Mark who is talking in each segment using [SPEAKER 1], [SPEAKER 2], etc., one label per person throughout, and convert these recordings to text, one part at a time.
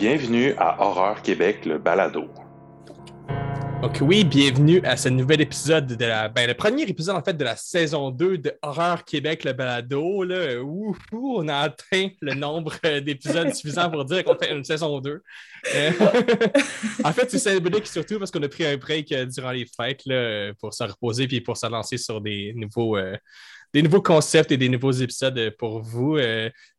[SPEAKER 1] Bienvenue à Horreur Québec, le balado.
[SPEAKER 2] Donc oui, bienvenue à ce nouvel épisode de la... Ben, le premier épisode en fait de la saison 2 de Horreur Québec, le balado. Là. On a atteint le nombre d'épisodes suffisant pour dire qu'on fait une saison 2. Euh, en fait, c'est symbolique surtout parce qu'on a pris un break euh, durant les fêtes là, pour se reposer puis pour se lancer sur des nouveaux, euh, des nouveaux concepts et des nouveaux épisodes pour vous.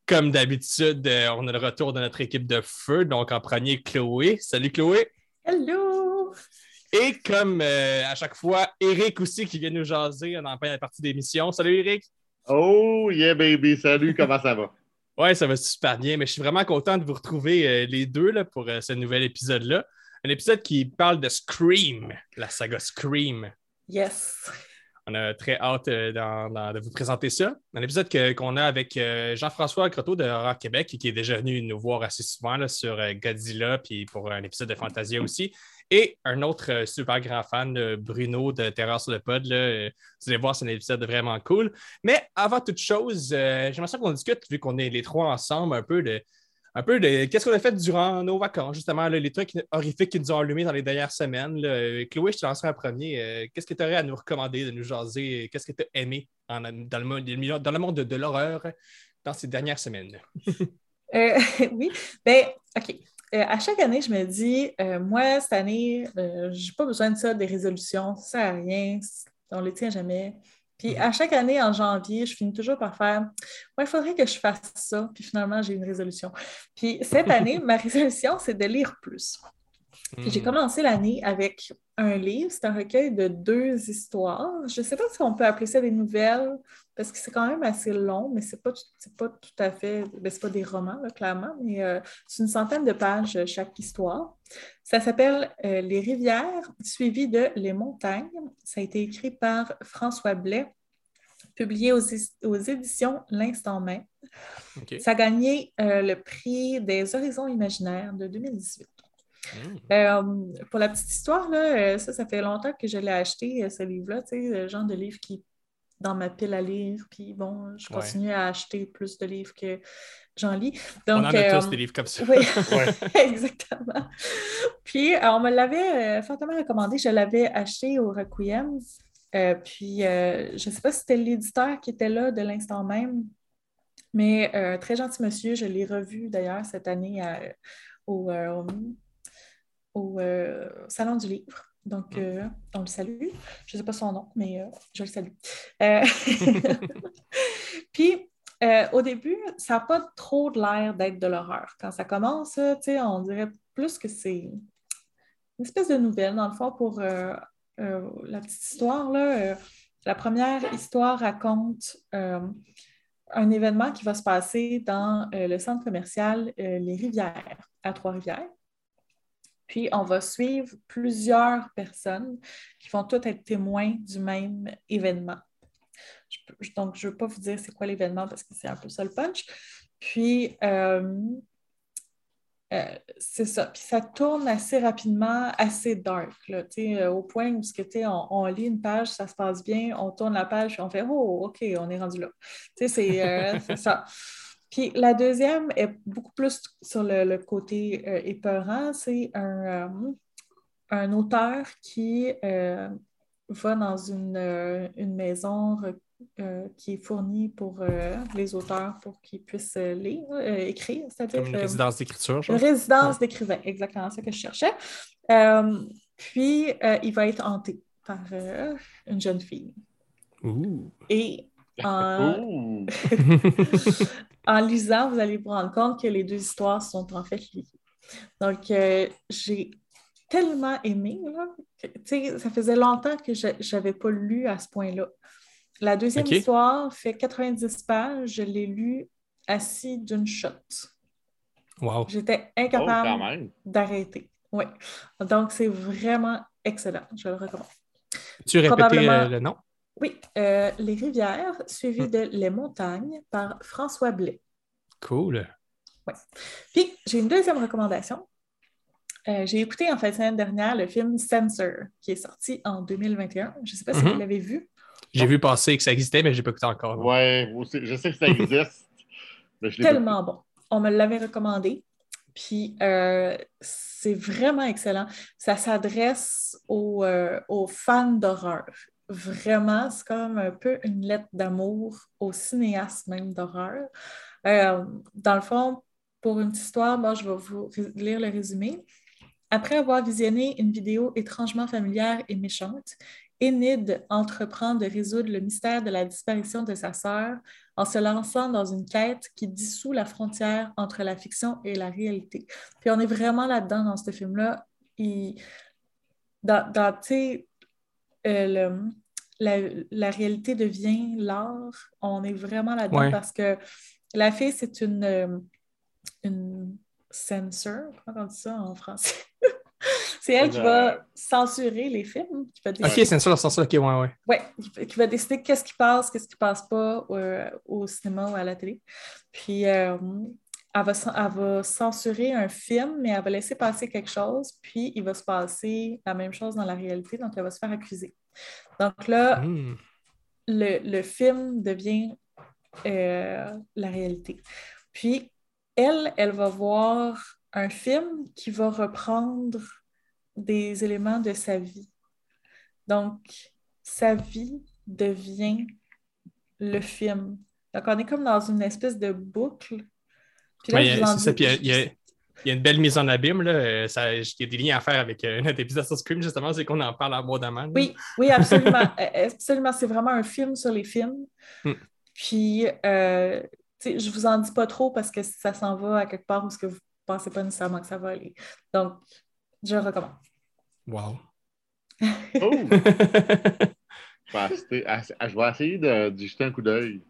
[SPEAKER 2] comme d'habitude, on a le retour de notre équipe de feu. Donc en premier, Chloé. Salut Chloé.
[SPEAKER 3] Hello!
[SPEAKER 2] Et comme euh, à chaque fois, Eric aussi qui vient nous jaser en la partie d'émission. Salut Eric!
[SPEAKER 4] Oh yeah baby, salut, comment ça va?
[SPEAKER 2] Ouais, ça va super bien, mais je suis vraiment content de vous retrouver euh, les deux là, pour euh, ce nouvel épisode-là. Un épisode qui parle de Scream, la saga Scream.
[SPEAKER 3] Yes!
[SPEAKER 2] On a très hâte de vous présenter ça. Un épisode qu'on a avec Jean-François Croteau de Horror Québec, qui est déjà venu nous voir assez souvent sur Godzilla, puis pour un épisode de Fantasia aussi. Et un autre euh, super grand fan, Bruno de Terreur sur le Pod. Euh, vous allez voir, c'est un épisode vraiment cool. Mais avant toute chose, euh, j'aimerais qu'on discute, vu qu'on est les trois ensemble, un peu de, un peu de qu'est-ce qu'on a fait durant nos vacances, justement, les trucs horrifiques qui nous ont allumés dans les dernières semaines. Chloé, je te lancerai en premier. qu'est-ce que tu aurais à nous recommander, de nous jaser? Qu'est-ce que tu as aimé dans, le monde, dans le monde de, l'horreur dans ces dernières semaines?
[SPEAKER 3] oui, ben, OK. Euh, à chaque année, je me dis, euh, moi, cette année, euh, je n'ai pas besoin de ça, des résolutions, ça sert à rien, on ne les tient jamais. Puis à chaque année, en janvier, je finis toujours par faire Ouais, il faudrait que je fasse ça. Puis finalement, j'ai une résolution. Puis cette année, ma résolution, c'est de lire plus. J'ai hmm. commencé l'année avec un livre, c'est un recueil de deux histoires. Je ne sais pas si on peut appeler ça des nouvelles, parce que c'est quand même assez long, mais ce n'est pas, pas tout à fait, ben, ce pas des romans, clairement, mais euh, c'est une centaine de pages euh, chaque histoire. Ça s'appelle euh, Les rivières, suivi de Les montagnes. Ça a été écrit par François Blais, publié aux, éditions L'Instant même. Ça a gagné le prix des Horizons imaginaires de 2018. Hmm. Euh, pour la petite histoire, là, ça, ça fait longtemps que je l'ai acheté, ce livre-là, tu sais, le genre de livre qui dans ma pile à lire, puis bon, je continue à acheter plus de livres que j'en lis.
[SPEAKER 2] Donc, on en a tous des livres comme ça.
[SPEAKER 3] Oui, exactement. Puis, on me l'avait fortement recommandé, je l'avais acheté au Requiem, puis je ne sais pas si c'était l'éditeur qui était là de l'instant même, mais très gentil monsieur, je l'ai revu d'ailleurs cette année au au euh, Salon du Livre. Donc, mm. euh, on le salue. Je ne sais pas son nom, mais euh, je le salue. Puis, au début, ça n'a pas trop de l'air d'être de l'horreur. Quand ça commence, on dirait plus que c'est une espèce de nouvelle, dans le fond, pour la petite histoire. Là, la première histoire raconte un événement qui va se passer dans le centre commercial Les Rivières, à Trois-Rivières. Puis, on va suivre plusieurs personnes qui vont toutes être témoins du même événement. donc, je ne veux pas vous dire c'est quoi l'événement parce que c'est un peu ça le punch. Puis, euh, euh, c'est ça. Puis ça tourne assez rapidement, assez dark, euh, au point où on, lit une page, ça se passe bien, on tourne la page, et on fait Oh, OK, on est rendu là. C'est ça. Puis la deuxième est beaucoup plus sur le, côté euh, épeurant. C'est un, euh, un, auteur qui euh, va dans une, une maison qui est fournie pour les auteurs pour qu'ils puissent lire, écrire.
[SPEAKER 2] C'est-à-dire, une résidence d'écriture.
[SPEAKER 3] Une résidence d'écrivain, exactement, c'est ce que je cherchais. puis il va être hanté par une jeune fille.
[SPEAKER 2] Ouh.
[SPEAKER 3] Et en... en lisant, vous allez vous rendre compte que les deux histoires sont en fait liées. Donc, euh, j'ai tellement aimé, ça faisait longtemps que je n'avais pas lu à ce point-là. La deuxième histoire fait 90 pages, je l'ai lu assis d'une shot.
[SPEAKER 2] Wow.
[SPEAKER 3] J'étais incapable oh, d'arrêter. Oui. Donc, c'est vraiment excellent. Je le recommande.
[SPEAKER 2] Tu répétais euh, le nom?
[SPEAKER 3] Oui, euh, Les Rivières, suivi de Les Montagnes par François Blais.
[SPEAKER 2] Cool.
[SPEAKER 3] Oui. Puis, j'ai une deuxième recommandation. Euh, j'ai écouté en fait la semaine dernière le film Censor, qui est sorti en 2021. Je ne sais pas si vous mhm. l'avez vu.
[SPEAKER 2] J'ai vu passer que ça existait, mais je n'ai pas écouté encore.
[SPEAKER 4] Oui, je sais que ça existe.
[SPEAKER 3] Tellement bon. On me l'avait recommandé. Puis euh, c'est vraiment excellent. Ça s'adresse aux, euh, aux fans d'horreur. Vraiment, c'est comme un peu une lettre d'amour aux cinéastes même d'horreur. Euh, dans le fond, pour une petite histoire, moi, je vais vous lire le résumé. Après avoir visionné une vidéo étrangement familière et méchante, Enid entreprend de résoudre le mystère de la disparition de sa sœur en se lançant dans une quête qui dissout la frontière entre la fiction et la réalité. Puis on est vraiment là-dedans dans ce film-là. Il- Dans, dans, euh, le- la, la réalité devient l'art. On est vraiment là-dedans
[SPEAKER 2] Ouais.
[SPEAKER 3] parce que la fille, c'est une, euh, une censor, comment on dit ça en français? c'est elle qui
[SPEAKER 4] euh,
[SPEAKER 3] va censurer les films, qui va
[SPEAKER 2] Ok,
[SPEAKER 3] décider,
[SPEAKER 2] c'est ça, dans ce sens-là. Ok, ouais, ouais.
[SPEAKER 3] ouais, qui- va décider qu'est-ce qui passe, qu'est-ce qui passe pas euh, au cinéma ou à la télé. Puis euh, elle, va, elle va censurer un film, mais elle va laisser passer quelque chose, puis il va se passer la même chose dans la réalité, donc elle va se faire accuser. Donc là,
[SPEAKER 2] Hmm.
[SPEAKER 3] le, le film devient euh, la réalité. Puis, elle, elle va voir un film qui va reprendre des éléments de sa vie. Donc, sa vie devient le film. Donc, on est comme dans une espèce de boucle. Puis là,
[SPEAKER 2] Ouais,
[SPEAKER 3] je vous en
[SPEAKER 2] c'est ça.
[SPEAKER 3] dis-
[SPEAKER 2] Puis il y a- il y, a- une belle mise en abîme. Là. Euh, ça- Il y a des liens à faire avec euh, notre épisode sur Scream, justement, c'est qu'on en parle abondamment. là.
[SPEAKER 3] Oui, oui, absolument. Euh, absolument. C'est vraiment un film sur les films.
[SPEAKER 2] Hmm.
[SPEAKER 3] Puis, euh, je vous en dis pas trop parce que ça s'en va à quelque part où ce que vous pensez pas nécessairement que ça va aller. Donc, je recommande.
[SPEAKER 2] Wow.
[SPEAKER 4] Oh! Je vais, essayer de, d'y jeter un coup d'œil.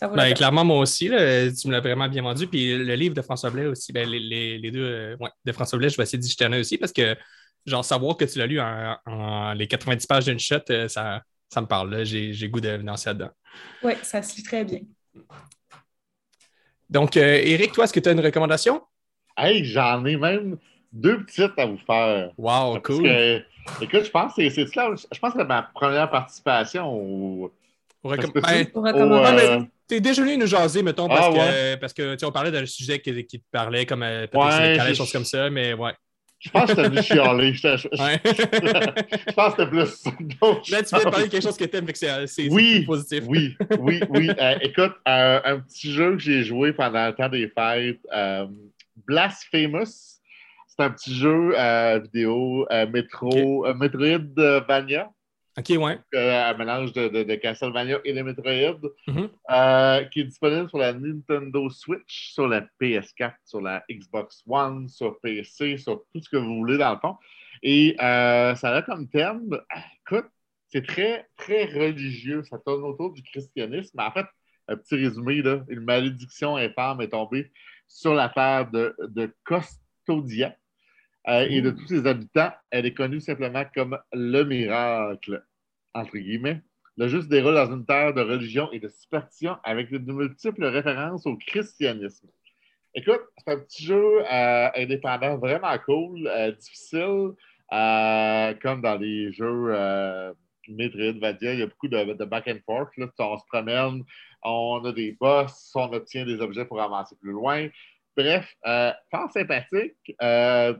[SPEAKER 2] Ben, clairement, moi aussi, là, tu me l'as vraiment bien vendu. Puis le livre de François Blais aussi, ben, les, les- les deux euh, ouais, de François Blais, je vais essayer d'y jeter un aussi parce que, genre, savoir que tu l'as lu en, en- les 90 pages d'une shot, euh, ça, ça me parle. là. J'ai j'ai goût de lancer là-dedans.
[SPEAKER 3] Oui, ça se lit très bien.
[SPEAKER 2] Donc, euh, Eric, toi, est-ce que tu as une recommandation?
[SPEAKER 4] Hey, j'en ai même deux petites à vous faire.
[SPEAKER 2] Wow,
[SPEAKER 4] Parce
[SPEAKER 2] cool.
[SPEAKER 4] que, écoute, je pense que c'est c'est là, je pense que c'est ma première participation au.
[SPEAKER 2] Recomm- ben,
[SPEAKER 4] au,
[SPEAKER 3] recommander.
[SPEAKER 4] euh,
[SPEAKER 2] T'es déjà venu nous jaser, mettons, parce
[SPEAKER 4] Ah,
[SPEAKER 2] que, parce que tu sais, on parlait d'un sujet qui, qui te parlait comme euh, peut-être
[SPEAKER 4] Ouais,
[SPEAKER 2] des choses comme ça, mais ouais.
[SPEAKER 4] je pense que t'es venu chialer. Je, je- je-
[SPEAKER 2] Ouais.
[SPEAKER 4] je pense que c'était plus ça.
[SPEAKER 2] Là, tu viens de
[SPEAKER 4] chose.
[SPEAKER 2] parler de quelque chose que t'aimes, fait que c'est c'est
[SPEAKER 4] Oui,
[SPEAKER 2] positif.
[SPEAKER 4] Oui, oui, oui. Euh, écoute, euh, un petit jeu que j'ai joué pendant le temps des fêtes, euh, Blasphemous. C'est un petit jeu euh, vidéo euh, métro, euh, Metroidvania,
[SPEAKER 2] Ok, ouais.
[SPEAKER 4] euh, un mélange de, de, de Castlevania et de Metroid,
[SPEAKER 2] Mhm.
[SPEAKER 4] euh, qui est disponible sur la Nintendo Switch, sur la PS4, sur la Xbox One, sur PC, sur tout ce que vous voulez dans le fond. Et euh, ça a comme thème, écoute, c'est très, très religieux. Ça tourne autour du christianisme. En fait, un petit résumé, là, une malédiction infâme est tombée sur la terre de, de Custodia euh, et de tous ses habitants. Elle est connue simplement comme le miracle, entre guillemets. Le jeu se déroule dans une terre de religion et de superstition avec de multiples références au christianisme. Écoute, c'est un petit jeu euh, indépendant vraiment cool, euh, difficile, comme dans les jeux Metroidvania, il y a beaucoup de, de back and forth. Là. On se promène, on a des boss, on obtient des objets pour avancer plus loin. Bref, euh, fort sympathique, euh,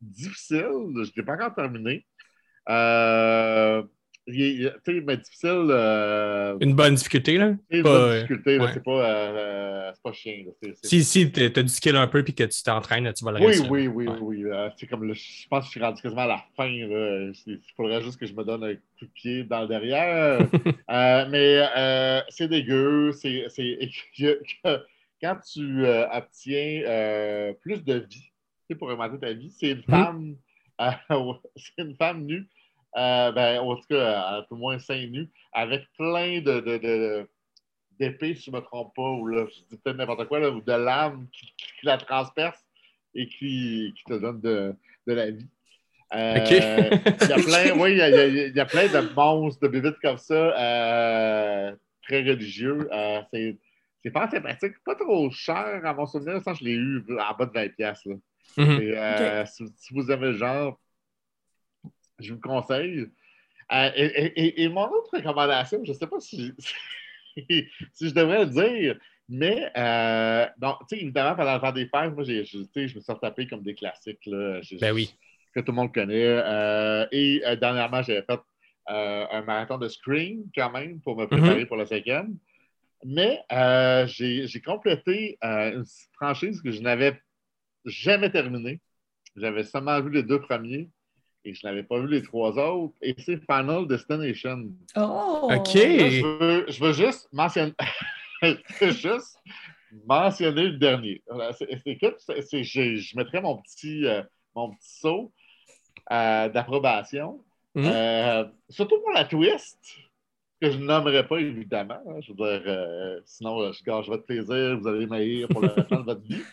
[SPEAKER 4] difficile, je ne l'ai pas encore terminé. Euh, il mais difficile. euh,
[SPEAKER 2] Une bonne difficulté, là?
[SPEAKER 4] une
[SPEAKER 2] Pas,
[SPEAKER 4] bonne difficulté, là,
[SPEAKER 2] ouais.
[SPEAKER 4] c'est pas, euh, pas chien. là,
[SPEAKER 2] Si, si tu as du skill un peu puis que tu t'entraînes, tu vas le
[SPEAKER 4] oui,
[SPEAKER 2] réussir.
[SPEAKER 4] oui, oui,
[SPEAKER 2] Ouais.
[SPEAKER 4] oui, oui. c'est comme le, je pense que je suis rendu quasiment à la fin. là. Il faudrait juste que je me donne un coup de pied dans le derrière. Mais c'est dégueu. C'est, quand tu euh, obtiens euh, plus de vie tu sais, pour augmenter ta vie, c'est une femme, euh, c'est une femme nue, ben, en tout cas, à tout le moins seins nus, avec plein de, de, si je ne me trompe pas, ou là, je dis peut-être n'importe quoi, là, ou de lames qui, qui la transpercent et qui, qui te donnent de, de la vie. Euh,
[SPEAKER 2] Ok.
[SPEAKER 4] Il y a plein, oui, il y a, il y a- il y a plein de monstres, de bébites comme ça, euh, très religieux. Euh, c'est, c'est pas sympathique, pas trop cher à mon souvenir, ça je l'ai eu en bas de 20$. piastres, là.
[SPEAKER 2] Mhm.
[SPEAKER 4] Et, euh, si, si vous aimez le genre, je vous le conseille. Euh, et, et- et mon autre recommandation, je ne sais pas si, si je devrais le dire, Mais, euh, tu sais, évidemment, pendant le temps des fêtes, moi, j'ai, je, tu sais, je me suis retapé comme des classiques, là.
[SPEAKER 2] Ben oui.
[SPEAKER 4] que tout le monde connaît. Euh, et euh, dernièrement, j'avais fait euh, un marathon de Scream quand même pour me préparer pour la cinquième. Mais euh, j'ai complété euh, une franchise que je n'avais jamais terminée. J'avais seulement vu les deux premiers et je n'avais pas vu les trois autres. Et c'est Final Destination.
[SPEAKER 3] Oh!
[SPEAKER 2] OK.
[SPEAKER 4] Là, je, veux, je veux juste mentionner. juste le dernier. C'est- je, mettrais mon petit, euh, mon petit saut euh, d'approbation.
[SPEAKER 2] Mhm.
[SPEAKER 4] Euh, surtout pour la twist, que je ne nommerai pas évidemment. hein. je veux dire, euh, sinon, euh, je gâche votre plaisir, vous allez m'haïr pour le restant de votre vie.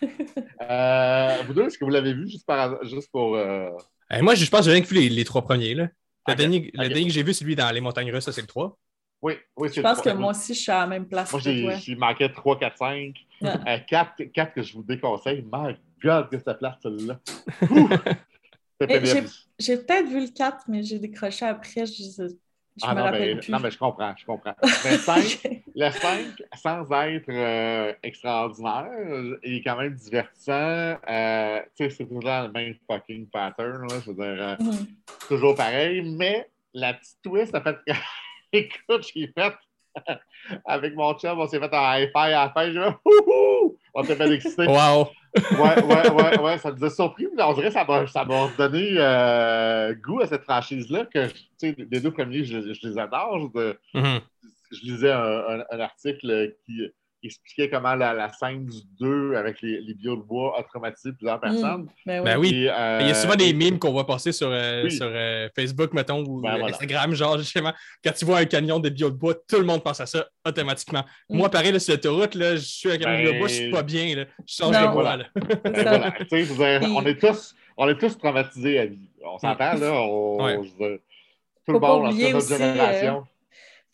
[SPEAKER 4] Euh, vous deux, est-ce que vous l'avez vu juste, par, juste pour. euh,
[SPEAKER 2] Eh, moi, je je pense que j'ai rien que vu les, les trois premiers. Là. Le, dernier, le
[SPEAKER 4] ok.
[SPEAKER 2] dernier que j'ai vu, c'est lui dans les montagnes russes, ça, c'est le 3.
[SPEAKER 4] Oui, oui,
[SPEAKER 3] Je
[SPEAKER 4] c'est
[SPEAKER 3] pense
[SPEAKER 4] le
[SPEAKER 3] que moi aussi, je suis à la même place
[SPEAKER 4] Moi,
[SPEAKER 3] que
[SPEAKER 4] j'ai
[SPEAKER 3] toi.
[SPEAKER 4] j'ai manqué 3, 4, 5.
[SPEAKER 3] Ah.
[SPEAKER 4] 4, que je vous déconseille. My God, que ça place celle-là. Pénible.
[SPEAKER 3] J'ai peut-être vu le 4, mais j'ai décroché après. Je, je
[SPEAKER 4] Ah
[SPEAKER 3] me
[SPEAKER 4] non, mais,
[SPEAKER 3] plus.
[SPEAKER 4] non, mais je comprends, je comprends. Le 5,
[SPEAKER 3] Ok.
[SPEAKER 4] le 5 sans être euh, extraordinaire, il est quand même divertissant. Euh, tu sais, c'est toujours le même fucking pattern, là, je veux dire, euh, toujours pareil, mais la petite twist a fait que, écoute, j'ai fait, avec mon chum, on s'est fait un high-five à la fin, fait, Wouhou! on s'est fait exciter.
[SPEAKER 2] Wow!
[SPEAKER 4] Ouais, ouais, ouais, ouais, ça nous a surpris, mais on dirait que ça m'a, ça m'a donné euh, goût à cette franchise-là, que, tu sais, les deux premiers, je, je les adore. Je,
[SPEAKER 2] Mhm.
[SPEAKER 4] je lisais un, un- un article qui expliquait comment la, la scène du 2 avec les, les bio de bois a traumatisé plusieurs personnes.
[SPEAKER 3] Ben
[SPEAKER 2] Ben
[SPEAKER 3] oui.
[SPEAKER 2] oui.
[SPEAKER 4] Et, euh,
[SPEAKER 2] Il y a souvent des mimes qu'on voit passer sur, euh,
[SPEAKER 4] oui.
[SPEAKER 2] sur euh, Facebook, mettons, ou
[SPEAKER 4] Ben, voilà.
[SPEAKER 2] Instagram, genre, justement, quand tu vois un camion de bio de bois, tout le monde pense à ça automatiquement. Moi, pareil, là, sur l'autoroute, là, je suis un camion de bio de bois, je suis pas bien, là. Je change
[SPEAKER 3] Non.
[SPEAKER 2] de voie,
[SPEAKER 4] ben voilà,
[SPEAKER 3] Et-
[SPEAKER 4] on est tous, on est tous traumatisés à vie. On s'entend, là, on,
[SPEAKER 2] Ouais.
[SPEAKER 4] je veux dire, tout
[SPEAKER 3] Faut
[SPEAKER 4] le monde, en notre
[SPEAKER 3] euh,
[SPEAKER 4] génération.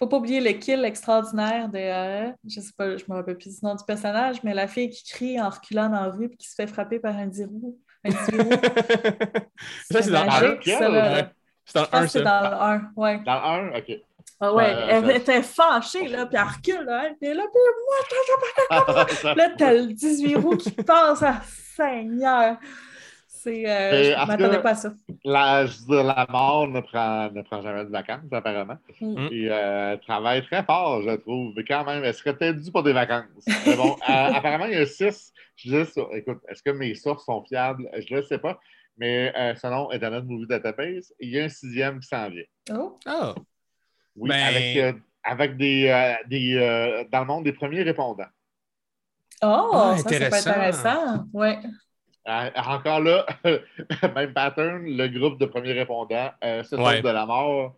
[SPEAKER 3] Faut pas oublier le kill extraordinaire de. euh, je sais pas, je me rappelle plus du nom du personnage, mais la fille qui crie en reculant dans la rue et qui se fait frapper par un dirou. Un dirou.
[SPEAKER 2] Ça, c'est dans
[SPEAKER 4] le
[SPEAKER 3] ça, là.
[SPEAKER 2] Ouais? C'est dans un,
[SPEAKER 3] c'est dans le 1, ouais.
[SPEAKER 4] Dans le 1, OK.
[SPEAKER 3] Ah ouais, elle
[SPEAKER 4] ça-
[SPEAKER 3] était fâchée, là, puis elle recule, là, elle était là, puis
[SPEAKER 4] Ça-
[SPEAKER 3] là, t'as le 18 roues qui passe, à Seigneur! C'est... Euh,
[SPEAKER 4] Mais
[SPEAKER 3] je
[SPEAKER 4] tout
[SPEAKER 3] m'attendais pas à ça.
[SPEAKER 4] la, je veux dire, la mort ne prend, ne prend jamais de vacances, apparemment.
[SPEAKER 3] Mm.
[SPEAKER 4] Et euh, elle travaille très fort, je trouve. Mais quand même, elle serait peut-être due pour des vacances. Mais bon, euh, apparemment, il y a six. Je dis ça. Écoute, est-ce que mes sources sont fiables? Je ne le sais pas. Mais euh, selon Internet Movie Database, il y a un sixième qui s'en vient.
[SPEAKER 3] Oh!
[SPEAKER 2] Ah,
[SPEAKER 4] Oui,
[SPEAKER 2] Ben-
[SPEAKER 4] avec, euh, avec des, euh, des euh, dans le monde des premiers répondants.
[SPEAKER 3] Oh,
[SPEAKER 2] Ah,
[SPEAKER 3] ça, c'est pas
[SPEAKER 2] intéressant.
[SPEAKER 3] intéressant. Ouais.
[SPEAKER 4] Euh, encore là, même pattern, le groupe de premiers répondants euh, sauve
[SPEAKER 2] Ouais.
[SPEAKER 4] de la mort.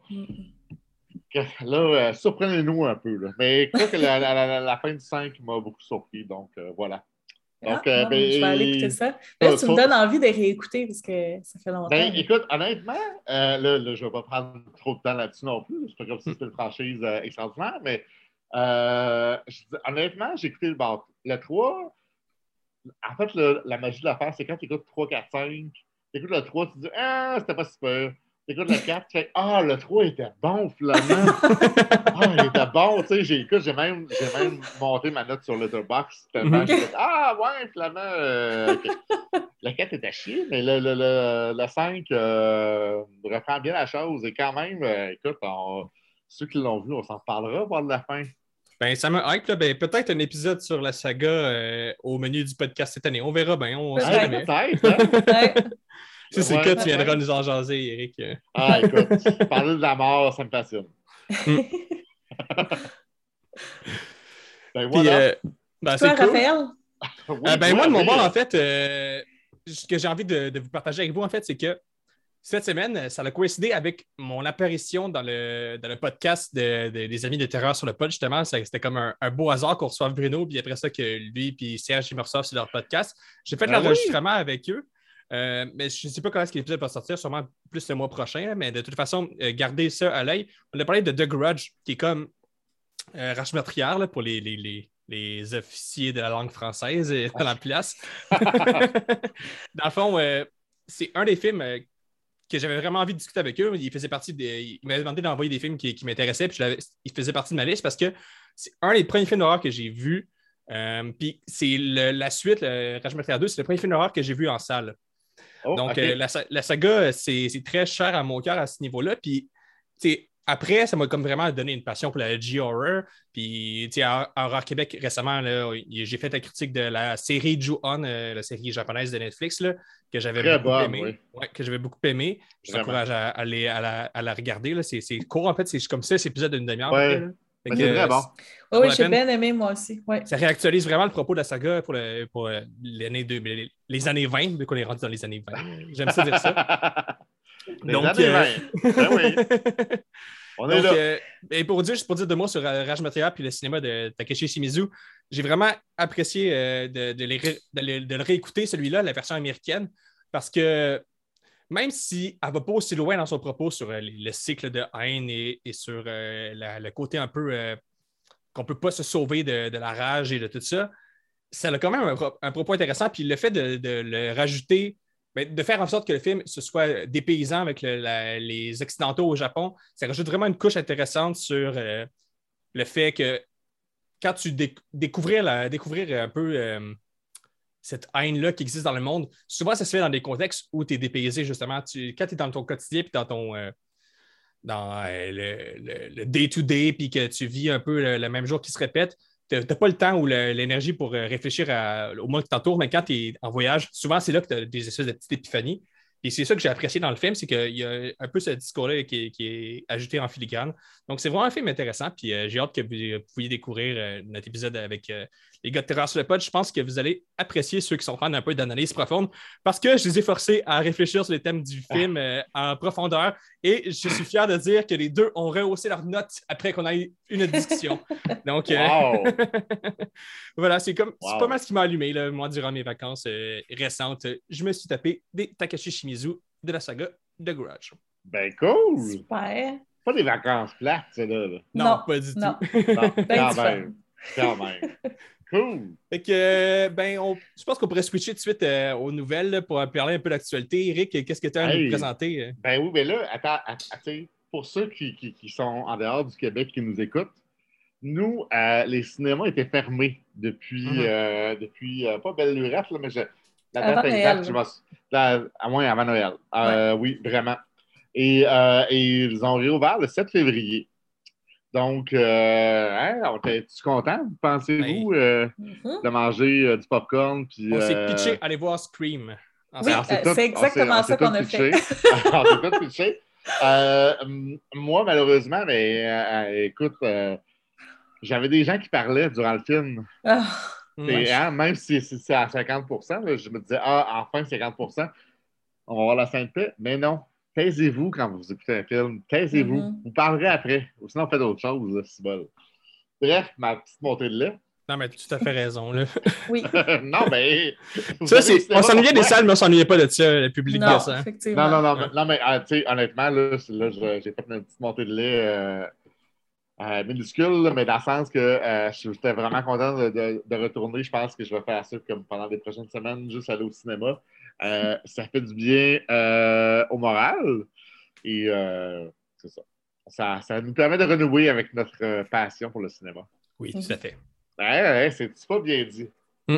[SPEAKER 4] Là, euh, surprenez-nous un peu. Là. Mais je crois que la, la- la- la fin du 5 m'a beaucoup surpris. Donc, euh, voilà. Donc,
[SPEAKER 3] Ah,
[SPEAKER 4] euh,
[SPEAKER 3] non,
[SPEAKER 4] ben,
[SPEAKER 3] je vais aller écouter ça. tu me donnes envie de réécouter parce que ça fait longtemps.
[SPEAKER 4] Ben, écoute, honnêtement, euh, là, là, je ne vais pas prendre trop de temps là-dessus non plus. C'est pas comme si c'était une franchise euh, extraordinaire, mais euh, honnêtement, j'ai écouté le, le 3. En fait, le- la magie de l'affaire, c'est quand tu écoutes 3, 4, 5. Tu écoutes le 3, tu dis Ah, c'était pas super. Tu écoutes le 4, tu fais Ah, le 3 était bon finalement. ah, il était bon. Tu sais, j'ai, écoute, j'ai même, j'ai même monté ma note sur Letterboxd. tellement
[SPEAKER 2] Mhm.
[SPEAKER 4] j'ai fait, Ah, ouais, finalement. euh. Le 4 était à chier, mais le, le, le, le 5 euh, reprend bien la chose. Et quand même, euh, écoute, on- ceux qui l'ont vu, on s'en parlera voir de la fin.
[SPEAKER 2] Ben, ça me hype, là. Ben, peut-être un épisode sur la saga euh, au menu du podcast cette année. On verra bien. On sait
[SPEAKER 3] Peut-être.
[SPEAKER 2] jamais.
[SPEAKER 4] peut-être. hein?
[SPEAKER 2] Si c'est cas, tu viendras nous en jaser, Eric.
[SPEAKER 4] Ah, écoute, parler de la mort, ça me fascine. ben
[SPEAKER 2] Puis,
[SPEAKER 4] voilà.
[SPEAKER 2] euh, ben,
[SPEAKER 3] Toi,
[SPEAKER 2] cool.
[SPEAKER 3] Raphaël?
[SPEAKER 4] Oui,
[SPEAKER 2] Euh, ben, moi, de mon bord, en fait, euh, ce que j'ai envie de, de vous partager avec vous, en fait, c'est que cette semaine, ça a coïncidé avec mon apparition dans le, dans le podcast de- de- des Amis de Terreur sur le pod, justement. C'était comme un, un beau hasard qu'on reçoive Bruno, puis après ça, que lui puis Serge, ils me reçoivent sur leur podcast. J'ai fait
[SPEAKER 4] Ah oui?
[SPEAKER 2] l'enregistrement avec eux. Euh, mais je ne sais pas quand est-ce que l'épisode va sortir, sûrement plus le mois prochain, mais de toute façon, euh, gardez ça à l'œil. On a parlé de The Grudge, qui est comme euh, Rage meurtrière là, pour les, les, les- les officiers de la langue française dans la place. dans le fond, euh, c'est un des films euh, que j'avais vraiment envie de discuter avec eux. Il faisait partie des. Il m'avait demandé d'envoyer des films qui, qui m'intéressaient, puis je l'avais- il faisait partie de ma liste parce que c'est un des premiers films d'horreur que j'ai vu Euh, puis c'est la suite, le Rage Metrier 2, c'est le premier film d'horreur que j'ai vu en salle.
[SPEAKER 4] Oh,
[SPEAKER 2] Donc, euh, la, la saga, c'est c'est très cher à mon cœur à ce niveau-là. Puis, après, ça m'a comme vraiment donné une passion pour la G-Horror. Puis, tu sais, à à Horror Québec, récemment, là, j'ai fait la critique de la série Ju-On, euh, la série japonaise de Netflix, là, que j'avais beaucoup
[SPEAKER 4] bonne,
[SPEAKER 2] aimé.
[SPEAKER 4] oui.
[SPEAKER 2] Ouais, que j'avais beaucoup aimé. Je t'encourage à, aller à, la, à la regarder. là. C'est court, en fait. C'est comme ça, c'est épisode d'une demi-heure.
[SPEAKER 4] Ouais. c'est très bon.
[SPEAKER 3] Oui, j'ai bien aimé moi aussi. Ouais.
[SPEAKER 2] Ça réactualise vraiment le propos de la saga pour, le- pour euh, l'année 2000 les années 20, vu qu'on est rendu dans les années 20. J'aime ça dire ça.
[SPEAKER 4] Les
[SPEAKER 2] Donc, euh,
[SPEAKER 4] 20. Ben oui, on est
[SPEAKER 2] Donc,
[SPEAKER 4] là.
[SPEAKER 2] euh, et pour dire, juste pour dire deux mots sur euh, Rage Material puis le cinéma de Takeshi Shimizu, j'ai vraiment apprécié euh, de, de les ré- de le, de le réécouter, celui-là, la version américaine, parce que même si elle ne va pas aussi loin dans son propos sur euh, le cycle de haine et, et sur la- le côté un peu qu'on ne peut pas se sauver de, de la rage et de tout ça, ça a quand même un, un propos intéressant. Puis le fait de le rajouter, ben, de faire en sorte que le film ce soit dépaysant avec les Occidentaux au Japon, ça rajoute vraiment une couche intéressante sur euh, le fait que quand tu déc- découvrir, la- découvrir un peu euh, cette haine-là qui existe dans le monde, souvent ça se fait dans des contextes où tu es dépaysé, justement. Quand tu es dans ton quotidien puis dans ton. euh, dans le- day-to-day, puis que tu vis un peu le même jour qui se répète, tu n'as pas le temps ou l'énergie pour euh, réfléchir au monde qui t'entoure, mais quand tu es en voyage, souvent c'est là que tu as des espèces de petites épiphanies. Et c'est ça que j'ai apprécié dans le film, c'est qu'il y a un peu ce discours-là qui, est- ajouté en filigrane. Donc, c'est vraiment un film intéressant. Puis euh, j'ai hâte que vous pouviez découvrir euh, notre épisode avec euh, les gars de Terreur sur le pod. Je pense que vous allez apprécier ceux qui sont fans un peu d'analyse profonde parce que je les ai forcés à réfléchir sur les thèmes du film euh, en profondeur. Et je suis fier de dire que les deux ont rehaussé leurs notes après qu'on ait eu une discussion. Donc, euh,
[SPEAKER 4] Wow!
[SPEAKER 2] voilà, c'est comme c'est pas mal ce qui m'a allumé, là, moi, durant mes vacances euh, récentes. Je me suis tapé des Takashi Shimizu de la saga The Grudge.
[SPEAKER 4] Ben cool!
[SPEAKER 3] Super.
[SPEAKER 4] Pas des vacances plates, ça, là. là.
[SPEAKER 2] Non,
[SPEAKER 3] Non,
[SPEAKER 2] pas du
[SPEAKER 3] non.
[SPEAKER 2] tout.
[SPEAKER 4] Non,
[SPEAKER 3] Ben fun.
[SPEAKER 4] même. Quand même. Cool!
[SPEAKER 2] Fait que, euh, ben, on- je pense qu'on pourrait switcher tout de suite euh, aux nouvelles là, pour parler un peu d'actualité. Eric, qu'est-ce que tu as à
[SPEAKER 4] Hey.
[SPEAKER 2] nous présenter? euh?
[SPEAKER 4] Ben oui, mais là, attends, att- attends, pour ceux qui, qui- qui sont en dehors du Québec qui nous écoutent, nous, euh, les cinémas étaient fermés depuis,
[SPEAKER 2] Mhm.
[SPEAKER 4] euh, depuis euh, pas belle lurette, là, mais je, la
[SPEAKER 3] Avant
[SPEAKER 4] date exacte, je la- à moins avant Noël. Euh, Oui, vraiment. Et, euh, et ils ont réouvert le 7 février. Donc, euh, hein, on était-tu content, pensez-vous, euh,
[SPEAKER 3] Mhm.
[SPEAKER 4] de manger euh, du popcorn? Puis,
[SPEAKER 2] On s'est
[SPEAKER 4] euh,
[SPEAKER 2] pitché, allez voir Scream.
[SPEAKER 3] Oui, c'est exactement ça qu'on a fait.
[SPEAKER 4] pitchés. on s'est. Euh, m- moi, malheureusement, mais euh, écoute, euh, j'avais des gens qui parlaient durant le film.
[SPEAKER 3] Ah.
[SPEAKER 4] Et, hein, même si, si c'est à 50 là, je me disais, ah, enfin 50% on va avoir la sainte paix. Mais non, taisez-vous quand vous écoutez un film. Taisez-vous.
[SPEAKER 3] Mhm.
[SPEAKER 4] Vous parlerez après. Ou sinon, faites autre chose, là, c'est bon. Bref, ma petite montée de lait.
[SPEAKER 2] Non, mais tu as tout à fait raison. Là.
[SPEAKER 3] oui.
[SPEAKER 4] non, mais.
[SPEAKER 2] Ça, c'est, on s'ennuyait des salles, mais on s'ennuyait pas de ça, le public
[SPEAKER 3] Non,
[SPEAKER 2] de ça.
[SPEAKER 3] effectivement.
[SPEAKER 4] Non, non, non, non, mais ah, tu sais, honnêtement, là, là, j'ai fait une petite montée de lait euh, euh, minuscule, mais dans le sens que euh, j'étais vraiment content de, de- de retourner. Je pense que je vais faire ça comme pendant les prochaines semaines, juste aller au cinéma. Euh, ça fait du bien euh, au moral et euh, c'est ça. ça. Ça nous permet de renouer avec notre passion pour le cinéma.
[SPEAKER 2] Oui, tout à fait.
[SPEAKER 4] Ouais, ouais, c'est pas bien dit.
[SPEAKER 2] Mm.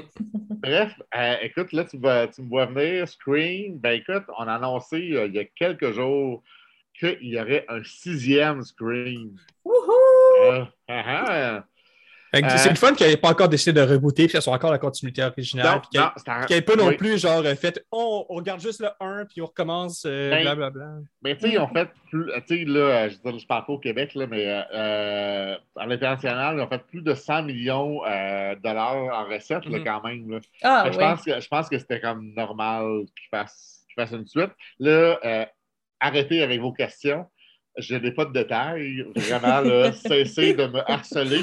[SPEAKER 4] Bref, euh, écoute, là, tu, vas- tu me vois venir, Scream. Ben écoute, on a annoncé euh, il y a quelques jours qu'il y aurait un sixième Scream.
[SPEAKER 3] Wouhou!
[SPEAKER 4] Ah, ah, Euh,
[SPEAKER 2] C'est le fun qu'il n'ait pas encore décidé de rebooter, puis que ce soit encore la continuité originale.
[SPEAKER 4] Non,
[SPEAKER 2] puis qu'il
[SPEAKER 4] non, c'est un-
[SPEAKER 2] qu'il n'y ait pas non
[SPEAKER 4] oui.
[SPEAKER 2] plus, genre, euh, fait, oh, on regarde juste le 1, puis on recommence, euh,
[SPEAKER 4] Ben,
[SPEAKER 2] blablabla.
[SPEAKER 4] Mais tu sais, ils ont fait plus. Tu sais, là, euh, je je parle pas au Québec, là, mais euh, euh, à l'international, ils ont fait plus de 100 millions euh, de dollars en recettes, là,
[SPEAKER 2] Mhm.
[SPEAKER 4] quand même. là.
[SPEAKER 3] Ah oui.
[SPEAKER 4] je, pense que, je pense que c'était comme normal qu'ils fassent, qu'ils fassent une suite. Là, euh, arrêtez avec vos questions. Je n'ai pas de détails. Vraiment, là, cessez de me harceler.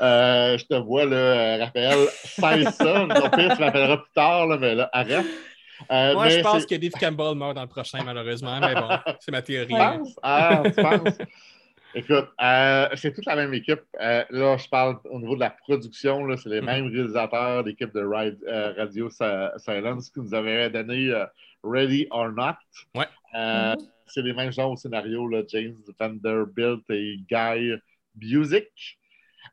[SPEAKER 4] Euh, je te vois, là, euh, Raphaël, cesse ça. Au pire, tu m'appelleras plus tard, là, mais là, arrête. Euh,
[SPEAKER 2] Moi, je pense que Dave Campbell meurt dans le prochain, malheureusement, mais bon, c'est ma théorie.
[SPEAKER 4] Tu penses? Ah, tu penses? Écoute, euh, c'est toute la même équipe. Euh, là, je parle au niveau de la production. là, C'est les
[SPEAKER 2] Mhm.
[SPEAKER 4] mêmes réalisateurs d'équipe de Ride- euh, Radio Silence qui nous avaient donné euh, Ready or Not.
[SPEAKER 2] Ouais.
[SPEAKER 4] Euh,
[SPEAKER 3] Mhm.
[SPEAKER 4] C'est les mêmes genres au scénario, là, James Vanderbilt et Guy Busick.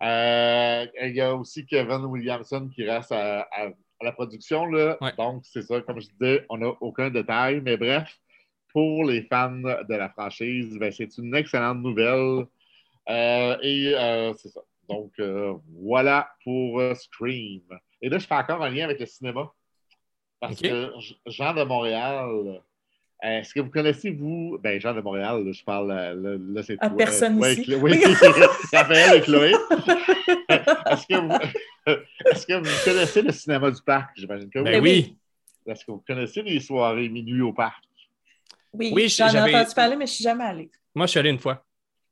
[SPEAKER 4] Euh, il y a aussi Kevin Williamson qui reste à, à- à la production. Là.
[SPEAKER 2] Ouais.
[SPEAKER 4] Donc, c'est ça, comme je disais, on n'a aucun détail. Mais bref, pour les fans de la franchise, ben, c'est une excellente nouvelle. Euh, et euh, c'est ça. Donc, euh, voilà pour euh, Scream. Et là, je fais encore un lien avec le cinéma. Parce que Jean de Montréal, est-ce que vous connaissez, vous, ben Jean de Montréal, là, je parle, euh, là, là, c'est
[SPEAKER 3] À
[SPEAKER 4] toi.
[SPEAKER 3] personne
[SPEAKER 4] ouais,
[SPEAKER 3] ici.
[SPEAKER 4] Oui, Raphaël et Chloé. Est-ce que, vous, est-ce que vous connaissez le cinéma du parc? J'imagine que oui.
[SPEAKER 2] Ben oui.
[SPEAKER 4] Est-ce que vous connaissez les soirées minuit au parc?
[SPEAKER 3] Oui,
[SPEAKER 2] Oui,
[SPEAKER 3] j'en ai entendu parler, mais je suis jamais allée.
[SPEAKER 2] Moi, je suis allé une fois.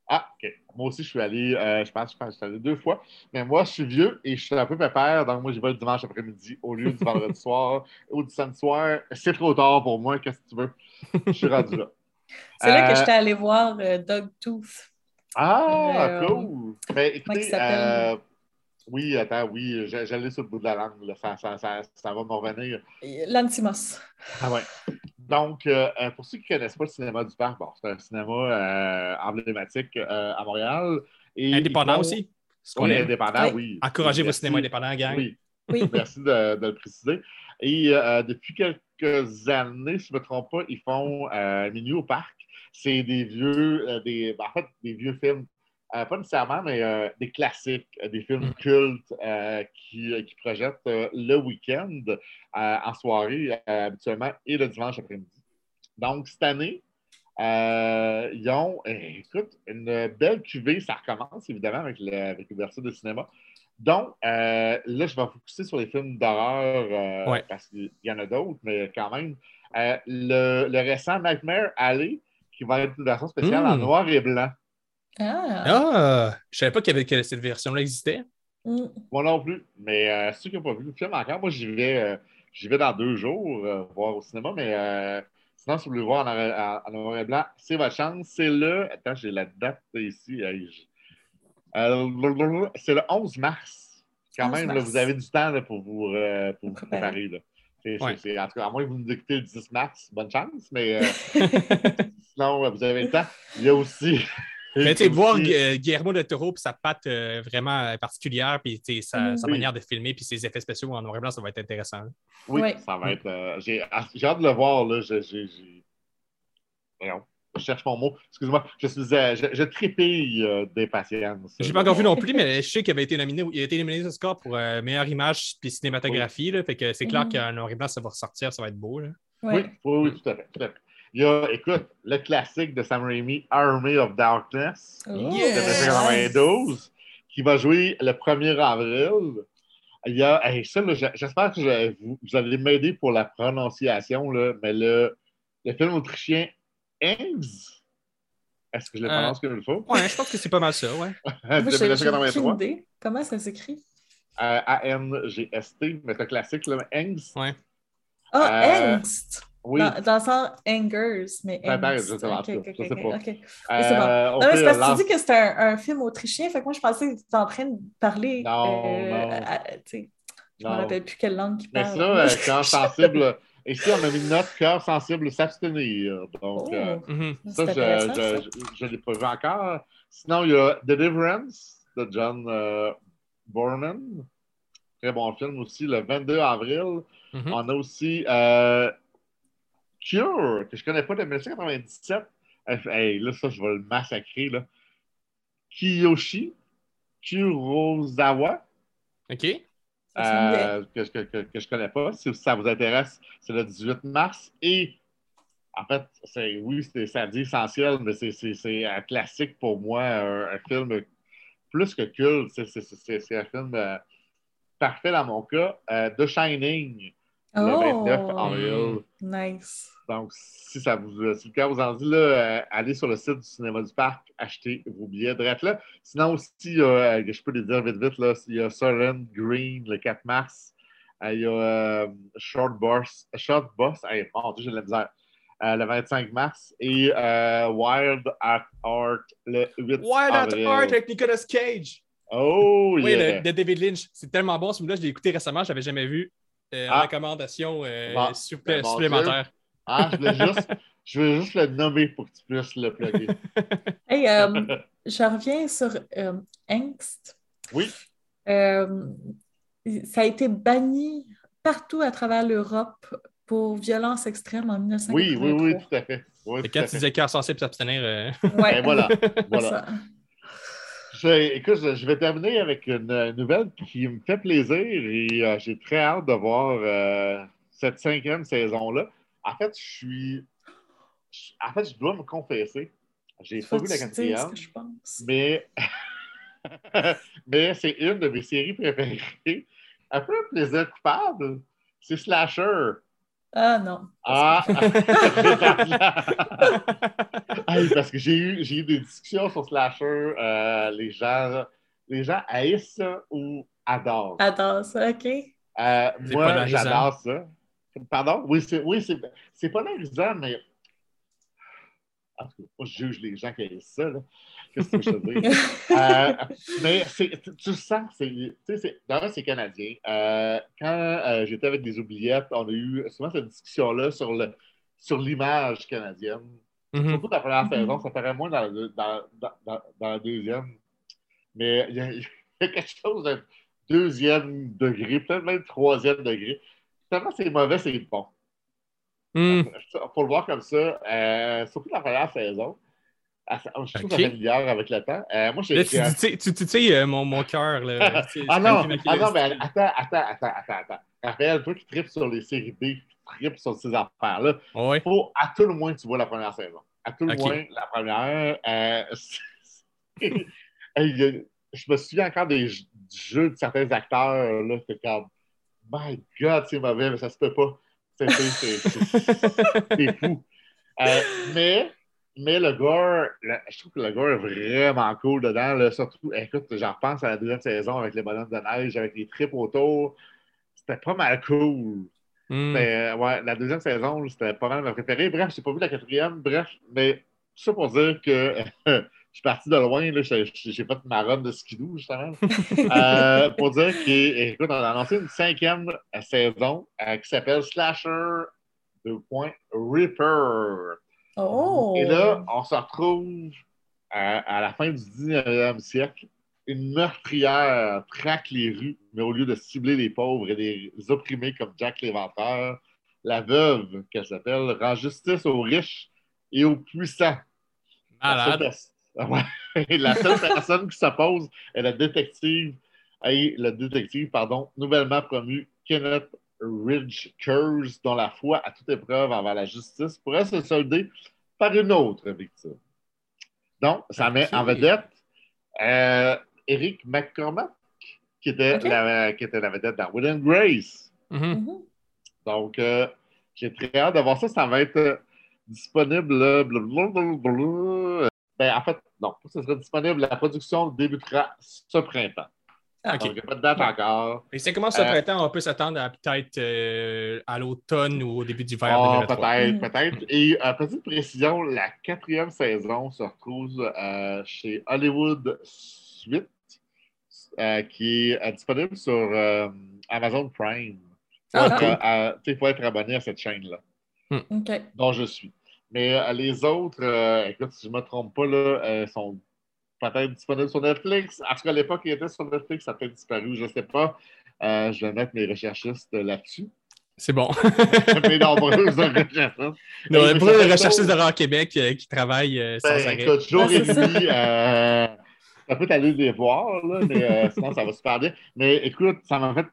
[SPEAKER 4] Ah, OK. Moi aussi, je suis allé, euh, je pense, je pense que je suis allé deux fois. Mais moi, je suis vieux et je suis un peu pépère. Donc, moi, j'y vais le dimanche après-midi au lieu du vendredi soir ou du samedi soir. C'est trop tard pour moi. Qu'est-ce que tu veux? Je suis rendu là.
[SPEAKER 3] C'est là que
[SPEAKER 4] Euh,
[SPEAKER 3] j'étais allée voir euh, Dogtooth.
[SPEAKER 4] Ah,
[SPEAKER 3] Euh,
[SPEAKER 4] cool!
[SPEAKER 3] Il
[SPEAKER 4] écoutez,
[SPEAKER 3] s'appelle?
[SPEAKER 4] euh, oui, attends, oui, j'a- j'allais sur le bout de la langue. là. Ça, ça, ça, ça va me revenir.
[SPEAKER 3] Lantimos.
[SPEAKER 4] Ah ouais. Donc, euh, pour ceux qui ne connaissent pas le cinéma du parc, bon, c'est un cinéma euh, emblématique euh, à Montréal. Et
[SPEAKER 2] Indépendant
[SPEAKER 4] font-
[SPEAKER 2] aussi. Ce qu'on
[SPEAKER 4] Oui,
[SPEAKER 2] aime.
[SPEAKER 4] indépendant,
[SPEAKER 3] Oui.
[SPEAKER 4] oui.
[SPEAKER 2] Encouragez vos cinémas indépendants, gang.
[SPEAKER 4] Oui,
[SPEAKER 3] Oui.
[SPEAKER 4] merci de, de le préciser. Et euh, depuis quelques années, si je ne me trompe pas, ils font euh, Minuit au parc. C'est des vieux, euh, des, ben, en fait, des vieux films, euh, pas nécessairement, mais euh, des classiques, des films
[SPEAKER 2] Mm.
[SPEAKER 4] cultes qui, qui projettent le week-end en soirée habituellement et le dimanche après-midi. Donc, cette année, ils ont, eh, écoute, une belle cuvée. Ça recommence évidemment avec le- avec l'ouverture du cinéma. Donc, euh, là, je vais focuser sur les films d'horreur euh,
[SPEAKER 2] Ouais.
[SPEAKER 4] parce qu'il y en a d'autres, mais quand même. Euh, le, le récent Nightmare Alley, qui va être une version spéciale en noir et blanc.
[SPEAKER 3] Ah!
[SPEAKER 2] Ah! Je savais pas qu'il y avait- que cette version-là existait.
[SPEAKER 3] Mm.
[SPEAKER 4] Moi non plus. Mais euh, ceux qui n'ont pas vu le film encore, moi, j'y vais, euh, j'y vais dans deux jours euh, voir au cinéma. Mais euh, sinon, si vous voulez le voir en, noir- en- en noir et blanc, c'est votre chance. C'est le. Attends, j'ai la date ici. Je- Euh, c'est le 11 mars. Quand
[SPEAKER 3] 11
[SPEAKER 4] même, là, vous avez du temps là, pour vous, euh, pour vous
[SPEAKER 3] Préparer.
[SPEAKER 4] là.
[SPEAKER 2] Ouais.
[SPEAKER 4] en tout cas, à moins que vous nous écoutez le 10 mars, bonne chance. Mais euh, sinon, vous avez le temps. Il y a aussi.
[SPEAKER 2] Mais tu sais, voir Guillermo del Toro puis sa patte euh, vraiment particulière, puis sais, sa,
[SPEAKER 3] Mm.
[SPEAKER 2] manière de filmer, puis ses effets spéciaux en noir et blanc, ça va être intéressant.
[SPEAKER 4] Oui,
[SPEAKER 3] Oui.
[SPEAKER 4] ça va être. euh, j'ai ah, j'ai hâte de le voir. Là. J'ai- je cherche mon mot. Excuse-moi. Je suis. euh, je, je trépille euh, d'impatience.
[SPEAKER 2] Je l'ai pas encore vu non plus, mais je sais qu'il avait été nominé, il a été nominé au score pour euh, meilleure image puis cinématographie. Là, fait que c'est clair qu'en noir et blanc, ça va ressortir, ça va être beau. Là.
[SPEAKER 4] Oui,
[SPEAKER 3] Ouais.
[SPEAKER 4] oui, oui, tout à fait. tout à fait. Il y a, écoute, le classique de Sam Raimi, Army of Darkness,
[SPEAKER 3] Oh,
[SPEAKER 4] de
[SPEAKER 2] Yes!
[SPEAKER 4] 1992, qui va jouer le 1er avril. Il y a, hey, ça, là, j'- j'espère que je- vous, vous allez m'aider pour la prononciation, là, mais le, le film autrichien Engs, est-ce que je le
[SPEAKER 2] Euh,
[SPEAKER 4] prononce comme il faut?
[SPEAKER 2] Ouais, je pense que c'est pas mal ça, ouais.
[SPEAKER 3] Moi,
[SPEAKER 4] de
[SPEAKER 3] j'ai- j'ai
[SPEAKER 4] 1983.
[SPEAKER 3] aucune idée. Comment ça s'écrit?
[SPEAKER 4] Euh, A-N-G-S-T, mais c'est un classique, là, Engs.
[SPEAKER 2] Ouais.
[SPEAKER 3] Ah,
[SPEAKER 4] Euh,
[SPEAKER 3] angst!
[SPEAKER 4] Oui,
[SPEAKER 3] Dans, dans le sens angers, mais angst.
[SPEAKER 4] je sais pas,
[SPEAKER 3] Ok, ok,
[SPEAKER 4] je sais
[SPEAKER 3] ok,
[SPEAKER 4] pas.
[SPEAKER 3] ok. Oui,
[SPEAKER 4] Euh,
[SPEAKER 3] c'est bon.
[SPEAKER 4] on
[SPEAKER 3] Non, mais c'est parce que
[SPEAKER 4] lance-
[SPEAKER 3] tu dis que c'était un, un film autrichien, fait que moi, je pensais que tu étais en train de parler.
[SPEAKER 4] Non,
[SPEAKER 3] euh,
[SPEAKER 4] non.
[SPEAKER 3] à- je ne me rappelle plus quelle langue il
[SPEAKER 4] Mais
[SPEAKER 3] parle.
[SPEAKER 4] ça, euh, cœur sensible. Ici, on a mis une note cœur sensible s'abstenir. Donc,
[SPEAKER 3] Oh,
[SPEAKER 4] euh,
[SPEAKER 2] Mhm.
[SPEAKER 4] ça, je
[SPEAKER 3] intéressant, ça.
[SPEAKER 4] je ne l'ai pas vu encore. Sinon, il y a Deliverance de John euh, Borman. Très bon film aussi, le 22 avril.
[SPEAKER 2] Mhm.
[SPEAKER 4] On a aussi euh, Cure, que je ne connais pas de 1997. Euh, Hey, là, ça, je vais le massacrer. Là. Kiyoshi Kurosawa.
[SPEAKER 2] OK.
[SPEAKER 4] Euh, que, que, que, je connais pas. Si ça vous intéresse, c'est le 18 mars. Et en fait, c'est, oui, c'est, dit essentiel, mais c'est, c'est, c'est un classique pour moi, un, film plus que culte. C'est, c'est un film euh, parfait dans mon cas. Euh, The Shining, le 29
[SPEAKER 3] Oh,
[SPEAKER 4] avril.
[SPEAKER 3] nice.
[SPEAKER 4] Donc, si, ça vous, si le cas vous en dit, là, euh, allez sur le site du Cinéma du Parc, achetez vos billets direct là. Sinon, aussi, euh, je peux les dire vite, vite, là, il y a Silent Green le 4 mars. Euh, il y a euh, Short Boss, Short Boss hey, mon Dieu, j'ai de la misère, euh, le 25 mars. Et euh, Wild Art Art le 8
[SPEAKER 2] Wild at. Heart avec Nicolas Cage.
[SPEAKER 4] Oh,
[SPEAKER 2] Oui,
[SPEAKER 4] yeah.
[SPEAKER 2] le- de David Lynch. C'est tellement bon, celui-là, je l'ai écouté récemment, je l'avais jamais vu. Euh,
[SPEAKER 4] Ah.
[SPEAKER 2] Recommandation euh,
[SPEAKER 4] Bon.
[SPEAKER 2] supplé-
[SPEAKER 4] Ben, bon
[SPEAKER 2] supplémentaire.
[SPEAKER 4] Ah, je, voulais juste, je veux juste le nommer pour que tu puisses le plugger.
[SPEAKER 3] Hey, euh, je reviens sur euh, angst.
[SPEAKER 4] Oui.
[SPEAKER 3] Ça a été banni partout à travers l'Europe pour violence extrême en 1983.
[SPEAKER 4] Oui, oui, oui, tout à fait. Oui, tout
[SPEAKER 2] quand
[SPEAKER 4] à
[SPEAKER 2] tu disais cœur sensible s'abstenir, euh,
[SPEAKER 3] Ouais,
[SPEAKER 4] Et voilà.
[SPEAKER 3] c'est
[SPEAKER 4] voilà. Je- écoute, je, je vais terminer avec une, euh, nouvelle qui me fait plaisir et euh, j'ai très hâte de voir euh, cette cinquième saison-là. En fait, je suis. je- En fait, je dois me confesser. J'ai pas vu la quatrième, mais, mais c'est une de mes séries préférées. Un peu un plaisir coupable. C'est Slasher.
[SPEAKER 3] Ah non.
[SPEAKER 4] Ah! Hey, parce que j'ai eu, j'ai eu des discussions sur Slasher. euh, les, gens, les gens haïssent ça ou adorent.
[SPEAKER 3] Attends, ça, OK.
[SPEAKER 4] Euh, moi, j'adore ça. Pardon? Oui, c'est oui, c'est, c'est pas valorisant, mais. En tout cas, moi, je juge les gens qui haïssent ça. Là. Qu'est-ce que je te dis? Euh, mais c'est, tu- sens, c'est, tu sais, c'est, d'abord, c'est canadien. Euh, quand euh, j'étais avec des oubliettes, on a eu souvent cette discussion-là sur, le, sur l'image canadienne.
[SPEAKER 2] mhm.
[SPEAKER 4] Surtout la première
[SPEAKER 3] Mhm.
[SPEAKER 4] saison, ça paraît moins dans, dans, dans, dans, dans la deuxième. Mais il y, a, il y a quelque chose de deuxième degré, peut-être même troisième degré. Tellement c'est mauvais, c'est bon. Il faut le voir comme ça. Euh, surtout la première saison. Ah, Je trouve
[SPEAKER 2] Ok.
[SPEAKER 4] que ça avec le temps. Euh, moi, j'ai
[SPEAKER 2] Là, tu tu, tu sais, euh, mon, mon cœur,
[SPEAKER 4] Ah
[SPEAKER 2] c'est
[SPEAKER 4] non, ah non, mais attends, attends, attends, attends, attends. Raphaël, toi qui tripes sur les séries B, qui tripes sur ces affaires-là,
[SPEAKER 2] Ouais.
[SPEAKER 4] faut à tout le moins que tu vois la première saison. À tout le moins, la première. euh, je me souviens encore des j- du jeu de certains acteurs. Là, c'était comme My God, c'est mauvais, mais ça se peut pas. C'est fou. Mais, mais le gore, le- je trouve que le gore est vraiment cool dedans. là. surtout, écoute, j'en repense à la deuxième saison avec les bonhommes de neige, avec les trips autour. C'était pas mal cool. Euh, ouais, la deuxième saison, c'était pas mal ma préférée. Bref, j'ai pas vu la quatrième. Bref, mais tout ça pour dire que je suis parti de loin. j'ai, fait ma run de skidoo, justement. Euh, pour dire qu'on a annoncé une cinquième saison euh, qui s'appelle Slasher deux points, Ripper.
[SPEAKER 3] Oh!
[SPEAKER 4] Et là, on se retrouve à, à la fin du 19e siècle. Une meurtrière traque les rues, mais au lieu de cibler les pauvres et les opprimés comme Jack l'Éventreur, la veuve, qu'elle s'appelle, rend justice aux riches et aux puissants. La seule,
[SPEAKER 2] Malade.
[SPEAKER 4] pers- Ouais. la seule personne qui s'oppose est la détective, et le détective, pardon, nouvellement promu Kenneth Ridge Kurz, dont la foi à toute épreuve envers la justice pourrait se solder par une autre victime. Donc, ça met en vedette euh, Eric McCormack, qui était, la, qui était la vedette dans Will and Grace.
[SPEAKER 2] Mhm.
[SPEAKER 3] Mhm.
[SPEAKER 4] Donc, euh, j'ai très hâte de voir ça. Ça va être euh, disponible. là, blablabla. Ben, en fait, non, ça sera disponible. La production débutera ce printemps.
[SPEAKER 3] Ah.
[SPEAKER 2] Ok.
[SPEAKER 4] Donc, il n'y a pas de date encore.
[SPEAKER 2] Et ça commence ce
[SPEAKER 4] Euh,
[SPEAKER 2] printemps, on peut s'attendre à peut-être euh, à l'automne ou au début d'hiver
[SPEAKER 4] Ah,
[SPEAKER 2] 2023.
[SPEAKER 4] peut-être,
[SPEAKER 3] Mhm.
[SPEAKER 4] peut-être. Et euh, petite précision, la quatrième saison se retrouve euh, chez Hollywood Suite, euh, qui est euh, disponible sur euh, Amazon Prime.
[SPEAKER 2] Ah,
[SPEAKER 4] il faut être abonné à cette chaîne-là.
[SPEAKER 3] OK.
[SPEAKER 4] dont je suis. Mais euh, les autres, euh, écoute, si je ne me trompe pas, là, euh, sont peut-être disponibles sur Netflix. En tout cas, à l'époque, ils étaient sur Netflix, ça a peut-être disparu, je ne sais pas. Euh, je vais mettre mes recherchistes là-dessus.
[SPEAKER 2] C'est bon.
[SPEAKER 4] mes nombreuses recherchistes.
[SPEAKER 2] Non, pour les recherchistes de Québec euh, qui travaillent euh, sans
[SPEAKER 4] Ben,
[SPEAKER 2] arrêt.
[SPEAKER 4] écoute, jour et nuit, euh, ça peut aller les voir, là, mais sinon, ça va super bien. Mais écoute, ça m'a fait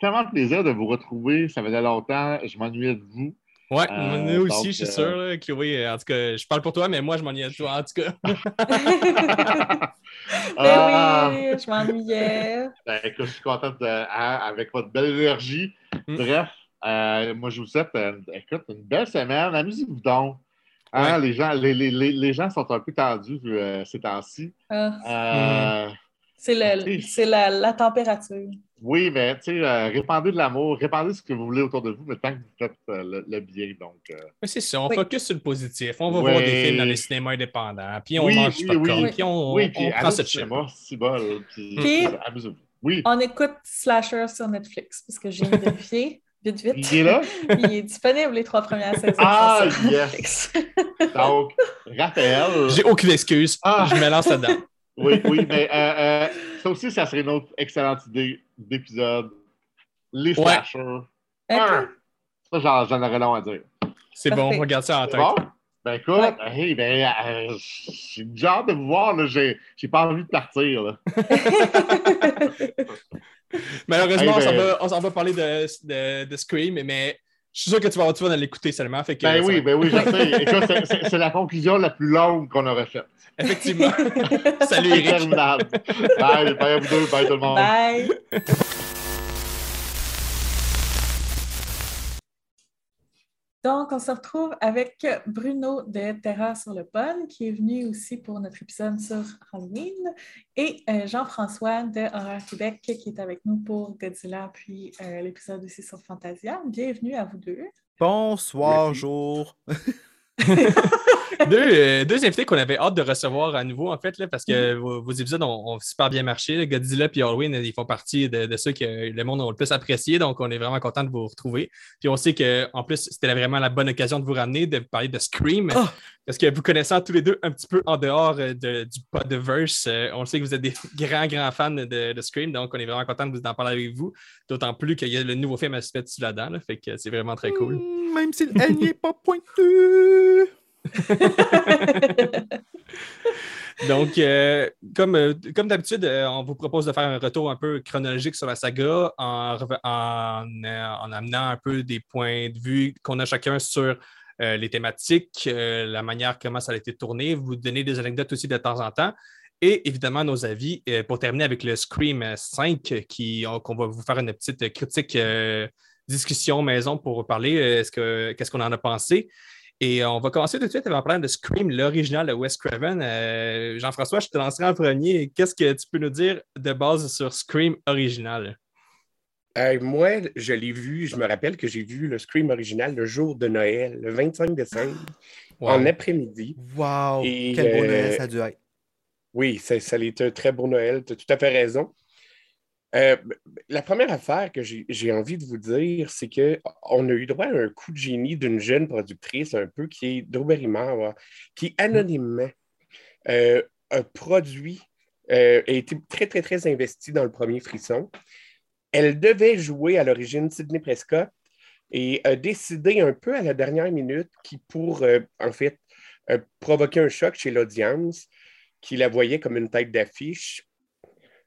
[SPEAKER 4] tellement plaisir de vous retrouver. Ça faisait longtemps, je m'ennuyais de vous.
[SPEAKER 2] Ouais,
[SPEAKER 4] Euh,
[SPEAKER 2] nous aussi,
[SPEAKER 4] donc,
[SPEAKER 2] je suis
[SPEAKER 4] euh,
[SPEAKER 2] sûr, là, Chloé. euh, En tout cas, je parle pour toi, mais moi, je m'ennuie de toi, en tout cas.
[SPEAKER 4] Ah,
[SPEAKER 3] Ben oui, je m'ennuyais.
[SPEAKER 4] Ben, écoute, je suis content de, hein, avec votre belle énergie.
[SPEAKER 2] Mm.
[SPEAKER 4] Bref, euh, moi, je vous souhaite euh, écoute, une belle semaine. Amusez-vous donc. Hein, les, gens, les, les- les- les gens sont un peu tendus euh, ces temps-ci.
[SPEAKER 3] Ah,
[SPEAKER 4] Euh,
[SPEAKER 3] c'est le- c'est la, la température.
[SPEAKER 4] Oui, mais tu sais, euh, répandez de l'amour, répandez ce que vous voulez autour de vous, mais tant que vous faites euh, le, le bien. Donc, euh,
[SPEAKER 2] Mais c'est ça, on
[SPEAKER 3] Oui.
[SPEAKER 2] focus sur le positif. On va voir des films dans les cinémas indépendants, puis on
[SPEAKER 4] Oui,
[SPEAKER 2] mange
[SPEAKER 4] oui,
[SPEAKER 2] du popcorn,
[SPEAKER 4] oui.
[SPEAKER 2] puis on,
[SPEAKER 4] oui,
[SPEAKER 2] on
[SPEAKER 4] puis
[SPEAKER 2] prend cette
[SPEAKER 4] cinéma, si bol, puis. Oui,
[SPEAKER 3] On écoute Slasher sur Netflix parce que j'ai vérifié vite, vite.
[SPEAKER 4] il est là?
[SPEAKER 3] Il est disponible les trois premières saisons.
[SPEAKER 4] Ah, yes.
[SPEAKER 3] Netflix.
[SPEAKER 4] Donc, Raphaël.
[SPEAKER 2] J'ai aucune excuse.
[SPEAKER 4] Ah.
[SPEAKER 2] Je me lance là-dedans.
[SPEAKER 4] Oui, oui, mais euh, euh, ça aussi, ça serait une autre excellente idée d'épisode. Les
[SPEAKER 2] Ouais.
[SPEAKER 4] slashers.
[SPEAKER 3] Ok.
[SPEAKER 4] Un. Ça, j'en, j'en aurais long à dire.
[SPEAKER 2] C'est bon, regarde ça en tête.
[SPEAKER 4] bon? Ben écoute,
[SPEAKER 3] Ouais.
[SPEAKER 4] hey, ben, euh, j'ai déjà hâte de vous voir. Là. J'ai, j'ai pas envie de partir. Là.
[SPEAKER 2] Malheureusement,
[SPEAKER 4] Hey,
[SPEAKER 2] on, s'en
[SPEAKER 4] ben-
[SPEAKER 2] va, on s'en va parler de, de, de Scream, mais je suis sûr que tu vas avoir du fun à l'écouter seulement. Fait que,
[SPEAKER 4] Ben
[SPEAKER 2] ça
[SPEAKER 4] oui, ben oui, je sais. Écoute, c'est, c'est- c'est la conclusion la plus longue qu'on aurait faite.
[SPEAKER 2] Effectivement. Salut Eric.
[SPEAKER 4] Bye, bye à vous deux, bye tout le monde.
[SPEAKER 3] Bye. Donc, on se retrouve avec Bruno de Terra sur le Pun, qui est venu aussi pour notre épisode sur Halloween, et euh, Jean-François de Horreur Québec, qui est avec nous pour Godzilla, puis euh, l'épisode aussi sur Fantasia. Bienvenue à vous deux.
[SPEAKER 5] Bonsoir,
[SPEAKER 4] Merci.
[SPEAKER 5] jour.
[SPEAKER 2] deux, euh, deux invités qu'on avait hâte de recevoir à nouveau, en fait, là, parce
[SPEAKER 3] Mhm.
[SPEAKER 2] que vos, vos épisodes ont, ont super bien marché. là. Godzilla et Halloween, ils font partie de, de ceux que le monde a le plus apprécié, donc on est vraiment content de vous retrouver. Puis on sait qu'en plus, c'était vraiment la bonne occasion de vous ramener, de parler de Scream,
[SPEAKER 5] Ah!
[SPEAKER 2] parce que vous connaissant tous les deux un petit peu en dehors euh, de- du Podverse, euh, on sait que vous êtes des grands, grands fans de, de Scream, donc on est vraiment content de vous en parler avec vous, d'autant plus qu'il y a le nouveau film à se mettre dessus là-dedans, là, fait que c'est vraiment très cool.
[SPEAKER 5] Hmm, Même si le n'est pas pointu.
[SPEAKER 2] Donc, euh, comme, euh, comme d'habitude, euh, on vous propose de faire un retour un peu chronologique sur la saga en, en, en amenant un peu des points de vue qu'on a chacun sur les thématiques, la manière comment ça a été tourné, vous donner des anecdotes aussi de temps en temps. Et évidemment, nos avis pour terminer avec le Scream 5, qui, on- qu'on va vous faire une petite critique, discussion maison pour parler. Est-ce que, qu'est-ce qu'on en a pensé? Et on va commencer tout de suite en parlant de Scream, l'original de Wes Craven. Euh, Jean-François, je te lancerai en premier. Qu'est-ce que tu peux nous dire de base sur Scream original?
[SPEAKER 6] Euh, moi, je l'ai vu, je me rappelle que j'ai vu le Scream original le jour de Noël, le 25 décembre,
[SPEAKER 2] Wow.
[SPEAKER 6] en après-midi.
[SPEAKER 5] Wow,
[SPEAKER 6] Et,
[SPEAKER 5] quel beau
[SPEAKER 6] euh,
[SPEAKER 5] Noël ça a dû être.
[SPEAKER 6] Oui, ça, ça a été un très beau Noël, tu as tout à fait raison. Euh, la première affaire que j'ai envie de vous dire, c'est qu'on a eu droit à un coup de génie d'une jeune productrice un peu qui est Drew Barrymore, qui anonymement euh, a produit, euh, a été très, très, très investie dans le premier frisson. Elle devait jouer à l'origine Sidney Prescott et a décidé un peu à la dernière minute qui, pour en fait provoquer un choc chez l'audience, qui la voyait comme une tête d'affiche,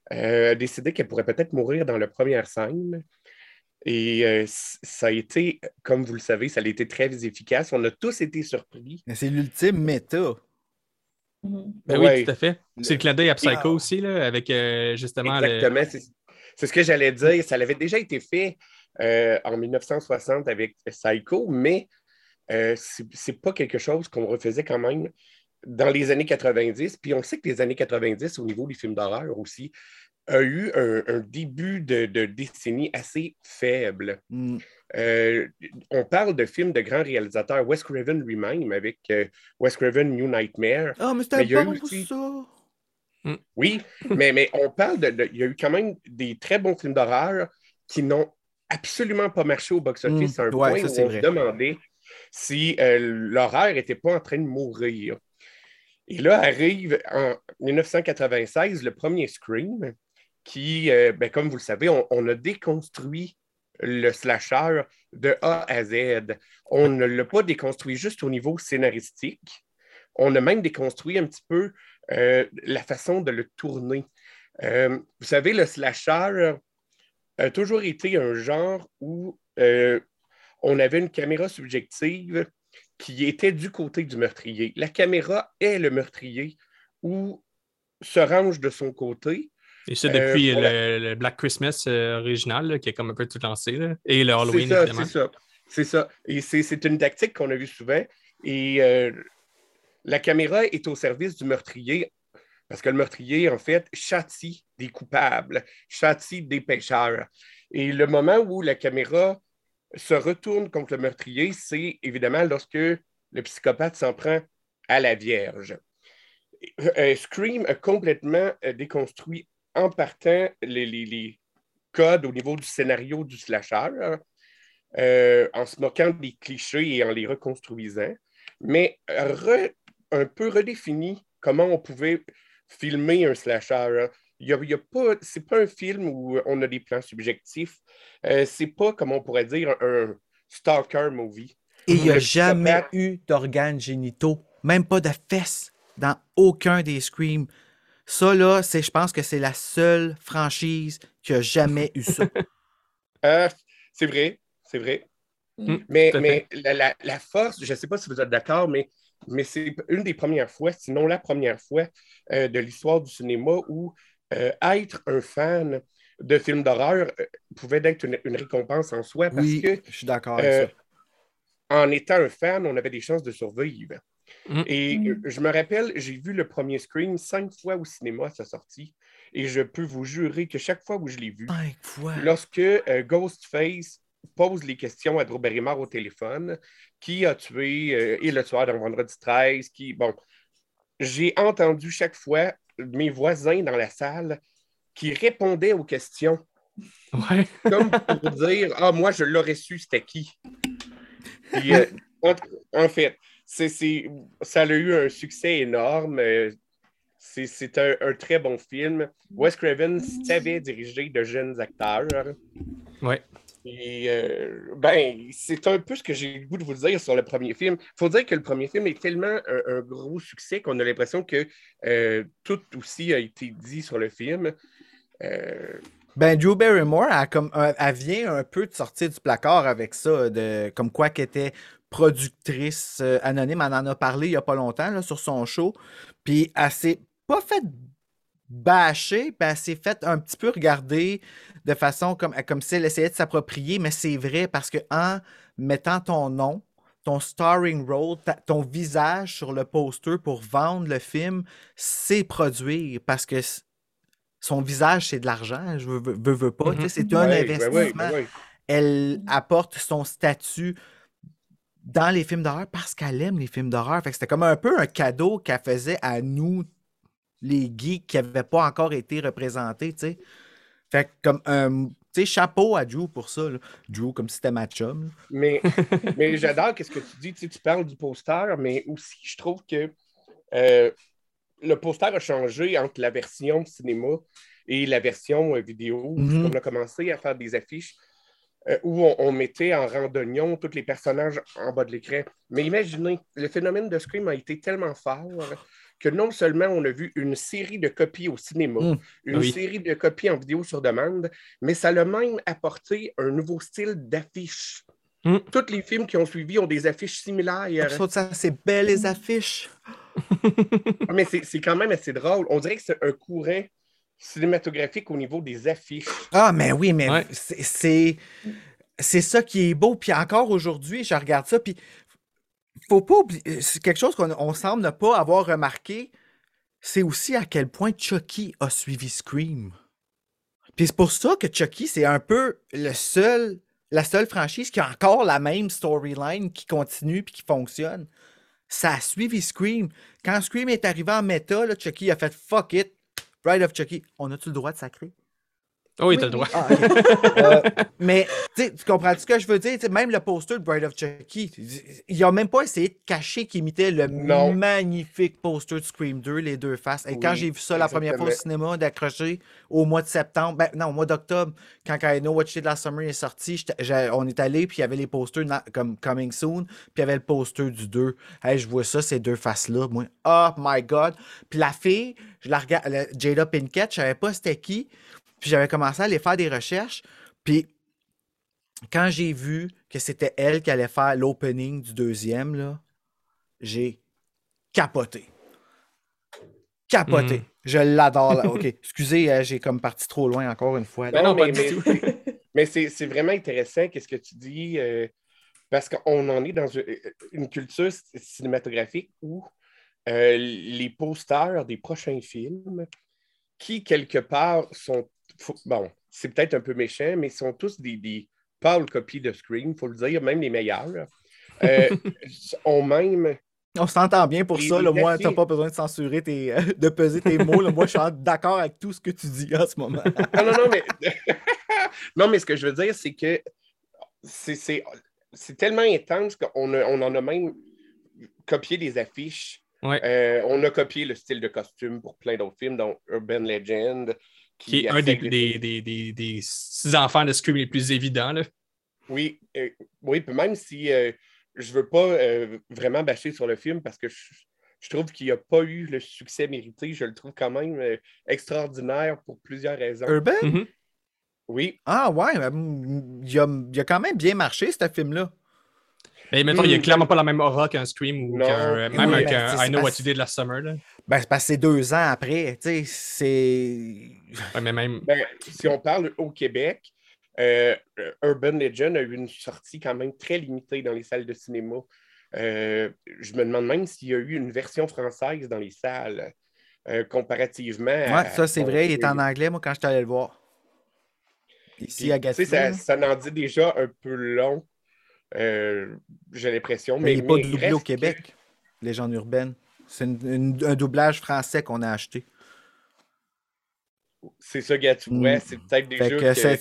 [SPEAKER 6] a décidé qu'elle pourrait peut-être mourir dans la première scène. Et euh, ça a été, comme vous le savez, ça a été très efficace. On a tous été surpris.
[SPEAKER 5] Mais c'est l'ultime méta.
[SPEAKER 3] Mhm.
[SPEAKER 2] Ben
[SPEAKER 6] Ouais.
[SPEAKER 2] Oui, tout à fait. C'est le clin d'œil à Psycho aussi, là, avec euh, justement le-
[SPEAKER 6] Exactement. C'est- C'est ce que j'allais dire. Ça avait déjà été fait euh, en 1960 avec Psycho, mais euh, c'est c'est pas quelque chose qu'on refaisait quand même dans les années 90. Puis on sait que les années 90, au niveau des films d'horreur aussi, a eu un, un début de, de décennie assez faible.
[SPEAKER 5] Hmm.
[SPEAKER 6] Euh, on parle de films de grands réalisateurs, Wes Craven lui-même, avec euh, Wes Craven New Nightmare.
[SPEAKER 5] Ah, mais
[SPEAKER 6] Mais
[SPEAKER 5] c'était
[SPEAKER 6] eu
[SPEAKER 5] bon
[SPEAKER 6] aussi-
[SPEAKER 5] ça.
[SPEAKER 6] Oui, mais, mais on parle de, de- Il y a eu quand même des très bons films d'horreur qui n'ont absolument pas marché au box-office
[SPEAKER 5] Mm,
[SPEAKER 6] à un
[SPEAKER 5] ouais,
[SPEAKER 6] point
[SPEAKER 5] ça,
[SPEAKER 6] où on
[SPEAKER 5] vrai.
[SPEAKER 6] se demandait si euh, l'horreur n'était pas en train de mourir. Et là arrive en 1996 le premier Scream qui, euh, ben, comme vous le savez, on, a déconstruit le slasher de A à Z. On ne l'a pas déconstruit juste au niveau scénaristique. On a même déconstruit un petit peu euh, la façon de le tourner. Euh, vous savez, le slasher a toujours été un genre où on avait une caméra subjective qui était du côté du meurtrier. La caméra est le meurtrier ou se range de son côté.
[SPEAKER 2] Et ça,
[SPEAKER 6] Euh,
[SPEAKER 2] depuis
[SPEAKER 6] pour
[SPEAKER 2] le, le Black Christmas euh, original, là, qui est comme un peu tout lancé, là, et le Halloween,
[SPEAKER 6] C'est ça,
[SPEAKER 2] évidemment.
[SPEAKER 6] c'est ça. C'est ça. Et c'est une tactique qu'on a vue souvent. Et euh, la caméra est au service du meurtrier parce que le meurtrier, en fait, châtie des coupables, châtie des pécheurs. Et le moment où la caméra se retourne contre le meurtrier, c'est évidemment lorsque le psychopathe s'en prend à la Vierge. Euh, Scream a complètement euh, déconstruit en partant les, codes au niveau du scénario du slasher, euh, en se moquant des clichés et en les reconstruisant, mais un peu redéfini comment on pouvait filmer un slasher. hein. Il y a, il y a pas, c'est pas un film où on a des plans subjectifs. Euh, c'est pas, comme on pourrait dire, un, stalker movie.
[SPEAKER 5] Et il n'y a jamais eu d'organes génitaux, même pas de fesses dans aucun des Screams. Ça, là, c'est, je pense que c'est la seule franchise qui a jamais eu ça.
[SPEAKER 6] Euh, c'est vrai, c'est vrai.
[SPEAKER 2] Mm,
[SPEAKER 6] Mais, mais la, la- la force, je ne sais pas si vous êtes d'accord, mais, mais c'est une des premières fois, sinon la première fois euh, de l'histoire du cinéma où euh, être un fan de films d'horreur euh, pouvait être une, une récompense en soi parce
[SPEAKER 5] oui,
[SPEAKER 6] que
[SPEAKER 5] je suis d'accord avec
[SPEAKER 6] euh,
[SPEAKER 5] ça.
[SPEAKER 6] en étant un fan, on avait des chances de survivre.
[SPEAKER 2] Mm.
[SPEAKER 6] Et
[SPEAKER 3] Mm.
[SPEAKER 6] je me rappelle, j'ai vu le premier Scream cinq fois au cinéma à sa sortie. Et je peux vous jurer que chaque fois où je l'ai vu,
[SPEAKER 5] Cinq fois.
[SPEAKER 6] lorsque euh, Ghostface pose les questions à Drew Barrymore au téléphone, qui a tué euh, et le tueur dans Vendredi 13, qui, bon, j'ai entendu chaque fois mes voisins dans la salle qui répondaient aux questions,
[SPEAKER 2] Ouais.
[SPEAKER 6] comme pour dire Ah, moi, je l'aurais su, c'était qui? Puis, euh, en, en fait, c'est, c'est- ça a eu un succès énorme. c'est, c'est un, un très bon film. Wes Craven savait diriger de jeunes acteurs.
[SPEAKER 2] Ouais.
[SPEAKER 6] Euh, ben, c'est un peu ce que j'ai le goût de vous dire sur le premier film. Il faut dire que le premier film est tellement un, gros succès qu'on a l'impression que euh, tout aussi a été dit sur le film. Euh,
[SPEAKER 5] Ben, Drew Barrymore, elle, comme, vient un peu de sortir du placard avec ça, de, comme quoi qu'elle était productrice anonyme. Elle en a parlé il n'y a pas longtemps sur son show. Puis elle s'est pas fait bâcher, puis elle s'est fait un petit peu regarder de façon comme, comme si elle essayait de s'approprier, mais c'est vrai parce que en mettant ton nom, ton starring role, ta- ton visage sur le poster pour vendre le film, c'est produire parce que son visage, c'est de l'argent, je veux, veux, pas. C'est un
[SPEAKER 6] ouais,
[SPEAKER 5] investissement.
[SPEAKER 6] ouais, ouais.
[SPEAKER 5] Elle apporte son statut dans les films d'horreur parce qu'elle aime les films d'horreur. Fait que c'était comme un peu un cadeau qu'elle faisait à nous, les geeks qui n'avaient pas encore été représentés, tu sais. Fait que comme un. Tu sais, chapeau à Drew pour ça. là. Drew, comme si c'était ma chum. là.
[SPEAKER 6] Mais, mais j'adore ce que tu dis. Tu, sais, tu parles du poster, mais aussi, je trouve que euh, le poster a changé entre la version cinéma et la version euh, vidéo.
[SPEAKER 5] Mhm.
[SPEAKER 6] On a commencé à faire des affiches euh, où on, on mettait en randonnion tous les personnages en bas de l'écran. Mais imaginez, le phénomène de Scream a été tellement fort que non seulement on a vu une série de copies au cinéma,
[SPEAKER 5] Mm.
[SPEAKER 6] une
[SPEAKER 2] Oui.
[SPEAKER 6] série de copies en vidéo sur demande, mais ça l'a même apporté un nouveau style d'affiche.
[SPEAKER 2] Mm.
[SPEAKER 6] Tous les films qui ont suivi ont des affiches similaires.
[SPEAKER 5] Ça, c'est belle les affiches.
[SPEAKER 6] Ah, mais c'est c'est quand même assez drôle. On dirait que c'est un courant cinématographique au niveau des affiches.
[SPEAKER 5] Ah, mais oui, mais
[SPEAKER 2] Ouais.
[SPEAKER 5] c'est- c'est c'est ça qui est beau. Puis encore aujourd'hui, je regarde ça, puis faut pas oublier, c'est quelque chose qu'on on semble ne pas avoir remarqué, c'est aussi à quel point Chucky a suivi Scream. Puis c'est pour ça que Chucky, c'est un peu le seul, la seule franchise qui a encore la même storyline qui continue puis qui fonctionne. Ça a suivi Scream. Quand Scream est arrivé en méta, Chucky a fait fuck it. Bride of Chucky. On a-tu le droit de sacrer?
[SPEAKER 2] Oh, oui,
[SPEAKER 3] Oui,
[SPEAKER 2] t'as le droit.
[SPEAKER 5] Ah. Euh, mais tu comprends ce que je veux dire? Tu sais, même le poster de Bride of Chucky, il a même pas essayé de cacher qu'il imitait le
[SPEAKER 6] Non.
[SPEAKER 5] magnifique poster de Scream 2, les deux faces. Et quand j'ai vu ça la première fois au cinéma, d'accrocher au mois de septembre, ben non, au mois d'octobre, quand I Know What You Did Last Summer est sorti, on est allé, puis il y avait les posters na- comme Coming Soon, puis il y avait le poster du 2. Hey, je vois ça, ces deux faces-là. Moi, oh my God. Puis la fille, je la regarde, Jada Pinkett, je savais pas c'était qui. Puis j'avais commencé à aller faire des recherches. Puis quand j'ai vu que c'était elle qui allait faire l'opening du deuxième, là, j'ai capoté. Capoté.
[SPEAKER 2] Mhm.
[SPEAKER 5] Je l'adore. là. OK, excusez, euh, j'ai comme parti trop loin encore une fois.
[SPEAKER 2] Ben non,
[SPEAKER 6] mais, c'est- mais c'est c'est vraiment intéressant qu'est-ce que tu dis, euh, parce qu'on en est dans une, une culture cinématographique où euh, les posters des prochains films, qui quelque part sont, faut- bon, c'est peut-être un peu méchant, mais sont tous des, des pâles copies de Scream, il faut le dire, même les meilleurs, euh, ont même
[SPEAKER 5] On s'entend bien pour ça. Là, moi,
[SPEAKER 6] cafés-
[SPEAKER 5] t'as pas besoin de censurer tes, euh, de peser tes mots. là. Moi, je suis d'accord avec tout ce que tu dis en ce moment.
[SPEAKER 6] Non, non, non, mais... non, mais ce que je veux dire, c'est que c'est- tellement intense qu'on on en a même copié des affiches
[SPEAKER 2] Ouais.
[SPEAKER 6] Euh, on a copié le style de costume pour plein d'autres films, dont Urban Legend.
[SPEAKER 2] Qui est un des, des, des, des, des six enfants de Scream les plus évidents. Là.
[SPEAKER 6] Oui, euh, oui, puis même si euh, je veux pas euh, vraiment bâcher sur le film parce que je, je trouve qu'il n'a pas eu le succès mérité, je le trouve quand même euh, extraordinaire pour plusieurs raisons.
[SPEAKER 5] Urban?
[SPEAKER 2] Mhm.
[SPEAKER 6] Oui,
[SPEAKER 5] Ah ouais, mm, il a, il a quand même bien marché, ce film-là.
[SPEAKER 2] Mais mettons, il n'y a
[SPEAKER 6] Hmm.
[SPEAKER 2] clairement pas la même aura qu'un Scream ou qu'un, euh, même
[SPEAKER 5] Oui,
[SPEAKER 2] un-
[SPEAKER 5] ben,
[SPEAKER 2] qu'un I Know
[SPEAKER 5] c'est
[SPEAKER 2] What You Did Last Summer. Là.
[SPEAKER 5] Ben, c'est parce que c'est deux ans après, tu sais, c'est...
[SPEAKER 2] Ouais, mais même.
[SPEAKER 6] ben, si on parle au Québec, euh, Urban Legend a eu une sortie quand même très limitée dans les salles de cinéma. Euh, je me demande même s'il y a eu une version française dans les salles, euh, comparativement. à-
[SPEAKER 5] Ouais, ça c'est vrai, il est en anglais, moi, quand je suis allé le voir. Ici
[SPEAKER 6] Puis,
[SPEAKER 5] à
[SPEAKER 6] tu sais,
[SPEAKER 5] Gatineau.
[SPEAKER 6] ça, ça en dit déjà un peu long, euh, j'ai l'impression.
[SPEAKER 5] Mais
[SPEAKER 6] Mais,
[SPEAKER 5] il n'est pas doublé au Québec, Légende urbaine. C'est un doublage français qu'on a acheté.
[SPEAKER 6] C'est ça, vois,
[SPEAKER 5] Mm.
[SPEAKER 6] c'est peut-être déjà
[SPEAKER 5] Fait que,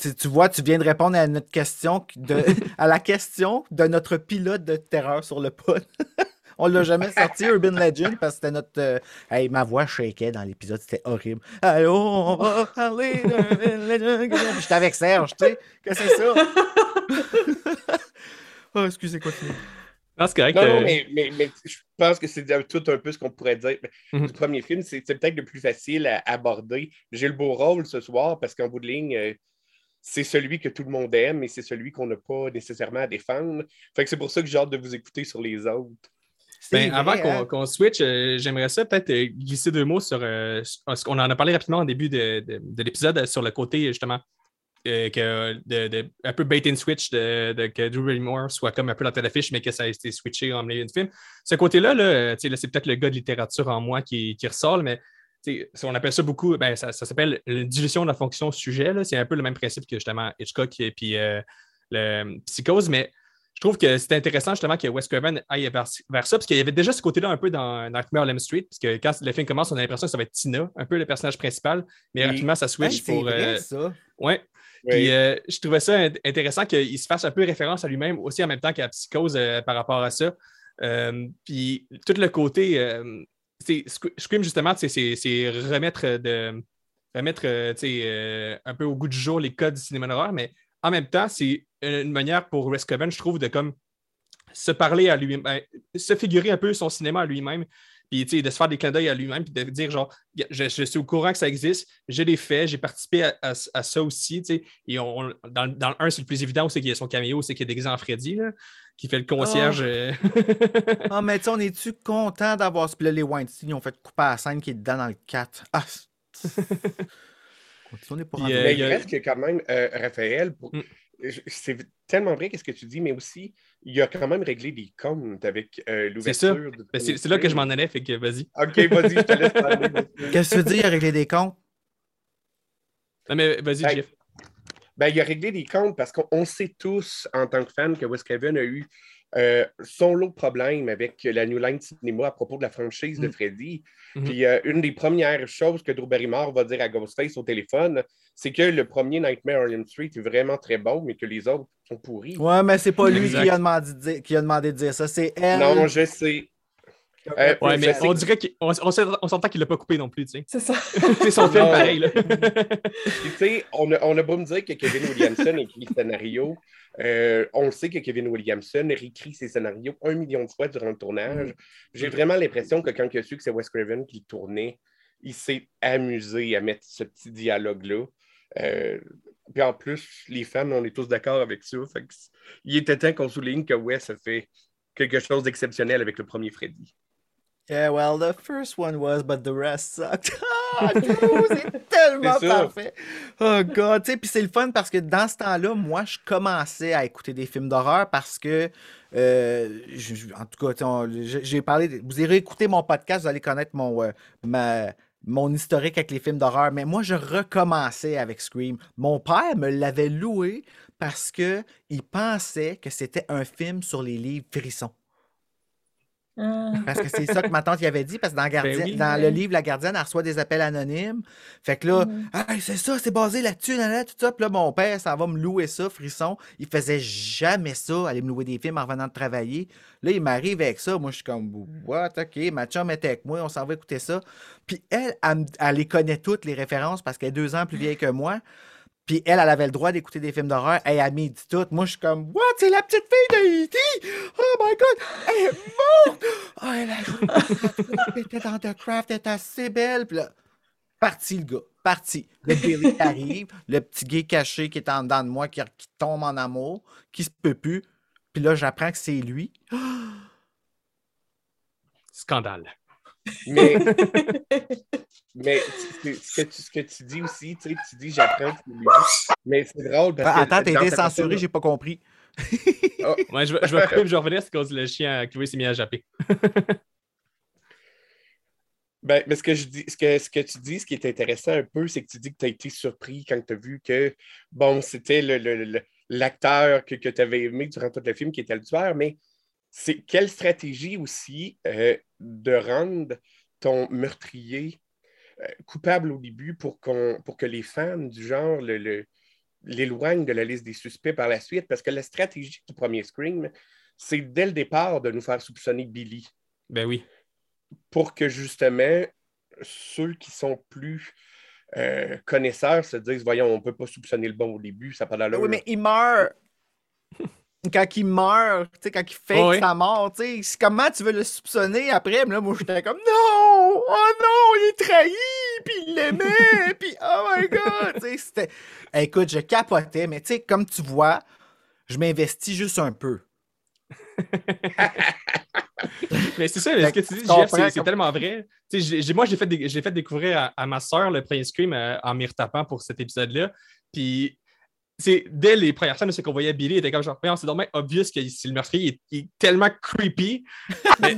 [SPEAKER 6] que-
[SPEAKER 5] tu- vois, tu viens de répondre à notre question, de, à la question de notre pilote de terreur sur le pod. On l'a jamais sorti, Urban Legend, parce que c'était notre. euh, Hey, ma voix shakeait dans l'épisode, c'était horrible. Allô, on va parler d'Urban Legend. J'étais avec Serge, tu sais. Que c'est ça? oh, excusez, continue.
[SPEAKER 2] Non, c'est correct.
[SPEAKER 6] Non,
[SPEAKER 2] euh,
[SPEAKER 6] non, mais, mais, mais je pense que c'est tout un peu ce qu'on pourrait dire.
[SPEAKER 2] Mhm.
[SPEAKER 6] Du premier film, c'est peut-être le plus facile à aborder. J'ai le beau rôle ce soir parce qu'en bout de ligne, euh, c'est celui que tout le monde aime et c'est celui qu'on n'a pas nécessairement à défendre. Fait que c'est pour ça que j'ai hâte de vous écouter sur les autres.
[SPEAKER 2] Ben, avant qu'on
[SPEAKER 5] hein?
[SPEAKER 2] switch, euh, j'aimerais ça peut-être euh, glisser deux mots sur. euh, ce qu'on en a parlé rapidement au début de, de- de l'épisode euh, sur le côté justement euh, que de, de- un peu bait and switch de, de- que Drew Barrymore soit comme un peu la tête d'affiche, mais que ça a été switché en milieu de film. Ce côté-là, là, euh, là, c'est peut-être le gars de littérature en moi qui, qui ressort, mais on appelle ça beaucoup, ben, ça, ça s'appelle la dilution de la fonction sujet. C'est un peu le même principe que justement Hitchcock et puis euh, le Psychose, mais je trouve que c'est intéressant justement que Wes Craven aille vers, vers ça, parce qu'il y avait déjà ce côté-là un peu dans Nightmare on Elm Street, parce que quand le film commence, on a l'impression que ça va être Tina, un peu le personnage principal, mais rapidement, ça switch
[SPEAKER 5] c'est
[SPEAKER 2] pour.
[SPEAKER 5] vrai,
[SPEAKER 2] euh,
[SPEAKER 5] ça.
[SPEAKER 2] ouais. Puis euh, je trouvais ça int- intéressant qu'il se fasse un peu référence à lui-même aussi en même temps qu'à Psychose euh, par rapport à ça. Euh, puis tout le côté. Scream, justement, c'est remettre, de, remettre un peu au goût du jour les codes du cinéma d'horreur, mais en même temps, c'est une manière pour Wes Craven, je trouve, de comme se parler à lui ben, se figurer un peu son cinéma à lui-même, puis tu sais, de se faire des clins d'œil à lui-même, puis de dire genre, je, je suis au courant que ça existe, j'ai des faits, j'ai participé à, à- à ça aussi, tu sais. Et on, dans, dans le 1, c'est le plus évident, c'est qu'il y a son caméo, c'est qu'il est déguisé en Freddy, là, qui fait le concierge.
[SPEAKER 5] Ah, mais tu sais, on est-tu content d'avoir ce. Les Weinstein, ils ont fait couper à la scène qui est dedans dans le 4. Ah! on est pour
[SPEAKER 2] euh,
[SPEAKER 6] Mais
[SPEAKER 2] il a-
[SPEAKER 6] reste que quand même, euh, Raphaël, pour-
[SPEAKER 2] Mm.
[SPEAKER 6] C'est tellement vrai qu'est-ce que tu dis, mais aussi, il a quand même réglé des comptes avec euh,
[SPEAKER 2] C'est ça.
[SPEAKER 6] l'ouverture.
[SPEAKER 2] Ben, c'est c'est là que je m'en allais, fait que vas-y.
[SPEAKER 6] Ok, vas-y, je te laisse parler.
[SPEAKER 5] Qu'est-ce que tu veux dire, régler des comptes?
[SPEAKER 2] Non, mais vas-y,
[SPEAKER 6] Ben,
[SPEAKER 2] Jeff.
[SPEAKER 6] Ben, il a réglé des comptes parce qu'on on sait tous, en tant que fan, que Wes Craven a eu euh, son lot de problèmes avec la New Line Cinema à propos de la franchise de
[SPEAKER 5] Mm.
[SPEAKER 6] Freddy.
[SPEAKER 2] Mhm.
[SPEAKER 6] Puis euh, une des premières choses que Drew Barrymore va dire à Ghostface au téléphone, c'est que le premier Nightmare on Elm Street est vraiment très bon, mais que les autres sont pourris.
[SPEAKER 5] Ouais, mais c'est pas lui qui a, demandé de dire, qui a demandé de dire ça, c'est elle.
[SPEAKER 6] Non, je sais. Euh,
[SPEAKER 2] Ouais,
[SPEAKER 6] je
[SPEAKER 2] mais on dirait qu'on on, s'entend- qu'il l'a pas coupé non plus, tu sais.
[SPEAKER 3] C'est ça.
[SPEAKER 2] C'est son film pareil, là.
[SPEAKER 6] Tu sais, on a, on a beau me dire que Kevin Williamson écrit le scénario. euh, on sait que Kevin Williamson réécrit ses scénarios un million de fois durant le tournage. J'ai vraiment l'impression que quand il a su que c'est Wes Craven qui le tournait, il s'est amusé à mettre ce petit dialogue-là. Euh, puis en plus, les fans, on est tous d'accord avec ça. Fait que c- il était temps qu'on souligne que Wes a fait quelque chose d'exceptionnel avec le premier Freddy.
[SPEAKER 5] Yeah, well, the first one was, but the rest sucked. Ah, c'est tellement parfait. Oh, God. Tu sais, puis c'est le fun parce que dans ce temps-là, moi, je commençais à écouter des films d'horreur parce que, euh, je- je- en tout cas, j'ai j'ai parlé, de- vous irez écouter mon podcast, vous allez connaître mon, euh, ma- mon historique avec les films d'horreur, mais moi, je recommençais avec Scream. Mon père me l'avait loué parce que il pensait que c'était un film sur les livres frissons.
[SPEAKER 3] Ah.
[SPEAKER 5] Parce que c'est ça que ma tante y avait dit, parce que dans, Gardien-
[SPEAKER 2] oui.
[SPEAKER 5] dans le livre, la gardienne, elle reçoit des appels anonymes. Fait que là,
[SPEAKER 3] Mhm.
[SPEAKER 5] Hey, c'est ça, c'est basé là-dessus, là, là, tout ça. Puis là, mon père, ça va me louer ça, frisson. Il faisait jamais ça, aller me louer des films en revenant de travailler. Là, il m'arrive avec ça. Moi, je suis comme, what, ok, ma chum était avec moi, on s'en va écouter ça. Puis elle, elle, me- elle les connaît toutes, les références, parce qu'elle est deux ans plus vieille que moi. Puis elle, elle avait le droit d'écouter des films d'horreur. Elle, m'y dit tout. Moi, je suis comme, what, c'est la petite fille de E.T. Oh my god, elle est morte. Oh, elle a. Elle était dans The Craft, elle est assez belle. Puis là, parti le gars, parti. Le Billy arrive, le petit gay caché qui est en dedans de moi, qui, qui tombe en amour, qui se peut plus. Puis là, j'apprends que c'est lui.
[SPEAKER 2] Scandale.
[SPEAKER 6] Mais, mais ce, que tu, ce que tu dis aussi, tu sais, tu dis j'apprends. Mais c'est drôle parce que.
[SPEAKER 5] Ah, Attends, t'as été censuré, j'ai pas compris.
[SPEAKER 2] Ouais, je, vais- je vais couper, je vais revenir, c'est cause le chien à Chloé s'est mis à japper.
[SPEAKER 6] Ben, mais ce que, je dis, ce, que, ce que tu dis, ce qui est intéressant un peu, c'est que tu dis que tu as été surpris quand tu as vu que, bon, c'était le- le- le- l'acteur que, que tu avais aimé durant tout le film qui était le tueur, mais c'est quelle stratégie aussi euh, de rendre ton meurtrier euh, coupable au début pour, qu'on, pour que les fans du genre le, le- l'éloignent de la liste des suspects par la suite, parce que la stratégie du premier Scream, c'est dès le départ de nous faire soupçonner Billy
[SPEAKER 2] Ben oui.
[SPEAKER 6] pour que justement ceux qui sont plus euh, connaisseurs se disent voyons, on ne peut pas soupçonner le bon au début, ça n'a pas d'allure.
[SPEAKER 5] Oui, mais il meurt. Quand il meurt, tu sais, quand il fait
[SPEAKER 2] Oh, oui.
[SPEAKER 5] sa mort, tu sais, c'est- comment tu veux le soupçonner après? Mais là, moi, j'étais comme, non! Oh non, il est trahi! Puis il l'aimait! puis oh my god! C'était... Écoute, je capotais, mais tu sais, comme tu vois, je m'investis juste un peu.
[SPEAKER 2] Mais c'est ça, ce que tu dis, c'est,
[SPEAKER 5] comme-
[SPEAKER 2] tellement vrai. Moi, j'ai fait, j'ai fait découvrir à, à ma soeur le premier Scream euh, en m'y retapant pour cet épisode-là. Puis, c'est dès les premières scènes, c'est qu'on voyait Billy, il était comme genre, c'est dommage obvious que c'est le meurtrier, il est, il est tellement creepy. Mais,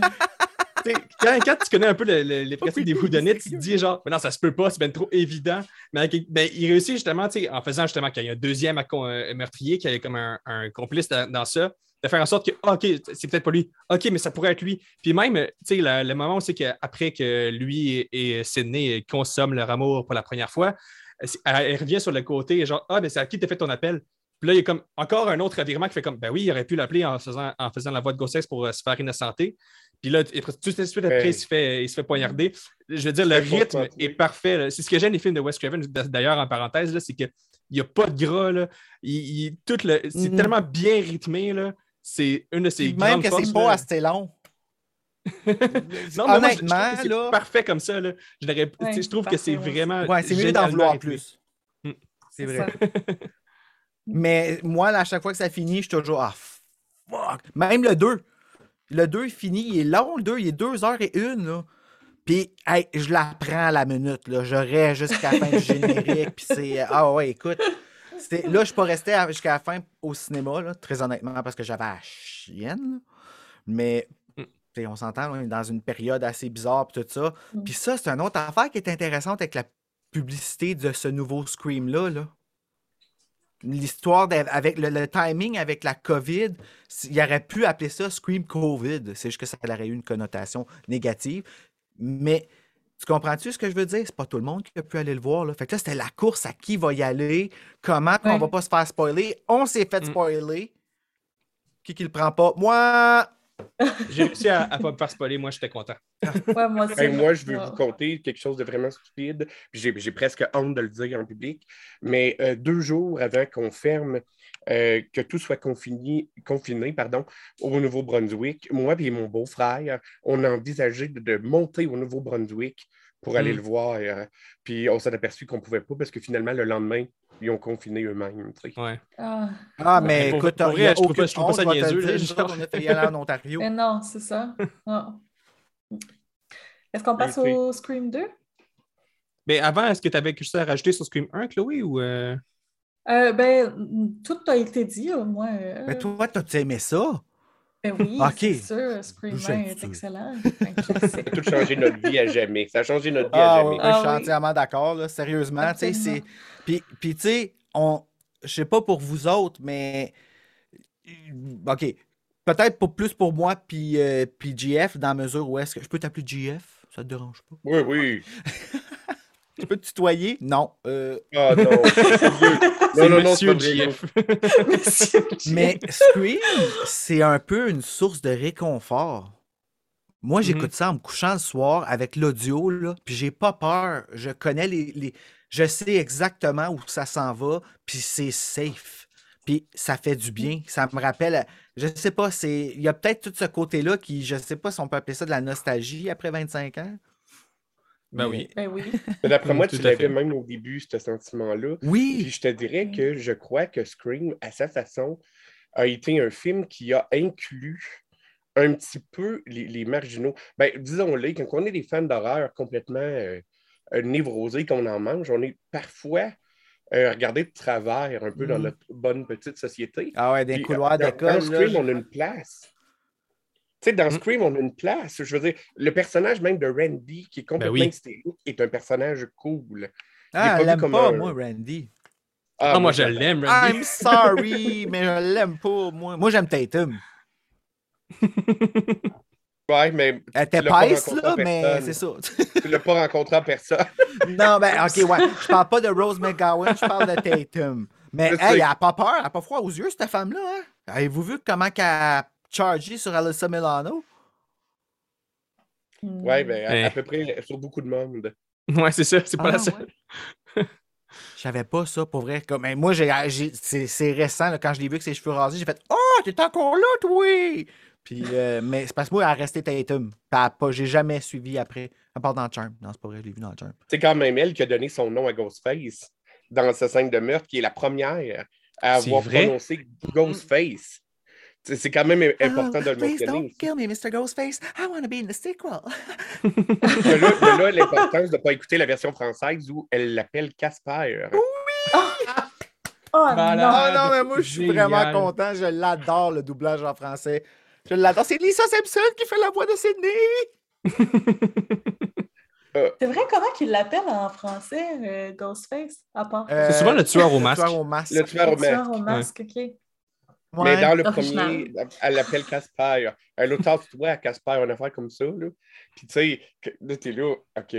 [SPEAKER 2] quand, quand tu connais un peu le- le- les principes des
[SPEAKER 5] c'est
[SPEAKER 2] tu te dis genre, mais non, ça se peut pas, c'est bien trop évident. Mais ben, il réussit justement, en faisant justement qu'il y a un deuxième euh, meurtrier, qu'il y a comme un, un complice dans, dans ça, de faire en sorte que, ah, OK, c'est peut-être pas lui. OK, mais ça pourrait être lui. Puis même, tu sais, le, le moment où c'est qu'après que lui et, et Sidney consomment leur amour pour la première fois, elle, elle revient sur le côté, genre, ah, mais c'est à qui t'as fait ton appel? Puis là, il y a comme encore un autre revirement qui fait comme, ben oui, il aurait pu l'appeler en faisant, en faisant la voix de grossesse pour euh, se faire innocenter. Puis là, et tout de suite après,
[SPEAKER 6] Ouais.
[SPEAKER 2] il, se fait, il se fait poignarder. Je veux dire, le rythme est parfait. C'est ce que j'aime des films de Wes Craven, d'ailleurs, en parenthèse, là, c'est qu'il n'y a pas de gras. Là. Il, il- tout le, c'est
[SPEAKER 5] Mhm.
[SPEAKER 2] tellement bien rythmé. Là. C'est une de ses
[SPEAKER 5] même
[SPEAKER 2] grandes
[SPEAKER 5] que c'est pas assez long.
[SPEAKER 2] Non, mais moi, je- je, trouve
[SPEAKER 5] Honnêtement, là-
[SPEAKER 2] parfait comme ça. Là. Je,
[SPEAKER 3] Ouais,
[SPEAKER 2] je trouve que
[SPEAKER 3] parfait,
[SPEAKER 2] c'est vraiment.
[SPEAKER 5] Ouais, c'est mieux d'en vouloir
[SPEAKER 2] rythmé.
[SPEAKER 5] plus.
[SPEAKER 2] Mm.
[SPEAKER 5] C'est
[SPEAKER 3] C'est
[SPEAKER 5] vrai. Mais moi, à chaque fois que ça finit, je suis toujours Ah fuck! Même le 2. Le 2 est fini, il est long, le 2, il est 2 heures et une. Là. Puis, hey, je la prends à la minute. Là. Je reste jusqu'à la fin du générique. Puis c'est. Ah ouais, écoute. c'est- Là, je suis pas resté à- jusqu'à la fin au cinéma, là, très honnêtement, parce que j'avais la chienne. là. Mais on s'entend, on est dans une période assez bizarre puis tout ça.
[SPEAKER 3] Mm.
[SPEAKER 5] Puis ça, c'est une autre affaire qui est intéressante avec la publicité de ce nouveau Scream-là. Là. L'histoire avec le, le timing avec la COVID, il aurait pu appeler ça Scream COVID. C'est juste que ça aurait eu une connotation négative. Mais tu comprends-tu ce que je veux dire? C'est pas tout le monde qui a pu aller le voir. Là. Fait que là, c'était la course à qui va y aller, comment
[SPEAKER 3] Ouais.
[SPEAKER 5] va pas se faire spoiler. On s'est fait
[SPEAKER 2] Mm.
[SPEAKER 5] spoiler. Qui qui le prend pas? Moi!
[SPEAKER 2] J'ai réussi à ne pas me faire spoiler. Moi, j'étais content.
[SPEAKER 3] Ouais, moi aussi.
[SPEAKER 6] Moi, je veux vous conter quelque chose de vraiment stupide. puis J'ai j'ai presque honte de le dire en public. Mais euh, deux jours avant qu'on ferme, euh, que tout soit confiné, confiné pardon, au Nouveau-Brunswick, moi et mon beau-frère, on a envisagé de, de monter au Nouveau-Brunswick pour aller
[SPEAKER 2] Mm.
[SPEAKER 6] le voir. euh, puis on s'est aperçu qu'on ne pouvait pas parce que finalement, le lendemain, ils ont confiné eux-mêmes. tu sais.
[SPEAKER 2] Ouais.
[SPEAKER 3] Ah,
[SPEAKER 5] Ah, mais
[SPEAKER 2] Mais pour-
[SPEAKER 5] écoute,
[SPEAKER 2] pour
[SPEAKER 5] il y a
[SPEAKER 2] vrai, je trouve pas- je trouve pas ça niaiseux,
[SPEAKER 5] dire.
[SPEAKER 2] là, genre.
[SPEAKER 5] on a fait y aller en Ontario.
[SPEAKER 3] mais non, c'est ça. Est-ce qu'on passe au Scream 2?
[SPEAKER 2] Mais avant, est-ce que tu avais quelque chose à rajouter sur Scream 1, Chloé? Ou, euh,
[SPEAKER 3] Euh, ben, tout a été dit, au moins. euh,
[SPEAKER 5] Mais toi, t'as-tu aimé ça?
[SPEAKER 3] Ben oui,
[SPEAKER 5] Ok.
[SPEAKER 3] c'est sûr. Scream
[SPEAKER 5] Je
[SPEAKER 3] 1
[SPEAKER 5] sais.
[SPEAKER 3] est excellent.
[SPEAKER 6] Ça a tout changé notre vie à jamais. Ça a changé notre vie à
[SPEAKER 5] Ah,
[SPEAKER 6] jamais.
[SPEAKER 5] oui,
[SPEAKER 3] Ah
[SPEAKER 5] je suis
[SPEAKER 3] oui.
[SPEAKER 5] entièrement d'accord, sérieusement. tu sais, c'est...
[SPEAKER 3] Absolument.
[SPEAKER 5] Puis, puis tu sais, on... je sais pas pour vous autres, mais. OK. peut-être pour plus pour moi puis, euh, puis GF, dans la mesure où est-ce que. Je peux t'appeler GF? Ça te dérange pas?
[SPEAKER 6] Oui, oui.
[SPEAKER 5] Je peux te tutoyer? Non. Euh,
[SPEAKER 6] Ah non.
[SPEAKER 2] C'est
[SPEAKER 6] non, non, non,
[SPEAKER 2] Monsieur.
[SPEAKER 5] Mais Scream, c'est un peu une source de réconfort. Moi, j'écoute ça en me couchant le soir avec l'audio, là, puis j'ai pas peur. Je connais les, les- Je sais exactement où ça s'en va, puis c'est safe. Puis ça fait du bien. Ça me rappelle. Je sais pas, c'est. Il y a peut-être tout ce côté-là qui, je sais pas si on peut appeler ça de la nostalgie après 25 ans.
[SPEAKER 2] Ben oui.
[SPEAKER 3] Ben oui.
[SPEAKER 6] Mais d'après moi,
[SPEAKER 2] Tout
[SPEAKER 6] tu l'avais
[SPEAKER 2] fait.
[SPEAKER 6] même au début, ce sentiment-là. Puis
[SPEAKER 5] Oui!
[SPEAKER 6] je te dirais que je crois que Scream, à sa façon, a été un film qui a inclus un petit peu les, les marginaux. Ben, disons-le, quand on est des fans d'horreur complètement euh, névrosés, qu'on en mange, on est parfois euh, regardé de travers un peu dans
[SPEAKER 5] Mhm.
[SPEAKER 6] notre bonne petite société.
[SPEAKER 5] Ah ouais, des
[SPEAKER 6] Puis,
[SPEAKER 5] couloirs d'école.
[SPEAKER 6] Dans
[SPEAKER 5] là,
[SPEAKER 6] Scream,
[SPEAKER 5] je-
[SPEAKER 6] on a une place. Tu sais, dans
[SPEAKER 2] Mm.
[SPEAKER 6] Scream, on a une place. Je veux dire, le personnage même de Randy, qui est complètement
[SPEAKER 2] oui.
[SPEAKER 6] hystérique, est un personnage cool.
[SPEAKER 5] Ah,
[SPEAKER 6] pas
[SPEAKER 5] elle
[SPEAKER 6] vu
[SPEAKER 5] l'aime
[SPEAKER 6] comme
[SPEAKER 5] pas,
[SPEAKER 6] un-
[SPEAKER 5] moi, Randy.
[SPEAKER 2] Ah, moi, je l'aime, Randy.
[SPEAKER 5] I'm sorry, mais je l'aime pas, moi. Moi, j'aime Tatum.
[SPEAKER 6] Ouais, mais
[SPEAKER 5] Elle était
[SPEAKER 6] rencontré
[SPEAKER 5] là, mais c'est ça.
[SPEAKER 6] tu ne l'as pas rencontré en personne.
[SPEAKER 5] non, ben, ok, ouais. Je parle pas de Rose McGowan, je parle de Tatum. Mais,
[SPEAKER 6] Je
[SPEAKER 5] hey,
[SPEAKER 6] sais.
[SPEAKER 5] elle a pas peur, elle a pas froid aux yeux, cette femme-là, hein? Avez-vous vu comment qu'elle a chargé sur Alyssa Milano?
[SPEAKER 6] Ouais, ben, à,
[SPEAKER 2] Ouais.
[SPEAKER 6] à peu près sur beaucoup de monde.
[SPEAKER 2] Ouais, c'est ça. C'est pas
[SPEAKER 5] Ah,
[SPEAKER 2] la seule.
[SPEAKER 5] ouais. Je savais pas ça, pour vrai. Comme, mais moi, j'ai, j'ai- c'est, c'est récent, là, quand je l'ai vu avec ses cheveux rasés, j'ai fait « Oh, t'es encore là, toi! » Puis, euh, mais c'est parce que moi, elle a resté Tatum. Pas, j'ai jamais suivi après, à part dans Charm. Non, c'est pas vrai, je l'ai vu dans Charm.
[SPEAKER 6] C'est quand même elle qui a donné son nom à Ghostface dans sa scène de meurtre, qui est la première à avoir prononcé Ghostface. C'est c'est quand même important de le
[SPEAKER 5] Oh, please
[SPEAKER 6] mentionner.
[SPEAKER 5] don't kill me, Mr. Ghostface. I want to be in the sequel.
[SPEAKER 6] De là, de là, l'importance de ne pas écouter la version française où elle l'appelle Casper.
[SPEAKER 3] Oh
[SPEAKER 2] Malade.
[SPEAKER 3] non!
[SPEAKER 5] Oh non, mais moi, je suis vraiment content. Je l'adore, le doublage en français. Je l'adore. C'est Lisa Simpson qui fait la voix de Sydney.
[SPEAKER 3] C'est vrai, comment qu'il l'appelle en français, euh, Ghostface, à part?
[SPEAKER 5] Euh,
[SPEAKER 2] souvent le tueur au masque.
[SPEAKER 5] Le tueur au masque.
[SPEAKER 6] Le tueur au
[SPEAKER 3] Le tueur
[SPEAKER 6] masque.
[SPEAKER 3] au masque,
[SPEAKER 6] Mais dans le
[SPEAKER 3] Original.
[SPEAKER 6] premier, elle l'appelle Casper. Un autre toi à Casper, une affaire comme ça. Là. Puis tu sais, là, t'es là, OK.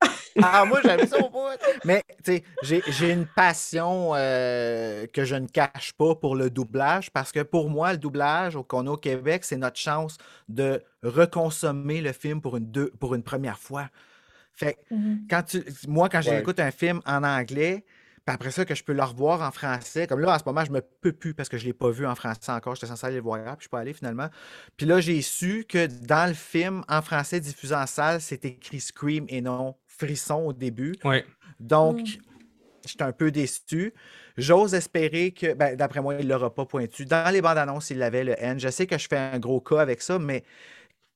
[SPEAKER 5] Ah, moi, j'aime ça au bout. Mais, tu sais, j'ai- j'ai une passion euh, que je ne cache pas pour le doublage parce que pour moi, le doublage au- qu'on a au Québec, c'est notre chance de reconsommer le film pour une, deux, pour une première fois. Fait que
[SPEAKER 3] Mhm.
[SPEAKER 5] quand tu, moi, quand
[SPEAKER 6] Ouais.
[SPEAKER 5] j'écoute un film en anglais, puis après ça, que je peux le revoir en français, comme là, en ce moment, je me peux plus parce que je ne l'ai pas vu en français encore. J'étais censé aller le voir, puis je ne suis pas allé finalement. Puis là, j'ai su que dans le film en français diffusé en salle, c'est écrit Scream et non Frisson au début.
[SPEAKER 2] Ouais.
[SPEAKER 5] Donc,
[SPEAKER 3] Mm.
[SPEAKER 5] j'étais un peu déçu. J'ose espérer que, ben, d'après moi, il ne l'aura pas pointu. Dans les bandes annonces, il l'avait le N. Je sais que je fais un gros cas avec ça, mais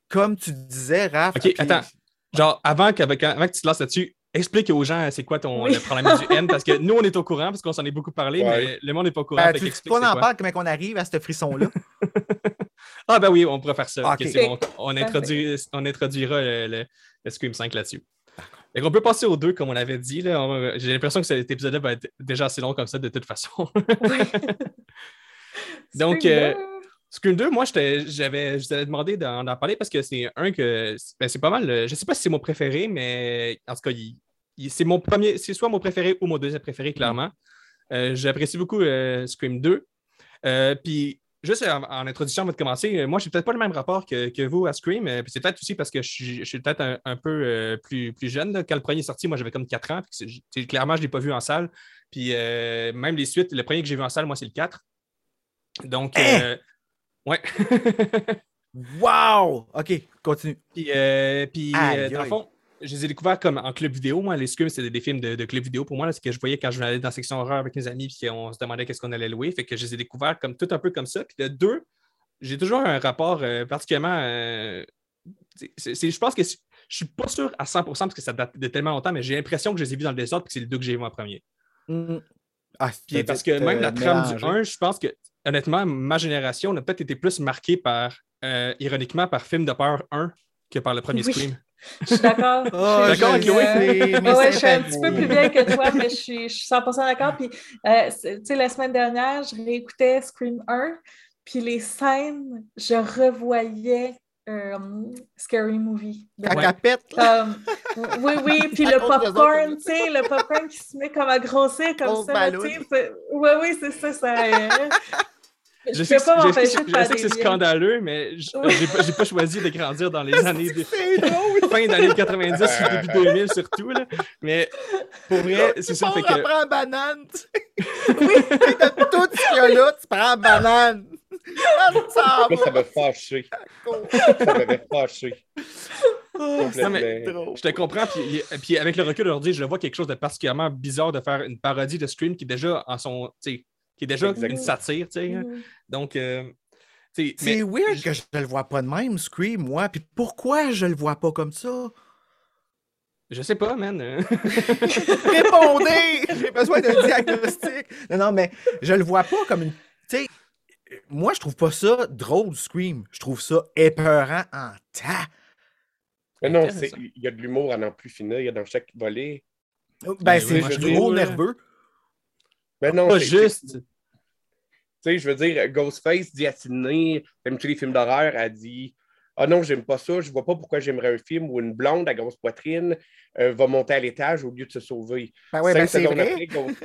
[SPEAKER 5] comme tu disais, Raph.
[SPEAKER 2] OK,
[SPEAKER 5] puis-
[SPEAKER 2] attends. Genre, avant, qu'avec- avant que tu te lances là-dessus, explique aux gens c'est quoi ton
[SPEAKER 3] Oui.
[SPEAKER 2] le problème du N, parce que nous, on est au courant, parce qu'on s'en est beaucoup parlé,
[SPEAKER 6] Ouais.
[SPEAKER 2] mais le monde n'est pas au courant.
[SPEAKER 5] Ben, tu
[SPEAKER 2] c'est
[SPEAKER 5] en
[SPEAKER 2] quoi.
[SPEAKER 5] parle comment qu'on arrive à ce frisson-là?
[SPEAKER 2] Ah, ben oui, on pourrait faire ça. Ok,
[SPEAKER 5] ok.
[SPEAKER 2] c'est bon. On,
[SPEAKER 3] Parfait.
[SPEAKER 2] introduit, on introduira le, le- le Scream 5 là-dessus. Et on peut passer aux deux, comme on avait dit. là. On- J'ai l'impression que cet épisode-là va être déjà assez long comme ça, de toute façon. Donc, euh. Scream 2, moi, j'avais, je t'avais demandé d'en, parler parce que c'est un que. ben, c'est pas mal. euh, Je sais pas si c'est mon préféré, mais en tout cas, il- il- c'est mon premier. C'est soit mon préféré ou mon deuxième préféré, clairement. Euh, j'apprécie beaucoup euh, Scream 2. Euh, puis, juste en, en introduction, avant de commencer, moi, j'ai peut-être pas le même rapport que, que vous à Scream. puis c'est peut-être aussi parce que je suis, je suis peut-être un, un peu plus, plus jeune. là. Quand le premier est sorti, moi, j'avais comme 4 ans. puis clairement, je ne l'ai pas vu en salle. Puis, même les suites, le premier que j'ai vu en salle, moi, c'est le 4. Donc,
[SPEAKER 5] Hein?
[SPEAKER 2] euh, ouais.
[SPEAKER 5] wow! OK, continue.
[SPEAKER 2] Puis, euh, puis euh, dans le fond, je les ai découverts comme en club vidéo. Moi, les Scream, c'était des films de, de club vidéo pour moi. C'est que je voyais quand je venais aller dans la section horreur avec mes amis, puis on se demandait qu'est-ce qu'on allait louer. Fait que je les ai découverts comme tout un peu comme ça. Puis de deux, j'ai toujours un rapport euh, particulièrement. je pense que je suis pas sûr à 100% parce que ça date de tellement longtemps, mais j'ai l'impression que je les ai vus dans le désordre que c'est les deux que j'ai vus en premier.
[SPEAKER 5] Mm. Ah,
[SPEAKER 2] Puis parce que même la trame du
[SPEAKER 5] mélangé.
[SPEAKER 2] 1, je pense que, honnêtement, ma génération on a peut-être été plus marquée par, euh, ironiquement, par film de peur 1 que par le premier
[SPEAKER 3] Oui.
[SPEAKER 2] Scream.
[SPEAKER 3] Je suis d'accord.
[SPEAKER 5] Oh,
[SPEAKER 3] Je suis-
[SPEAKER 2] D'accord, Chloé?
[SPEAKER 3] euh,
[SPEAKER 5] Mes
[SPEAKER 3] Ouais, je suis un petit peu plus vieille que toi, mais je suis, je suis 100% d'accord. Puis, euh, tu sais, la semaine dernière, je réécoutais Scream 1. puis les scènes, je revoyais euh, Scary Movie.
[SPEAKER 5] Quand
[SPEAKER 2] Ouais.
[SPEAKER 3] Comme, oui, oui, puis le popcorn, tu sais, le popcorn qui se met comme à grossir comme
[SPEAKER 5] Grosse
[SPEAKER 3] ça. Oui, oui, c'est ça. ça Je
[SPEAKER 2] sais,
[SPEAKER 3] peux
[SPEAKER 2] que,
[SPEAKER 3] pas m'empêcher de
[SPEAKER 2] je sais que c'est scandaleux, mais je-
[SPEAKER 3] Oui.
[SPEAKER 2] j'ai pas, j'ai pas choisi de grandir dans les années de, fin d'année 90 et début 2000 surtout. Là. Mais pour vrai, c'est ça.
[SPEAKER 5] Tu
[SPEAKER 2] Fait que,
[SPEAKER 5] prends une banane. oui, de tout ce qu'il y a là, tu prends une banane. Ah, ça
[SPEAKER 6] Moi, ça
[SPEAKER 5] va.
[SPEAKER 6] m'a fâché. Ça m'avait fâché.
[SPEAKER 5] Oh,
[SPEAKER 2] Non, mais-. Je te comprends, puis, puis avec le recul aujourd'hui, je vois quelque chose de particulièrement bizarre de faire une parodie de Scream qui est déjà en son, qui est déjà
[SPEAKER 6] Exactement.
[SPEAKER 2] une satire, tu sais. hein.
[SPEAKER 3] Mhm.
[SPEAKER 2] Donc, euh, tu sais, mais
[SPEAKER 5] C'est weird que je le vois pas de même, Scream, moi. Puis pourquoi je le vois pas comme ça?
[SPEAKER 2] je sais pas, man.
[SPEAKER 5] Répondez! J'ai besoin d'un diagnostic. Non, non, mais je le vois pas comme une. Tu sais, moi, je trouve pas ça drôle, Scream. Je trouve ça épeurant en tas.
[SPEAKER 6] Mais non, il y a de l'humour à n'en plus finir. Il y a dans chaque volet.
[SPEAKER 5] Ben,
[SPEAKER 2] oui,
[SPEAKER 5] c'est
[SPEAKER 6] je
[SPEAKER 2] là.
[SPEAKER 5] nerveux.
[SPEAKER 6] Mais non,
[SPEAKER 2] Pas
[SPEAKER 6] c'est-
[SPEAKER 2] juste.
[SPEAKER 6] Tu sais, je veux dire, Ghostface dit à Sydney, t'aimes-tu les films d'horreur? Elle dit Ah non, j'aime pas ça, je vois pas pourquoi j'aimerais un film où une blonde à grosse poitrine euh, va monter à l'étage au lieu de se sauver.
[SPEAKER 5] Ben ouais,
[SPEAKER 6] Cinq
[SPEAKER 5] ben c'est
[SPEAKER 6] secondes
[SPEAKER 5] vrai.
[SPEAKER 6] après, Ghost-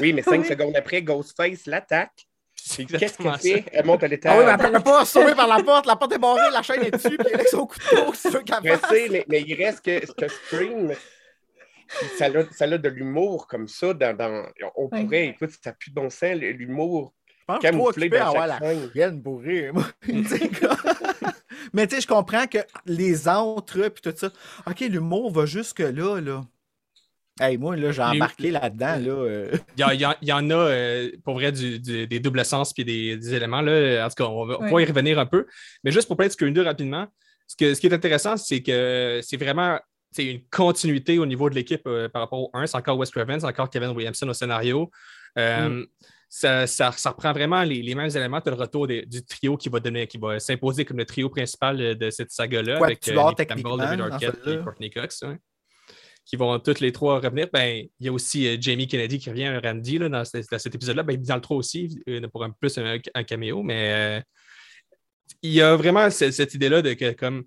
[SPEAKER 6] Oui, mais cinq
[SPEAKER 3] Oui.
[SPEAKER 6] secondes après, Ghostface l'attaque.
[SPEAKER 2] C'est
[SPEAKER 6] Qu'est-ce qu'elle fait? Elle monte à
[SPEAKER 5] Ah oui,
[SPEAKER 6] l'étage.
[SPEAKER 5] mais elle peut pas se sauver par la porte. La porte est barrée, la chaîne est dessus, puis elle est avec son couteau,
[SPEAKER 6] sais, mais, mais il reste que, que Scream, ça a, ça a de l'humour comme ça. Dans, dans- on pourrait, écoute, ça pue de bon sens, l'humour
[SPEAKER 5] que
[SPEAKER 6] camouflé dans
[SPEAKER 5] avoir
[SPEAKER 6] chaque
[SPEAKER 5] la chienne quoi. Mais tu sais, je comprends que les entre puis tout ça. OK, l'humour va jusque-là, là. Hey, moi, là, j'ai embarqué là-dedans, là. euh.
[SPEAKER 2] Il y, a- il y a- il y en a, euh, pour vrai, du- du- des doubles sens puis des, des éléments. Là. En tout cas, on va, on va
[SPEAKER 3] Oui.
[SPEAKER 2] y revenir un peu. Mais juste pour parler de Scream 2 rapidement, ce, que, ce qui est intéressant, c'est que c'est vraiment c'est une continuité au niveau de l'équipe euh, par rapport au 1. C'est encore Wes Craven, c'est encore Kevin Williamson au scénario. Euh,
[SPEAKER 5] Mm.
[SPEAKER 2] ça, ça- ça reprend vraiment les, les mêmes éléments. Tu as le retour du trio qui va donner, qui va s'imposer comme le trio principal de, cette saga-là.
[SPEAKER 5] Quoi,
[SPEAKER 2] avec euh, Nick Campbell, David Arquette et Courtney Cox. ouais qui vont toutes les trois revenir. Ben, il y a aussi euh, Jamie Kennedy qui revient, Randy, là, dans, ce- dans cet épisode-là. Ben, dans le 3 aussi, pour un plus un, un caméo, mais il y a vraiment ce- cette idée-là de que comme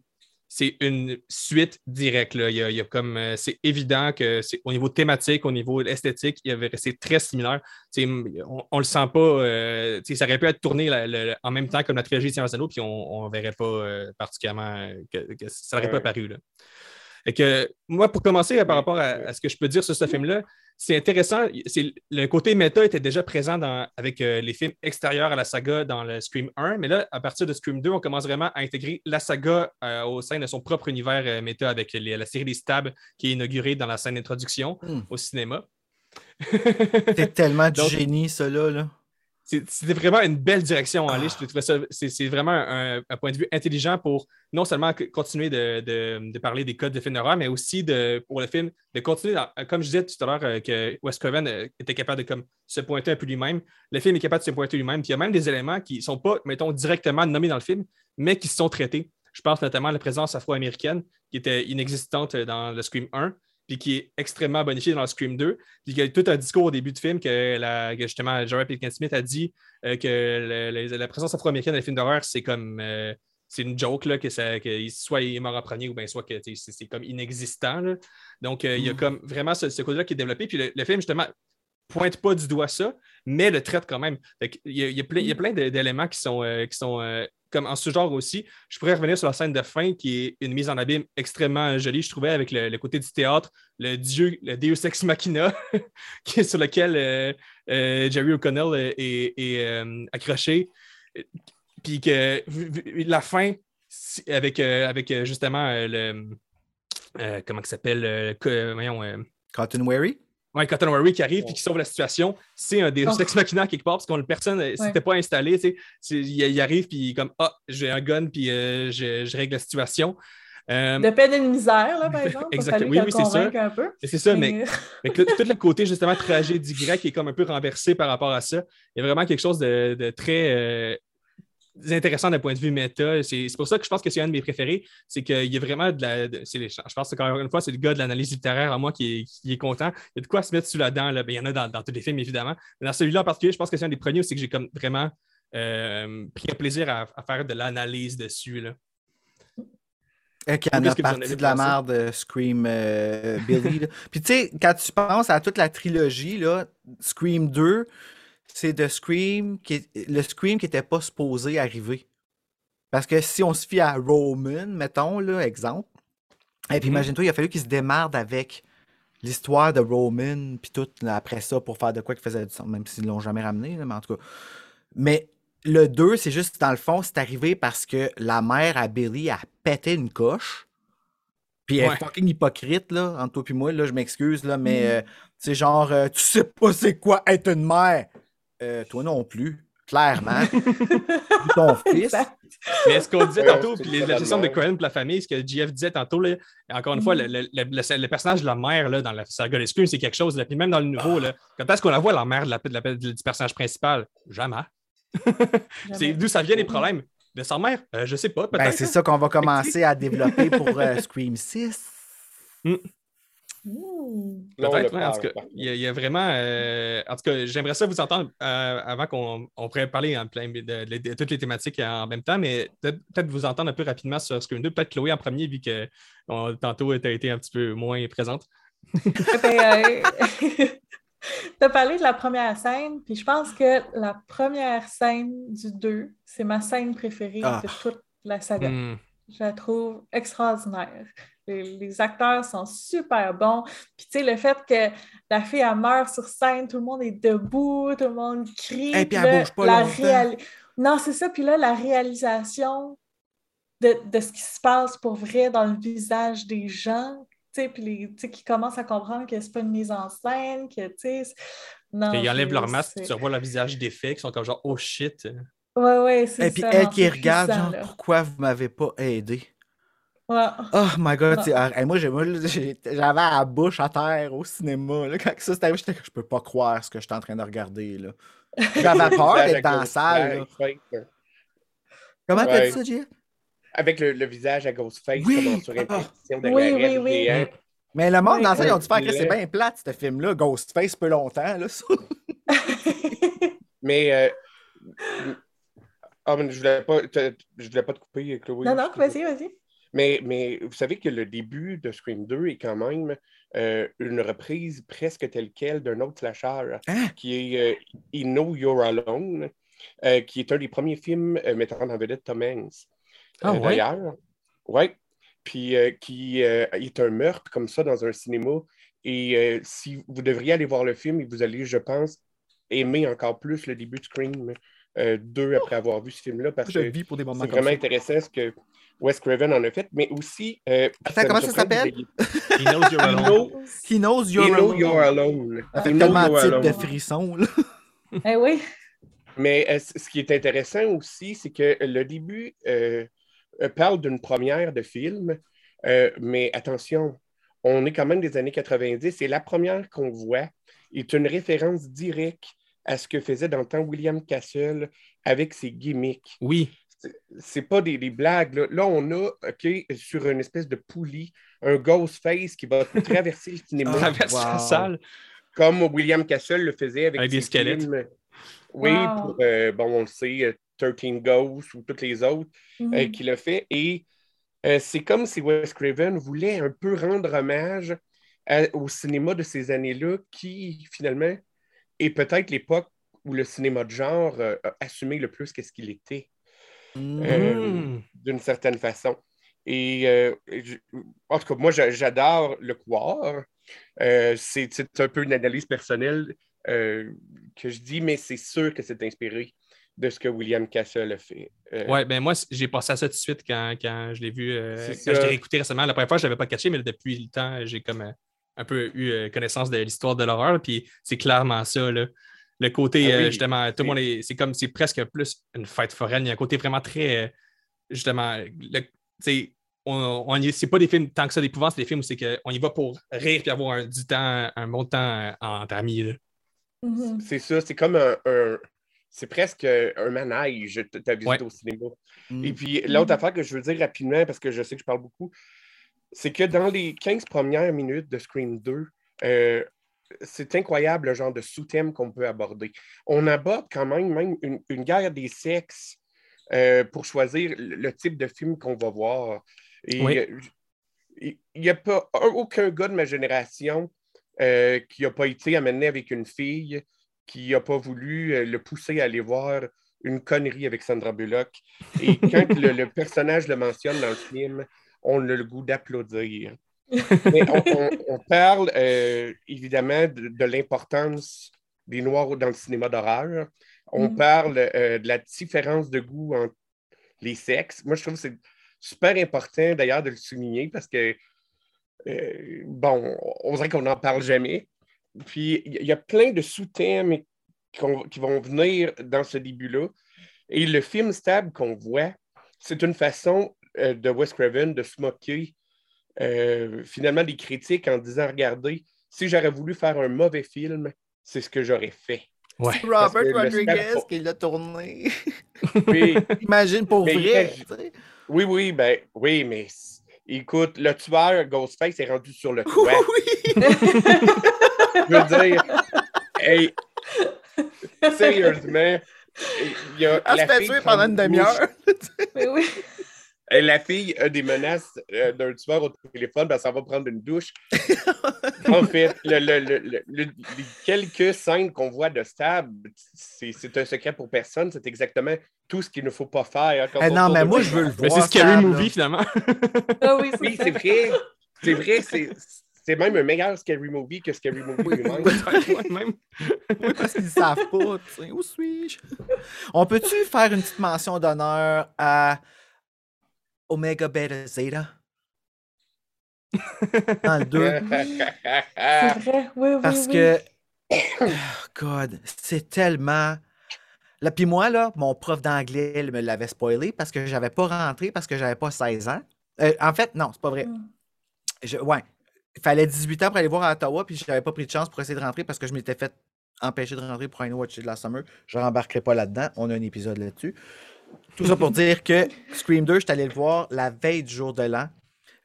[SPEAKER 2] c'est une suite directe. Là. Il, y a, il y a comme euh, c'est évident que c'est au niveau thématique, au niveau esthétique, il avait c'est très similaire. On, on le sent pas. euh, ça aurait pu être tourné la- la- en même temps comme la trilogie de Seigneur Anneaux, puis on ne verrait pas euh, particulièrement que, que ça n'aurait pas paru. Là. Fait que, moi, pour commencer, par rapport à, à ce que je peux dire sur ce film-là, c'est intéressant. Le côté méta était déjà présent dans- avec euh, les films extérieurs à la saga dans le Scream 1, mais là, à partir de Scream 2, on commence vraiment à intégrer la saga euh, au sein de son propre univers euh, méta avec les- la série des Stabs qui est inaugurée dans la scène d'introduction
[SPEAKER 5] Hmm.
[SPEAKER 2] au cinéma.
[SPEAKER 5] C'est tellement du
[SPEAKER 2] Donc-
[SPEAKER 5] génie, ça, là.
[SPEAKER 2] C'était vraiment une belle direction à aller.
[SPEAKER 5] Ah.
[SPEAKER 2] Je trouvais ça- C'est vraiment un, un point de vue intelligent pour non seulement continuer de, de- de parler des codes de film d'horreur, mais aussi de, pour le film de continuer, dans- comme je disais tout à l'heure, euh, que Wes Craven euh, était capable de comme, se pointer un peu lui-même. Le film est capable de se pointer lui-même. Puis il y a même des éléments qui ne sont pas, mettons, directement nommés dans le film, mais qui sont traités. Je pense notamment à la présence afro-américaine qui était inexistante dans le Scream 1 puis qui est extrêmement bonifié dans Scream 2. Puis il y a tout un discours au début du film que, la, que justement Jared Pitkin Smith a dit euh, que le- le- la présence afro-américaine dans les films d'horreur, c'est comme euh, c'est une joke là, que, ça, que soit il est mort en premier ou bien soit que c'est comme inexistant. là. Donc euh, il y a
[SPEAKER 5] Mm.
[SPEAKER 2] comme vraiment ce, ce côté-là qui est développé. Puis le, le film, justement, pointe pas du doigt ça, mais le traite quand même. Il, y a, il y a plein, il y a plein de- d'éléments qui sont, euh, qui sont euh, comme en ce genre aussi. Je pourrais revenir sur la scène de fin qui est une mise en abîme extrêmement jolie, je trouvais, avec le, le côté du théâtre, le dieu, le Deus Ex Machina, qui est sur lequel euh, Jerry O'Connell est, accroché. Puis que la fin, avec, avec justement le. comment il s'appelle?
[SPEAKER 5] Cotton Wary?
[SPEAKER 2] Ouais, Cotton Wary qui arrive et qui sauve la situation, c'est un Deus
[SPEAKER 3] Oh.
[SPEAKER 2] Ex Machina quelque part parce qu'on personne ne s'était pas installé. tu sais. Il, il arrive puis il est comme Ah, j'ai un gun puis euh, je, je règle la situation. Euh,
[SPEAKER 3] De peine et de misère, là, par exemple.
[SPEAKER 2] Exactement. Oui, oui, c'est ça. c'est ça, mais
[SPEAKER 3] Mais-
[SPEAKER 2] que tout le côté justement tragédie grecque qui est comme un peu renversé par rapport à ça. Il y a vraiment quelque chose de, de très euh, intéressant d'un point de vue méta. C'est pour ça que je pense que c'est un de mes préférés. C'est qu'il y a vraiment de la. de- je pense que encore une fois, c'est le gars de l'analyse littéraire à moi qui est, qui est content. Il y a de quoi se mettre sous la dent. Là. Ben, il y en a dans, dans tous les films, évidemment. Mais dans celui-là en particulier, je pense que c'est un des premiers où c'est que j'ai comme vraiment euh, pris un plaisir à, à faire de l'analyse dessus. Là.
[SPEAKER 5] Qui en a parti de la merde de Scream euh, Billy. Puis tu sais, quand tu penses à toute la trilogie, là, Scream 2, c'est de Scream qui le Scream qui n'était pas supposé arriver. Parce que si on se fie à Roman, mettons, là, exemple, et puis
[SPEAKER 2] Mhm.
[SPEAKER 5] imagine-toi, il a fallu qu'il se démarde avec l'histoire de Roman, puis tout là, après ça, pour faire de quoi qui faisait du sens, même s'ils ne l'ont jamais ramené, là, mais en tout cas. Mais le 2, c'est juste, dans le fond, c'est arrivé parce que la mère à Billy a pété une coche. Puis elle
[SPEAKER 2] Ouais.
[SPEAKER 5] est fucking hypocrite, là, entre toi et moi, là, je m'excuse, là, mais
[SPEAKER 3] Mhm.
[SPEAKER 5] euh, c'est genre, euh, tu sais pas c'est quoi être une mère. Euh, toi non plus, clairement. Ou ton fils.
[SPEAKER 2] Mais ce qu'on disait tantôt, puis les- la gestion de. Cohen pour la famille, ce que JF disait tantôt, là, encore une fois, le,
[SPEAKER 3] Mhm.
[SPEAKER 2] le- le- le- le personnage de la mère là, dans la saga de Scream, c'est quelque chose. Là, puis même dans le nouveau, là, quand est-ce qu'on la voit, la mère de la, de la- du personnage principal? Jamais. C'est
[SPEAKER 3] Jamais.
[SPEAKER 2] d'où ça vient les problèmes? De sa mère? Euh, je sais pas, peut-être.
[SPEAKER 5] Ben, c'est ça qu'on va commencer à développer pour euh, Scream 6.
[SPEAKER 3] Ouh.
[SPEAKER 2] Peut-être, ouais, en tout cas, il y, a- il y a vraiment. euh, en tout cas, j'aimerais ça vous entendre euh, avant qu'on on pourrait parler en plein de, de- de toutes les thématiques en même temps, mais peut-être peut-être vous entendre un peu rapidement sur Scream 2. Peut-être Chloé en premier, vu que on- tantôt tu as été un petit peu moins présente.
[SPEAKER 3] Ben, tu as parlé de la première scène, puis je pense que la première scène du 2, c'est ma scène préférée
[SPEAKER 5] Ah.
[SPEAKER 3] de toute la saga.
[SPEAKER 2] Hmm.
[SPEAKER 3] Je la trouve extraordinaire. Les, les acteurs sont super bons. Puis, tu sais, le fait que la fille, elle meurt sur scène, tout le monde est debout, tout le monde crie.
[SPEAKER 5] Et puis
[SPEAKER 3] puis
[SPEAKER 5] elle
[SPEAKER 3] là,
[SPEAKER 5] bouge pas
[SPEAKER 3] la Non, c'est ça. Puis là, la réalisation de, de ce qui se passe pour vrai dans le visage des gens, tu sais, puis les- tu sais, qui commencent à comprendre que c'est pas une mise en scène, que, tu sais...
[SPEAKER 2] Ils enlèvent leur masque, tu revois leur visage défait, qui sont comme genre, oh shit.
[SPEAKER 3] Ouais, ouais, c'est
[SPEAKER 5] Et puis
[SPEAKER 3] ça,
[SPEAKER 5] elle qui regarde,
[SPEAKER 3] puissant,
[SPEAKER 5] genre,
[SPEAKER 3] là.
[SPEAKER 5] pourquoi vous m'avez pas aidé?
[SPEAKER 3] Ouais.
[SPEAKER 5] Oh my god, sais, ah, hey, moi, j'avais la bouche à terre au cinéma. Là, quand ça s'est arrivé, j'étais que je peux pas croire ce que j'étais en train de regarder. là. J'avais peur d'être dans la salle.
[SPEAKER 6] hein.
[SPEAKER 5] Comment t'as
[SPEAKER 6] Ouais.
[SPEAKER 5] dit ça, Jay?
[SPEAKER 6] Avec le, le visage à Ghostface,
[SPEAKER 5] Oui!
[SPEAKER 6] comme en surimpression de
[SPEAKER 3] Oui,
[SPEAKER 6] la
[SPEAKER 3] oui, oui.
[SPEAKER 6] géant.
[SPEAKER 5] Mais le monde
[SPEAKER 3] Ouais,
[SPEAKER 5] dans la salle, ils ont
[SPEAKER 6] ouais.
[SPEAKER 5] dû faire que c'est bien plate, ce film-là. Ghostface, peu longtemps. Là, ça.
[SPEAKER 6] Mais euh, ah, mais je voulais pas te, je voulais pas te couper, Chloé.
[SPEAKER 3] non, non, vas-y, vas-y.
[SPEAKER 6] Mais, mais vous savez que le début de Scream 2 est quand même euh, une reprise presque telle quelle d'un autre slasher
[SPEAKER 5] Hein?
[SPEAKER 6] qui est euh, I Know You're Alone, euh, qui est un des premiers films euh, mettant en vedette Tom Hanks.
[SPEAKER 2] Ah
[SPEAKER 6] Euh,
[SPEAKER 2] ouais?
[SPEAKER 6] D'ailleurs, ouais. Puis euh, qui euh, est un meurtre comme ça dans un cinéma. Et euh, si vous devriez aller voir le film vous allez, je pense, aimer encore plus le début de Scream euh, 2 après avoir vu ce film-là parce
[SPEAKER 5] Je
[SPEAKER 6] que
[SPEAKER 5] vis pour des moments
[SPEAKER 6] c'est vraiment
[SPEAKER 5] ça.
[SPEAKER 6] intéressant ce que Wes Craven en a fait, mais aussi. euh,
[SPEAKER 5] Attends, comment ça s'appelle?
[SPEAKER 2] He knows you're alone.
[SPEAKER 5] He knows you're
[SPEAKER 6] He know
[SPEAKER 5] alone.
[SPEAKER 6] you're alone.
[SPEAKER 5] Ça
[SPEAKER 6] He
[SPEAKER 5] fait tellement
[SPEAKER 6] you're
[SPEAKER 5] type de
[SPEAKER 6] alone.
[SPEAKER 5] frisson. Là.
[SPEAKER 3] Eh oui.
[SPEAKER 6] Mais euh, ce qui est intéressant aussi, c'est que le début parle d'une première de film, euh, mais attention, on est quand même des années 90 et la première qu'on voit est une référence directe à ce que faisait dans le temps William Castle avec ses gimmicks.
[SPEAKER 2] Oui.
[SPEAKER 6] C'est- pas des, des blagues. Là. Là, on a, OK, sur une espèce de poulie, un Ghostface qui va traverser le cinéma
[SPEAKER 5] Ah,
[SPEAKER 2] Traverse la salle.
[SPEAKER 6] comme William Castle le faisait avec,
[SPEAKER 2] Avec des
[SPEAKER 6] ses
[SPEAKER 2] squelettes.
[SPEAKER 6] films. Oui,
[SPEAKER 3] Wow.
[SPEAKER 6] pour, euh, bon, on le sait, euh, 13 Ghosts ou toutes les autres
[SPEAKER 3] Mhm.
[SPEAKER 6] euh, qu'il a fait. Et euh, c'est comme si Wes Craven voulait un peu rendre hommage à- au cinéma de ces années-là qui, finalement, est peut-être l'époque où le cinéma de genre euh, a assumé le plus qu'est-ce qu'il était Euh,
[SPEAKER 2] Mm.
[SPEAKER 6] d'une certaine façon. Et euh, je- en tout cas, moi, j'a- j'adore le. Euh, c'est un peu une analyse personnelle euh, que je dis, mais c'est sûr que c'est inspiré de ce que William Castle a fait. Euh,
[SPEAKER 2] Ouais, ben moi, j'ai passé à ça tout de suite quand, quand je l'ai vu, euh, quand je l'ai réécouté récemment. La première fois, je ne l'avais pas catché, mais depuis le temps, j'ai comme euh, un peu eu euh, connaissance de l'histoire de l'horreur. Puis c'est clairement ça, là. Le côté,
[SPEAKER 6] Ah oui,
[SPEAKER 2] euh, justement, tout le
[SPEAKER 6] c'est-
[SPEAKER 2] monde est. C'est comme, c'est presque plus une fête foraine. Il y a un côté vraiment très, euh, justement, le- on, on y- c'est pas des films tant que ça d'épouvante, c'est des films où c'est qu'on y va pour rire puis avoir un- du temps, un bon temps entre amis. là.
[SPEAKER 3] Mhm.
[SPEAKER 6] C'est ça, c'est comme un. un- c'est presque un manège, ta visite
[SPEAKER 2] Ouais.
[SPEAKER 6] au cinéma.
[SPEAKER 5] Mm.
[SPEAKER 6] Et puis, l'autre
[SPEAKER 3] Mhm.
[SPEAKER 6] affaire que je veux dire rapidement, parce que je sais que je parle beaucoup, c'est que dans les 15 premières minutes de Scream 2, euh, c'est incroyable le genre de sous-thème qu'on peut aborder. On aborde quand même, même une, une guerre des sexes euh, pour choisir le, type de film qu'on va voir.
[SPEAKER 2] Oui.
[SPEAKER 6] euh, il n'y a pas un- aucun gars de ma génération euh, qui n'a pas été amené avec une fille qui n'a pas voulu le pousser à aller voir une connerie avec Sandra Bullock. Et quand le, le personnage le mentionne dans le film, on a le goût d'applaudir. Mais on, on- on parle euh, évidemment de, de l'importance des Noirs dans le cinéma d'horreur. On
[SPEAKER 3] Mhm.
[SPEAKER 6] parle euh, de la différence de goût entre les sexes. Moi, je trouve que c'est super important d'ailleurs de le souligner parce que, euh, bon, on dirait qu'on n'en parle jamais. Puis, il y- a plein de sous-thèmes qui vont venir dans ce début-là. Et le film Stab qu'on voit, c'est une façon euh, de Wes Craven de se moquer euh, finalement des critiques en disant Regardez, si j'aurais voulu faire un mauvais film, c'est ce que j'aurais fait.
[SPEAKER 2] Ouais.
[SPEAKER 5] Robert Rodriguez qui l'a tourné.
[SPEAKER 6] Puis,
[SPEAKER 5] Imagine pour
[SPEAKER 6] Mais
[SPEAKER 5] vrai.
[SPEAKER 6] il- oui, oui, ben oui, mais écoute, le tueur Ghostface est rendu sur le toit.
[SPEAKER 5] Oui.
[SPEAKER 6] Je veux dire, hey, sérieusement, il y a
[SPEAKER 5] Elle se fait tuer pendant une demi-heure.
[SPEAKER 3] Mais oui.
[SPEAKER 6] La fille a des menaces euh, d'un tueur au téléphone parce qu'elle va prendre une douche. en fait, le- le- le- le- le- les quelques scènes qu'on voit de Stab, c'est c'est un secret pour personne. C'est exactement tout ce qu'il ne faut pas faire. quand
[SPEAKER 5] Eh
[SPEAKER 6] on
[SPEAKER 5] non, mais
[SPEAKER 6] un
[SPEAKER 5] moi, je veux le
[SPEAKER 2] Mais
[SPEAKER 5] voir.
[SPEAKER 2] c'est Scary. Movie, finalement.
[SPEAKER 3] Ah oui,
[SPEAKER 6] Oui,
[SPEAKER 3] c'est
[SPEAKER 6] vrai. C'est vrai, c'est c'est même un meilleur Scary Movie que Scary Movie lui-même.
[SPEAKER 2] Même.
[SPEAKER 5] Oui, parce qu'ils ne savent pas. Où suis-je? On peut-tu faire une petite mention d'honneur à Omega Beta Zeta? Dans le 2.
[SPEAKER 3] C'est vrai, oui, oui.
[SPEAKER 5] Parce
[SPEAKER 3] oui.
[SPEAKER 5] que, oh, God, c'est tellement. Là, puis moi, là, mon prof d'anglais il me l'avait spoilé parce que j'avais pas rentré parce que j'avais pas 16 ans. Euh, en fait, non, c'est pas vrai.
[SPEAKER 3] Mm.
[SPEAKER 5] Je- ouais. Il fallait 18 ans pour aller voir à Ottawa, puis j'avais pas pris de chance pour essayer de rentrer parce que je m'étais fait empêcher de rentrer pour un Watch de la Summer. Je rembarquerai pas là-dedans. On a un épisode là-dessus. Tout ça pour dire que Scream 2, je suis allé le voir la veille du jour de l'an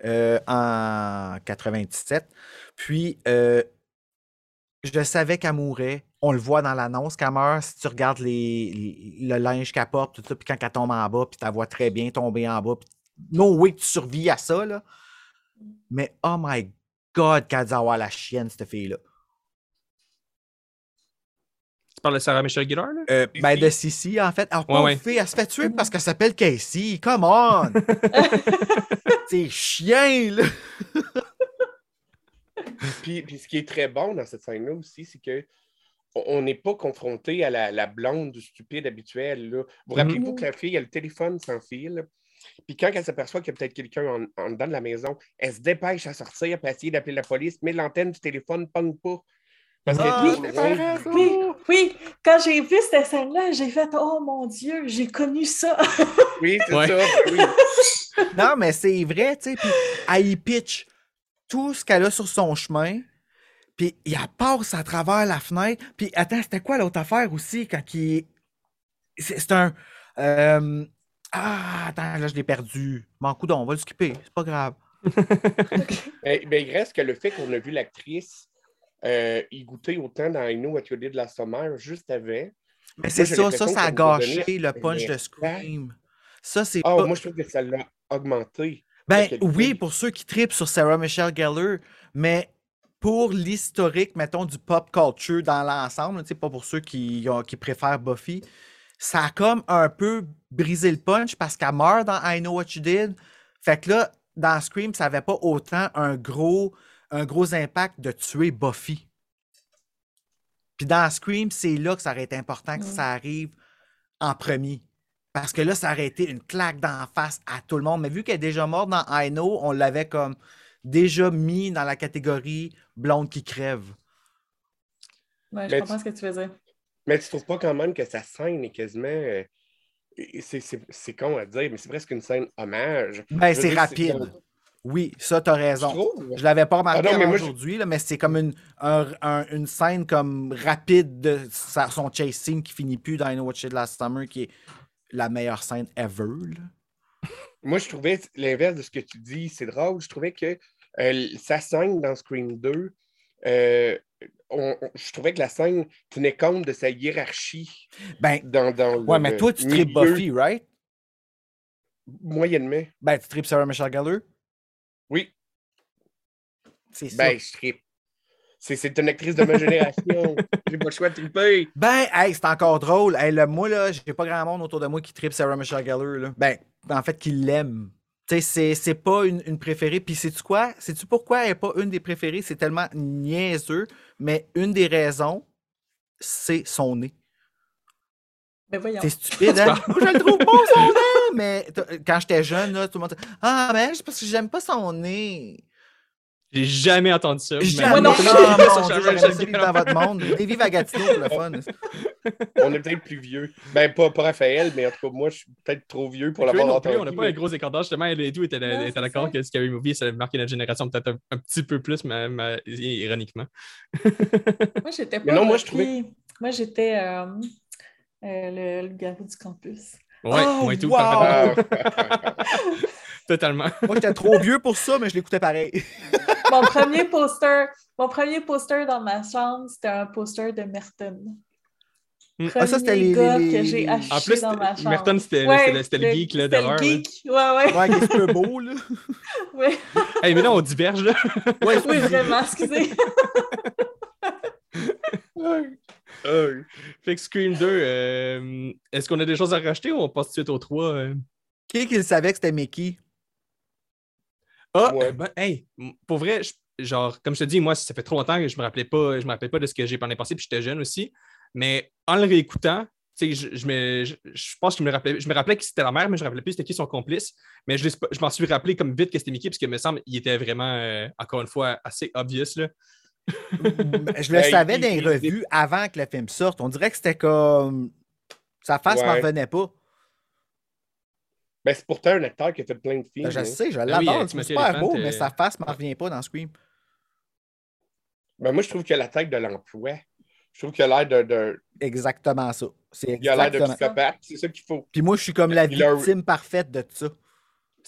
[SPEAKER 5] euh, en 97. Puis, euh, je savais qu'elle mourait. On le voit dans l'annonce qu'elle meurt. Si tu regardes les, le linge qu'elle porte, tout ça, puis quand elle tombe en bas, puis tu la vois très bien tomber en bas. puis no way que tu survis à ça, là. Mais oh my God, qu'elle dû avoir la chienne, cette fille-là.
[SPEAKER 2] Tu parles de Sarah Michelle Gellar, là?
[SPEAKER 5] Euh, ben, de Sissi, en fait. Alors,
[SPEAKER 2] Ouais, ouais.
[SPEAKER 5] fille, elle se fait tuer parce qu'elle s'appelle Casey. Come on! C'est chien, là!
[SPEAKER 6] Puis, puis ce qui est très bon dans cette scène-là aussi, c'est que on- n'est pas confronté à la, la blonde stupide habituelle. Là. Vous
[SPEAKER 2] Mhm.
[SPEAKER 6] rappelez-vous que la fille a le téléphone sans fil? Puis quand elle s'aperçoit qu'il y a peut-être quelqu'un en, en dedans de la maison, elle se dépêche à sortir, puis essayer d'appeler la police, mais l'antenne du téléphone ne pogne pas. Parce
[SPEAKER 5] Ah, ça.
[SPEAKER 3] Oui, oui. Quand j'ai vu cette scène-là, j'ai fait Oh mon Dieu, j'ai connu ça.
[SPEAKER 6] Oui, c'est
[SPEAKER 2] Ouais.
[SPEAKER 6] ça. Oui.
[SPEAKER 5] Non, mais c'est vrai, tu sais. Puis elle y pitch tout ce qu'elle a sur son chemin. Puis il la passe à travers la fenêtre. Puis attends, c'était quoi l'autre affaire aussi quand il. C'est c'est un. euh, Ah, attends, là, je l'ai perdu. Mon coup on va le skipper. C'est pas grave.
[SPEAKER 6] Mais, mais il reste que le fait qu'on a vu l'actrice euh, y goûter autant dans I Know What You Did Last Summer juste avant.
[SPEAKER 5] Mais c'est ça, ça, ça a
[SPEAKER 6] donné
[SPEAKER 5] gâché le punch
[SPEAKER 6] un
[SPEAKER 5] de Scream. Ça, c'est
[SPEAKER 6] Ah,
[SPEAKER 5] pas-
[SPEAKER 6] moi, je trouve que ça l'a augmenté.
[SPEAKER 5] Ben oui, pour ceux qui tripent sur Sarah Michelle Gellar, mais pour l'historique, mettons, du pop culture dans l'ensemble, pas pour ceux qui, ont- qui préfèrent Buffy, ça a comme un peu brisé le punch parce qu'elle meurt dans I Know What You Did. Fait que là, dans Scream, ça n'avait pas autant un gros, un gros impact de tuer Buffy. Puis dans Scream, c'est là que ça aurait été important que
[SPEAKER 3] Mm.
[SPEAKER 5] ça arrive en premier. Parce que là, ça aurait été une claque d'en face à tout le monde. Mais vu qu'elle est déjà morte dans I Know, on l'avait comme déjà mis dans la catégorie blonde qui crève.
[SPEAKER 3] Ouais, je
[SPEAKER 6] Mais
[SPEAKER 3] comprends ce que tu veux dire.
[SPEAKER 6] Mais tu trouves pas quand même que sa scène est quasiment. euh, c'est- c'est c'est con à dire, mais c'est presque une scène hommage.
[SPEAKER 5] Ben, c'est rapide. Oui, ça, t'as raison. Je l'avais pas remarqué
[SPEAKER 6] Ah
[SPEAKER 5] aujourd'hui, mais c'est comme une, un- un- une scène comme rapide de sa- son chase scene qui finit plus dans I Know What Did Last Summer, qui est la meilleure scène ever. là.
[SPEAKER 6] Moi, je trouvais l'inverse de ce que tu dis. C'est drôle. Je trouvais que euh, sa scène dans Scream 2, euh, on- on- je trouvais que la scène tenait compte de sa hiérarchie
[SPEAKER 5] Ben,
[SPEAKER 6] dans, dans le-
[SPEAKER 5] ouais, mais toi, tu tripes Buffy, right?
[SPEAKER 6] Moyennement.
[SPEAKER 5] Ben, tu tripes Sarah Michelle Gellar?
[SPEAKER 6] Oui,
[SPEAKER 5] C'est ça.
[SPEAKER 6] ben, je tripe. C'est, c'est une actrice de ma génération. J'ai pas le choix de triper.
[SPEAKER 5] Ben, hey, c'est encore drôle. Hey, là, moi, là, j'ai pas grand monde autour de moi qui tripe Sarah Michelle Gellar. Là. Ben, en fait, qui l'aime. Tu sais, c'est, c'est pas une, une préférée. Puis, sais-tu quoi? Sais-tu pourquoi elle est pas une des préférées? C'est tellement niaiseux. Mais une des raisons, c'est son nez.
[SPEAKER 3] Ben voyons.
[SPEAKER 5] C'est stupide, hein? Moi, je le trouve pas son nez! Mais quand j'étais jeune, là, tout le monde disait Ah, ben, c'est parce que j'aime pas son nez.
[SPEAKER 2] J'ai jamais entendu ça. mais-
[SPEAKER 5] Jamais.
[SPEAKER 3] Moi non
[SPEAKER 5] Non, vivre dans votre monde. Lévi Vagatino pour le fun.
[SPEAKER 6] On est peut-être plus vieux. Ben, pas, pas Raphaël, mais en tout cas, moi, je suis peut-être trop vieux pour l'avoir
[SPEAKER 2] non plus,
[SPEAKER 6] entendu.
[SPEAKER 2] on n'a pas
[SPEAKER 6] mais-
[SPEAKER 2] un gros écart d'âge. Justement, elle et tout était,
[SPEAKER 3] Non,
[SPEAKER 2] d'accord
[SPEAKER 3] ça.
[SPEAKER 2] que Scary Movie, ça a marqué notre génération peut-être un, un petit peu plus, mais, mais ironiquement.
[SPEAKER 3] Moi, j'étais
[SPEAKER 6] Mais
[SPEAKER 3] pas.
[SPEAKER 6] non, moi, je trouvais-
[SPEAKER 3] Moi, j'étais euh, euh, le, le garou du campus.
[SPEAKER 2] Ouais,
[SPEAKER 5] Oh,
[SPEAKER 2] moi et tout.
[SPEAKER 5] wow!
[SPEAKER 2] Totalement.
[SPEAKER 5] Moi, j'étais trop vieux pour ça, mais je l'écoutais pareil.
[SPEAKER 3] Mon premier poster, mon premier poster dans ma chambre, c'était un poster de Merton.
[SPEAKER 2] Hmm.
[SPEAKER 3] Premier
[SPEAKER 5] Ah, ça, c'était les-
[SPEAKER 3] gars
[SPEAKER 5] les-
[SPEAKER 3] que j'ai
[SPEAKER 5] En
[SPEAKER 3] acheté
[SPEAKER 2] En plus,
[SPEAKER 3] dans ma chambre.
[SPEAKER 2] Merton, c'était
[SPEAKER 3] Ouais,
[SPEAKER 2] le- geek là,
[SPEAKER 3] c'était le
[SPEAKER 2] d'horreur. là.
[SPEAKER 3] geek. Ouais, ouais.
[SPEAKER 5] Ouais, il est super beau, là.
[SPEAKER 3] ouais.
[SPEAKER 2] Hey, mais là, on diverge. Là.
[SPEAKER 5] Ouais,
[SPEAKER 3] Oui, vraiment, excusez.
[SPEAKER 6] Euh,
[SPEAKER 2] fait que Scream 2, euh, est-ce qu'on a des choses à rajouter ou on passe tout de suite au 3? euh?
[SPEAKER 5] Qui qui le savait que c'était Mickey?
[SPEAKER 2] Ah,
[SPEAKER 6] Ouais.
[SPEAKER 2] ben, hey, pour vrai, je- genre, comme je te dis, moi, ça fait trop longtemps que je me rappelais pas, je me rappelais pas de ce que j'ai pendant passé, puis j'étais jeune aussi. Mais en le réécoutant, tu sais, je, je, me- je, je pense que je me rappelais, je me rappelais que c'était la mère, mais je me rappelais plus c'était qui son complice. Mais je, m'en suis rappelé comme vite que c'était Mickey, parce que me semble qu'il était vraiment, euh, encore une fois, assez obvious. Là.
[SPEAKER 5] Je le savais dans les revues avant que le film sorte. On dirait que c'était comme. Sa face m'en
[SPEAKER 6] Ouais.
[SPEAKER 5] revenait pas.
[SPEAKER 6] ben, c'est pourtant un acteur qui a fait plein de films.
[SPEAKER 5] Ben, je
[SPEAKER 6] hein.
[SPEAKER 5] sais, je
[SPEAKER 2] oui,
[SPEAKER 5] l'adore.
[SPEAKER 2] euh,
[SPEAKER 5] c'est super beau,
[SPEAKER 2] euh,
[SPEAKER 5] mais sa face m'en revient pas dans Scream.
[SPEAKER 6] Ben, moi, je trouve qu'il a la tête de l'emploi. Je trouve qu'il a l'air de, de-
[SPEAKER 5] Exactement ça.
[SPEAKER 6] Il a l'air de psychopathe. C'est ça qu'il faut.
[SPEAKER 5] Puis moi, je suis comme la victime parfaite de ça.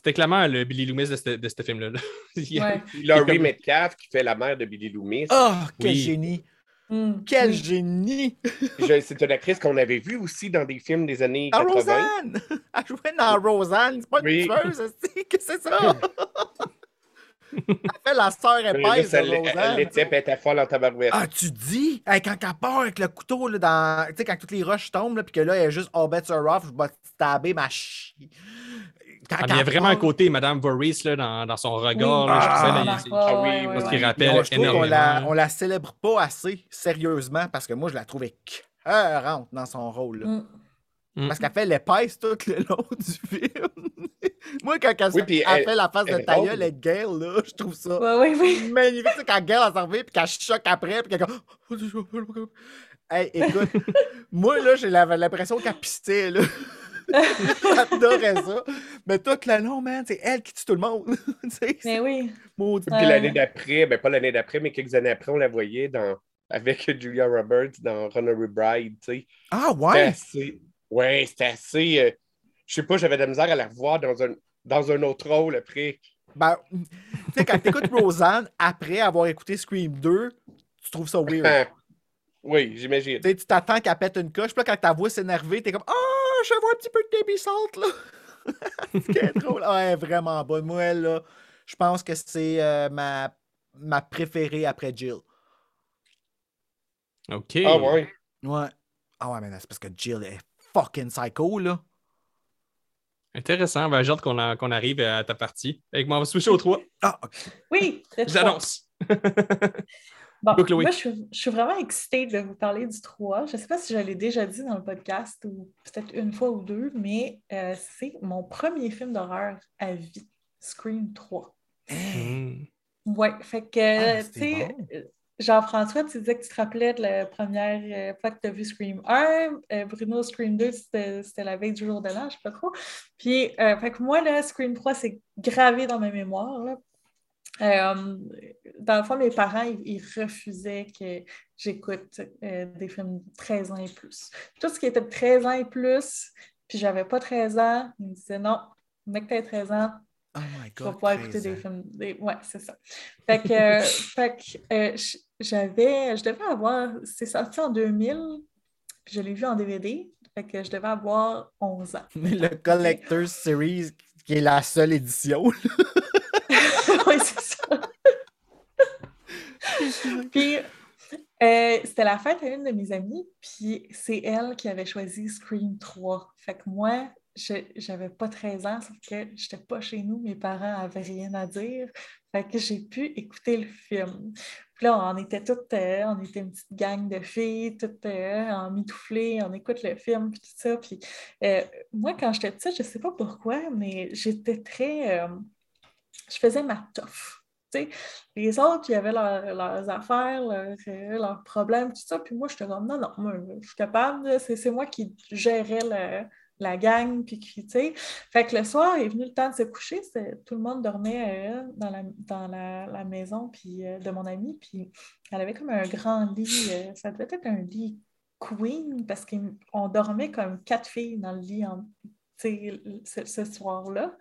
[SPEAKER 2] C'était clairement le Billy Loomis de ce, de ce film-là. là. Il-
[SPEAKER 3] Ouais.
[SPEAKER 6] Laurie
[SPEAKER 2] comme-
[SPEAKER 6] Metcalf qui fait la mère de Billy Loomis.
[SPEAKER 5] Oh, quel
[SPEAKER 2] Oui.
[SPEAKER 5] génie!
[SPEAKER 3] Hmm.
[SPEAKER 5] Quel
[SPEAKER 3] Hmm.
[SPEAKER 5] génie!
[SPEAKER 6] C'est une actrice qu'on avait vue aussi dans des films des années
[SPEAKER 5] Ah,
[SPEAKER 6] 80.
[SPEAKER 5] Rosanne! Elle jouait dans Rosanne, c'est pas une
[SPEAKER 6] Oui.
[SPEAKER 5] tueuse, c'est que c'est ça? Elle fait la sœur épaisse
[SPEAKER 6] ça
[SPEAKER 5] de
[SPEAKER 6] l'est- Elle elle était folle en tabarouette.
[SPEAKER 5] Ah, tu dis? Hey, quand elle part avec le couteau, là, dans... tu sais, quand toutes les roches tombent, là, puis que là, elle est juste all bets are off, je vais te stabber ma chi. Quand
[SPEAKER 2] Ah, il y a vraiment un côté Madame Voorhees là, dans, dans son regard.
[SPEAKER 3] Oui.
[SPEAKER 2] là, je
[SPEAKER 5] Ah,
[SPEAKER 2] là,
[SPEAKER 3] Ah,
[SPEAKER 6] Ah oui, parce
[SPEAKER 2] qu'il
[SPEAKER 3] ouais.
[SPEAKER 2] rappelle
[SPEAKER 5] Non, je trouve qu'on la, on la célèbre pas assez sérieusement parce que moi, je la trouvais cœurante dans son rôle. là.
[SPEAKER 3] Hmm.
[SPEAKER 2] Mm.
[SPEAKER 5] Parce qu'elle fait l'épaisse tout le long du film. moi, quand elle,
[SPEAKER 6] Oui,
[SPEAKER 5] fait la face de
[SPEAKER 6] elle
[SPEAKER 5] ta gueule avec Gail, là, je trouve ça
[SPEAKER 3] Ouais, ouais, oui.
[SPEAKER 5] magnifique. Sais, quand Gail a servi puis qu'elle choque après, puis qu'elle comme... Hey, écoute, moi, là, j'ai l'impression qu'elle pistait, là. J'adorais ça. Mais tout le long, man, c'est elle qui tue tout le monde.
[SPEAKER 3] Mais
[SPEAKER 5] c'est
[SPEAKER 3] oui.
[SPEAKER 5] maudit.
[SPEAKER 6] Puis
[SPEAKER 3] Ouais.
[SPEAKER 6] l'année d'après, ben pas l'année d'après, mais quelques années après, on la voyait dans, avec Julia Roberts dans Runaway Bride, tu sais.
[SPEAKER 5] Ah, ouais?
[SPEAKER 6] assez... Ouais, c'était assez... euh, Je sais pas, j'avais de la misère à la revoir dans un, dans un autre rôle après.
[SPEAKER 5] Ben, tu sais, quand t'écoutes Rosanne, après avoir écouté Scream 2, tu trouves ça weird.
[SPEAKER 6] Ah, oui, j'imagine.
[SPEAKER 5] Tu sais, tu t'attends qu'elle pète une coche, puis là, quand ta voix s'énerve, t'es comme Ah, je vois un petit peu de débit salt, là. Est drôle. Ah, elle est vraiment bonne. Moi, elle, là, je pense que c'est euh, ma, ma préférée après Jill.
[SPEAKER 2] OK.
[SPEAKER 6] Ah ouais.
[SPEAKER 5] Ouais. Ah, ouais, mais c'est parce que Jill est fucking psycho, là.
[SPEAKER 2] Intéressant. Ben, j'ai hâte qu'on a- qu'on arrive à ta partie. Avec moi, on va switcher au 3.
[SPEAKER 5] Ah, ok.
[SPEAKER 3] Oui.
[SPEAKER 2] J'annonce.
[SPEAKER 3] Bon,
[SPEAKER 2] Go, Chloé.
[SPEAKER 3] moi, je suis, je suis vraiment excitée de vous parler du 3. Je ne sais pas si je l'ai déjà dit dans le podcast ou peut-être une fois ou deux, mais euh, c'est mon premier film d'horreur à vie, Scream 3.
[SPEAKER 2] Hmm.
[SPEAKER 3] Ouais, fait que,
[SPEAKER 5] Ah,
[SPEAKER 3] tu sais,
[SPEAKER 5] bon.
[SPEAKER 3] euh, Jean-François, tu disais que tu te rappelais de la première euh, fois que tu as vu Scream 1. euh, Bruno, Scream 2, c'était la veille du jour de l'an, je sais pas trop. Puis, euh, fait que moi, là, Scream 3, c'est gravé dans ma mémoire. là. Euh, dans le fond, mes parents, ils, ils refusaient que j'écoute euh, des films de 13 ans et plus. Tout ce qui était de 13 ans et plus, puis j'avais pas 13 ans, ils me disaient non, mec, t'as 13 ans,
[SPEAKER 5] Oh my god.
[SPEAKER 3] pouvoir
[SPEAKER 5] 13
[SPEAKER 3] écouter des films. des- Ouais, c'est ça. Fait que, euh, fait que, euh, j'avais, je devais avoir, c'est sorti en 2000, puis je l'ai vu en DVD, fait que je devais avoir 11 ans.
[SPEAKER 5] Le Collector's Series, qui est la seule édition.
[SPEAKER 3] oui, c'est ça. puis, euh, c'était la fête à une de mes amies, puis c'est elle qui avait choisi Scream 3. Fait que moi, j'avais pas 13 ans, sauf que j'étais pas chez nous, mes parents avaient rien à dire. Fait que j'ai pu écouter le film. Puis là, on était toutes, euh, on était une petite gang de filles, toutes euh, en mitouflées, on écoute le film, puis tout ça. Puis euh, moi, quand j'étais petite, je sais pas pourquoi, mais j'étais très. je faisais ma toffe. Les autres, ils avaient leurs affaires, leurs, problèmes, tout ça. Puis moi, j'étais comme, non, non, je suis capable. C'est moi qui gérais la gang, puis tu sais. Fait que le soir, il est venu le temps de se coucher, tout le monde dormait euh, dans, la, maison puis, euh, de mon amie, puis elle avait comme un grand lit, euh, ça devait être un lit queen, parce qu'on dormait comme quatre filles dans le lit ce soir-là.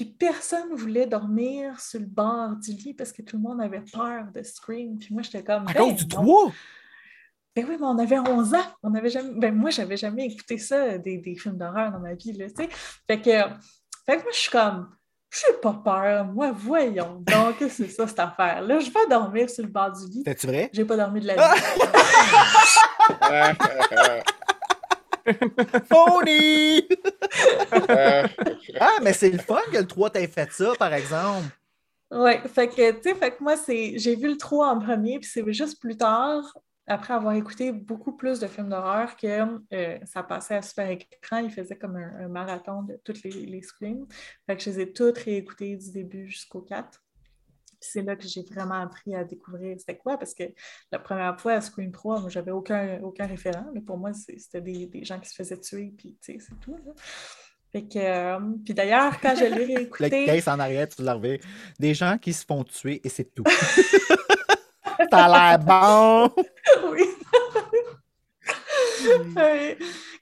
[SPEAKER 3] Puis personne ne voulait dormir sur le bord du lit parce que tout le monde avait peur de Scream. Puis moi, j'étais comme.
[SPEAKER 5] À cause ben du toit?
[SPEAKER 3] Ben oui, mais on avait 11 ans. On avait jamais... Ben moi, j'avais jamais écouté ça, des, des films d'horreur dans ma vie. Là, fait, que, fait que moi, je suis comme, je n'ai pas peur. Moi, voyons donc, c'est ça, cette affaire-là. Je vais dormir sur le bord du lit.
[SPEAKER 5] C'est vrai?
[SPEAKER 3] J'ai pas dormi de la
[SPEAKER 5] nuit. Phony! ah, mais c'est le fun que le 3 t'ait fait ça, par exemple.
[SPEAKER 3] Oui, fait que, tu sais, fait que moi, j'ai vu le 3 en premier, puis c'est juste plus tard, après avoir écouté beaucoup plus de films d'horreur que euh, ça passait à super écran, il faisait comme un, marathon de toutes les, les screams. Fait que je les ai toutes réécoutées du début jusqu'au 4. C'est là que j'ai vraiment appris à découvrir c'était quoi, parce que la première fois à Scream 3, moi, j'avais aucun, aucun référent. Mais pour moi, c'était des, gens qui se faisaient tuer, puis c'est tout. Fait que, euh, puis d'ailleurs, quand je l'ai réécouté...
[SPEAKER 5] Le case en arrière, tu l'as Des gens qui se font tuer et c'est tout. Ça a l'air bon! oui.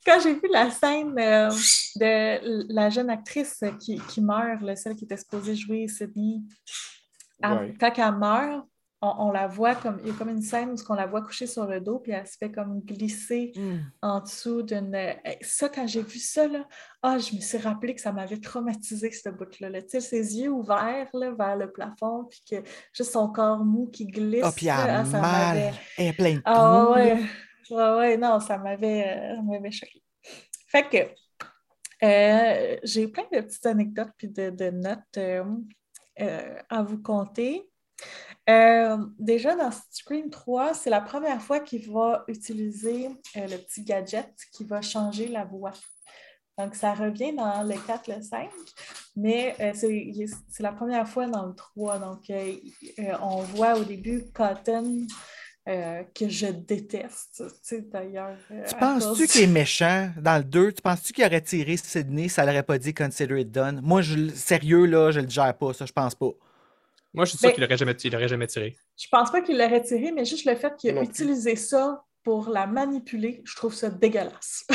[SPEAKER 3] Quand j'ai vu la scène euh, de la jeune actrice qui, qui meurt, celle qui était supposée jouer Sydney, quand elle meurt, on, la voit comme. Il y a comme une scène où on la voit coucher sur le dos, puis elle se fait comme glisser mm. en dessous d'une. Ça, quand j'ai vu ça, là, ah, je me suis rappelé que ça m'avait traumatisé, cette bout-là. Tu sais, ses yeux ouverts là, vers le plafond, puis que juste son corps mou qui glisse.
[SPEAKER 5] Ah, puis elle a mal. Elle est pleine de
[SPEAKER 3] Ah, ouais. ouais. Ouais, non, ça m'avait euh, choqué. Fait que. Euh, j'ai plein de petites anecdotes puis de, notes euh, à vous conter. Euh, déjà, dans Scream 3, c'est la première fois qu'il va utiliser euh, le petit gadget qui va changer la voix. Donc, ça revient dans le 4, le 5, mais euh, c'est la première fois dans le 3. Donc, on voit au début Cotton que je déteste. d'ailleurs.
[SPEAKER 5] tu penses-tu qu'il est méchant dans le 2? Tu penses-tu qu'il aurait tiré Sydney, ça l'aurait pas dit Consider it done? Moi, je, sérieux, là, je le gère pas, ça, je pense pas.
[SPEAKER 2] Moi, je suis sûr ben, qu'il l'aurait jamais, jamais tiré.
[SPEAKER 3] Je pense pas qu'il l'aurait tiré, mais juste le fait qu'il ait utilisé ça pour la manipuler, je trouve ça dégueulasse.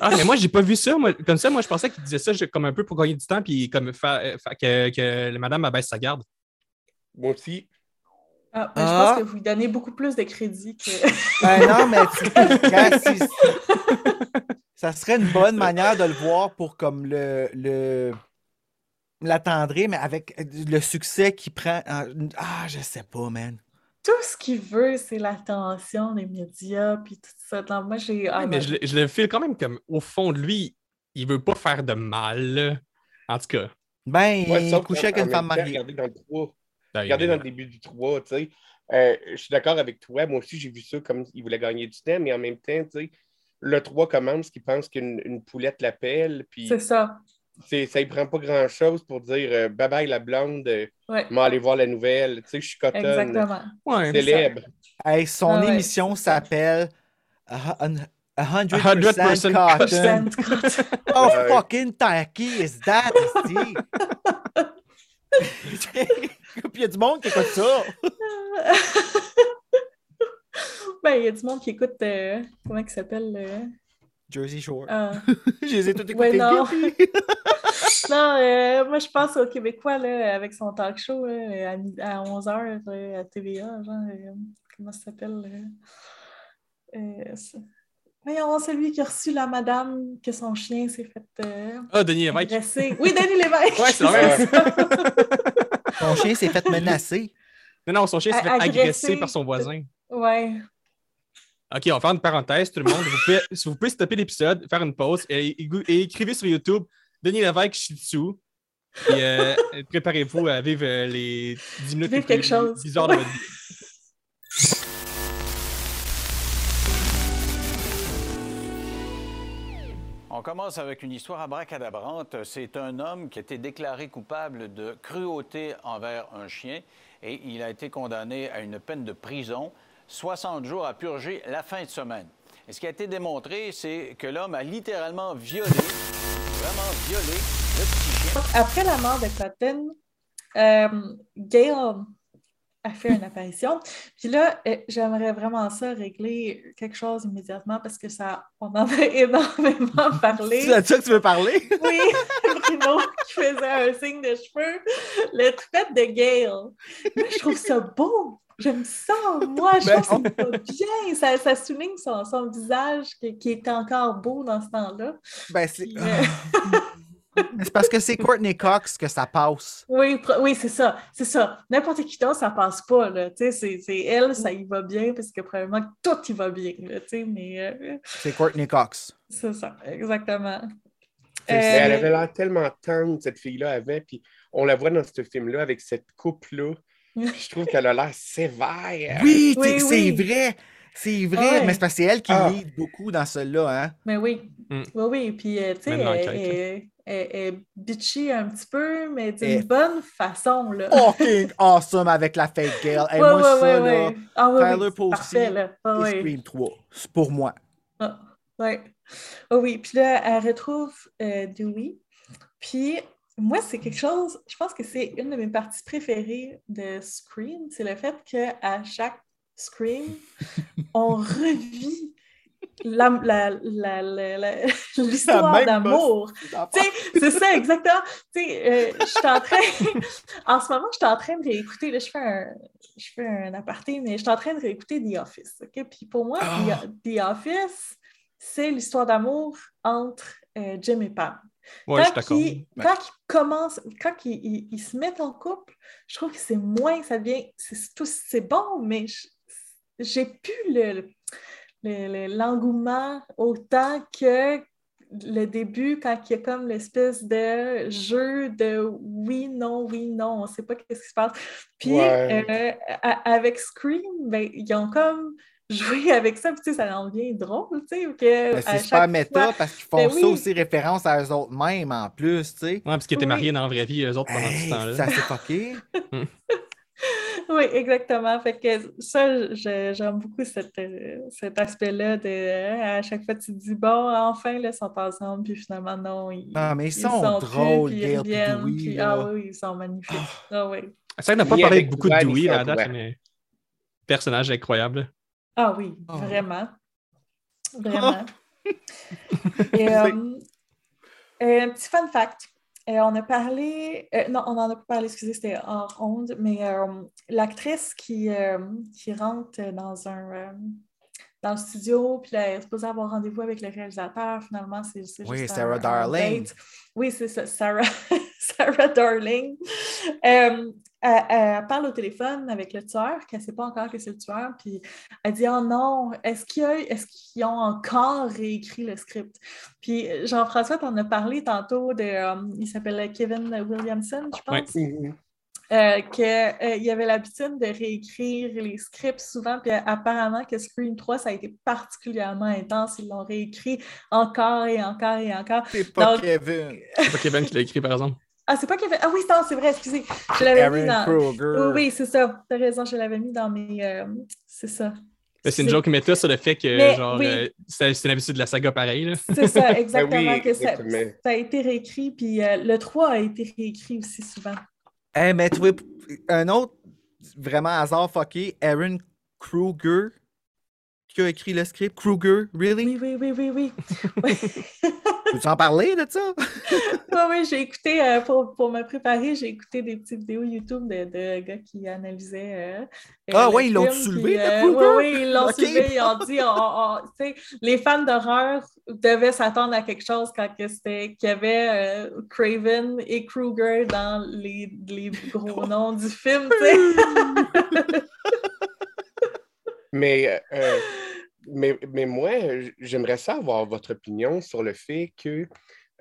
[SPEAKER 2] ah, mais moi, j'ai pas vu ça. comme ça, moi, je pensais qu'il disait ça comme un peu pour gagner du temps puis comme faire, que, que madame abaisse sa garde.
[SPEAKER 6] Moi aussi.
[SPEAKER 3] Ah, ben, Je pense ah. que vous lui donnez beaucoup plus de crédit que.
[SPEAKER 5] ben non, mais ça serait une bonne manière de le voir pour comme le, le l'attendrait, mais avec euh, le succès qu'il prend. Ah, je sais pas, man.
[SPEAKER 3] Tout ce qu'il veut, c'est l'attention des médias, puis tout ça. moi, j'ai.
[SPEAKER 2] Ah, mais je, le file quand même comme, au fond de lui, il veut pas faire de mal. En tout cas.
[SPEAKER 5] Ben, il couchait avec une femme mariée.
[SPEAKER 6] Regardez dans le 3. Regardez dans le début du 3, tu sais. Euh, je suis d'accord avec toi. Moi aussi, j'ai vu ça comme il voulait gagner du temps, mais en même temps, tu sais, le 3 commence qu'il pense qu'une poulette l'appelle. Puis...
[SPEAKER 3] C'est ça
[SPEAKER 6] ça ne prend pas grand-chose pour dire euh, bye bye la blonde,
[SPEAKER 3] ouais.
[SPEAKER 6] aller voir la nouvelle. Tu sais, je suis cotonne.
[SPEAKER 3] Exactement.
[SPEAKER 6] Ouais, célèbre.
[SPEAKER 5] Hey, son ah émission s'appelle A 100%, cotton. cotton. How fucking tacky is that, il y a du monde qui écoute ça.
[SPEAKER 3] ben, il y a du monde qui écoute, euh, comment il s'appelle?
[SPEAKER 5] Jersey Shore.
[SPEAKER 3] Ah.
[SPEAKER 5] je les ai tous écoutés.
[SPEAKER 3] non, non euh, moi je pense au Québécois là, avec son talk show là, à, 11h à TVA. Genre, euh, comment ça s'appelle? Euh, euh, Voyons, celui qui a reçu la madame que son chien s'est fait euh,
[SPEAKER 2] Ah, Denis Lévesque.
[SPEAKER 3] agresser. Oui, Denis Lévesque!
[SPEAKER 2] Ouais, c'est vrai.
[SPEAKER 5] Ton chien s'est fait menacer.
[SPEAKER 2] Non, non, son chien s'est fait
[SPEAKER 3] Agresser.
[SPEAKER 2] agresser par son voisin.
[SPEAKER 3] Ouais.
[SPEAKER 2] OK, on va faire une parenthèse, tout le monde. Vous pouvez, si vous pouvez stopper l'épisode, faire une pause et, et- et écrivez sur YouTube Denis Lévesque Shih Tzu. Et euh, préparez-vous à vivre euh, les 10 minutes
[SPEAKER 3] Vivre
[SPEAKER 2] les plus
[SPEAKER 3] quelque chose.
[SPEAKER 2] bizarres de votre vie.
[SPEAKER 7] On commence avec une histoire abracadabrante. C'est un homme qui a été déclaré coupable de cruauté envers un chien et il a été condamné à une peine de prison, 60 jours à purger la fin de semaine. Et ce qui a été démontré, c'est que l'homme a littéralement violé, vraiment violé le petit chien.
[SPEAKER 3] Après la mort de Cotton, euh, a fait une apparition. Puis là, euh, j'aimerais vraiment ça régler quelque chose immédiatement parce que ça, on en a énormément parlé.
[SPEAKER 5] C'est de ça que tu veux parler?
[SPEAKER 3] Oui, Bruno qui faisait un signe de cheveux. Le toupette de Gail. Moi, je trouve ça beau. J'aime ça. Moi, je
[SPEAKER 5] Ben,
[SPEAKER 3] trouve ça bien. Ça, ça souligne son, son visage qui, qui était encore beau dans ce temps-là.
[SPEAKER 5] Ben, c'est
[SPEAKER 3] Puis, euh,
[SPEAKER 5] c'est parce que c'est Courtney Cox que ça passe.
[SPEAKER 3] Oui, oui c'est ça. C'est ça. N'importe qui d'autre, ça passe pas. Là. Tu sais, C'est, c'est elle, ça y va bien parce que probablement que tout y va bien. Là, tu sais, mais euh,
[SPEAKER 5] C'est Courtney Cox.
[SPEAKER 3] c'est ça, exactement.
[SPEAKER 6] Mais Elle
[SPEAKER 3] Euh,
[SPEAKER 6] avait l'air tellement tendre, cette fille-là, avait. Puis on la voit dans ce film-là avec cette coupe-là. Je trouve qu'elle a l'air sévère.
[SPEAKER 5] Oui,
[SPEAKER 3] Oui,
[SPEAKER 5] c'est
[SPEAKER 3] oui.
[SPEAKER 5] vrai. C'est vrai.
[SPEAKER 3] Ouais.
[SPEAKER 5] Mais c'est parce que c'est elle qui
[SPEAKER 6] Ah.
[SPEAKER 5] lead beaucoup dans celle-là. Hein?
[SPEAKER 3] Mais oui,
[SPEAKER 2] Mm.
[SPEAKER 3] oui, oui. Puis, euh, tu sais, elle, bitchy un petit peu, mais d'une
[SPEAKER 5] Et-
[SPEAKER 3] bonne façon, là.
[SPEAKER 5] Fucking awesome avec la fake girl. Hey,
[SPEAKER 3] Ouais,
[SPEAKER 5] moi,
[SPEAKER 3] ouais,
[SPEAKER 5] ça,
[SPEAKER 3] ouais,
[SPEAKER 5] là.
[SPEAKER 3] Ah,
[SPEAKER 5] Tyler Posey
[SPEAKER 3] parfait, là. Ah,
[SPEAKER 5] et. Scream 3. C'est pour moi.
[SPEAKER 3] Ah, ouais. Ah oui, puis là, elle retrouve euh, Dewey. Puis, moi, c'est quelque chose, je pense que c'est une de mes parties préférées de Scream, c'est le fait qu'à chaque Scream, on revit la- la- la- la- la- l'histoire d'amour. C'est ça, exactement. Euh, je suis en train, en ce moment, je suis en train de réécouter, là, je fais un, je fais un aparté, mais je suis en train de réécouter The Office? Puis pour moi,
[SPEAKER 5] Ah.
[SPEAKER 3] The, The Office, c'est l'histoire d'amour entre euh, Jim et Pam.
[SPEAKER 2] Ouais,
[SPEAKER 3] quand, ils, quand ils commencent, quand ils, ils- ils se mettent en couple, je trouve que c'est moins, ça devient, c'est bon, mais j'ai plus le, le- le- l'engouement autant que le début, quand il y a comme l'espèce de jeu de oui, non, oui, non, on sait pas qu'est-ce qui se passe. Puis
[SPEAKER 6] Ouais.
[SPEAKER 3] euh, a- avec Scream, ben, ils ont comme joué avec ça, puis tu sais, ça en devient drôle, tu sais, que
[SPEAKER 5] Ben, c'est super méta
[SPEAKER 3] fois-
[SPEAKER 5] parce qu'ils font
[SPEAKER 3] Ben
[SPEAKER 5] ça
[SPEAKER 3] oui.
[SPEAKER 5] aussi référence à eux autres mêmes en plus, tu sais.
[SPEAKER 2] Ouais, parce qu'ils étaient
[SPEAKER 3] Oui.
[SPEAKER 2] mariés dans la vraie vie, eux autres, pendant
[SPEAKER 5] Hey,
[SPEAKER 2] ce temps-là.
[SPEAKER 5] ça s'est fucké.
[SPEAKER 3] Oui, exactement. Fait que ça, j'aime beaucoup cette, euh, cet aspect-là de euh, à chaque fois tu te dis bon, enfin, là, ils sont ensemble, puis finalement, non, ils,
[SPEAKER 5] Ah, mais ils sont
[SPEAKER 3] plus,
[SPEAKER 5] drôles,
[SPEAKER 3] puis ils reviennent,
[SPEAKER 5] Dewey,
[SPEAKER 3] puis-
[SPEAKER 5] là.
[SPEAKER 3] ah oui, ils sont magnifiques. Ah oui.
[SPEAKER 2] C'est vrai qu'on n'a pas
[SPEAKER 6] Ni
[SPEAKER 2] parlé
[SPEAKER 6] avec
[SPEAKER 2] beaucoup de Dewey à la date, mais personnage incroyable.
[SPEAKER 3] Ah oui,
[SPEAKER 5] Oh.
[SPEAKER 3] vraiment. Vraiment. Et, euh, un petit fun fact. On a parlé, euh, non, on n'en a pas parlé, excusez, c'était hors onde, mais euh, l'actrice qui, euh, qui rentre dans un euh, dans le studio, puis là, elle est supposée avoir rendez-vous avec le réalisateur, finalement, c'est c'est
[SPEAKER 5] Oui,
[SPEAKER 3] juste
[SPEAKER 5] Sarah
[SPEAKER 3] un-
[SPEAKER 5] Darling.
[SPEAKER 3] Oui, c'est ça, Sarah, Sarah Darling. Euh, elle, elle parle au téléphone avec le tueur, qu'elle ne sait pas encore que c'est le tueur, puis elle dit Oh non, est-ce qu'ils ont encore réécrit le script? Puis Jean-François t'en a parlé tantôt de euh, il s'appelle Kevin Williamson, je pense.
[SPEAKER 6] Mhm.
[SPEAKER 3] Euh, qu'il avait l'habitude de réécrire les scripts souvent, puis euh, apparemment que Scream 3, ça a été particulièrement intense. Ils l'ont réécrit encore et encore et encore.
[SPEAKER 5] C'est pas
[SPEAKER 3] Donc-
[SPEAKER 5] Kevin.
[SPEAKER 2] C'est pas Kevin qui l'a écrit, par exemple.
[SPEAKER 3] Ah, c'est pas Kevin. Ah oui, non, c'est vrai, excusez. Je l'avais mis dans.
[SPEAKER 5] Kruger.
[SPEAKER 3] Oui, oui, c'est ça. T'as raison, je l'avais mis dans mes. euh, C'est ça.
[SPEAKER 2] C'est une joke méta sur le fait que,
[SPEAKER 3] Mais
[SPEAKER 2] genre,
[SPEAKER 3] oui.
[SPEAKER 2] euh, c'est l'habitude de la saga pareil. Là.
[SPEAKER 3] C'est ça, exactement.
[SPEAKER 6] oui,
[SPEAKER 3] que ça,
[SPEAKER 6] exactement.
[SPEAKER 3] ça a été réécrit, puis euh, le 3 a été réécrit aussi souvent.
[SPEAKER 5] Hey, mais tu vois, un autre vraiment hasard fucké, Aaron Kruger, qui a écrit le script? Kruger, really?
[SPEAKER 3] Oui, oui, oui, oui, oui. Oui.
[SPEAKER 5] Peux-tu en parler de ça?
[SPEAKER 3] Oui, oui, j'ai écouté, euh, pour, pour me préparer, j'ai écouté des petites vidéos YouTube de, de gars qui analysaient. euh, euh,
[SPEAKER 5] Ah
[SPEAKER 3] le
[SPEAKER 5] ouais, ils l'ont soulevé, le
[SPEAKER 3] euh,
[SPEAKER 5] Kruger?
[SPEAKER 3] Oui, oui, ils l'ont
[SPEAKER 5] Ok.
[SPEAKER 3] soulevé. Ils ont dit, on- on- tu sais, les fans d'horreur devaient s'attendre à quelque chose quand c'était qu'il y avait euh, Craven et Kruger dans les, les gros noms du film. tu sais.
[SPEAKER 6] Mais, euh, mais, mais moi, j'aimerais ça avoir votre opinion sur le fait que,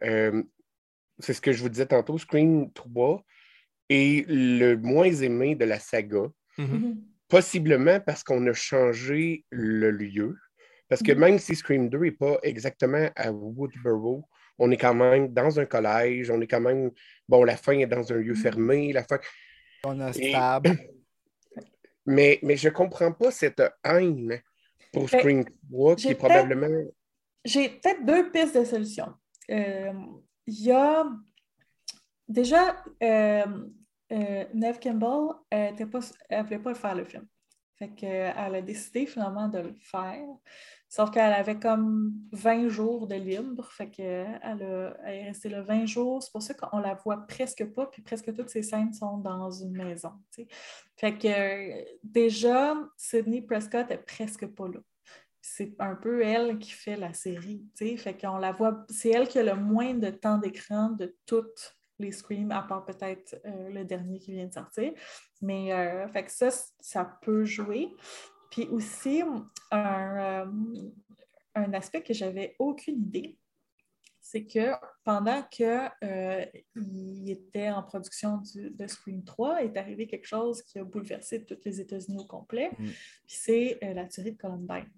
[SPEAKER 6] euh, c'est ce que je vous disais tantôt, Scream 3 est le moins aimé de la saga,
[SPEAKER 2] Mhm.
[SPEAKER 6] possiblement parce qu'on a changé le lieu. Parce que
[SPEAKER 3] Mhm.
[SPEAKER 6] même si Scream 2 n'est pas exactement à Woodborough, on est quand même dans un collège, on est quand même, bon, la fin est dans un lieu fermé, la fin,
[SPEAKER 5] On a
[SPEAKER 6] Et-
[SPEAKER 5] Stab.
[SPEAKER 6] mais, mais je ne comprends pas cette haine pour Scream 3 qui est probablement.
[SPEAKER 3] J'ai peut-être deux pistes de solutions. Euh, Il y a déjà euh, euh, Neve Campbell, elle ne voulait pas faire le film. Fait qu'elle a décidé finalement de le faire. Sauf qu'elle avait comme 20 jours de libre. Fait elle est restée là 20 jours. C'est pour ça qu'on la voit presque pas. Puis presque toutes ses scènes sont dans une maison. Fait que déjà, Sydney Prescott est presque pas là c'est un peu elle qui fait la série, fait qu'on la voit, c'est elle qui a le moins de temps d'écran de toutes les Screams, à part peut-être euh, le dernier qui vient de sortir, mais euh, fait que ça, ça peut jouer. Puis aussi, un, euh, un aspect que j'avais aucune idée, c'est que pendant qu'il était en production du- de Scream 3, est arrivé quelque chose qui a bouleversé tous les États-Unis au complet,
[SPEAKER 5] Mm.
[SPEAKER 3] puis c'est euh, la tuerie de Columbine.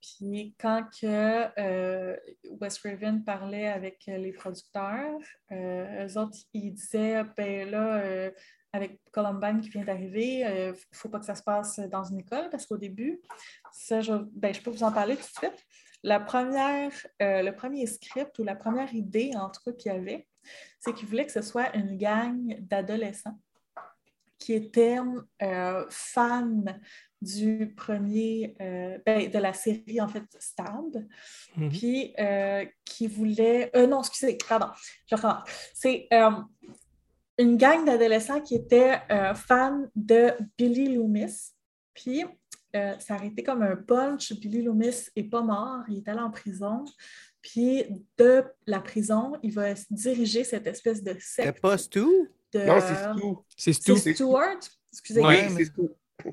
[SPEAKER 3] Puis quand que, euh, Wes Craven parlait avec euh, les producteurs, euh, eux autres, ils disaient, ben là, euh, avec Columbine qui vient d'arriver, il ne faut pas que ça se passe dans une école parce qu'au début, ça, je, ben, je peux vous en parler tout de suite. La première, euh, le premier script ou la première idée, en tout cas, qu'il y avait, c'est qu'il voulait que ce soit une gang d'adolescents qui étaient euh, fans du premier, euh, ben, de la série, en fait, Stab,
[SPEAKER 2] Mhm.
[SPEAKER 3] puis euh, qui voulait... euh, non, excusez, pardon, je recommence. C'est euh, une gang d'adolescents qui étaient euh, fans de Billy Loomis, puis euh, ça a été comme un punch. Billy Loomis n'est pas mort, il est allé en prison. Puis de la prison, il va diriger cette espèce de
[SPEAKER 5] C'est
[SPEAKER 3] secte
[SPEAKER 5] pas Stu?
[SPEAKER 3] de...
[SPEAKER 6] Non, c'est tout.
[SPEAKER 2] C'est
[SPEAKER 3] C'est
[SPEAKER 2] tout.
[SPEAKER 6] c'est-
[SPEAKER 3] Stuart? Excusez.
[SPEAKER 2] Ouais,
[SPEAKER 6] Oui, c'est tout.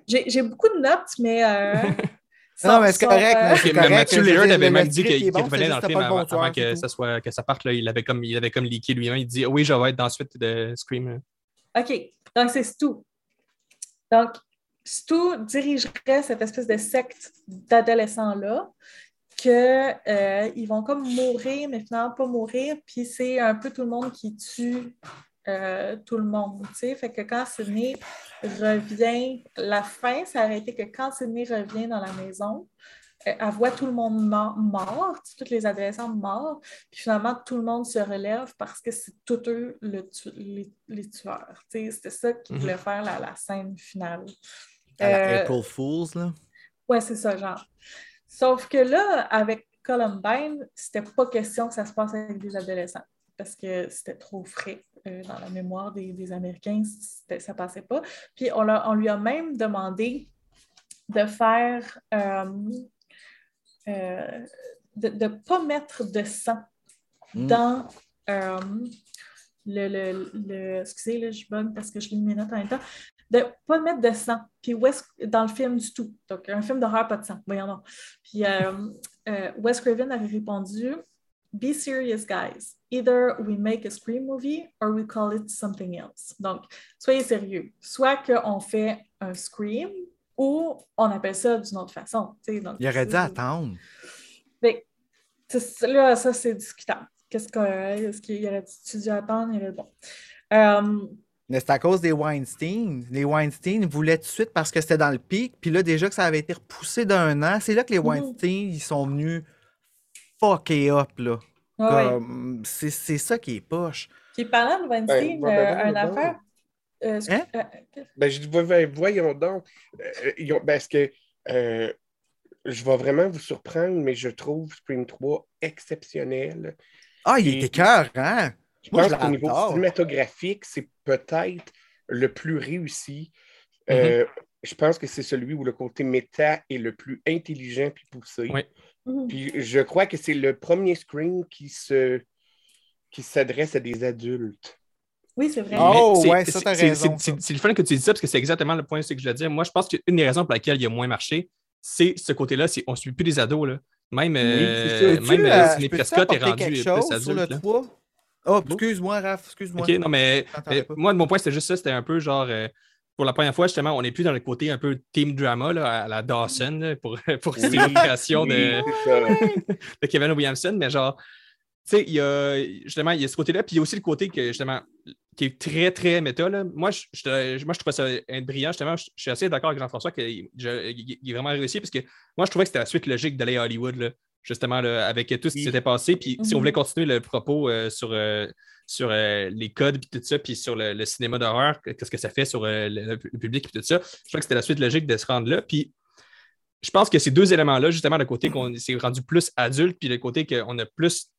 [SPEAKER 3] J'ai j'ai beaucoup de notes, mais... euh,
[SPEAKER 5] Non, mais c'est correct,
[SPEAKER 3] euh,
[SPEAKER 5] mais correct,
[SPEAKER 2] Mathieu
[SPEAKER 5] dire,
[SPEAKER 2] avait même dit qu'il
[SPEAKER 5] bon,
[SPEAKER 2] revenait dans le film avant, avant que ça, soit, que ça parte. Là, il, avait comme, il avait comme leaké lui-même. Il dit Oui, je vais être dans la suite de Scream.
[SPEAKER 3] OK, donc c'est Stu. Donc, Stu dirigerait cette espèce de secte d'adolescents-là qu'ils vont comme mourir, mais finalement pas mourir, puis c'est un peu tout le monde qui tue euh, tout le monde, tu sais. Fait que quand Sidney revient, la fin, ça aurait été que quand Sidney revient dans la maison, euh, elle voit tout le monde mort, mort, tous les adolescents morts, puis finalement, tout le monde se relève parce que c'est tous eux le tu- les, les tueurs. tu sais. C'était ça qu'ils
[SPEAKER 2] Mhm.
[SPEAKER 3] voulaient faire la, la scène finale.
[SPEAKER 5] À la
[SPEAKER 3] Euh,
[SPEAKER 5] April Fools, là?
[SPEAKER 3] Ouais, c'est ça, genre. Sauf que là, avec Columbine, c'était pas question que ça se passe avec des adolescents parce que c'était trop frais euh, dans la mémoire des, des Américains, ça passait pas. Puis on, on lui a même demandé de faire, euh, euh, de ne pas mettre de sang
[SPEAKER 5] Mm.
[SPEAKER 3] dans le, le, le- Excusez, là, je bug parce que je lis mes notes en même temps. De ne pas mettre de sang. Puis dans le film du tout. Donc, un film d'horreur, pas de sang. Voyons donc. Puis Wes Craven avait répondu Be serious, guys. Either we make a Scream movie or we call it something else. Donc, soyez sérieux. Soit qu'on fait un Scream ou on appelle ça d'une autre façon. Donc,
[SPEAKER 5] Il aurait dû attendre.
[SPEAKER 3] mais là, ça, c'est discutable. Qu'est-ce que, est-ce qu'il aurait dû attendre? Il aurait- bon. Euh,
[SPEAKER 5] Mais c'est à cause des Weinstein. Les Weinstein voulaient tout de suite parce que c'était dans le pic. Puis là, déjà que ça avait été repoussé d'un an, c'est là que les
[SPEAKER 3] Mhm.
[SPEAKER 5] Weinstein, ils sont venus fucker up, là. Comme, C'est c'est ça qui est poche.
[SPEAKER 3] Puis parlant de Weinstein,
[SPEAKER 6] Ben, ben, ben,
[SPEAKER 3] euh,
[SPEAKER 6] ben,
[SPEAKER 3] une
[SPEAKER 6] ben.
[SPEAKER 3] affaire. euh,
[SPEAKER 5] Hein?
[SPEAKER 3] euh,
[SPEAKER 6] Ben, je dis, voyons voyons donc. Euh, parce que euh, je vais vraiment vous surprendre, mais je trouve Scream 3 exceptionnel.
[SPEAKER 5] Ah, il
[SPEAKER 6] Et-
[SPEAKER 5] était cœur, hein?
[SPEAKER 6] Je
[SPEAKER 5] Moi,
[SPEAKER 6] pense
[SPEAKER 5] je
[SPEAKER 6] qu'au niveau cinématographique, c'est peut-être le plus réussi.
[SPEAKER 2] Mhm.
[SPEAKER 6] Euh, je pense que c'est celui où le côté méta est le plus intelligent puis poussé.
[SPEAKER 2] Oui.
[SPEAKER 3] Mhm.
[SPEAKER 6] Puis je crois que c'est le premier Scream qui se qui s'adresse à des adultes.
[SPEAKER 3] Oui, c'est vrai.
[SPEAKER 5] Oh, ouais, ça, t'as
[SPEAKER 2] c'est-
[SPEAKER 5] raison,
[SPEAKER 2] le fun que tu dis ça parce que c'est exactement le point que je voulais dire. Moi, je pense qu'une des raisons pour laquelle il a moins marché, c'est ce côté-là, c'est on ne suit plus des ados. Là. Même, euh,
[SPEAKER 6] c'est ça.
[SPEAKER 5] Peux-tu,
[SPEAKER 2] même
[SPEAKER 5] euh,
[SPEAKER 2] euh, Sidney Prescott est rendu plus
[SPEAKER 5] chose
[SPEAKER 2] adulte.
[SPEAKER 5] sur le
[SPEAKER 2] là.
[SPEAKER 5] 3? Oh, excuse-moi, Raph, excuse-moi.
[SPEAKER 2] OK, non, mais euh, moi, de mon point, c'était juste ça. C'était un peu genre, euh, pour la première fois, justement, on n'est plus dans le côté un peu team drama là, à la Dawson là, pour, pour
[SPEAKER 6] Oui,
[SPEAKER 2] de, Kevin Williamson, mais genre, tu sais, il y a justement, il y a ce côté-là, puis il y a aussi le côté que justement, qui est très, très méta. Là. Moi, je, je- moi, je trouvais ça brillant, justement. Je, je suis assez d'accord avec Jean-François qu'il est vraiment réussi, parce que moi, je trouvais que c'était la suite logique d'aller à Hollywood, là, justement, là, avec tout ce qui
[SPEAKER 6] Oui.
[SPEAKER 2] s'était passé. Puis si on
[SPEAKER 3] Mhm.
[SPEAKER 2] voulait continuer le propos euh, sur, euh, sur euh, les codes, puis tout ça, puis sur le, le cinéma d'horreur, qu'est-ce que ça fait sur euh, le, le public, puis tout ça, je crois que c'était la suite logique de se rendre là. Puis je pense que ces deux éléments-là, justement, le côté qu'on s'est rendu plus adulte, puis le côté qu'on a plus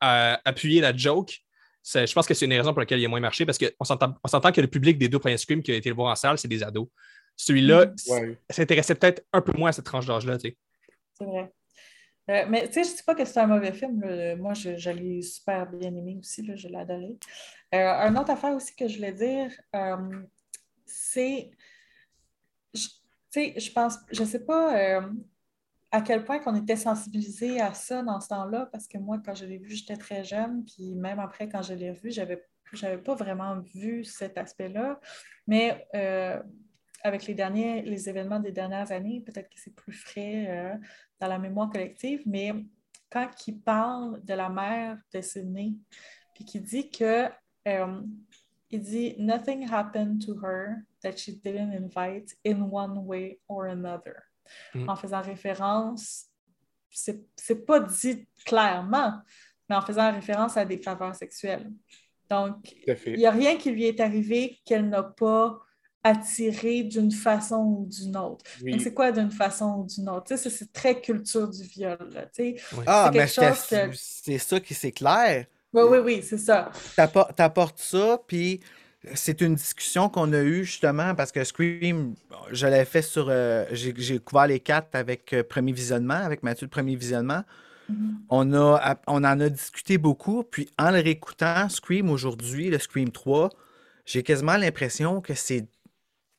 [SPEAKER 2] appuyé la joke, je pense que c'est une des raisons pour laquelle il a moins marché, parce qu'on s'entend on s'entend que le public des deux premiers Scream qui a été le voir en salle, c'est des ados. Celui-là
[SPEAKER 6] Ouais.
[SPEAKER 2] s'intéressait peut-être un peu moins à cette tranche d'âge-là. tu sais.
[SPEAKER 3] C'est vrai. Euh, mais tu sais, je ne dis pas que c'est un mauvais film. Moi, je, l'ai super bien aimé aussi. Je l'ai adoré. Euh, une autre affaire aussi que je voulais dire, euh, c'est. Tu sais, je pense. Je ne sais pas euh, à quel point qu'on était sensibilisé à ça dans ce temps-là, parce que moi, quand je l'ai vu, j'étais très jeune. Puis même après, quand je l'ai revu, j'avais j'avais pas vraiment vu cet aspect-là. Mais avec les derniers, les événements des dernières années, peut-être que c'est plus frais dans la mémoire collective, mais quand il parle de la mère de Sydney, puis qu'il dit que euh, il dit Nothing happened to her that she didn't invite in one way or another.
[SPEAKER 2] Mm.
[SPEAKER 3] En faisant référence, c'est pas dit clairement, mais en faisant référence à des faveurs sexuelles. Donc, il n'y a rien qui lui est arrivé qu'elle n'a pas attiré d'une façon ou d'une autre.
[SPEAKER 6] Oui.
[SPEAKER 3] C'est quoi d'une façon ou d'une autre? Tu sais, c'est- très culture du viol. Là, tu sais.
[SPEAKER 5] Ah,
[SPEAKER 3] c'est
[SPEAKER 5] mais
[SPEAKER 3] quelque chose
[SPEAKER 5] c'était-
[SPEAKER 3] que-
[SPEAKER 5] c'est ça qui c'est clair.
[SPEAKER 3] Oui, oui, oui, c'est ça.
[SPEAKER 5] T'appor- T'apportes ça, puis c'est une discussion qu'on a eue justement parce que Scream, je l'avais fait sur. euh, j'ai couvert les quatre avec euh, Premier Visionnement, avec Mathieu de Premier Visionnement.
[SPEAKER 3] Mhm.
[SPEAKER 5] On, a, on en a discuté beaucoup, puis en le réécoutant, Scream aujourd'hui, le Scream 3, j'ai quasiment l'impression que c'est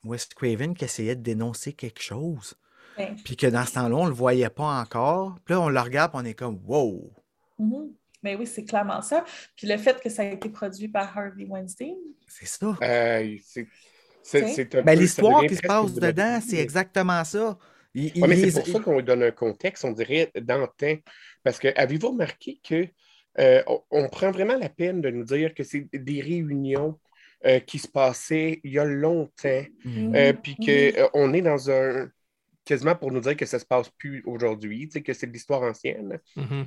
[SPEAKER 5] Wes Craven qui essayait de dénoncer quelque chose,
[SPEAKER 3] Ouais.
[SPEAKER 5] puis que dans ce temps-là, on le voyait pas encore. Puis là, on le regarde, puis on est comme wow!
[SPEAKER 3] Mais oui, c'est clairement ça. Puis le fait que ça a été produit par Harvey Weinstein,
[SPEAKER 5] C'est ça.
[SPEAKER 6] Euh, c'est-
[SPEAKER 5] Ben,
[SPEAKER 6] peu-
[SPEAKER 5] l'histoire qui se passe dedans, c'est exactement ça. Il, il
[SPEAKER 6] Ouais, mais
[SPEAKER 5] les-
[SPEAKER 6] c'est pour ça qu'on lui donne un contexte, on dirait, d'antan. Parce que avez-vous remarqué que euh, on, on prend vraiment la peine de nous dire que c'est des réunions euh, qui se passaient il y a longtemps,
[SPEAKER 5] Mhm.
[SPEAKER 6] euh, puis qu'on est dans un quasiment pour nous dire que ça se passe plus aujourd'hui, tu sais, que c'est de l'histoire ancienne.
[SPEAKER 2] Mhm.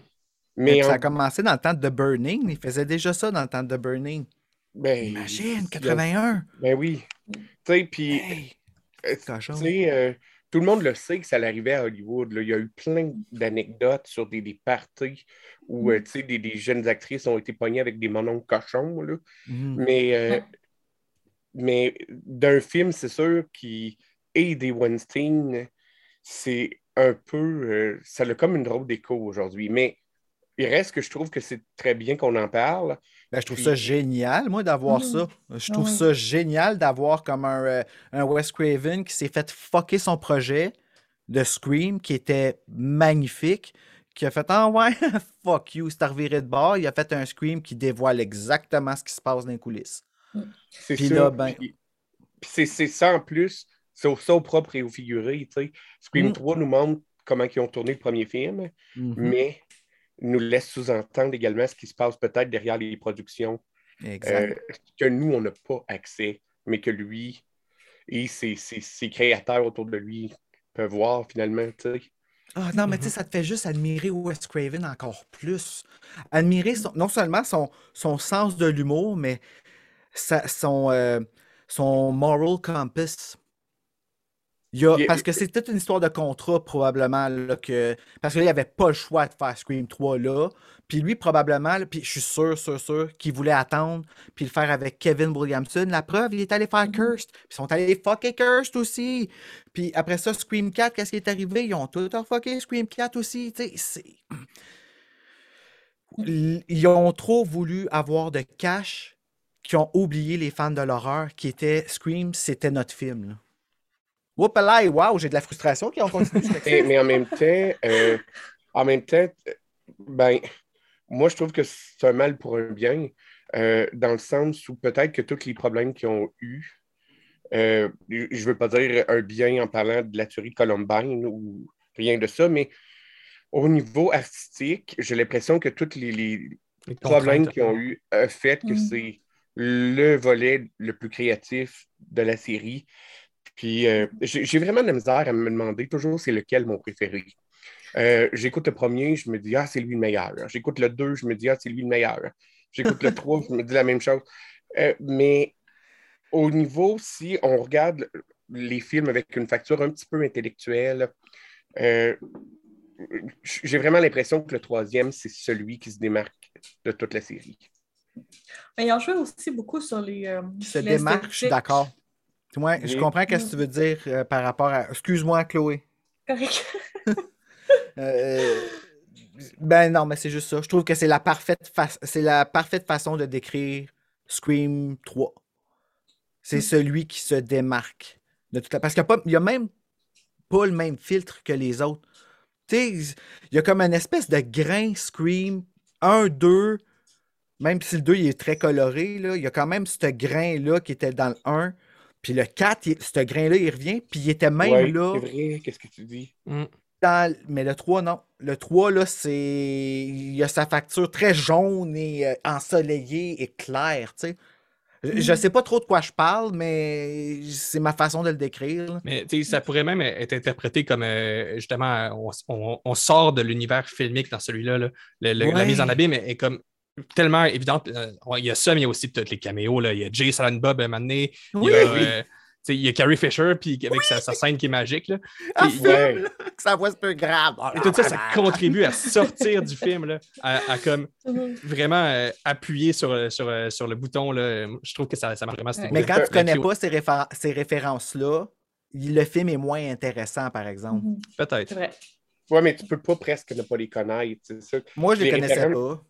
[SPEAKER 5] Mais ça a commencé dans le temps de The Burning. Il faisait déjà ça dans le temps de The Burning.
[SPEAKER 6] ben,
[SPEAKER 5] Imagine,
[SPEAKER 6] il y a-
[SPEAKER 5] 81.
[SPEAKER 6] Ben oui. Tu sais, puis
[SPEAKER 5] Hey,
[SPEAKER 6] Euh,
[SPEAKER 5] cochon.
[SPEAKER 6] Tu sais, euh, tout le monde le sait que ça l'arrivait à Hollywood. là. Il y a eu plein d'anecdotes sur des, des parties où euh, tu sais, des, des jeunes actrices ont été pognées avec des mononcles cochons. là.
[SPEAKER 5] Mhm.
[SPEAKER 6] Mais, euh. Mais d'un film, c'est sûr, qui est des Weinstein, c'est un peu. euh, ça a comme une drôle d'écho aujourd'hui. Mais il reste que je trouve que c'est très bien qu'on en parle.
[SPEAKER 5] Ben, je trouve
[SPEAKER 6] Puis-
[SPEAKER 5] ça génial, moi, d'avoir
[SPEAKER 3] Mhm.
[SPEAKER 5] ça. Je trouve ça génial d'avoir comme un, euh, un Wes Craven qui s'est fait fucker son projet de Scream, qui était magnifique, qui a fait Ah ouais, fuck you, c'est reviré de bord. Il a fait un Scream qui dévoile exactement ce qui se passe dans les coulisses.
[SPEAKER 6] C'est
[SPEAKER 5] Puis
[SPEAKER 6] ça.
[SPEAKER 5] là, ben-
[SPEAKER 6] Puis- puis c'est ça en plus. C'est au, ça au propre et au figuré. Scream
[SPEAKER 5] Mm.
[SPEAKER 6] 3 nous montre comment ils ont tourné le premier film.
[SPEAKER 5] Mhm.
[SPEAKER 6] mais nous laisse sous-entendre également ce qui se passe peut-être derrière les productions euh, que nous, on n'a pas accès, mais que lui et ses, ses- ses créateurs autour de lui peuvent voir finalement.
[SPEAKER 5] Ah non, mais tu sais, ça te fait juste admirer Wes Craven encore plus. Admirer son- non seulement son, son sens de l'humour, mais sa- son, euh, son moral compass. Il a-
[SPEAKER 6] Il
[SPEAKER 5] parce que c'est toute une histoire de contrat, probablement. Là, que, parce que là, il n'y avait pas le choix de faire Scream 3 là. Puis lui, probablement, là, puis je suis sûr, sûr, sûr qu'il voulait attendre puis le faire avec Kevin Williamson. La preuve, il est allé faire Cursed. Puis ils sont allés fucker Cursed aussi. Puis après ça, Scream 4, qu'est-ce qui est arrivé? Ils ont tout fucké Scream 4 aussi. Ils ont trop voulu avoir de cash qui ont oublié les fans de l'horreur qui étaient Scream, c'était notre film. Là. Whoop là, wow, j'ai de la frustration qui ont continué. ce
[SPEAKER 6] Mais, mais en même temps, euh, en même temps, euh, ben, moi, je trouve que c'est un mal pour un bien, euh, dans le sens où peut-être que tous les problèmes qu'ils ont eus, euh, je ne veux pas dire un bien en parlant de la tuerie de Columbine ou rien de ça, mais au niveau artistique, j'ai l'impression que tous les, les
[SPEAKER 2] Les
[SPEAKER 6] problèmes qu'ils ont eu a fait que
[SPEAKER 3] Mm.
[SPEAKER 6] c'est le volet le plus créatif de la série. Puis euh, j'ai vraiment de la misère à me demander toujours c'est lequel mon préféré. Euh, J'écoute le premier, je me dis ah, c'est lui le meilleur. J'écoute le deux, je me dis ah, c'est lui le meilleur. J'écoute le trois, je me dis la même chose. Euh, mais au niveau, si on regarde les films avec une facture un petit peu intellectuelle, j'ai vraiment l'impression que le troisième, c'est celui qui se démarque de toute la série.
[SPEAKER 3] Mais ils ont joué aussi beaucoup sur les. euh,
[SPEAKER 5] se démarque, je suis d'accord. Ouais, je
[SPEAKER 6] Oui.
[SPEAKER 5] comprends ce que tu veux dire euh, par rapport à. Excuse-moi, Chloé.
[SPEAKER 3] Correct.
[SPEAKER 5] Euh, ben non, mais c'est juste ça. Je trouve que c'est la parfaite fa- c'est la parfaite façon de décrire Scream 3. C'est
[SPEAKER 3] Mm.
[SPEAKER 5] celui qui se démarque. De toute la- Parce qu'il n'y a, pas- il y a même pas le même filtre que les autres. Tu sais, il y a comme une espèce de grain Scream 1, 2, même si le 2 il est très coloré, là, il y a quand même ce grain-là qui était dans le 1. Puis le 4, il- ce grain-là, il revient. Puis il était même
[SPEAKER 6] Ouais,
[SPEAKER 5] là.
[SPEAKER 6] C'est vrai, qu'est-ce que tu dis?
[SPEAKER 5] dans- mais le 3, non. Le 3, là, c'est. Il a sa facture très jaune et euh, ensoleillée et claire, tu sais. Je- Je
[SPEAKER 3] Mm.
[SPEAKER 5] sais pas trop de quoi je parle, mais c'est ma façon de le décrire. là.
[SPEAKER 2] Mais tu sais, ça pourrait même être interprété comme euh, justement, on, on- on sort de l'univers filmique dans celui-là. là. Le- le- La mise en abîme est, est comme tellement évidente. Euh, il y a ça, mais il y a aussi tous les caméos. Là. Il y a Jay Silent Bob un moment donné. Il y
[SPEAKER 5] Oui,
[SPEAKER 2] a,
[SPEAKER 6] oui.
[SPEAKER 2] euh, tu sais, il y a Carrie Fisher puis avec sa, sa scène qui est magique. Là.
[SPEAKER 5] Ah,
[SPEAKER 2] Puis-
[SPEAKER 6] Ouais.
[SPEAKER 5] là, que sa voix se peut grave.
[SPEAKER 2] Et tout ça, ça contribue à sortir du film, là, à, à comme vraiment euh, appuyer sur, le- sur, sur le bouton. Là. Je trouve que ça, ça marche vraiment. à
[SPEAKER 3] Mais
[SPEAKER 5] quand tu connais
[SPEAKER 2] Puis,
[SPEAKER 5] pas ces, réfé- ces références-là, le film est moins intéressant, par exemple.
[SPEAKER 2] Peut-être.
[SPEAKER 6] Ouais, mais tu peux pas presque ne pas les connaître, c'est ça.
[SPEAKER 5] Moi, je les
[SPEAKER 6] Les
[SPEAKER 5] connaissais
[SPEAKER 6] références-
[SPEAKER 5] pas.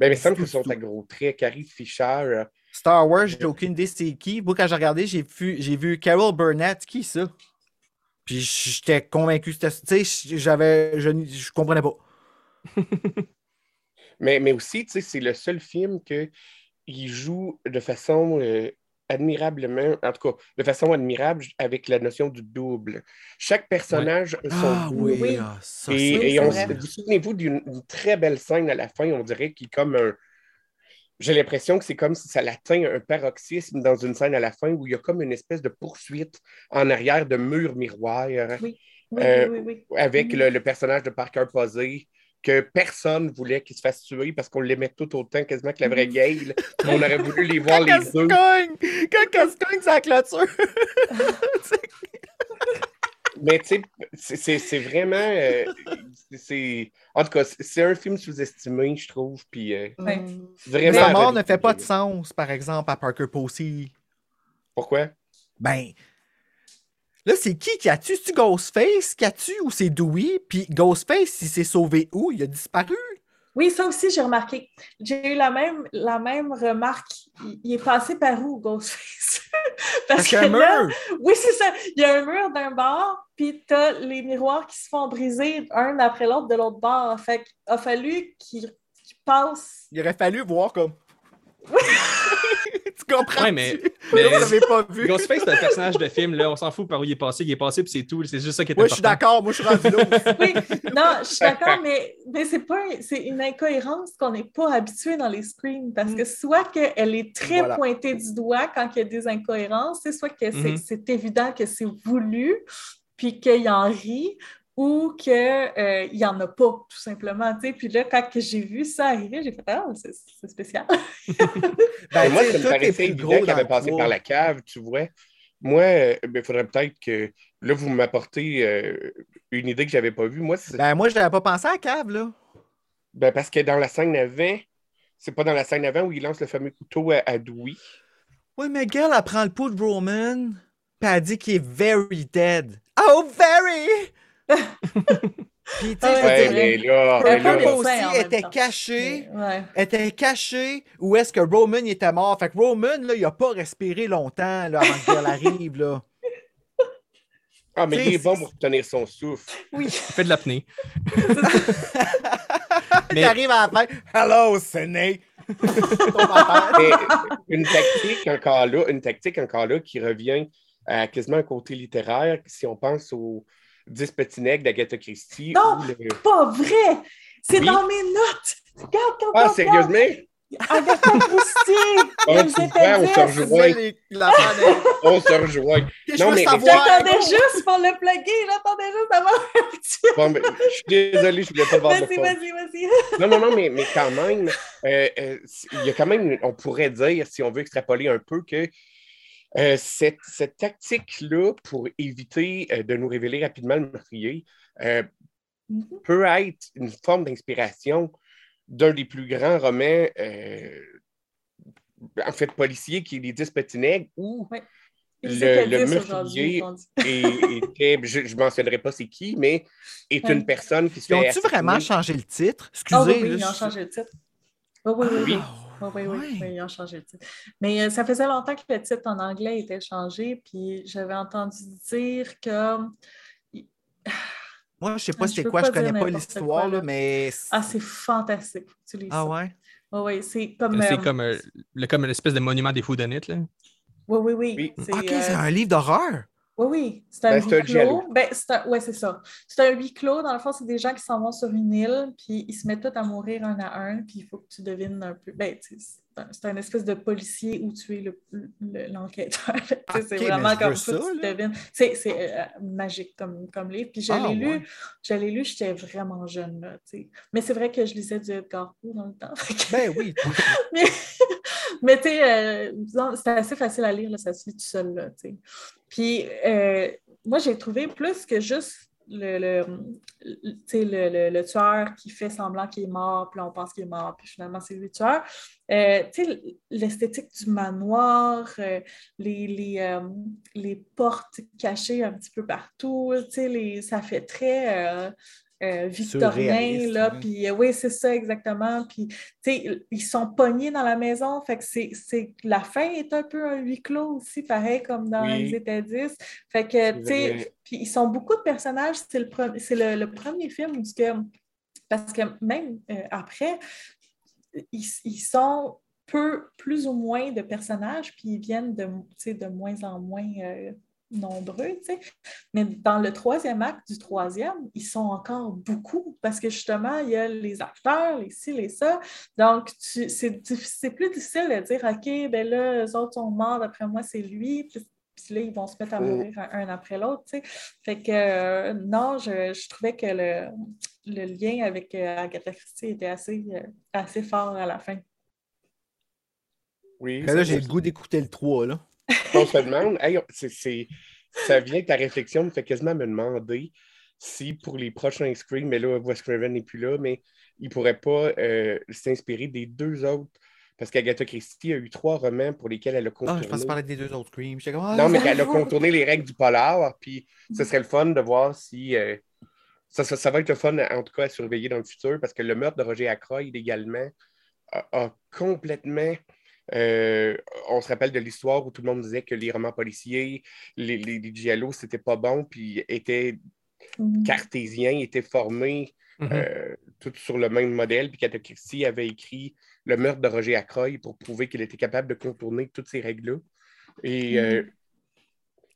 [SPEAKER 6] Ben, mais il me semble sont
[SPEAKER 5] tout.
[SPEAKER 6] à gros traits. Carrie Fisher, euh,
[SPEAKER 5] Star Wars, j'ai aucune idée c'est qui. Moi, quand j'ai regardé, j'ai vu, j'ai vu Carol Burnett. Qui ça? Puis j'étais convaincu que. Tu sais, j'avais. Je, je comprenais pas.
[SPEAKER 6] Mais, mais aussi, tu sais, c'est le seul film qu'il joue de façon euh, admirablement, en tout cas, de façon admirable avec la notion du double. Chaque personnage a son
[SPEAKER 5] Ah
[SPEAKER 6] double.
[SPEAKER 5] oui,
[SPEAKER 3] Oui.
[SPEAKER 5] ah, ça,
[SPEAKER 6] Et, on, souvenez-vous d'une une très belle scène à la fin, on dirait qu'il comme un. J'ai l'impression que c'est comme si ça atteint un paroxysme dans une scène à la fin où il y a comme une espèce de poursuite en arrière de murs miroirs
[SPEAKER 3] Oui,
[SPEAKER 6] Euh,
[SPEAKER 3] oui, oui, oui.
[SPEAKER 6] avec
[SPEAKER 3] Mhm.
[SPEAKER 6] le, le personnage de Parker Posey que personne voulait qu'il se fasse tuer parce qu'on l'aimait tout autant quasiment que la vraie Gail. On aurait voulu les voir
[SPEAKER 5] Quand
[SPEAKER 6] les deux.
[SPEAKER 5] cogne! Quand elle se cogne, c'est la clôture!
[SPEAKER 6] Mais tu sais, c'est- c'est c'est vraiment. euh, c'est- en tout cas, c'est- un film sous-estimé, je trouve. Puis euh, vraiment.
[SPEAKER 5] Sa
[SPEAKER 6] à
[SPEAKER 5] mort ne fait pas de sens, par exemple, à Parker Posey.
[SPEAKER 6] Pourquoi?
[SPEAKER 5] Ben. Là, c'est qui qui a tué? C'est-tu Ghostface qui a tué ou c'est Dewey? Puis Ghostface, il s'est sauvé où? Il a disparu?
[SPEAKER 3] Oui, ça aussi, j'ai remarqué. J'ai eu la même, la même remarque. Il, est passé par où, Ghostface? Parce
[SPEAKER 5] qu'il y a
[SPEAKER 3] que
[SPEAKER 5] un
[SPEAKER 3] là,
[SPEAKER 5] mur.
[SPEAKER 3] oui, c'est ça. Il y a un mur d'un bord, puis tu as les miroirs qui se font briser un après l'autre de l'autre bord. Fait qu'il a fallu qu'il passe.
[SPEAKER 5] Il aurait fallu voir comme. tu comprends?
[SPEAKER 2] Ouais, mais-
[SPEAKER 5] Vous
[SPEAKER 2] mais-
[SPEAKER 5] l'avez pas vu.
[SPEAKER 2] Ghostface, c'est un personnage de film, là. On s'en fout par où il est passé. Il est passé, puis c'est tout. C'est juste ça qui est
[SPEAKER 5] Moi, je suis
[SPEAKER 2] important.
[SPEAKER 5] d'accord. Moi, je suis rendu là.
[SPEAKER 3] Oui, non, je suis d'accord, mais, mais c'est pas c'est une incohérence qu'on n'est pas habitué dans les screens parce que soit qu'elle est très
[SPEAKER 5] Voilà.
[SPEAKER 3] pointée du doigt quand il y a des incohérences, c'est soit que c'est
[SPEAKER 2] Mhm.
[SPEAKER 3] c'est évident que c'est voulu, puis qu'il en rit, ou qu'il n'y en a pas, tout simplement. tu sais. Puis là, quand j'ai vu ça arriver, j'ai fait Ah, c'est c'est spécial.
[SPEAKER 5] Ben,
[SPEAKER 6] moi, ça me paraissait évident
[SPEAKER 5] gros
[SPEAKER 6] qu'il avait passé par la cave, tu vois. Moi, il faudrait peut-être que. Là, vous m'apportez euh, une idée que je n'avais pas vue. Moi,
[SPEAKER 5] Ben, moi, je n'avais pas pensé à Cave, là.
[SPEAKER 6] ben, parce que dans la scène avant, c'est pas dans la scène avant où il lance le fameux couteau à, à Dewey.
[SPEAKER 5] Oui, mais girl, elle prend le pouls de Roman, puis elle dit qu'il est very dead. Oh, very! puis, tu sais,
[SPEAKER 3] ouais,
[SPEAKER 6] mais là, mais là,
[SPEAKER 5] aussi était caché.
[SPEAKER 3] Ouais.
[SPEAKER 5] était caché où est-ce que Roman il était mort? Fait que Roman, là, il a pas respiré longtemps là, avant que elle arrive. Là.
[SPEAKER 6] ah, mais il est bon pour tenir son souffle.
[SPEAKER 2] Il fait de l'apnée.
[SPEAKER 5] Il
[SPEAKER 2] Mais-
[SPEAKER 5] arrive à la fin. Hello, Séné!
[SPEAKER 6] Une tactique encore là, une tactique encore là qui revient à quasiment un côté littéraire, si on pense aux 10 petits nègres d'Agatha Christie.
[SPEAKER 3] Non!
[SPEAKER 6] le-
[SPEAKER 3] Pas vrai! C'est
[SPEAKER 6] Oui.
[SPEAKER 3] dans mes notes! Regarde, regarde,
[SPEAKER 6] Ah, sérieusement?
[SPEAKER 3] Agatha Christie!
[SPEAKER 6] Ah, tu vois, on se rejoint.
[SPEAKER 5] Les-
[SPEAKER 6] On se rejoint. Non, mais-.
[SPEAKER 3] J'attendais juste pour le plugger, j'attendais juste d'avoir un petit.
[SPEAKER 6] Bon, je suis désolé, je voulais pas le voir
[SPEAKER 3] Vas-y, vas-y, vas-y.
[SPEAKER 6] Non, non, non, mais, mais quand même, euh, euh, il y a quand même, on pourrait dire, si on veut extrapoler un peu, que euh, cette, cette tactique-là, pour éviter euh, de nous révéler rapidement le meurtrier, euh,
[SPEAKER 3] Mhm.
[SPEAKER 6] peut être une forme d'inspiration d'un des plus grands romans, euh, en fait, policiers, qui est Les Dix Petits Nègres, où Le-
[SPEAKER 3] étaient
[SPEAKER 6] le
[SPEAKER 3] 10
[SPEAKER 6] meurtrier- était, je ne mentionnerai pas c'est qui, mais est
[SPEAKER 3] Ouais.
[SPEAKER 6] une personne qui se
[SPEAKER 5] Ils
[SPEAKER 6] fait
[SPEAKER 5] ont-tu vraiment changé le titre?
[SPEAKER 3] Ah oui,
[SPEAKER 5] Excusez.
[SPEAKER 3] oui,
[SPEAKER 5] là,
[SPEAKER 3] ils ont changé le titre. Oui, oui, oui.
[SPEAKER 6] Oui.
[SPEAKER 3] oui. Oui, oui, oui, ils ont changé le titre. Mais euh, ça faisait longtemps que le titre en anglais était changé, puis j'avais entendu dire que.
[SPEAKER 5] Moi, je sais pas c'est quoi,
[SPEAKER 3] pas
[SPEAKER 5] je connais
[SPEAKER 3] dire
[SPEAKER 5] pas l'histoire, là, mais.
[SPEAKER 3] Ah, c'est fantastique. Tu lises
[SPEAKER 5] Ah
[SPEAKER 3] ça.
[SPEAKER 5] ouais?
[SPEAKER 3] Oui, oui, c'est comme.
[SPEAKER 2] C'est
[SPEAKER 3] euh,
[SPEAKER 2] comme, euh, le- comme une espèce de monument des foudonites. Là.
[SPEAKER 3] Oui, oui, oui.
[SPEAKER 5] Ok,
[SPEAKER 3] euh,
[SPEAKER 5] c'est un livre d'horreur.
[SPEAKER 3] Oui, oui, c'est un
[SPEAKER 6] Ben,
[SPEAKER 3] huis clos. Ben, un... Ouais, c'est ça. C'est un huis clos. Dans le fond, c'est des gens qui s'en vont sur une île, puis ils se mettent tous à mourir un à un, puis il faut que tu devines un peu. Ben, c'est un, espèce de policier où tu es le- le- l'enquêteur.
[SPEAKER 5] Ok,
[SPEAKER 3] c'est
[SPEAKER 5] mais
[SPEAKER 3] vraiment comme ça que
[SPEAKER 5] ça,
[SPEAKER 3] tu devines. C'est euh, magique comme, comme livre. Puis je
[SPEAKER 5] Ah,
[SPEAKER 3] lu,
[SPEAKER 5] ouais.
[SPEAKER 3] lu, j'étais vraiment jeune, là. Mais c'est vrai que je lisais du Edgar Poe dans le temps.
[SPEAKER 5] Ben oui.
[SPEAKER 3] mais, mais tu sais, euh, c'était assez facile à lire, ça se lit tout seul. Puis, euh, moi, j'ai trouvé plus que juste le, le, le- le, tueur qui fait semblant qu'il est mort, puis on pense qu'il est mort, puis finalement, c'est lui le tueur. Euh, l'esthétique du manoir, les, les, les portes cachées un petit peu partout, ça fait très euh, victorien, là, puis euh, oui, c'est ça exactement, puis tu sais, ils sont pognés dans la maison, fait que c'est, c'est- la fin est un peu un huis clos aussi, pareil comme dans
[SPEAKER 6] Oui.
[SPEAKER 3] les États 10. Fait que, tu sais, puis ils sont beaucoup de personnages, c'est le, c'est le, le premier film où que, parce que même euh, après, ils, ils sont peu, plus ou moins de personnages, puis ils viennent de, de moins en moins nombreux, tu sais. Mais dans le troisième acte du troisième, ils sont encore beaucoup parce que justement, il y a les acteurs, les ci, les ça. Donc, c'est plus difficile de dire, OK, ben là, eux autres sont morts, d'après moi, c'est lui. Puis, puis là, ils vont se mettre à mourir un, un après l'autre, tu sais. Fait que, euh, non, je, je trouvais que le, le lien avec euh, Agatha Christie était assez, euh, assez fort à la fin.
[SPEAKER 6] Oui,
[SPEAKER 5] là, j'ai le goût d'écouter le 3, là.
[SPEAKER 6] On se demande, hey, ça vient que ta réflexion me fait quasiment me demander si pour les prochains Scream, mais là, Wes Craven n'est plus là, mais il ne pourrait pas euh, s'inspirer des deux autres. Parce qu'Agatha Christie a eu trois romans pour lesquels elle a
[SPEAKER 5] Ah,
[SPEAKER 6] contourné.
[SPEAKER 5] je pense parler des deux autres comme, ah,
[SPEAKER 6] non, mais qu'elle a contourné les règles du polar, puis ce serait le fun de voir si. euh, ça, ça, ça va être le fun, en tout cas, à surveiller dans le futur, parce que le meurtre de Roger Ackroyd également a, a complètement. Euh, on se rappelle de l'histoire où tout le monde disait que les romans policiers, les, les, les giallos, c'était pas bon, puis étaient
[SPEAKER 3] Mhm.
[SPEAKER 6] cartésiens, étaient formés euh, tout sur le même modèle, puis qu'Agatha Christie avait écrit le meurtre de Roger Ackroyd pour prouver qu'il était capable de contourner toutes ces règles-là. Et. euh,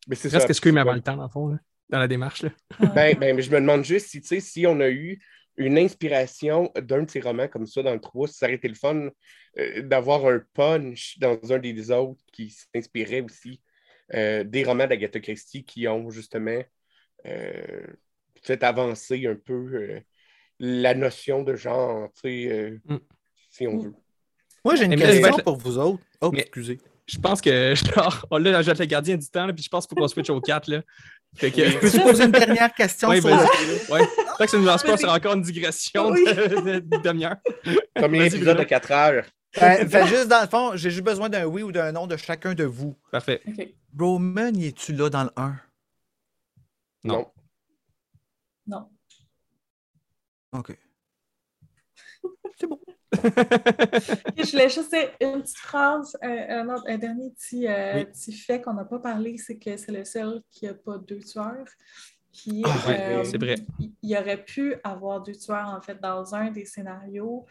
[SPEAKER 6] mais c'est ça.
[SPEAKER 2] Presque avant le temps, dans le fond, là, dans la démarche. Là.
[SPEAKER 6] Ben, ben, mais je me demande juste si, si on a eu une inspiration d'un de ces romans comme ça dans le 3, si ça aurait été le fun euh, d'avoir un punch dans un des autres qui s'inspirait aussi euh, des romans d'Agatha Christie qui ont justement euh, fait avancer un peu euh, la notion de genre, tu sais, euh,
[SPEAKER 2] Mm.
[SPEAKER 6] si on
[SPEAKER 3] Mm.
[SPEAKER 6] veut.
[SPEAKER 5] Moi, j'ai une
[SPEAKER 2] mais-
[SPEAKER 5] question
[SPEAKER 2] mais-
[SPEAKER 5] pour vous autres. Oh,
[SPEAKER 2] mais-
[SPEAKER 5] excusez.
[SPEAKER 2] Je pense que, genre, on l'a le gardien du temps, là, puis je pense qu'il faut qu'on switch au 4. Là. Fait que.
[SPEAKER 5] Peux-tu poser une dernière question
[SPEAKER 2] Ouais,
[SPEAKER 5] sur
[SPEAKER 2] vas-y.
[SPEAKER 5] le-
[SPEAKER 2] Ouais. Tant que ça nous lance pas sur encore une digression
[SPEAKER 3] Oui.
[SPEAKER 2] de, de- de demi-heure.
[SPEAKER 6] Épisode
[SPEAKER 2] Bruno.
[SPEAKER 6] de 4 heures.
[SPEAKER 5] Ben, fait juste dans le fond, j'ai juste besoin d'un oui ou d'un non de chacun de vous.
[SPEAKER 2] Parfait.
[SPEAKER 3] OK.
[SPEAKER 5] Roman, y es-tu là dans le 1?
[SPEAKER 2] Non.
[SPEAKER 6] Non.
[SPEAKER 5] OK.
[SPEAKER 3] Et je voulais juste dire une petite phrase, un, un autre- un dernier petit, euh,
[SPEAKER 2] Oui.
[SPEAKER 3] petit fait qu'on n'a pas parlé, c'est que c'est le seul qui n'a pas deux tueurs. Puis,
[SPEAKER 5] Ah,
[SPEAKER 2] oui,
[SPEAKER 3] euh,
[SPEAKER 2] c'est vrai.
[SPEAKER 3] Il il y aurait pu avoir deux tueurs, en fait, dans un des scénarios.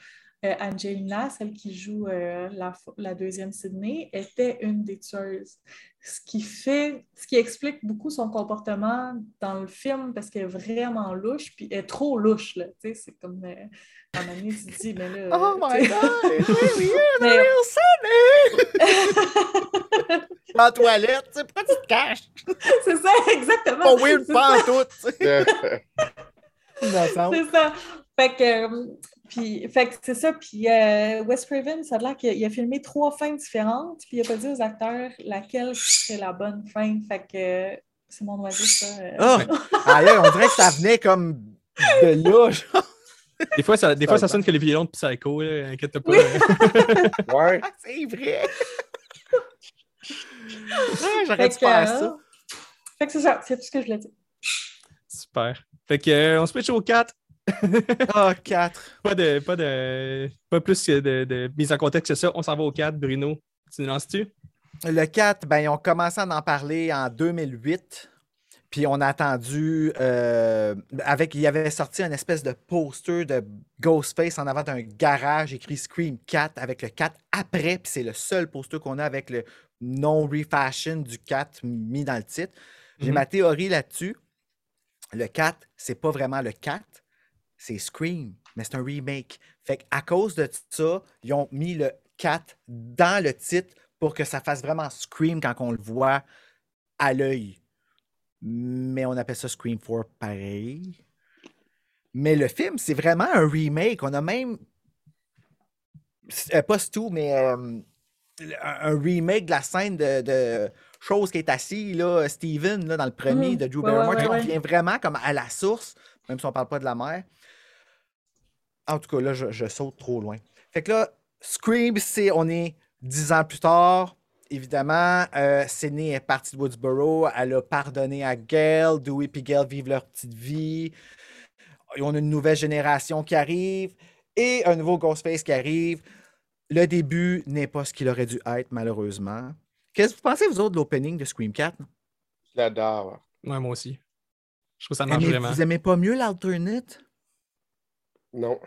[SPEAKER 3] Euh, Angelina, celle qui joue euh, la, deuxième Sydney, était une des tueuses. Ce qui fait, ce qui explique beaucoup son comportement dans le film parce qu'elle est vraiment louche, puis elle est trop louche, là. Tu sais, c'est comme, euh, à un moment donné, tu te dis, mais là...
[SPEAKER 5] Oh
[SPEAKER 3] tu
[SPEAKER 5] my god! Oui,
[SPEAKER 3] mais-
[SPEAKER 5] En toilette, tu sais, pourquoi tu te caches?
[SPEAKER 3] c'est ça, exactement.
[SPEAKER 5] Pas weird, tout, tu sais.
[SPEAKER 6] Euh.
[SPEAKER 3] C'est ça. Fait que, euh, puis, fait que c'est ça. Puis euh, Wes Craven, ça a l'air qu'il a filmé trois fins différentes, puis il n'a pas dit aux acteurs laquelle serait la bonne fin. Fait que euh, c'est mon oiseau, ça. euh.
[SPEAKER 5] Ah! Aïe, aïe, on dirait que ça venait comme de là, genre.
[SPEAKER 2] Des fois, ça, des fois, ça sonne que les violons de Psycho, là, inquiète pas.
[SPEAKER 3] Oui.
[SPEAKER 6] ouais.
[SPEAKER 5] Ah, c'est vrai! Ah,
[SPEAKER 3] Fait
[SPEAKER 5] J'aurais dû
[SPEAKER 3] que,
[SPEAKER 5] faire
[SPEAKER 3] euh,
[SPEAKER 5] ça.
[SPEAKER 3] Fait que c'est ça, c'est tout ce que je voulais dire.
[SPEAKER 2] Super. Fait que, euh, on switch au 4.
[SPEAKER 5] Ah, 4.
[SPEAKER 2] Pas de, pas de, pas plus que de, de mise en contexte que ça. On s'en va au 4. Bruno, tu nous lances-tu?
[SPEAKER 5] Le 4, ben, ils ont commencé à en parler en 2008. Puis on a attendu euh, avec. Il y avait sorti une espèce de poster de Ghostface en avant d'un garage écrit Scream 4 avec le 4 après. Puis c'est le seul poster qu'on a avec le non-refashion du 4 mis dans le titre. J'ai
[SPEAKER 2] Mhm.
[SPEAKER 5] ma théorie là-dessus. Le 4, c'est pas vraiment le 4, c'est Scream, mais c'est un remake. Fait qu'à cause de ça, ils ont mis le 4 dans le titre pour que ça fasse vraiment Scream quand on le voit à l'œil. Mais on appelle ça Scream 4 pareil. Mais le film, c'est vraiment un remake. On a même. euh, pas tout, mais euh, un remake de la scène de, de Chose qui est assis, là, Steven, là, dans le premier
[SPEAKER 3] Mhm.
[SPEAKER 5] de Drew Barrymore.
[SPEAKER 3] ouais, ouais,
[SPEAKER 5] on
[SPEAKER 3] ouais.
[SPEAKER 5] vient vraiment comme à la source, même si on parle pas de la mère. En tout cas, là, je, je saute trop loin. Fait que là, Scream, c'est, on est dix ans plus tard. Évidemment, euh, Sydney est partie de Woodsboro. Elle a pardonné à Gail. Dewey et Gail vivent leur petite vie. Et on a une nouvelle génération qui arrive et un nouveau Ghostface qui arrive. Le début n'est pas ce qu'il aurait dû être, malheureusement. Qu'est-ce que vous pensez, vous autres, de l'opening de Scream 4?
[SPEAKER 6] Je l'adore.
[SPEAKER 2] Ouais, moi aussi. Je trouve que ça marche vraiment.
[SPEAKER 5] vous aimez pas mieux l'alternate?
[SPEAKER 6] Non.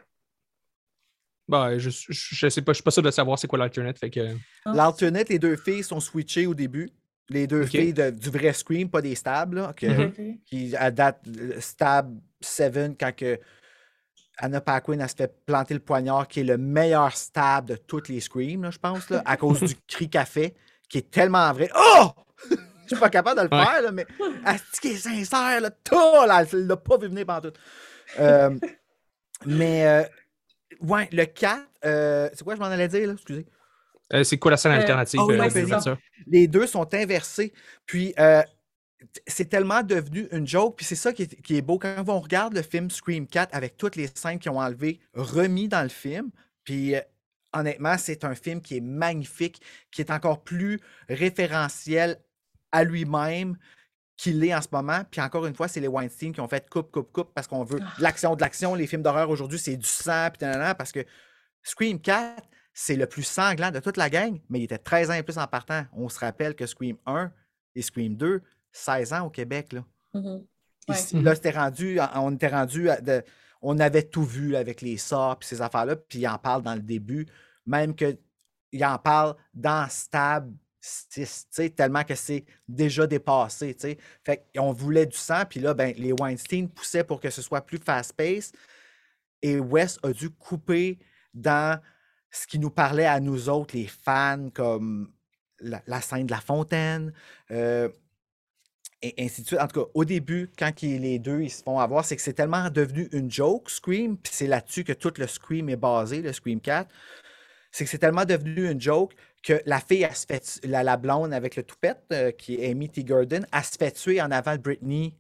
[SPEAKER 2] Bah, je, je, je sais pas, je suis pas sûr de savoir c'est quoi l'alternate. Fait que.
[SPEAKER 3] Ah.
[SPEAKER 5] L'alternate, les deux filles sont switchées au début. Les deux filles de- du vrai Scream, pas des stabs, là, que-
[SPEAKER 2] Mhm.
[SPEAKER 5] Qui à date le stab 7 quand que Anna Paquin elle se fait planter le poignard, qui est le meilleur stab de toutes les Screams, là, je pense, là, à cause du cri qu'elle fait, qui est tellement vrai. Oh! Je suis pas capable de le
[SPEAKER 2] Ouais.
[SPEAKER 5] faire, là, mais Asti qui est sincère, là, tout, là, elle l'a pas vu venir pendant tout. Euh, mais euh, ouais, le 4, euh, c'est quoi je m'en allais dire là, excusez.
[SPEAKER 2] Euh, c'est quoi la scène
[SPEAKER 3] Euh,
[SPEAKER 2] alternative
[SPEAKER 5] oh, ouais,
[SPEAKER 2] de
[SPEAKER 5] c'est
[SPEAKER 2] l'ouverture?
[SPEAKER 5] les deux sont inversés. Puis euh, c'est tellement devenu une joke. Puis c'est ça qui est, qui est beau. Quand on regarde le film Scream 4 avec toutes les scènes qui ont enlevé, remis dans le film, puis euh, honnêtement, c'est un film qui est magnifique, qui est encore plus référentiel à lui-même qu'il est en ce moment. Puis encore une fois, c'est les Weinstein qui ont fait coupe, coupe, coupe parce qu'on veut de l'action, de l'action. Les films d'horreur aujourd'hui, c'est du sang, puis nanana, parce que Scream 4, c'est le plus sanglant de toute la gang, mais il était 13 ans et plus en partant. On se rappelle que Scream 1 et Scream 2, 16 ans au Québec. Là.
[SPEAKER 3] Ouais.
[SPEAKER 5] Ici, là c'était rendu, on était rendu, à de- on avait tout vu avec les sorts et ces affaires-là, puis il en parle dans le début, même que il en parle dans Stab 6, tu sais, tellement que c'est déjà dépassé. Fait qu'on voulait du sang, puis là, ben, les Weinstein poussaient pour que ce soit plus fast-paced. Et Wes a dû couper dans ce qui nous parlait à nous autres, les fans, comme la, scène de la fontaine, euh, et ainsi de suite. En tout cas, au début, quand les deux ils se font avoir, c'est que c'est tellement devenu une joke, Scream, puis c'est là-dessus que tout le Scream est basé, le Scream 4. c'est que c'est tellement devenu une joke que la fille, elle se fait la, la blonde avec le toupette, euh, qui est Amy T. Gordon, elle se fait tuer en avant de Britney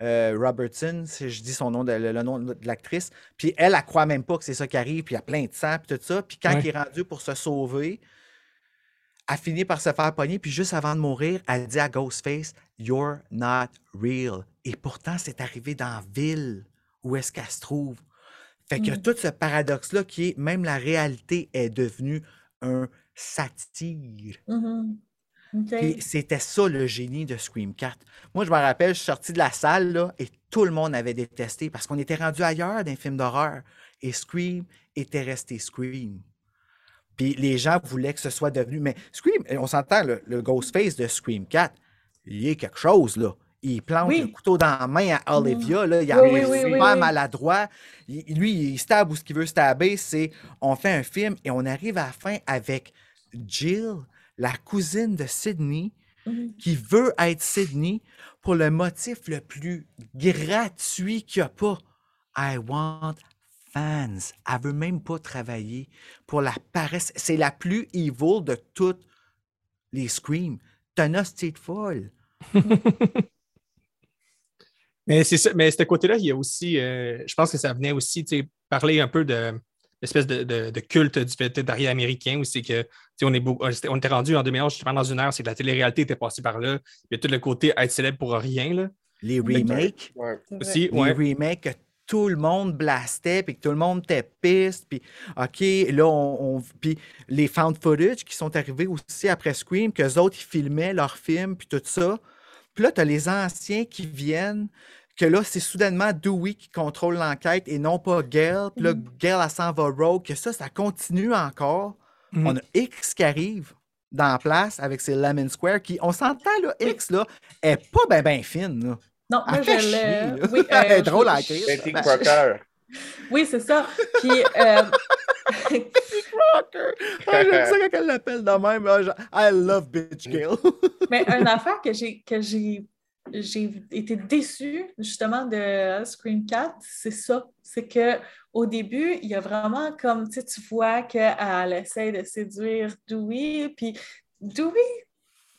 [SPEAKER 5] euh, Robertson, si je dis son nom, de, le, le nom de l'actrice. Puis elle, elle croit même pas que c'est ça qui arrive, puis il y a plein de sang, puis tout ça. Puis quand
[SPEAKER 2] Ouais.
[SPEAKER 5] il est rendu pour se sauver, elle finit par se faire pogner, puis juste avant de mourir, elle dit à Ghostface, You're not real. Et pourtant, c'est arrivé dans la ville où est-ce qu'elle se trouve. Fait a
[SPEAKER 3] Mm.
[SPEAKER 5] tout ce paradoxe-là qui est, même la réalité est devenue un satire.
[SPEAKER 3] OK.
[SPEAKER 5] Puis c'était ça le génie de Scream 4. Moi, je me rappelle, je suis sorti de la salle là, et tout le monde avait détesté parce qu'on était rendu ailleurs d'un film d'horreur. Et Scream était resté Scream. Puis les gens voulaient que ce soit devenu. Mais Scream, on s'entend, le, le Ghostface de Scream 4, il est quelque chose, là. Il plante
[SPEAKER 3] Oui.
[SPEAKER 5] le couteau dans la main à Olivia, là. Il est
[SPEAKER 3] oui, oui,
[SPEAKER 5] super maladroit. Il- lui, il stab où ce qu'il veut stabber. C'est on fait un film et on arrive à la fin avec Jill, la cousine de Sydney,
[SPEAKER 3] Mhm.
[SPEAKER 5] qui veut être Sydney pour le motif le plus gratuit qu'il n'y a pas. I want fans. Elle veut même pas travailler pour la paresse. C'est la plus evil de toutes les Screams. T'as un hostie de folle.
[SPEAKER 2] Mais c'est ça, mais ce côté-là, il y a aussi, euh, je pense que ça venait aussi tu sais, parler un peu de l'espèce de, de- de culte du végétarien américain où c'est que on, est beau- on était rendu en 2011, justement dans une heure, c'est que la télé-réalité était passée par là. Il y a tout le côté être célèbre pour rien. Là.
[SPEAKER 5] Les remakes.
[SPEAKER 6] Ouais.
[SPEAKER 2] Aussi,
[SPEAKER 5] les
[SPEAKER 2] ouais.
[SPEAKER 5] remakes que tout le monde blastait, puis que tout le monde était piste, puis OK, là, on, on- puis les found footage qui sont arrivés aussi après Scream, qu'eux autres, ils filmaient leurs films, puis tout ça. Puis là, tu as les anciens qui viennent, que là, c'est soudainement Dewey qui contrôle l'enquête et non pas Gail. Puis là,
[SPEAKER 3] Mhm.
[SPEAKER 5] Gail, elle s'en va rogue, que ça, ça continue encore.
[SPEAKER 2] Mhm.
[SPEAKER 5] On a X qui arrive dans la place avec ses Lemon Square, qui, on s'entend, là, X, là, est pas ben ben fine, là.
[SPEAKER 3] Non, moi,
[SPEAKER 5] Elle
[SPEAKER 3] je l'ai.
[SPEAKER 5] est drôle,
[SPEAKER 3] je-
[SPEAKER 5] crise.
[SPEAKER 6] Betty
[SPEAKER 5] Ben,
[SPEAKER 6] Crocker.
[SPEAKER 3] Oui, c'est ça. Puis, euh,
[SPEAKER 5] Rocker. Ah, J'aime ça quand elle l'appelle de même. genre, I love bitch Gail.
[SPEAKER 3] mais une affaire que j'ai que j'ai été déçue justement de Scream 4, c'est ça. C'est que au début, il y a vraiment comme tu vois qu'elle essaie de séduire Dewey, puis Dewey,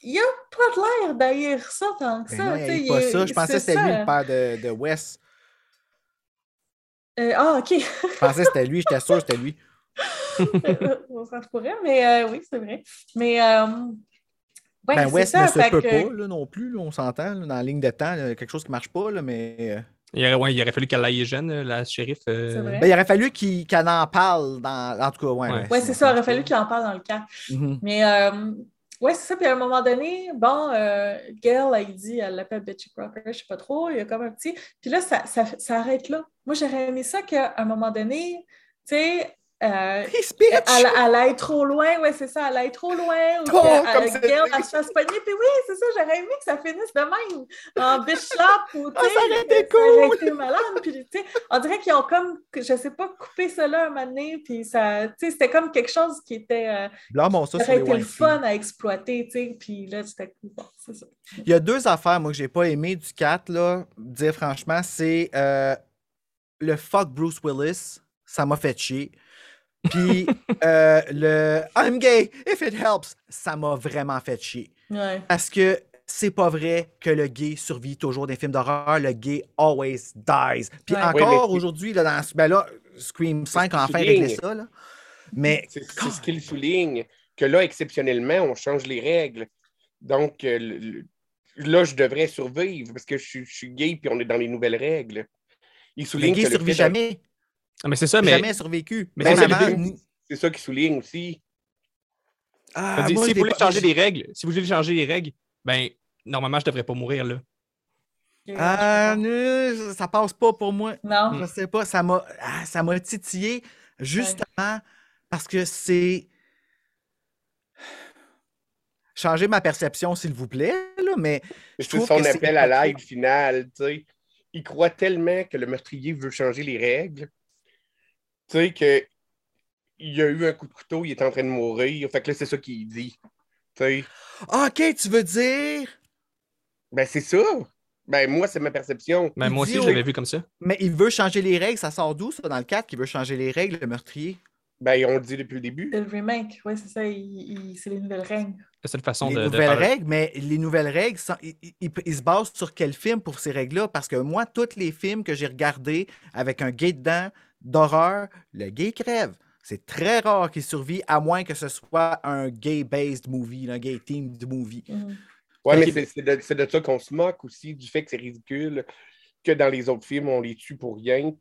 [SPEAKER 3] il a pas l'air d'haïr ça tant que
[SPEAKER 5] Ben
[SPEAKER 3] ça.
[SPEAKER 5] non, il
[SPEAKER 3] il
[SPEAKER 5] pas ça. Je pensais que c'était lui le père de, de Wes.
[SPEAKER 3] Euh, ah, OK.
[SPEAKER 5] Je pensais que c'était lui. J'étais sûr que c'était lui.
[SPEAKER 3] ça se pourrait, mais euh, oui, c'est vrai. Mais euh, ouais,
[SPEAKER 5] ben,
[SPEAKER 3] c'est
[SPEAKER 5] Wes
[SPEAKER 3] ça,
[SPEAKER 5] ne se peut
[SPEAKER 3] que-
[SPEAKER 5] pas là, non plus. là, on s'entend. Dans la ligne de temps, là, quelque chose qui marche pas. Là, mais euh,
[SPEAKER 2] Il, aurait, ouais, il aurait fallu qu'elle aille jeune, la shérif. euh,
[SPEAKER 5] ben, il aurait fallu qu'il- qu'elle en parle. Dans... En tout cas, ouais.
[SPEAKER 2] Ouais.
[SPEAKER 3] Ouais, c'est ça, il aurait fallu qu'il en parle dans le cas.
[SPEAKER 5] Mhm.
[SPEAKER 3] Mais euh, ouais, c'est ça. Puis à un moment donné, bon, euh, Gail, elle dit, elle l'appelle Betty Crocker, je sais pas trop, il y a comme un petit. Puis là, ça, ça, ça arrête là. Moi, j'aurais aimé ça qu'à un moment donné, tu sais, euh, elle, elle aille trop loin, ouais, c'est ça, elle aille trop loin, ou
[SPEAKER 5] Oh,
[SPEAKER 3] que, Gail,
[SPEAKER 5] dit.
[SPEAKER 3] elle se fasse pogner, puis oui, c'est ça, j'aurais aimé que ça finisse de même, en slap, ou tu
[SPEAKER 5] Ah,
[SPEAKER 3] sais,
[SPEAKER 5] ça aurait été cool.
[SPEAKER 3] été malade, puis tu sais, on dirait qu'ils ont comme, je sais pas, coupé là un moment donné, puis ça, tu sais, c'était comme quelque chose qui était, euh,
[SPEAKER 5] ça
[SPEAKER 3] aurait été le fun à exploiter, tu sais, puis là, c'était cool, bon, c'est ça.
[SPEAKER 5] Il y a deux affaires, moi, que j'ai pas aimé du 4, là, dire franchement, c'est euh, le fuck Bruce Willis, ça m'a fait chier. Puis euh, le I'm gay, if it helps, ça m'a vraiment fait chier.
[SPEAKER 3] Ouais.
[SPEAKER 5] Parce que c'est pas vrai que le gay survit toujours dans les films d'horreur. Le gay always dies. Puis
[SPEAKER 3] Ouais.
[SPEAKER 5] encore
[SPEAKER 6] Oui, mais-
[SPEAKER 5] aujourd'hui, là, dans, ben là, Scream 5
[SPEAKER 6] ce
[SPEAKER 5] a enfin réglé ça. Là. Mais
[SPEAKER 6] C'est c'est ce qu'il souligne, que là, exceptionnellement, on change les règles. Donc, euh, le- là, je devrais survivre parce que je, suis- je suis gay puis on est dans les nouvelles règles. Il
[SPEAKER 5] le
[SPEAKER 6] souligne
[SPEAKER 5] gay
[SPEAKER 6] que le
[SPEAKER 5] survit
[SPEAKER 6] fait
[SPEAKER 5] jamais.
[SPEAKER 2] Ah, mais c'est ça, mais.
[SPEAKER 5] Jamais survécu.
[SPEAKER 2] mais c'est ça,
[SPEAKER 5] avant,
[SPEAKER 6] C'est ça qu'il souligne aussi.
[SPEAKER 5] Ah, moi,
[SPEAKER 2] si vous voulez
[SPEAKER 5] pas-
[SPEAKER 2] changer les règles, si vous voulez changer les règles, ben, normalement, je devrais pas mourir, là.
[SPEAKER 5] Ah, non, ça passe pas pour moi.
[SPEAKER 3] non.
[SPEAKER 5] Je sais pas, ça m'a ah, ça m'a titillé justement parce que c'est changer ma perception s'il vous plaît là, mais je
[SPEAKER 6] C'est
[SPEAKER 5] trouve
[SPEAKER 6] son
[SPEAKER 5] que c'est
[SPEAKER 6] appel à l'aide final. tu sais. Il croit tellement que le meurtrier veut changer les règles. Tu sais, que il a eu un coup de couteau, il est en train de mourir. Fait que là, c'est ça qu'il dit. Tu sais.
[SPEAKER 5] Ah, OK, tu veux dire?
[SPEAKER 6] Ben, c'est ça. Ben, moi, c'est ma perception.
[SPEAKER 2] Ben, moi aussi, je l'avais vu comme ça.
[SPEAKER 5] mais il veut changer les règles, ça sort d'où ça dans le 4 qu'il veut changer les règles le meurtrier?
[SPEAKER 6] Ben, on le dit depuis le début.
[SPEAKER 3] C'est le remake, oui, c'est ça. il- il- c'est les nouvelles règles.
[SPEAKER 2] La seule façon
[SPEAKER 5] les
[SPEAKER 2] de. de
[SPEAKER 5] nouvelles règles, mais les nouvelles règles, sont- ils, ils- ils se basent sur quel film pour ces règles-là? Parce que moi, tous les films que j'ai regardés avec un gay dedans, d'horreur, le gay crève. C'est très rare qu'il survit, à moins que ce soit un gay-based movie, un gay-themed movie.
[SPEAKER 3] Mhm.
[SPEAKER 6] Ouais,
[SPEAKER 2] Ok.
[SPEAKER 6] mais c'est- c'est de, de ça qu'on se moque aussi, du fait que c'est ridicule, que dans les autres films, on les tue pour rien.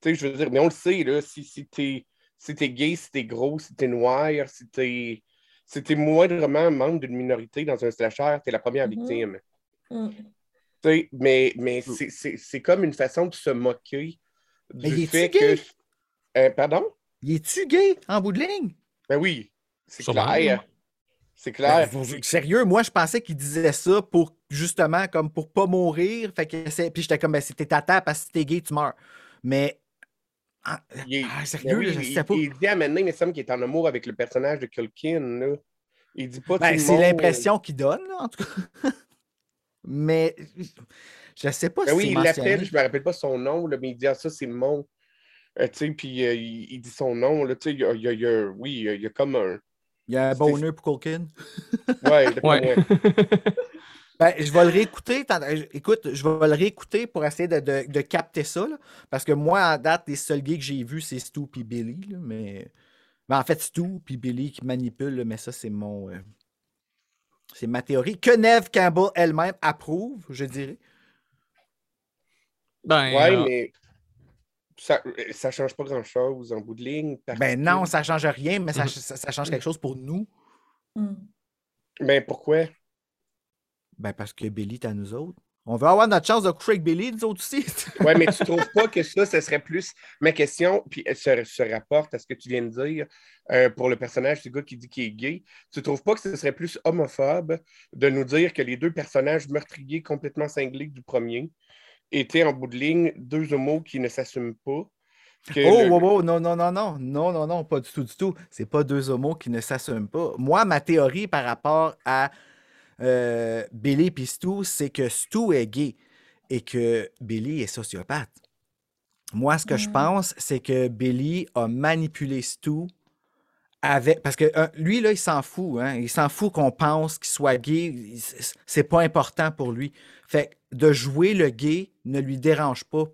[SPEAKER 6] Tu sais, je veux dire, mais on le sait, là, si, si t'es si t'es gay, si t'es gros, si t'es noir, si t'es si t'es moindrement membre d'une minorité dans un slasher, t'es la première
[SPEAKER 3] Mhm.
[SPEAKER 6] victime. Tu sais, mais mais c'est- c'est c'est comme une façon de se moquer du
[SPEAKER 5] est-tu
[SPEAKER 6] fait
[SPEAKER 5] gay?
[SPEAKER 6] que. Euh, pardon?
[SPEAKER 5] Il est-tu gay en bout de ligne?
[SPEAKER 6] Ben oui, c'est clair. C'est clair.
[SPEAKER 5] Ben, vous- sérieux, moi je pensais qu'il disait ça pour justement comme pour pas mourir. Fait que c'est- puis j'étais comme ben, c'était ta tape parce que si t'es gay, tu meurs. Mais ah,
[SPEAKER 6] Il est-
[SPEAKER 5] ah,
[SPEAKER 6] Ben
[SPEAKER 5] sérieux,
[SPEAKER 6] oui,
[SPEAKER 5] là, je
[SPEAKER 6] il,
[SPEAKER 5] sais pas.
[SPEAKER 6] il dit à maintenant, il me semble qu'il est en amour avec le personnage de Culkin. Là. Il dit pas
[SPEAKER 5] Ben, c'est l'impression qu'il donne, là, en tout cas. Mais je sais pas
[SPEAKER 6] Ben
[SPEAKER 5] si
[SPEAKER 6] oui, il l'appelle, je me rappelle pas son nom, là, mais il dit ah, ça, c'est mon. Euh, tu sais, puis euh, il, il dit son nom, là, tu sais, il y a, il y a- il y a- oui, il y a, il y a comme un.
[SPEAKER 5] Il y a un bonheur pour Culkin.
[SPEAKER 6] Ouais,
[SPEAKER 2] Ouais.
[SPEAKER 6] moi.
[SPEAKER 5] Ben, je vais le réécouter. euh, Écoute, je vais le réécouter pour essayer de, de- de capter ça. là. parce que moi, à date, les seuls gays que j'ai vus, c'est Stu et Billy. là, mais... mais en fait, Stu et Billy qui manipulent, là, mais ça, c'est mon. euh, C'est ma théorie. Que Neve Campbell elle-même approuve, je dirais.
[SPEAKER 2] Ben,
[SPEAKER 6] Ouais,
[SPEAKER 2] euh,
[SPEAKER 6] mais ça, ça change pas grand-chose en bout de ligne.
[SPEAKER 5] Ben non, ça change rien, mais ça,
[SPEAKER 2] Mhm.
[SPEAKER 5] ça- ça change quelque chose pour nous.
[SPEAKER 3] Mhm.
[SPEAKER 6] Ben pourquoi?
[SPEAKER 5] Ben parce que Billy est à nous autres. On veut avoir notre chance de coucher avec Billy, nous autres aussi.
[SPEAKER 6] Ouais, mais tu trouves pas que ça, ce serait plus. Ma question, puis elle se, se rapporte à ce que tu viens de dire euh, pour le personnage du gars qui dit qu'il est gay. Tu trouves pas que ce serait plus homophobe de nous dire que les deux personnages meurtriers complètement cinglés du premier étaient en bout de ligne deux homos qui ne s'assument pas? Que
[SPEAKER 5] Oh,
[SPEAKER 6] le-
[SPEAKER 5] wow, wow, non, non, non, non, non, non, non, pas du tout, du tout. C'est pas deux homos qui ne s'assument pas. Moi, ma théorie par rapport à euh, Billy et Stu, c'est que Stu est gay et que Billy est sociopathe. Moi, ce que je
[SPEAKER 3] Mm.
[SPEAKER 5] pense, c'est que Billy a manipulé Stu avec. Parce que euh, lui, là, il s'en fout. Hein? Il s'en fout qu'on pense qu'il soit gay. C'est- C'est pas important pour lui. Fait que de jouer le gay ne lui dérange pas.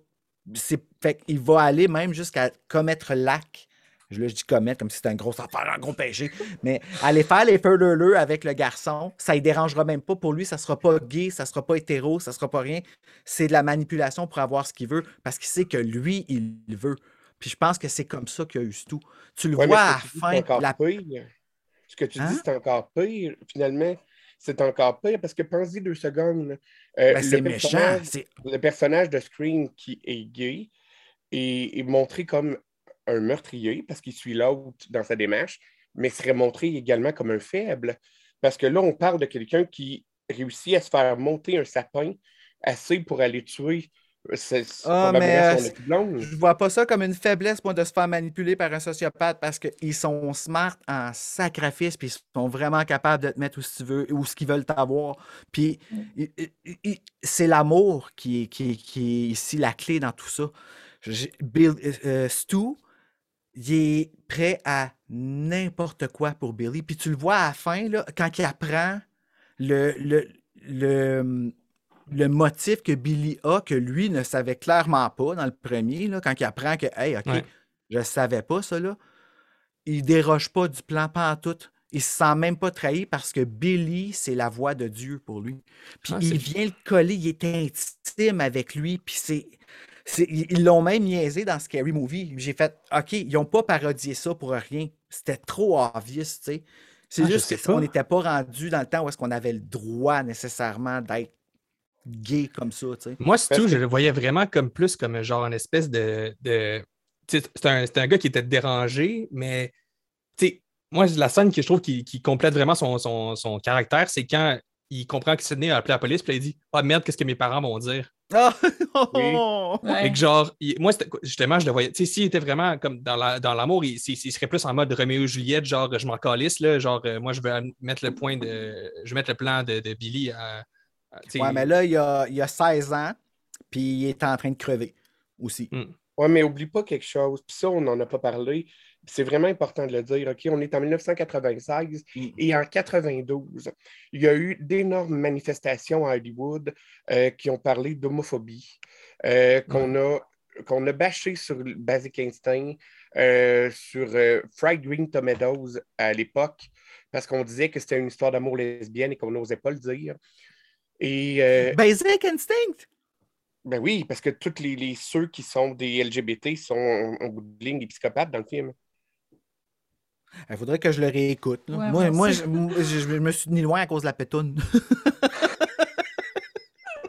[SPEAKER 5] Fait qu'il va aller même jusqu'à commettre l'acte. Je, là, je dis commettre comme si c'était un gros affaire, un gros péché. Mais aller faire les feux avec le garçon, ça ne dérangera même pas pour lui. Ça ne sera pas gay, ça ne sera pas hétéro, ça ne sera pas rien. C'est de la manipulation pour avoir ce qu'il veut parce qu'il sait que lui, il le veut. Puis je pense que c'est comme ça qu'il y a eu tout. Tu le
[SPEAKER 6] Ouais,
[SPEAKER 5] vois
[SPEAKER 6] ce
[SPEAKER 5] à
[SPEAKER 6] que
[SPEAKER 5] la fin.
[SPEAKER 6] c'est encore
[SPEAKER 5] la-
[SPEAKER 6] pire. Ce que tu
[SPEAKER 5] Hein?
[SPEAKER 6] dis, c'est encore pire. Finalement, c'est encore pire parce que pense-y deux secondes. Euh,
[SPEAKER 5] Ben,
[SPEAKER 6] le
[SPEAKER 5] c'est méchant.
[SPEAKER 6] personnage-
[SPEAKER 5] C'est...
[SPEAKER 6] le personnage de Scream qui est gay est, est montré comme un meurtrier parce qu'il suit l'autre dans sa démarche, mais serait montré également comme un faible. Parce que là, on parle de quelqu'un qui réussit à se faire monter un sapin assez pour aller tuer c'est-
[SPEAKER 5] Ah, mais, euh. Je vois pas ça comme une faiblesse, moi, de se faire manipuler par un sociopathe parce qu'ils sont smart en sacrifice, puis ils sont vraiment capables de te mettre où tu veux, ce qu'ils veulent t'avoir. Puis c'est l'amour qui est, qui, qui est ici la clé dans tout ça. Bill, euh, euh, Stu, il est prêt à n'importe quoi pour Billy. Puis tu le vois à la fin, là, quand il apprend le, le, le, le motif que Billy a, que lui ne savait clairement pas dans le premier, là, quand il apprend que, hey, OK,
[SPEAKER 2] Ouais.
[SPEAKER 5] je ne savais pas ça, là, il déroge pas du plan, tout. Il se sent même pas trahi parce que Billy, c'est la voix de Dieu pour lui. Puis
[SPEAKER 2] Ah,
[SPEAKER 5] il vient le coller, il est intime avec lui, puis c'est. Ils l'ont même niaisé dans Scary Movie. J'ai fait, OK, ils n'ont pas parodié ça pour rien. C'était trop obvious, tu sais. C'est
[SPEAKER 2] Ah,
[SPEAKER 5] juste qu'on n'était pas rendu dans le temps où est-ce qu'on avait le droit nécessairement d'être gay comme ça, tu sais.
[SPEAKER 2] Moi, c'est tout,
[SPEAKER 6] que-
[SPEAKER 2] je le voyais vraiment comme plus comme genre une espèce de. de c'est un, un gars qui était dérangé, mais tu sais, moi, la scène que je trouve qui, qui complète vraiment son, son, son caractère, c'est quand il comprend que Sidney a appelé la police, puis là, il dit Ah merde, qu'est-ce que mes parents vont dire
[SPEAKER 5] Ah!
[SPEAKER 3] Ouais.
[SPEAKER 2] Et que genre, il- moi, justement, je le voyais. Tu sais, s'il était vraiment comme dans la- dans l'amour, il, serait plus en mode Roméo et Juliette, genre, je m'en calisse, là, genre, euh, moi, je vais mettre le point de. Je vais mettre le plan de, de Billy à. À- tu sais,
[SPEAKER 5] Ouais, mais là, il a, il a 16 ans, puis il est en train de crever aussi.
[SPEAKER 6] Ouais, mais oublie pas quelque chose. Puis ça, on n'en a pas parlé. c'est vraiment important de le dire, OK, on est en 1996
[SPEAKER 5] Mm.
[SPEAKER 6] et en 92, il y a eu d'énormes manifestations à Hollywood euh, qui ont parlé d'homophobie, euh, qu'on a, qu'on a bâché sur Basic Instinct, euh, sur euh, Fried Green Tomatoes à l'époque, parce qu'on disait que c'était une histoire d'amour lesbienne et qu'on n'osait pas le dire. Et euh,
[SPEAKER 5] Basic Instinct!
[SPEAKER 6] ben oui, parce que tous les, les- ceux qui sont des LGBT sont en, en bout de ligne des psychopathes dans le film.
[SPEAKER 5] Il faudrait que je le réécoute.
[SPEAKER 3] Ouais,
[SPEAKER 5] moi,
[SPEAKER 3] moi
[SPEAKER 5] je, moi, je- je me suis tenu loin à cause de la pétoune.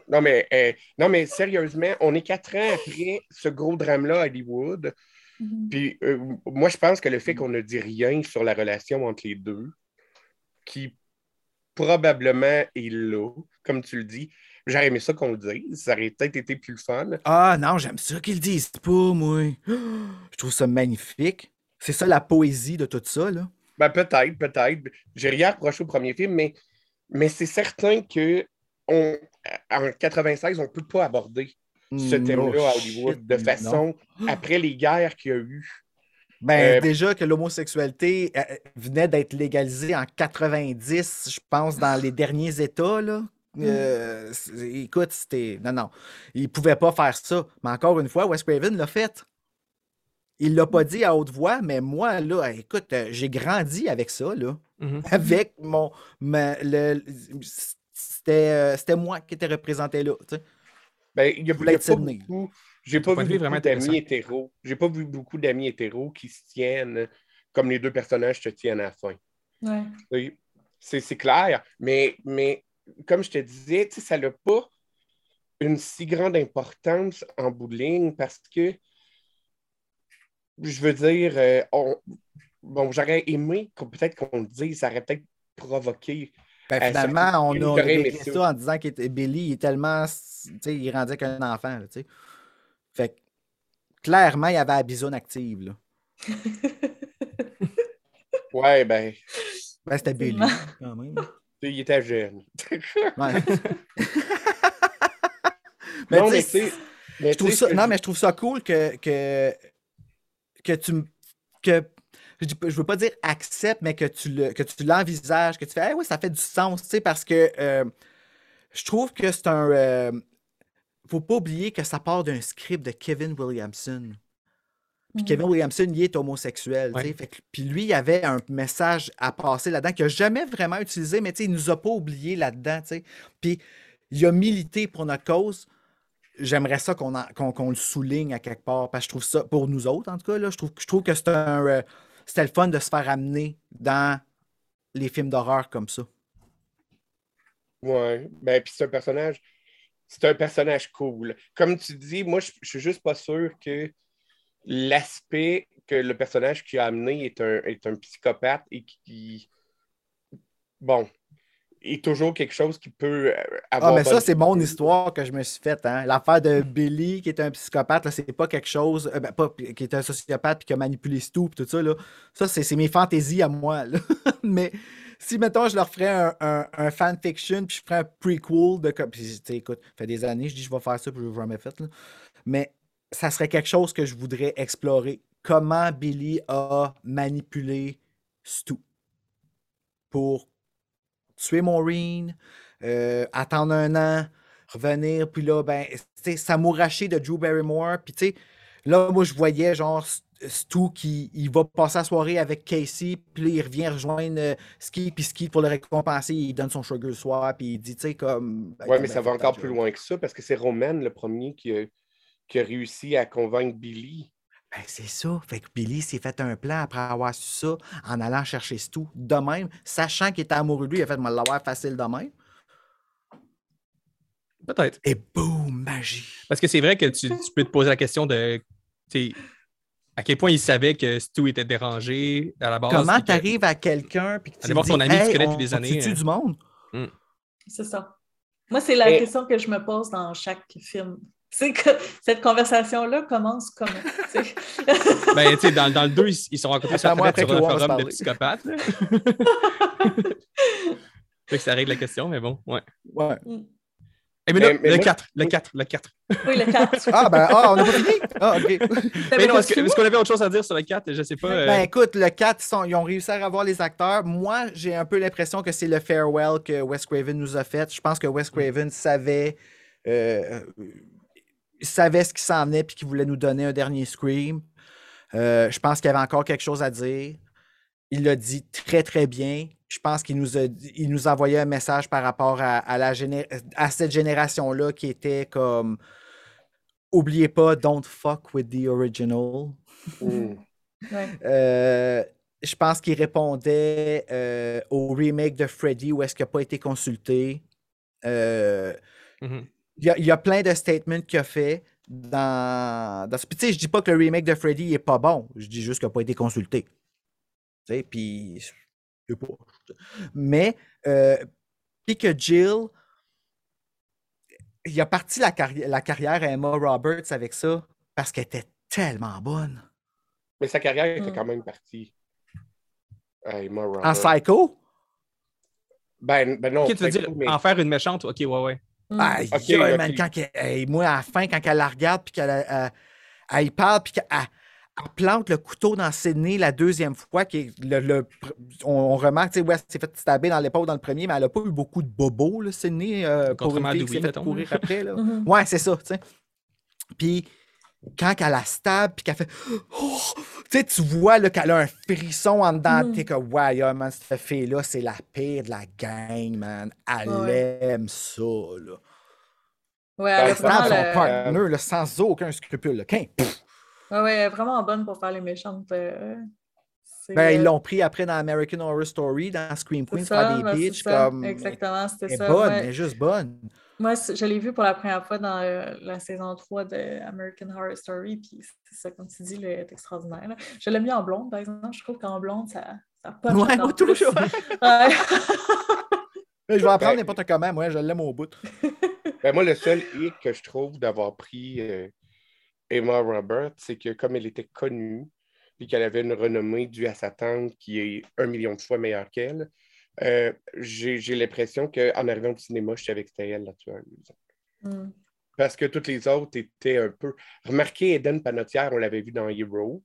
[SPEAKER 6] Non, mais, euh, non, mais sérieusement, on est quatre ans après ce gros drame-là à Hollywood.
[SPEAKER 3] Mhm.
[SPEAKER 6] Puis euh, moi, je pense que le fait qu'on ne dit rien sur la relation entre les deux, qui probablement est là, comme tu le dis, j'aurais aimé ça qu'on le dise. Ça aurait peut-être été plus fun.
[SPEAKER 5] Ah non, j'aime ça qu'ils le disent pas, moi. Je trouve ça magnifique. C'est ça la poésie de tout ça, là.
[SPEAKER 6] Ben, peut-être, peut-être. J'ai rien reproché au premier film, mais, mais c'est certain que on, en 96, on ne peut pas aborder ce
[SPEAKER 5] Mm,
[SPEAKER 6] thème-là
[SPEAKER 5] oh,
[SPEAKER 6] à Hollywood
[SPEAKER 5] shit,
[SPEAKER 6] de façon après les guerres qu'il y a eu.
[SPEAKER 5] Ben,
[SPEAKER 6] Euh,
[SPEAKER 5] déjà que l'homosexualité euh, venait d'être légalisée en 90, je pense, dans les derniers États, là. Euh, c'est- écoute, c'était. Non, non. Il pouvait pas faire ça. Mais encore une fois, Wes Craven l'a fait. Il l'a pas dit à haute voix, mais moi, là, écoute, euh, j'ai grandi avec ça, là.
[SPEAKER 2] Mhm.
[SPEAKER 5] Avec mon. ma- le- c'était, euh, moi qui était représenté là. tu sais.
[SPEAKER 6] Ben, il y a, y a pas beaucoup. J'ai pas vu
[SPEAKER 2] vraiment
[SPEAKER 6] d'amis hétéros. J'ai pas vu beaucoup d'amis hétéros qui se tiennent comme les deux personnages se tiennent à la fin.
[SPEAKER 3] Ouais.
[SPEAKER 6] C'est c'est clair, mais, mais comme je te disais, tu sais, ça n'a pas une si grande importance en bout de ligne parce que, je veux dire, euh, on- bon, j'aurais aimé qu'on- peut-être qu'on le dise, ça aurait peut-être provoqué.
[SPEAKER 5] Ben, finalement, on a réglé
[SPEAKER 6] ça.
[SPEAKER 5] en disant que Billy il est tellement. Tu sais, il rendait qu'un enfant, là, tu sais. Fait que, clairement, il y avait la bisoune active, là.
[SPEAKER 6] Ouais, ben,
[SPEAKER 5] Ben, c'était Billy, quand même.
[SPEAKER 6] il était jeune.
[SPEAKER 5] Ouais.
[SPEAKER 6] non,
[SPEAKER 5] tu
[SPEAKER 6] mais tu
[SPEAKER 5] je trouve ça, non, mais je trouve ça cool que, que, que tu que je, je veux pas dire accepte, mais que tu le, que tu l'envisages, que tu fais, Ah oui, ça fait du sens, tu sais, parce que euh, je trouve que c'est un. euh, faut pas oublier que ça part d'un script de Kevin Williamson. Puis
[SPEAKER 3] Mhm.
[SPEAKER 5] Kevin Williamson, il est homosexuel. tu sais,
[SPEAKER 2] Ouais.
[SPEAKER 5] fait que- puis lui, il avait un message à passer là-dedans qu'il n'a jamais vraiment utilisé, mais tu sais, il ne nous a pas oublié là-dedans. Puis il a milité pour notre cause. J'aimerais ça qu'on le souligne à quelque part, parce que je trouve ça, pour nous autres en tout cas, là, je, trouve, je trouve que euh, c'était le fun de se faire amener dans les films d'horreur comme ça.
[SPEAKER 6] Ouais, ben puis c'est un personnage, c'est un personnage cool. Comme tu dis, moi je, je suis juste pas sûr que l'aspect que le personnage qui a amené est un, est un psychopathe et qui, bon, est toujours quelque chose qui peut euh, avoir.
[SPEAKER 5] Ah, mais ça, c'est mon histoire que je me suis faite. Hein? L'affaire de Billy, qui est un psychopathe, là, c'est pas quelque chose. euh, ben, pas, qui est un sociopathe puis qui a manipulé Stu puis tout ça. Là. Ça, c'est c'est mes fantaisies à moi. là. mais si, mettons, je leur ferais un, un, fanfiction puis je ferais un prequel de. Puis, écoute, ça fait des années, je dis je vais faire ça puis je l'ai jamais fait. là. Mais ça serait quelque chose que je voudrais explorer. Comment Billy a manipulé Stu pour tuer Maureen, euh, attendre un an, revenir, puis là, ben, tu sais, s'amouracher de Drew Barrymore, puis tu sais, là, moi, je voyais, genre, Stu qui il va passer la soirée avec Casey, puis il revient rejoindre euh, Ski, puis Ski, pour le récompenser, il donne son sugar le soir, puis il dit, tu sais, comme... ben,
[SPEAKER 6] Ouais,
[SPEAKER 5] t'as
[SPEAKER 6] mais
[SPEAKER 5] bien
[SPEAKER 6] ça va encore plus loin que ça parce que c'est Roman le premier qui a, qui a réussi à convaincre Billy.
[SPEAKER 5] Ben, c'est ça. Fait que Billy s'est fait un plan après avoir su ça en allant chercher Stu. De même, sachant qu'il était amoureux de lui, il a fait me l'avoir facile de même.
[SPEAKER 2] Peut-être.
[SPEAKER 5] Et boum, magie.
[SPEAKER 2] Parce que c'est vrai que tu, tu peux te poser la question de à quel point il savait que Stu était dérangé à la base.
[SPEAKER 5] Comment tu arrives à quelqu'un puis que tu
[SPEAKER 2] Aller
[SPEAKER 5] lui
[SPEAKER 2] voir ton ami que tu
[SPEAKER 5] Hey,
[SPEAKER 2] connais
[SPEAKER 5] on-
[SPEAKER 2] depuis des années,
[SPEAKER 5] tue
[SPEAKER 2] euh.
[SPEAKER 5] du monde?
[SPEAKER 3] C'est ça. Moi, c'est la
[SPEAKER 6] Et-
[SPEAKER 3] question que je me pose dans chaque film. C'est que cette conversation-là commence comment? tu?
[SPEAKER 2] Ben, tu sais, dans, dans le 2, ils, ils sont rencontrés sur
[SPEAKER 5] après
[SPEAKER 2] sur un forum de psychopathes. fait que ça règle la question, mais bon, ouais.
[SPEAKER 5] Ouais.
[SPEAKER 3] Mm.
[SPEAKER 2] Eh, mais, là,
[SPEAKER 6] Mais- mais
[SPEAKER 2] le
[SPEAKER 6] moi-
[SPEAKER 2] 4, le 4, le 4.
[SPEAKER 3] Oui, le 4.
[SPEAKER 5] Ah, ben, ah, on n'a pas fini? Ah, OK.
[SPEAKER 2] Mais non, est-ce que- est-ce qu'on avait autre chose à dire sur le 4? Je sais pas. euh,
[SPEAKER 5] Ben écoute, le 4, ils, sont- ils ont réussi à revoir les acteurs. Moi, j'ai un peu l'impression que c'est le farewell que Wes Craven nous a fait. Je pense que Wes Craven savait, euh, euh, savait ce qui s'en venait puis qu'il voulait nous donner un dernier Scream. Euh, je pense qu'il y avait encore quelque chose à dire. Il l'a dit très, très bien. Je pense qu'il nous a, dit- il nous a envoyé un message par rapport à, à la géné- à cette génération-là qui était comme Oubliez pas, don't fuck with the original.
[SPEAKER 6] Mm.
[SPEAKER 3] Ouais.
[SPEAKER 5] Euh, je pense qu'il répondait euh, au remake de Freddy où est-ce qu'il n'a pas été consulté. Euh,
[SPEAKER 2] mhm.
[SPEAKER 5] Il y, a, il y a plein de statements qu'il a fait dans, dans ce. Puis, tu sais, je dis pas que le remake de Freddy n'est pas bon. Je dis juste qu'il n'a pas été consulté. Tu sais, puis. je sais pas. Mais, euh, puis que Jill. Il a parti la, carri- la carrière à Emma Roberts avec ça parce qu'elle était tellement bonne.
[SPEAKER 6] Mais sa carrière était
[SPEAKER 3] Mm.
[SPEAKER 6] quand même partie. Hey, moi,
[SPEAKER 5] En
[SPEAKER 6] Robert.
[SPEAKER 5] Psycho?
[SPEAKER 6] Ben, ben non.
[SPEAKER 2] Ok, tu veux dire
[SPEAKER 6] mais-
[SPEAKER 2] en faire une méchante? Ok, ouais, ouais.
[SPEAKER 3] Mm.
[SPEAKER 5] Man, quand moi, à la fin, quand elle la regarde, puis qu'elle euh, elle parle, puis qu'elle elle plante le couteau dans ses nez la deuxième fois, qui est le, le on, on remarque, tu sais, ouais, elle s'est fait stabber dans l'épaule dans le premier, mais elle n'a pas eu beaucoup de bobos, là, ses nez, euh, pour une fille qui fait courir après, là.
[SPEAKER 3] Mhm.
[SPEAKER 5] Ouais, c'est ça, tu sais. Puis quand elle la stab, puis qu'elle fait Oh! Tu sais, tu vois qu'elle a un frisson en dedans.
[SPEAKER 3] Mhm.
[SPEAKER 5] T'es comme, ouais, yeah, man, cette fille-là, c'est la pire de la gang, man. Elle
[SPEAKER 3] Ouais.
[SPEAKER 5] aime ça, là.
[SPEAKER 3] Ouais, elle
[SPEAKER 5] Elle stab son
[SPEAKER 3] le-
[SPEAKER 5] partner là, sans aucun scrupule. là. Pff.
[SPEAKER 3] Ouais, ouais, vraiment bonne pour faire les méchantes. euh,
[SPEAKER 5] Ben, ils l'ont pris après dans American Horror Story, dans Scream Queen,
[SPEAKER 3] ça,
[SPEAKER 5] faire des
[SPEAKER 3] ben,
[SPEAKER 5] comme.
[SPEAKER 3] Exactement,
[SPEAKER 5] Elle
[SPEAKER 3] c'était
[SPEAKER 5] est
[SPEAKER 3] ça.
[SPEAKER 5] bonne,
[SPEAKER 3] Ouais.
[SPEAKER 5] elle est juste bonne.
[SPEAKER 3] Moi, je l'ai vu pour la première fois dans euh, la saison 3 de American Horror Story, puis c'est ça, comme tu dis, elle est extraordinaire. là. Je l'ai mis en blonde, par exemple. Je trouve qu'en blonde, ça, ça punch
[SPEAKER 5] Ouais, moi, toujours.
[SPEAKER 3] Ouais.
[SPEAKER 5] Mais je vais en prendre
[SPEAKER 6] Ben-
[SPEAKER 5] n'importe comment, moi, je l'aime au bout.
[SPEAKER 6] Ben, moi, le seul hic que je trouve d'avoir pris euh, Emma Roberts, c'est que comme elle était connue, puis qu'elle avait une renommée due à sa tante qui est un million de fois meilleure qu'elle, euh, j'ai j'ai l'impression qu'en arrivant au cinéma, je savais que c'était elle la tueuse.
[SPEAKER 3] Mm.
[SPEAKER 6] Parce que toutes les autres étaient un peu. Remarquez, Eden Panotière, on l'avait vu dans Hero,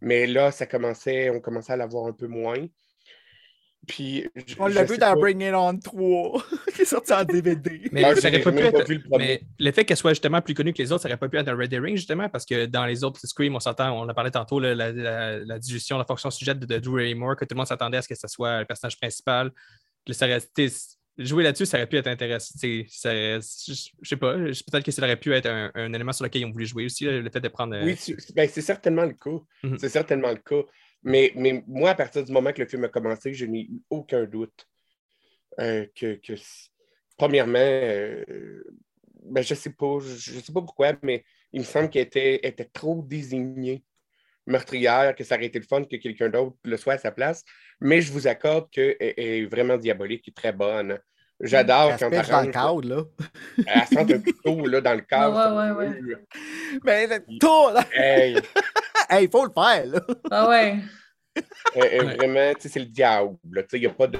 [SPEAKER 6] mais là, ça commençait, on commençait à la voir un peu moins. Puis, je-
[SPEAKER 5] On l'a vu dans
[SPEAKER 6] pas.
[SPEAKER 5] Bring It On 3, qui est sorti en DVD.
[SPEAKER 2] Mais
[SPEAKER 6] Ah,
[SPEAKER 2] ça
[SPEAKER 6] j'ai
[SPEAKER 2] aurait pas
[SPEAKER 6] même
[SPEAKER 2] pu
[SPEAKER 6] pas
[SPEAKER 2] être-
[SPEAKER 6] vu le premier.
[SPEAKER 2] mais le fait qu'elle soit justement plus connue que les autres, ça aurait pas pu être un Red Herring, justement, parce que dans les autres Scream, on s'entend, on a parlé tantôt, là, la, la, la digestion, la fonction sujet de, de Drew Barrymore, que tout le monde s'attendait à ce que ce soit le personnage principal. Que ça aurait été- jouer là-dessus, ça aurait pu être intéressant. Je sais pas, peut-être que ça aurait pu être un, un élément sur lequel ils ont voulu jouer aussi, là, le fait de prendre. euh,
[SPEAKER 6] Oui, c'est ben, c'est certainement le cas.
[SPEAKER 2] Mhm.
[SPEAKER 6] C'est certainement le cas. Mais, mais moi, à partir du moment que le film a commencé, je n'ai eu aucun doute euh, que, premièrement, euh, ben, je ne sais pas, je, je sais pas pourquoi, mais il me semble qu'elle était, était trop désignée meurtrière, que ça aurait été le fun que quelqu'un d'autre le soit à sa place. Mais je vous accorde qu'elle est vraiment diabolique et très bonne. J'adore
[SPEAKER 5] Elle
[SPEAKER 6] quand elle
[SPEAKER 5] dans le cadre, là.
[SPEAKER 6] elle sent un couteau là, dans le cadre.
[SPEAKER 3] ouais,
[SPEAKER 6] sur
[SPEAKER 3] ouais,
[SPEAKER 6] le mur.
[SPEAKER 5] Mais le tour, là,
[SPEAKER 6] Hey,
[SPEAKER 5] hey, il faut le faire, là.
[SPEAKER 3] Ah ouais.
[SPEAKER 6] Euh, euh. Vraiment, tu sais, c'est le diable. là, tu sais, Il y a pas de.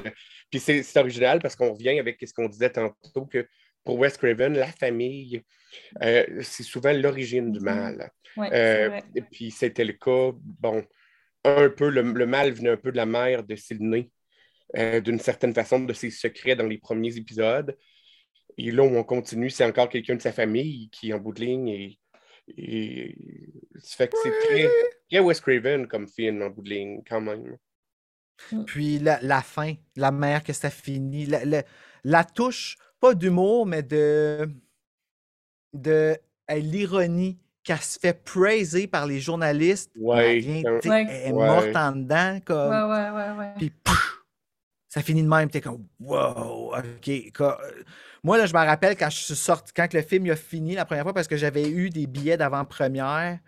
[SPEAKER 6] Puis c'est c'est original parce qu'on revient avec ce qu'on disait tantôt que pour Wes Craven, la famille, euh, c'est souvent l'origine du
[SPEAKER 3] Mhm.
[SPEAKER 6] mal.
[SPEAKER 3] Ouais,
[SPEAKER 6] Euh, et puis c'était le cas, bon, un peu, le, le mal venait un peu de la mère de Sydney, euh, d'une certaine façon, de ses secrets dans les premiers épisodes. Et là où on continue, c'est encore quelqu'un de sa famille qui, en bout de ligne, est. et ça fait que c'est très, très Wes Craven comme film en bout de ligne, quand même.
[SPEAKER 5] Puis la, la fin, la mère que ça finit, la, la- la touche, pas d'humour, mais de, de l'ironie qu'elle se fait praiser par les journalistes.
[SPEAKER 6] Ouais,
[SPEAKER 5] elle, vient, sais,
[SPEAKER 3] Ouais.
[SPEAKER 5] elle est
[SPEAKER 6] Ouais.
[SPEAKER 5] morte en dedans, comme.
[SPEAKER 3] Ouais, ouais, ouais, ouais.
[SPEAKER 5] Puis ça finit de même, t'es comme wow, ok. quoi. Moi, là, je me rappelle quand je suis sorti, quand le film il a fini la première fois, parce que j'avais eu des billets d'avant-première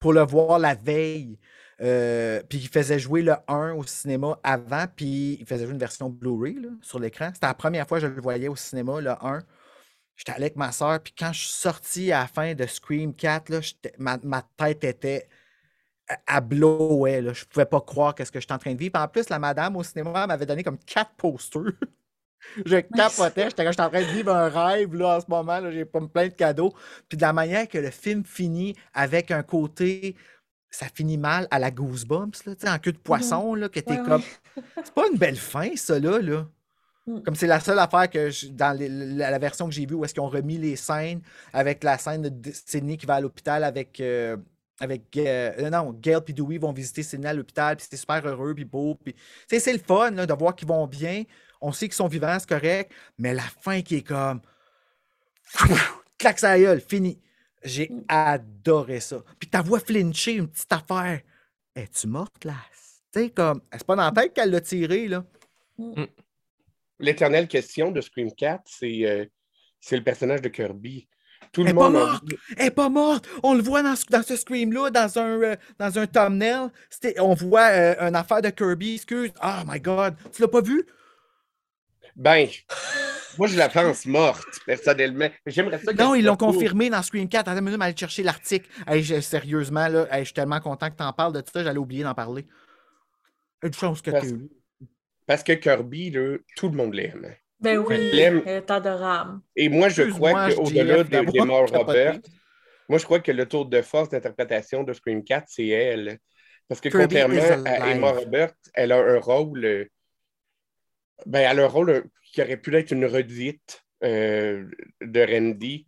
[SPEAKER 5] pour le voir la veille. Euh, puis il faisait jouer le 1 au cinéma avant, puis il faisait jouer une version Blu-ray sur l'écran. C'était la première fois que je le voyais au cinéma, le 1. J'étais allé avec ma soeur, puis quand je suis sorti à la fin de Scream 4, là, ma, tête était à- là. Je pouvais pas croire qu'est-ce que j'étais en train de vivre. Puis en plus, la madame au cinéma m'avait donné comme quatre posters. Je capotais, j'étais en train de vivre un rêve là, en ce moment, j'ai pas plein de cadeaux. Puis de la manière que le film finit avec un côté, ça finit mal à la Goosebumps, là, en queue de poisson, là, que t'es
[SPEAKER 3] Ouais, ouais.
[SPEAKER 5] comme. C'est pas une belle fin, ça, là. là.
[SPEAKER 3] Mm.
[SPEAKER 5] Comme c'est la seule affaire que je- dans les- la, la version que j'ai vue où est-ce qu'ils ont remis les scènes avec la scène de Sydney qui va à l'hôpital avec. euh, avec euh, non, Gail et Dewey vont visiter Sydney à l'hôpital, puis c'est super heureux, puis beau. Puis, c'est le fun là, de voir qu'ils vont bien. On sait qu'ils sont vivants, c'est correct, mais la fin qui est comme. Claque sa gueule, fini. J'ai
[SPEAKER 3] Mm.
[SPEAKER 5] adoré ça. Puis ta voix flincher, une petite affaire. Es-tu morte, là? Tu sais, comme. C'est pas dans la tête qu'elle l'a tiré, là.
[SPEAKER 6] L'éternelle question de Scream 4, c'est euh, c'est le personnage de Kirby. Tout
[SPEAKER 5] Elle
[SPEAKER 6] le
[SPEAKER 5] est pas morte!
[SPEAKER 6] dit-
[SPEAKER 5] Elle est pas morte! On le voit dans ce, dans ce scream-là, dans un, euh, dans un thumbnail. C'était- On voit euh, une affaire de Kirby, excuse. Oh my god! Tu l'as pas vu?
[SPEAKER 6] Ben, moi, je la pense morte, personnellement. J'aimerais ça.
[SPEAKER 5] Non, ils l'ont confirmé dans Scream 4. Attends une minute, aller chercher l'article. Hey, sérieusement, là, hey, je suis tellement content que tu en parles de tout ça, j'allais oublier d'en parler. Une chance que
[SPEAKER 6] Parce-
[SPEAKER 5] tu
[SPEAKER 6] Parce que Kirby, là, tout le monde l'aime.
[SPEAKER 3] Ben oui, est adorable.
[SPEAKER 6] Et moi, je crois qu'au-delà de, des morts. Robert, moi, je crois que le tour de force d'interprétation de Scream 4, c'est elle. Parce que
[SPEAKER 5] Kirby
[SPEAKER 6] contrairement à. Emma Robert, elle a un rôle. Euh, Ben, elle a un rôle euh, qui aurait pu être une redite euh, de Randy.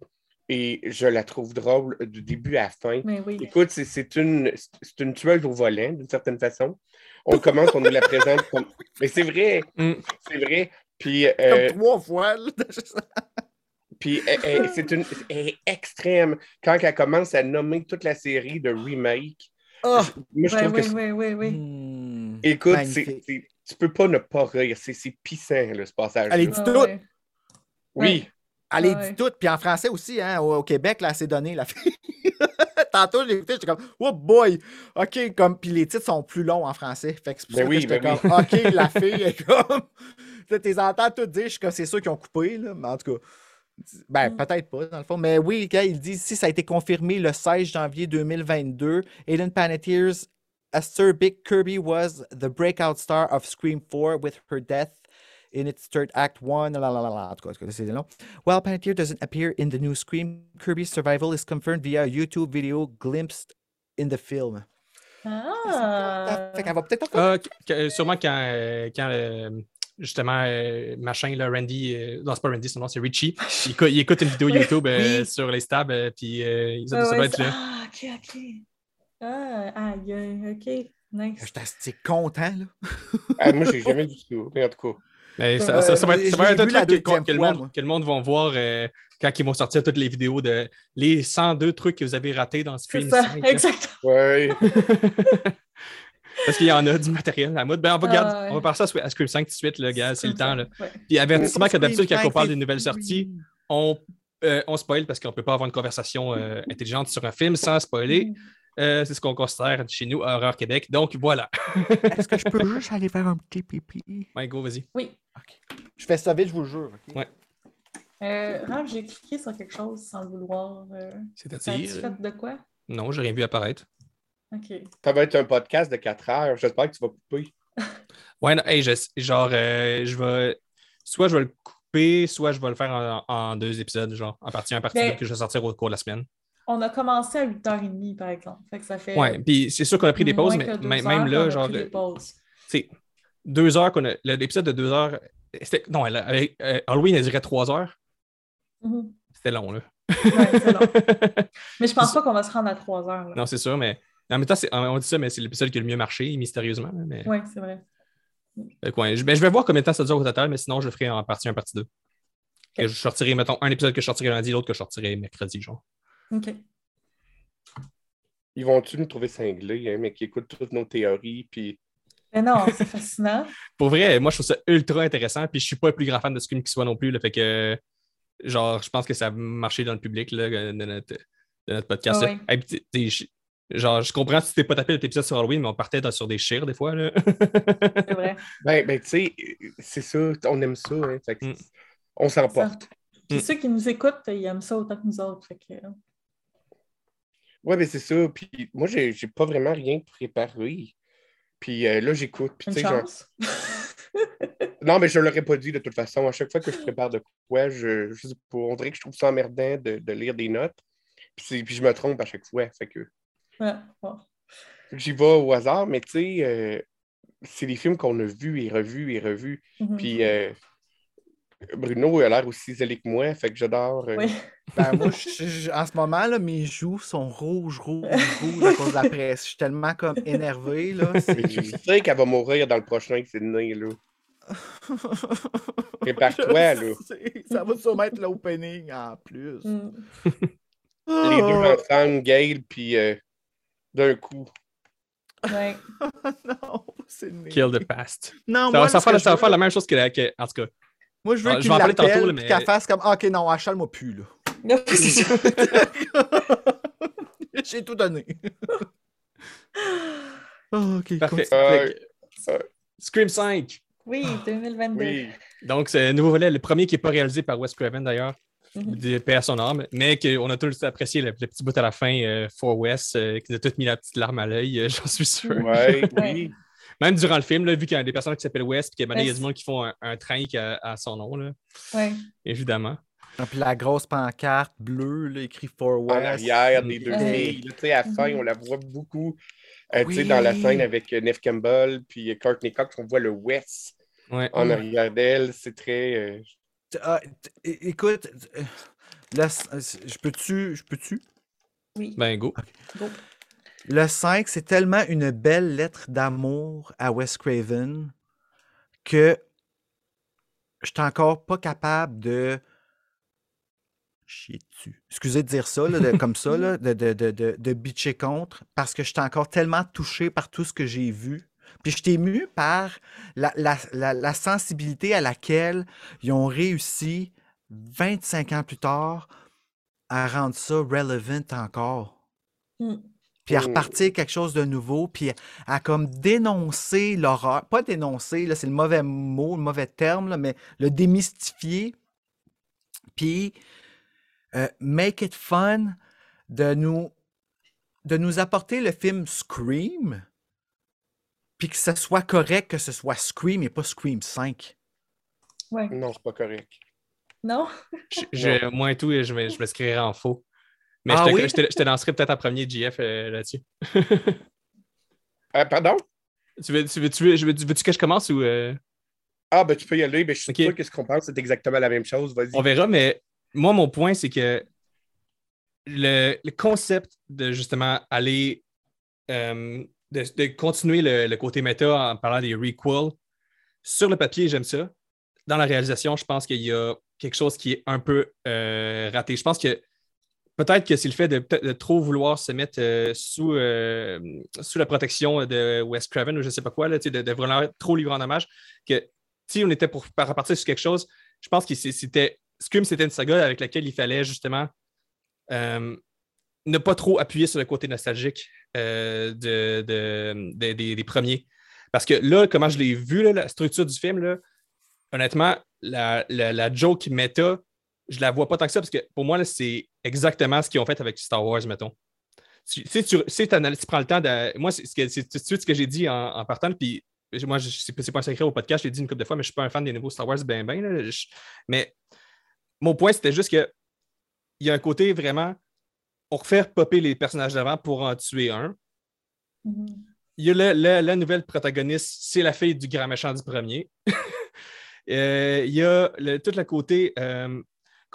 [SPEAKER 6] Et je la trouve drôle du début à la fin.
[SPEAKER 3] Mais oui.
[SPEAKER 6] Écoute, c'est- c'est une, c'est une tueuse au volant, d'une certaine façon. On commence, on nous la présente comme. Mais c'est vrai,
[SPEAKER 2] Mm.
[SPEAKER 6] c'est vrai. Puis,
[SPEAKER 5] Comme
[SPEAKER 6] euh,
[SPEAKER 5] trois fois. là.
[SPEAKER 6] puis elle- elle- c'est une elle est extrême. Quand elle commence à nommer toute la série de remake,
[SPEAKER 5] Ah!
[SPEAKER 6] moi, je
[SPEAKER 3] Ouais,
[SPEAKER 6] trouve que.
[SPEAKER 3] oui, oui, oui.
[SPEAKER 5] Hmm,
[SPEAKER 6] Écoute, c'est- tu peux pas ne pas rire. C'est c'est pissant, là, ce passage.
[SPEAKER 5] Allez,
[SPEAKER 6] là
[SPEAKER 5] dis
[SPEAKER 3] Ah,
[SPEAKER 5] tout.
[SPEAKER 3] ouais.
[SPEAKER 6] Oui.
[SPEAKER 5] Allez,
[SPEAKER 3] Ouais.
[SPEAKER 5] dis tout. Puis en français aussi, hein, au, au Québec, là, c'est donné, la fille. Tantôt, je l'ai écouté, j'étais comme, oh boy! OK, comme, puis les titres sont plus longs en français. Fait que c'est pour
[SPEAKER 6] Ben
[SPEAKER 5] ça
[SPEAKER 6] oui,
[SPEAKER 5] que j'étais
[SPEAKER 6] ben
[SPEAKER 5] comme, OK, la fille est comme. Tu les entends tout dire, je suis comme, c'est sûr qu'ils ont coupé, là, mais en tout cas. Ben,
[SPEAKER 3] Mm.
[SPEAKER 5] peut-être pas, dans le fond. Mais oui, quand il dit ici, ça a été confirmé le 16 janvier 2022. Aiden Panettiere's Acerbic Kirby was the breakout star of Scream 4 with her death in its third act one. La, la, la, la. En tout cas, en tout cas, c'est long. While Panettiere doesn't appear in the new Scream, Kirby's survival is confirmed via a YouTube video glimpsed in the film.
[SPEAKER 3] Ah!
[SPEAKER 5] Fait qu'elle va peut-être
[SPEAKER 2] Ah, qu- qu- sûrement quand, euh, quand euh, justement, euh, machin, là, Randy, euh, non, c'est pas Randy, son nom, c'est Richie. Il, écoute- il écoute une vidéo
[SPEAKER 3] Oui.
[SPEAKER 2] YouTube euh,
[SPEAKER 5] Oui.
[SPEAKER 2] sur les stabs, euh, puis euh, ça,
[SPEAKER 3] Ouais,
[SPEAKER 2] ça
[SPEAKER 3] ouais,
[SPEAKER 2] doit être
[SPEAKER 3] c'est-
[SPEAKER 2] là.
[SPEAKER 3] Ah, ok, ok. Ah, aïe, ok. Nice.
[SPEAKER 5] J'étais assez content, là.
[SPEAKER 6] Ah, moi, j'ai jamais vu ça. Mais en tout cas.
[SPEAKER 2] Mais ça,
[SPEAKER 5] Euh,
[SPEAKER 2] ça- ça va être, ça va un truc que, que le monde, que le monde vont voir euh, quand ils vont sortir toutes les vidéos de les 102 trucs que vous avez ratés dans
[SPEAKER 3] C'est
[SPEAKER 2] Scream
[SPEAKER 3] ça,
[SPEAKER 2] 5. là.
[SPEAKER 3] exactement.
[SPEAKER 6] Ouais.
[SPEAKER 2] Parce qu'il y en a du matériel à mode. Ben, on, va
[SPEAKER 3] Ah,
[SPEAKER 2] garder-
[SPEAKER 3] ouais.
[SPEAKER 2] on va passer à, Scream 5 tout de suite, le gars, c'est le temps. Là.
[SPEAKER 3] Ouais.
[SPEAKER 2] Puis avertissement que d'habitude, quand on parle
[SPEAKER 5] 5,
[SPEAKER 2] d'une nouvelle sortie, on, euh, on spoil parce qu'on ne peut pas avoir une conversation euh, intelligente sur un film sans spoiler. Euh, c'est ce qu'on considère chez nous à Horreur Québec. Donc voilà.
[SPEAKER 5] Est-ce que je peux juste aller faire un petit pipi?
[SPEAKER 2] Ouais, go, vas-y.
[SPEAKER 3] Oui.
[SPEAKER 5] Je fais ça vite, je vous le jure. ok?
[SPEAKER 2] Ouais.
[SPEAKER 3] Euh, Raph, j'ai cliqué sur quelque chose sans le vouloir. Euh,
[SPEAKER 2] C'est-à-dire?
[SPEAKER 3] fait de quoi?
[SPEAKER 2] Non, j'ai rien vu apparaître.
[SPEAKER 3] Ok.
[SPEAKER 6] Ça va être un podcast de 4 heures. J'espère que tu vas couper.
[SPEAKER 2] Ouais, non, hey, je- genre, euh, je vais. Soit je vais le couper, soit je vais le faire en, en deux épisodes, genre, en partie en partie deux, que je vais sortir au cours de la semaine.
[SPEAKER 3] On a commencé à 8h30, par exemple. Fait que ça fait.
[SPEAKER 2] Ouais, puis c'est sûr qu'on a pris des pauses, mais même, là, genre,
[SPEAKER 3] pauses.
[SPEAKER 2] c'est deux heures qu'on a. L'épisode de deux heures. Non, elle- avec euh, Halloween, elle durait trois heures.
[SPEAKER 3] Mhm.
[SPEAKER 2] C'était long, là.
[SPEAKER 3] Ouais, c'est long. Mais je pense pas qu'on va se rendre à 3 heures. là.
[SPEAKER 2] non, c'est sûr, mais en même temps, on dit ça, mais c'est l'épisode qui a le mieux marché, mystérieusement. Mais...
[SPEAKER 3] Oui, c'est vrai.
[SPEAKER 2] Ouais, je, ben, je vais voir combien de temps ça dure au total, mais sinon, je le ferai en partie 1, partie 2. Que je sortirai, mettons, un épisode que je sortirai lundi, l'autre que je sortirai mercredi, genre.
[SPEAKER 3] OK.
[SPEAKER 6] Ils vont-tu nous trouver cinglés, hein, mais qui écoutent toutes nos théories, puis
[SPEAKER 3] Mais non, c'est fascinant.
[SPEAKER 2] Pour vrai, moi, je trouve ça ultra intéressant, puis je suis pas le plus grand fan de Scream qui soit non plus, là, fait que, genre, je pense que ça a marché dans le public, là, de notre, de notre podcast.
[SPEAKER 3] Ah.
[SPEAKER 2] Hey, je- genre, je comprends si t'es pas tapé l'épisode sur Halloween, mais on partait dans- sur des chires, des fois, là.
[SPEAKER 3] C'est vrai.
[SPEAKER 6] Ben, ben tu sais, c'est ça, on aime ça. Hein, fait que
[SPEAKER 2] Mm.
[SPEAKER 6] On s'en porte.
[SPEAKER 3] Puis
[SPEAKER 2] Mm.
[SPEAKER 3] ceux qui nous écoutent, ils aiment ça autant que nous autres. Fait que...
[SPEAKER 6] Ouais, ben c'est ça. Puis moi, j'ai j'ai pas vraiment rien préparé. Puis euh, là, j'écoute. Puis
[SPEAKER 3] Une chance.
[SPEAKER 6] Non, mais je ne l'aurais pas dit de toute façon. À chaque fois que je prépare de quoi, je, je sais pas, on dirait que je trouve ça emmerdant de, de lire des notes. Puis, puis je me trompe à chaque fois. Fait que,
[SPEAKER 3] Ouais, bon.
[SPEAKER 6] fait que j'y vais au hasard, mais tu sais, euh, c'est des films qu'on a vus et revus et revus.
[SPEAKER 3] Mhm.
[SPEAKER 6] Puis euh, Bruno a l'air aussi zélé que moi, fait que j'adore. euh,
[SPEAKER 3] Oui.
[SPEAKER 5] Ben, moi, je- je- en ce moment, là, mes joues sont rouges, rouges, rouges à cause de la presse. Je suis tellement comme énervé. Là.
[SPEAKER 6] je sais qu'elle va mourir dans le prochain que c'est né, là. Prépare-toi, là.
[SPEAKER 5] Ça va sûrement être l'opening en plus.
[SPEAKER 3] Mm.
[SPEAKER 6] Les deux
[SPEAKER 5] Oh,
[SPEAKER 6] ensemble, Gail, puis euh, d'un coup.
[SPEAKER 3] Ouais.
[SPEAKER 5] non, c'est.
[SPEAKER 2] Kill the past.
[SPEAKER 5] Non,
[SPEAKER 2] Ça,
[SPEAKER 5] moi,
[SPEAKER 2] va- ça va faire, ça va la même chose que, la- que- En tout cas,
[SPEAKER 5] Moi, je veux
[SPEAKER 2] Ah,
[SPEAKER 5] qu'il l'appelle puis
[SPEAKER 2] mais-
[SPEAKER 5] qu'elle fasse comme OK, non, achale-moi plus. là.
[SPEAKER 3] C'est ça.
[SPEAKER 5] J'ai tout donné. Oh, OK,
[SPEAKER 2] parfait.
[SPEAKER 6] Euh,
[SPEAKER 2] que- Scream 5.
[SPEAKER 3] Oui, 2022.
[SPEAKER 6] oui.
[SPEAKER 2] Donc, c'est un nouveau volet, le premier qui n'est pas réalisé par Wes Craven d'ailleurs,
[SPEAKER 3] Mhm.
[SPEAKER 2] de paix à son âme, mais qu'on a tous apprécié le, le petit bout à la fin, euh, For Wes, euh, qui nous a tous mis la petite larme à l'œil, euh, j'en suis sûr.
[SPEAKER 6] Ouais,
[SPEAKER 3] Ouais.
[SPEAKER 6] oui.
[SPEAKER 2] Même durant le film, là, vu qu'il y a des personnages qui s'appellent Wes, puis qu'il y a monde qui font un, un train qui a, a son nom, là,
[SPEAKER 3] Ouais.
[SPEAKER 2] évidemment.
[SPEAKER 5] Ah, Puis la grosse pancarte bleue, là, écrit For
[SPEAKER 6] En
[SPEAKER 5] West.
[SPEAKER 6] arrière des deux filles. là, tu sais, à la fin,
[SPEAKER 3] Mhm.
[SPEAKER 6] on la voit beaucoup. Euh, tu sais, Dans la scène avec euh, Neve Campbell puis euh, Courtney Cox, on voit le West
[SPEAKER 2] Ouais.
[SPEAKER 6] en arrière d'elle. C'est très. euh,
[SPEAKER 5] Ah, écoute, euh, le, je peux-tu, je peux-tu?
[SPEAKER 3] Oui.
[SPEAKER 2] Ben, go.
[SPEAKER 3] Go.
[SPEAKER 5] Le 5, c'est tellement une belle lettre d'amour à Wes Craven que je suis encore pas capable de chier dessus. Excusez de dire ça, comme ça, de, de, bitcher contre, parce que je suis encore tellement touché par tout ce que j'ai vu. Puis je suis ému par la sensibilité à laquelle ils ont réussi 25 ans plus tard à rendre ça relevant encore
[SPEAKER 3] Mm.
[SPEAKER 5] Puis à
[SPEAKER 6] Mm.
[SPEAKER 5] repartir quelque chose de nouveau, puis à comme dénoncer l'horreur. Pas dénoncer, là, c'est le mauvais mot, le mauvais terme, là, mais le démystifier, puis euh, make it fun de nous, de nous apporter le film Scream, puis que ce soit correct que ce soit Scream et pas Scream 5.
[SPEAKER 3] Ouais.
[SPEAKER 6] Non, c'est pas correct.
[SPEAKER 3] Non?
[SPEAKER 2] Je, je- moi et tout, je m'inscrirais en faux. Mais
[SPEAKER 5] Ah
[SPEAKER 2] je, te,
[SPEAKER 5] oui?
[SPEAKER 2] je, te, je te lancerai peut-être en premier, JF, euh, là-dessus.
[SPEAKER 6] Euh, pardon?
[SPEAKER 2] tu veux, tu veux, tu veux, veux- veux-tu que je commence ou. euh,
[SPEAKER 6] Ah, ben tu peux y aller. Ben, je suis
[SPEAKER 2] Ok.
[SPEAKER 6] sûr que ce qu'on pense, c'est exactement la même chose. Vas-y.
[SPEAKER 2] On verra, mais moi, mon point, c'est que le, le concept de justement aller. euh, de, de continuer le, le côté méta en parlant des requels, sur le papier, j'aime ça. Dans la réalisation, je pense qu'il y a quelque chose qui est un peu raté. Je pense que peut-être que c'est le fait de, trop vouloir se mettre euh, sous, euh, sous la protection de Wes Craven ou je ne sais pas quoi, là, de, de vraiment trop lui rendre hommage, que si on était pour par- repartir sur quelque chose, je pense que c'était. Scream, c'était une saga avec laquelle il fallait justement euh, ne pas trop appuyer sur le côté nostalgique de, de- de- des, premiers. Parce que là, comment je l'ai vu, la structure du film, là, honnêtement, la, la, la joke méta, je la vois pas tant que ça parce que pour moi, c'est exactement ce qu'ils ont fait avec Star Wars, mettons. Tu, si t'analyses- tu prends le temps de. Moi, c'est ce que- c'est tout de suite ce que j'ai dit en, en partant, puis moi, c'est pas un secret au podcast, je l'ai dit une couple de fois, mais je suis pas un fan des nouveaux Star Wars, ben, ben. là. Je- mais mon point, c'était juste que il y a un côté vraiment. On refait popper les personnages d'avant pour en tuer un.
[SPEAKER 3] Mhm.
[SPEAKER 2] Il y a le- le- la nouvelle protagoniste, c'est la fille du grand méchant du premier. Euh, il y a le- tout le côté euh,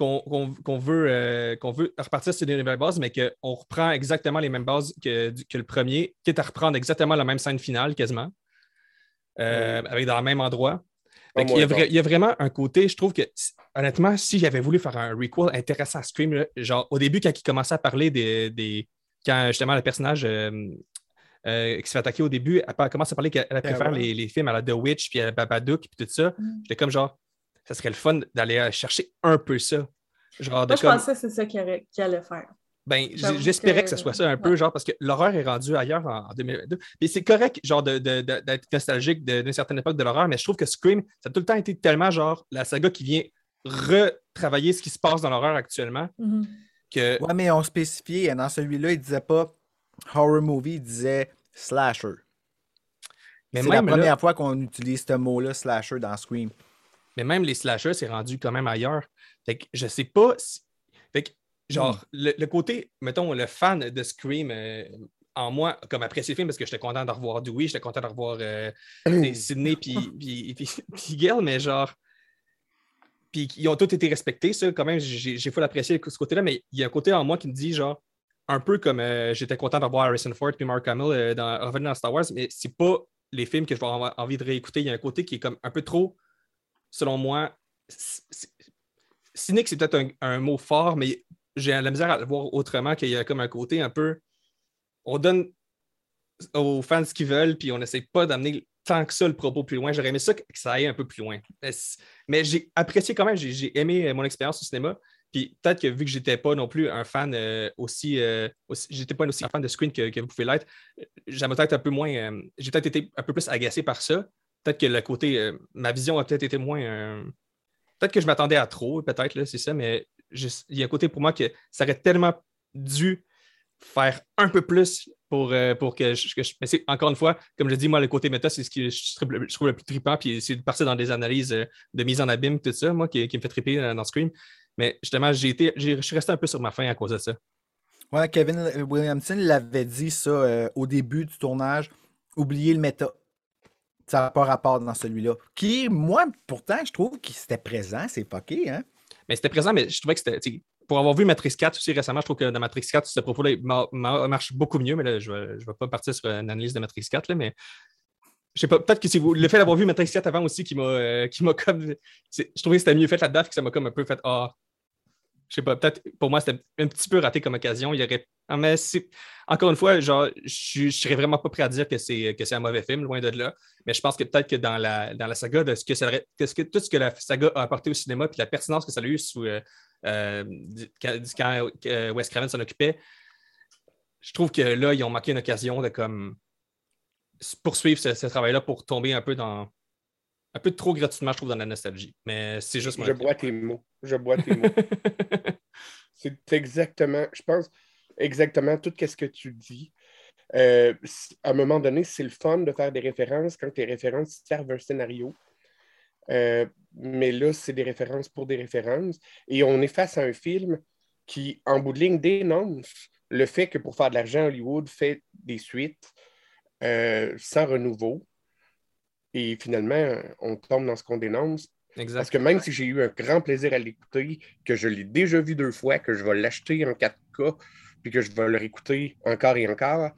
[SPEAKER 2] qu'on veut, euh, veut repartir sur des nouvelles bases, mais qu'on reprend exactement les mêmes bases que, que le premier, quitte à reprendre exactement la même scène finale quasiment, euh, avec dans le même endroit. Fait
[SPEAKER 6] Au
[SPEAKER 2] qu'il y, a
[SPEAKER 6] moins,
[SPEAKER 2] vra- il y a vraiment un côté, je trouve que, honnêtement, si j'avais voulu faire un requel intéressant à Scream, là, genre au début, quand il commençait à parler des. des- quand justement le personnage euh, euh, qui se fait attaquer au début, elle, commence à parler qu'elle elle préfère
[SPEAKER 5] ouais.
[SPEAKER 2] les, les films à la The Witch, puis à la Babadook, puis tout ça.
[SPEAKER 3] Mhm.
[SPEAKER 2] J'étais comme genre, ça serait le fun d'aller euh, chercher un peu ça. Genre, de
[SPEAKER 3] Moi, je pensais que c'est ça qu'il allait faire.
[SPEAKER 2] ben, j'espérais que...
[SPEAKER 3] que-
[SPEAKER 2] ce soit ça un peu, genre, parce que l'horreur est rendue ailleurs en, en 2022. Puis c'est correct, genre, de- de- de- d'être nostalgique d'une certaine époque de l'horreur, mais je trouve que Scream, ça a tout le temps été tellement, genre, la saga qui vient retravailler ce qui se passe dans l'horreur actuellement,
[SPEAKER 3] Mhm.
[SPEAKER 2] que
[SPEAKER 5] Ouais, mais on spécifiait, dans celui-là, il disait pas horror movie, il disait slasher. c'est la première fois qu'on utilise ce mot-là, slasher, dans Scream.
[SPEAKER 2] Mais même les slashers, c'est rendu quand même ailleurs. Fait que je sais pas si... Fait que, genre, hmm. le, côté, mettons, le fan de Scream euh, en moi, comme apprécié le film, parce que j'étais content de revoir Dewey, j'étais content de revoir euh, Sidney puis, puis, Gail, mais genre, puis ils ont tous été respectés, ça, quand même, j'ai faut l'apprécier ce côté-là, mais il y a un côté en moi qui me dit, genre, un peu comme euh, j'étais content de revoir Harrison Ford puis Mark Hamill dans, revenir dans Star Wars, mais c'est pas les films que je vais avoir envie de réécouter. Il y a un côté qui est comme un peu trop selon moi, cynique, c'est peut-être un, mot fort, mais j'ai la misère à le voir autrement qu'il y a comme un côté un peu. On donne aux fans ce qu'ils veulent, puis on n'essaie pas d'amener tant que ça le propos plus loin. J'aurais aimé ça que ça aille un peu plus loin. Mais j'ai apprécié quand même, j'ai aimé euh, mon expérience au cinéma. Puis peut-être que vu que j'étais pas non plus un fan euh, aussi, euh, j'étais pas aussi un fan de Screen que, vous pouvez l'être, j'aimerais peut-être un peu moins, j'ai peut-être été un peu plus agacé par ça peut-être que le côté, euh, ma vision a peut-être été moins. Euh, peut-être que je m'attendais à trop, peut-être, c'est ça, mais il y a un côté pour moi que ça aurait tellement dû faire un peu plus pour, euh, pour que je. mais c'est, encore une fois, comme je dis, moi, le côté méta, c'est ce que je, trouve le plus trippant, puis c'est de partir dans des analyses de mise en abîme, tout ça, moi, qui, me fait tripper dans Scream. Mais justement, j'ai été, je suis resté un peu sur ma faim à cause de ça.
[SPEAKER 5] Ouais, Kevin Williamson l'avait dit ça au début du tournage. Oubliez le méta. Ça n'a pas rapport dans celui-là. Qui, moi, pourtant, je trouve qu'il était présent, c'est fucké, hein?
[SPEAKER 2] Mais c'était présent, mais je trouvais que c'était. Pour avoir vu Matrix 4 aussi récemment, je trouve que dans Matrix 4, ce propos-là marche beaucoup mieux, mais là, je ne vais, pas partir sur une analyse de Matrix 4, là, mais je sais pas, peut-être que c'est le fait d'avoir vu Matrix 4 avant aussi qui m'a euh, comme. Je trouvais que c'était mieux fait là-dedans, que ça m'a comme un peu fait Ah, je sais pas, peut-être pour moi, c'était un petit peu raté comme occasion. Il y aurait. Ah, encore une fois, genre, je ne serais vraiment pas prêt à dire que c'est, un mauvais film, loin de là. Mais je pense que peut-être que dans la, saga, de ce que, tout ce que la saga a apporté au cinéma, puis la pertinence que ça a eu sous, euh, euh, quand euh, Wes Craven s'en occupait, je trouve que là, ils ont manqué une occasion de comme poursuivre ce travail-là pour tomber un peu dans un peu trop gratuitement, je trouve, dans la nostalgie. Mais c'est juste
[SPEAKER 6] Je bois tes mots. Je bois tes mots. c'est exactement, je pense, exactement tout ce que tu dis. Euh, à un moment donné, c'est le fun de faire des références quand tes références servent un scénario. Euh, mais là, c'est des références pour des références. Et on est face à un film qui, en bout de ligne, dénonce le fait que pour faire de l'argent, Hollywood fait des suites euh, sans renouveau. Et finalement, on tombe dans ce qu'on dénonce. Parce que même si j'ai eu un grand plaisir à l'écouter, que je l'ai déjà vu deux fois, que je vais l'acheter en 4K, puis que je vais le réécouter encore et encore,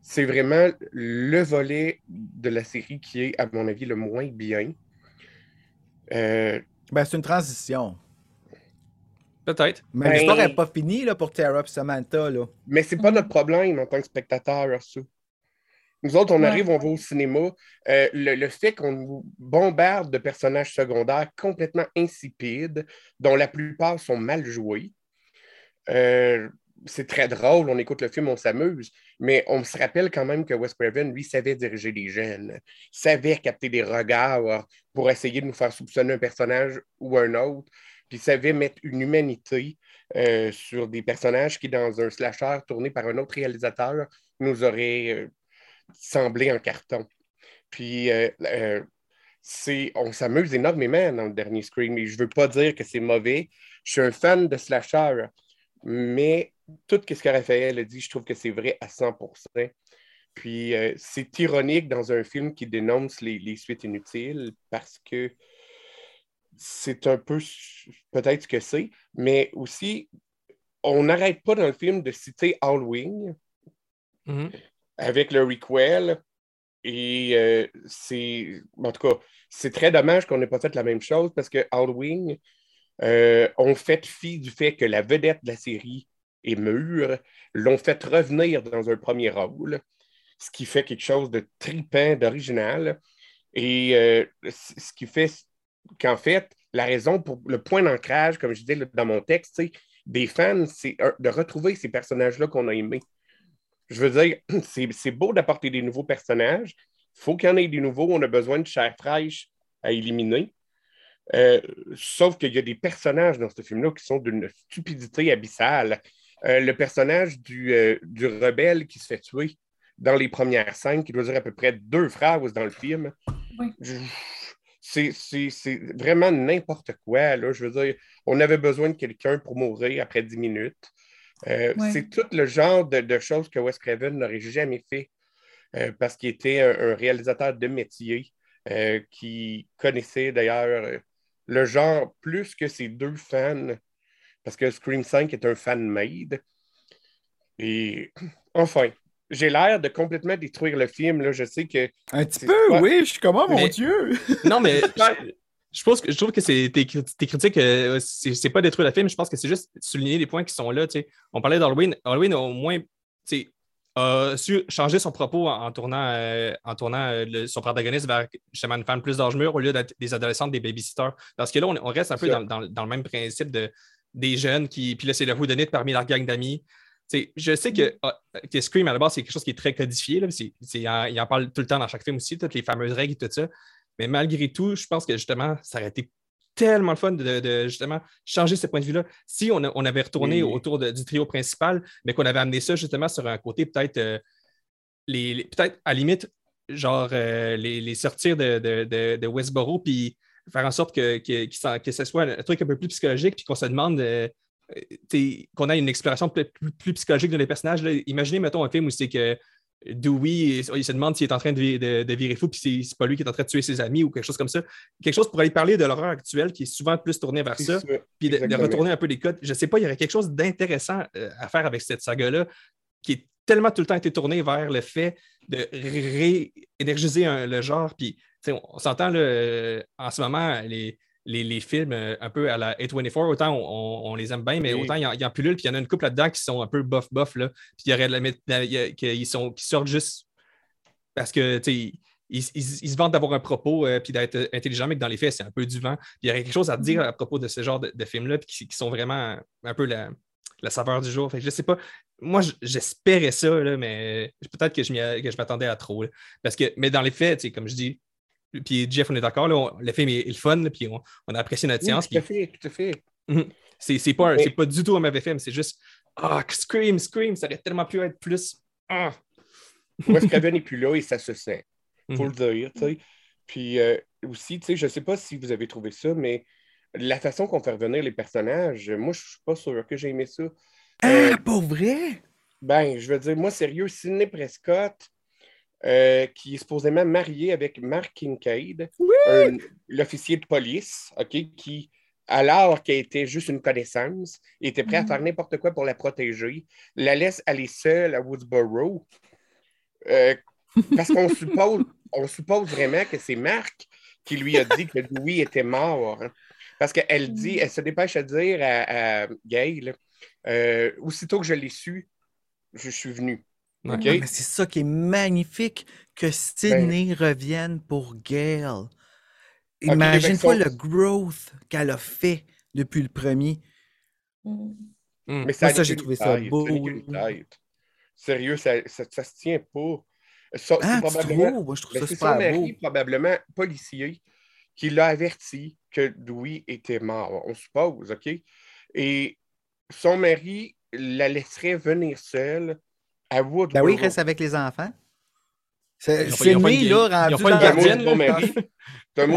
[SPEAKER 6] c'est vraiment le volet de la série qui est, à mon avis, le moins bien.
[SPEAKER 5] Euh, ben, c'est une transition.
[SPEAKER 2] Peut-être.
[SPEAKER 5] Mais l'histoire n'est ben, pas finie là, pour Tara et Samantha. Là.
[SPEAKER 6] Mais c'est pas notre problème en tant que spectateur, ça. Nous autres, on arrive, on va au cinéma. Euh, le, fait qu'on nous bombarde de personnages secondaires complètement insipides, dont la plupart sont mal joués, euh, c'est très drôle, on écoute le film, on s'amuse, mais on se rappelle quand même que Wes Craven, lui, savait diriger les jeunes, savait capter des regards pour essayer de nous faire soupçonner un personnage ou un autre, puis savait mettre une humanité euh, sur des personnages qui, dans un slasher tourné par un autre réalisateur, nous auraient semblé en carton. Puis, euh, euh, on s'amuse énormément dans le dernier Scream, mais je ne veux pas dire que c'est mauvais. Je suis un fan de slasher, mais tout ce que Raphaël a dit, je trouve que c'est vrai à 100% Puis, euh, c'est ironique dans un film qui dénonce les, les suites inutiles parce que c'est un peu peut-être ce que c'est, mais aussi, on n'arrête pas dans le film de citer Halloween. Mm-hmm avec le requel. Et euh, c'est, en tout cas, c'est très dommage qu'on n'ait pas fait la même chose parce que Halloween, euh, ont fait fi du fait que la vedette de la série est mûre, l'ont fait revenir dans un premier rôle, ce qui fait quelque chose de tripant, d'original. Et euh, ce qui fait qu'en fait, la raison pour le point d'ancrage, comme je disais dans mon texte, des fans, c'est de retrouver ces personnages-là qu'on a aimés. Je veux dire, c'est beau d'apporter des nouveaux personnages. Il faut qu'il y en ait des nouveaux. On a besoin de chair fraîche à éliminer. Euh, sauf qu'il y a des personnages dans ce film-là qui sont d'une stupidité abyssale. Euh, le personnage du, euh, du, rebelle qui se fait tuer dans les premières scènes, qui doit dire à peu près deux phrases dans le film.
[SPEAKER 3] Oui.
[SPEAKER 6] C'est c'est- c'est vraiment n'importe quoi. Là. Je veux dire, on avait besoin de quelqu'un pour mourir après 10 minutes. Euh,
[SPEAKER 3] Ouais.
[SPEAKER 6] C'est tout le genre de, de choses que Wes Craven n'aurait jamais fait euh, parce qu'il était un, un réalisateur de métier euh, qui connaissait d'ailleurs le genre plus que ses deux fans, parce que Scream 5 est un fan-made. Et enfin, j'ai l'air de complètement détruire le film. Là. Je sais que
[SPEAKER 5] Un petit peu, oui. Je suis comme, oh mon
[SPEAKER 2] Mais-
[SPEAKER 5] Dieu.
[SPEAKER 2] Non, mais je, pense que je trouve que c'est tes, cri- tes critiques, euh, c'est pas détruire le film. Je pense que c'est juste souligner les points qui sont là. On parlait d'Halloween. Halloween a au moins a su changer son propos en, tournant, euh, en tournant euh, le- son protagoniste vers justement une femme plus d'âge mûr au lieu d'être des adolescentes, des babysitters. Parce que là, on, on reste un peu dans, dans- dans le même principe de, des jeunes qui. Puis là, c'est le whodunit parmi leur gang d'amis. Je sais que, ah, que Scream, à la base, c'est quelque chose qui est très codifié. Là, en, il en parle tout le temps dans chaque film aussi, toutes les fameuses règles et tout ça. Mais malgré tout, je pense que justement, ça aurait été tellement le fun de, de, justement changer ce point de vue-là. Si on, a- on avait retourné
[SPEAKER 6] Oui.
[SPEAKER 2] autour de- du trio principal, mais qu'on avait amené ça justement sur un côté peut-être, euh, les, les- peut-être à la limite, genre euh, les, les sortir de, Westboro, puis faire en sorte que, que, ce soit un truc un peu plus psychologique, puis qu'on se demande, euh, qu'on ait une exploration plus, plus- plus psychologique de les personnages. là. Imaginez, mettons, un film où c'est que Dewey, il il se demande s'il est en train de, de- de virer fou, puis c'est, pas lui qui est en train de tuer ses amis ou quelque chose comme ça. Quelque chose pour aller parler de l'horreur actuelle qui est souvent plus tournée vers ça puis de, retourner un peu les codes. Je sais pas, il y aurait quelque chose d'intéressant euh, à faire avec cette saga-là qui est tellement tout le temps été tourné vers le fait de réénergiser le genre. Puis, tu sais, on, on s'entend euh, en ce moment, les, les, les films euh, un peu à la A24, autant on, on- on les aime bien, mais
[SPEAKER 6] Oui.
[SPEAKER 2] autant il y, en, il y en puis il y en a une couple là-dedans qui sont un peu bof-bof. là. Puis il y aurait de la, la- qui sortent juste parce que, tu sais, ils, ils- ils se vantent d'avoir un propos euh, puis d'être intelligent, mais que dans les faits, c'est un peu du vent. Puis il y aurait quelque chose à dire à propos de ce genre de, de films-là, puis qui, qui sont vraiment un peu la, la saveur du jour. Fait que je sais pas. Moi, j'espérais ça, là, mais peut-être que je m'attendais à trop. là. Parce que, mais dans les faits, comme je dis, puis Jeff, on est d'accord, on- le film est, est le fun, là, puis on, on a apprécié notre
[SPEAKER 6] Oui,
[SPEAKER 2] séance.
[SPEAKER 6] tout à
[SPEAKER 2] puis
[SPEAKER 6] fait, tout à fait.
[SPEAKER 2] c'est c'est pas, pas du tout un mauvais film, c'est juste Ah, Scream, Scream, ça aurait tellement pu être plus. Ah.
[SPEAKER 6] Wes n'est plus là et ça se sent. faut
[SPEAKER 2] Mhm.
[SPEAKER 6] le dire, tu sais. Puis euh, aussi, tu sais, je ne sais pas si vous avez trouvé ça, mais la façon qu'on fait revenir les personnages, moi, je suis pas sûr que j'ai aimé ça. Euh,
[SPEAKER 5] Ah, pour vrai?
[SPEAKER 6] ben, je veux dire, moi, sérieux, Sidney Prescott, euh, qui est supposément marié avec Mark Kincaid, l'officier de police, OK, qui, alors qu'elle était juste une connaissance, était prêt à
[SPEAKER 3] Mhm.
[SPEAKER 6] faire n'importe quoi pour la protéger, la laisse aller seule à Woodsboro. Euh, parce qu'on suppose, on suppose vraiment que c'est Marc qui lui a dit que Louis était mort. hein. Parce qu'elle dit,
[SPEAKER 3] Mhm.
[SPEAKER 6] elle se dépêche à dire à, à Gail, euh, aussitôt que je l'ai su, je suis venu.
[SPEAKER 5] Ah, c'est ça qui est magnifique, que Sydney revienne pour Gail.
[SPEAKER 6] ben,
[SPEAKER 5] Imagine-toi
[SPEAKER 6] son-
[SPEAKER 5] le growth qu'elle a fait depuis le premier.
[SPEAKER 3] Mm.
[SPEAKER 2] Mm.
[SPEAKER 6] Mais ça,
[SPEAKER 5] ça, j'ai trouvé ça
[SPEAKER 6] tête,
[SPEAKER 5] beau.
[SPEAKER 6] Sérieux, ça, ça, ça se tient pas. Ça-
[SPEAKER 5] Ah,
[SPEAKER 6] probablement-?
[SPEAKER 5] Moi, je trouve
[SPEAKER 6] Ben,
[SPEAKER 5] ça
[SPEAKER 6] c'est son
[SPEAKER 5] super beau.
[SPEAKER 6] mari, probablement policier, qui l'a averti que Louis était mort, on suppose, OK? Et son mari la laisserait venir seule à
[SPEAKER 5] Ben oui, il reste avec les enfants. Sydney, là, rendu dans-
[SPEAKER 6] mot
[SPEAKER 2] gardienne.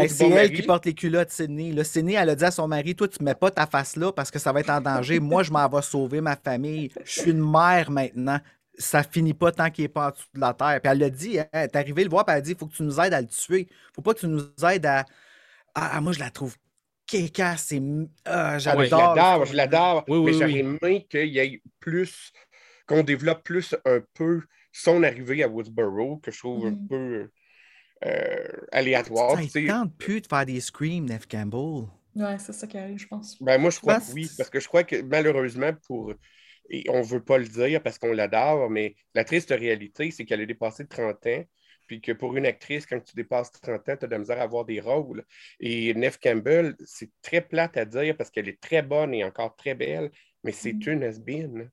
[SPEAKER 6] C'est
[SPEAKER 5] elle qui porte les culottes, Sydney. Là, Sydney, elle a dit à son mari Toi, tu mets pas ta face là parce que ça va être en danger. Moi, je m'en vais sauver ma famille. Je suis une mère maintenant. Ça finit pas tant qu'il est pas en dessous de la terre. Puis elle l'a dit hein, Elle est arrivée le voir, puis elle a dit Il faut que tu nous aides à le tuer. Faut pas que tu nous aides à. Ah, ah, moi, je la trouve kékasse. C'est. Ah,
[SPEAKER 6] Ouais,
[SPEAKER 5] j'adore.
[SPEAKER 6] je l'adore, je l'adore.
[SPEAKER 2] Oui, oui,
[SPEAKER 6] mais
[SPEAKER 2] oui.
[SPEAKER 6] j'aurais aimé qu'il y ait plus, qu'on développe plus un peu son arrivée à Woodsboro, que je trouve un
[SPEAKER 3] Mhm.
[SPEAKER 6] peu euh, aléatoire.
[SPEAKER 5] Ça ne tente plus de faire des screams, Neve Campbell.
[SPEAKER 3] Ouais, c'est ça qui arrive, je pense.
[SPEAKER 6] Ben, moi, je crois que oui, parce que je crois que malheureusement, pour. Et on ne veut pas le dire parce qu'on l'adore, mais la triste réalité, c'est qu'elle a dépassé 30 ans, puis que pour une actrice, quand tu dépasses 30 ans, tu as de la misère à avoir des rôles. Et Neve Campbell, c'est très plate à dire parce qu'elle est très bonne et encore très belle, mais c'est
[SPEAKER 3] Mhm.
[SPEAKER 6] une has-been.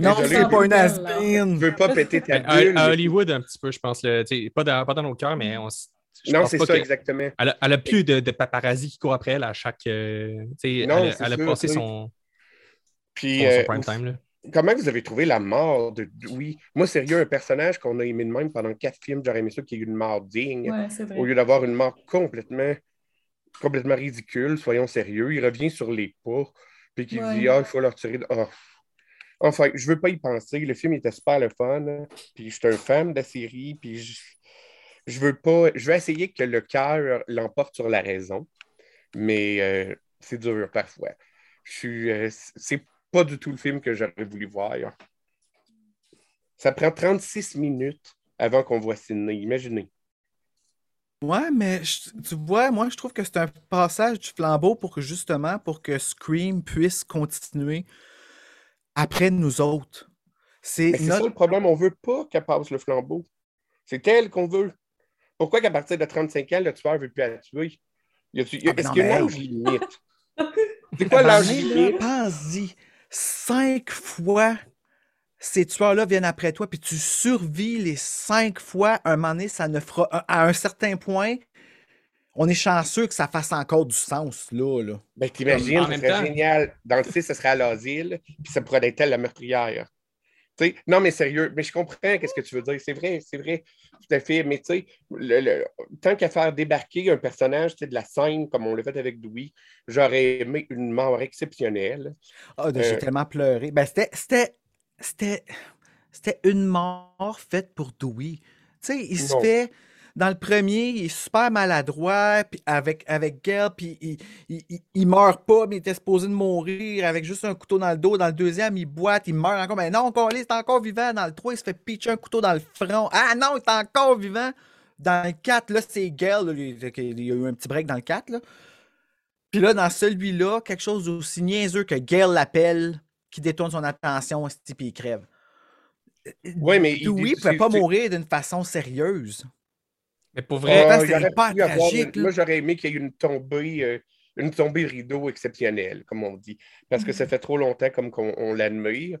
[SPEAKER 5] Non, c'est pas une
[SPEAKER 3] là.
[SPEAKER 6] Je veux pas péter ta
[SPEAKER 2] à,
[SPEAKER 6] bulle.
[SPEAKER 2] à Hollywood, un petit peu, je pense. sais, pas, dans, pas dans nos cœurs, mais on, je
[SPEAKER 6] Non, c'est
[SPEAKER 2] pas
[SPEAKER 6] ça,
[SPEAKER 2] que-
[SPEAKER 6] exactement.
[SPEAKER 2] Elle a, elle a plus de, de paparazzi qui courent après elle à chaque. euh,
[SPEAKER 6] Non,
[SPEAKER 2] elle, a-
[SPEAKER 6] c'est
[SPEAKER 2] elle a
[SPEAKER 6] sûr,
[SPEAKER 2] passé son,
[SPEAKER 6] Puis,
[SPEAKER 2] son, son
[SPEAKER 6] euh,
[SPEAKER 2] prime time. Là.
[SPEAKER 6] comment vous avez trouvé la mort de Dewey? Moi, sérieux, un personnage qu'on a aimé de même pendant quatre films, j'aurais aimé ça qu'il y ait eu une mort digne,
[SPEAKER 3] Ouais, c'est vrai.
[SPEAKER 6] au lieu d'avoir une mort complètement, complètement ridicule, soyons sérieux. Il revient sur les pas, puis qu'il
[SPEAKER 3] Ouais.
[SPEAKER 6] dit Ah, il faut leur tirer. de- Ah. Enfin, je veux pas y penser. Le film était super le fun, puis je suis un fan de la série, puis je, veux pas. Je veux essayer que le cœur l'emporte sur la raison, mais euh, c'est dur parfois. Euh, c'est pas du tout le film que j'aurais voulu voir. Ça prend 36 minutes avant qu'on voit Sydney. Imaginez.
[SPEAKER 5] Ouais, mais tu vois, moi, je trouve que c'est un passage du flambeau pour que justement, pour que Scream puisse continuer après nous autres. C'est notre-
[SPEAKER 6] ça le problème. On veut pas qu'elle passe le flambeau. C'est elle qu'on veut. Pourquoi qu'à partir de 35 ans, le tueur veut plus la tuer?
[SPEAKER 5] Ah,
[SPEAKER 6] Est-ce
[SPEAKER 5] non,
[SPEAKER 6] qu'il y a
[SPEAKER 5] mais
[SPEAKER 6] un
[SPEAKER 5] hey.
[SPEAKER 6] âge limite? C'est quoi l'âge limite?
[SPEAKER 5] Pense-y, cinq fois, ces tueurs-là viennent après toi, puis tu survis les cinq fois. Un moment donné, ça ne fera. À un certain point, on est chanceux que ça fasse encore du sens, là. là.
[SPEAKER 6] Ben, t'imagines, ce serait
[SPEAKER 2] temps.
[SPEAKER 6] génial. Dans le 6, ce serait à l'asile, puis ça pourrait être elle, la meurtrière. Tu sais, non, mais sérieux, mais je comprends qu'est-ce que tu veux dire. C'est vrai, c'est vrai, tout à fait. Mais tu sais, le- le- tant qu'à faire débarquer un personnage de la scène, comme on l'a fait avec Louis, j'aurais aimé une mort exceptionnelle.
[SPEAKER 5] Ah, j'ai
[SPEAKER 6] Euh,
[SPEAKER 5] tellement pleuré. Ben, c'était, c'était, c'était, c'était une mort faite pour Dewey. Tu sais, il se
[SPEAKER 6] Non.
[SPEAKER 5] fait. Dans le premier, il est super maladroit puis avec, avec Gail, puis il, il, il- il meurt pas, mais il était supposé de mourir avec juste un couteau dans le dos. Dans le deuxième, il boite, il meurt encore. Mais non, encore, il est encore vivant. Dans le 3, il se fait pitcher un couteau dans le front. Ah non, il est encore vivant. Dans le 4, là, c'est là, lui, il y a eu un petit break dans le 4. Là. Puis là, dans celui-là, quelque chose d'aussi niaiseux que Gail l'appelle, qui détourne son attention, puis il crève.
[SPEAKER 6] Ouais, mais il-
[SPEAKER 5] Dewey ne pouvait pas mourir d'une façon sérieuse.
[SPEAKER 2] Mais pour vrai,
[SPEAKER 6] Euh,
[SPEAKER 5] c'est
[SPEAKER 6] il avoir une-
[SPEAKER 5] là.
[SPEAKER 6] Moi, j'aurais aimé qu'il y ait une tombée, euh, une tombée de rideau exceptionnelle, comme on dit. Parce que ça
[SPEAKER 5] Mm.
[SPEAKER 6] fait trop longtemps comme qu'on on l'admire.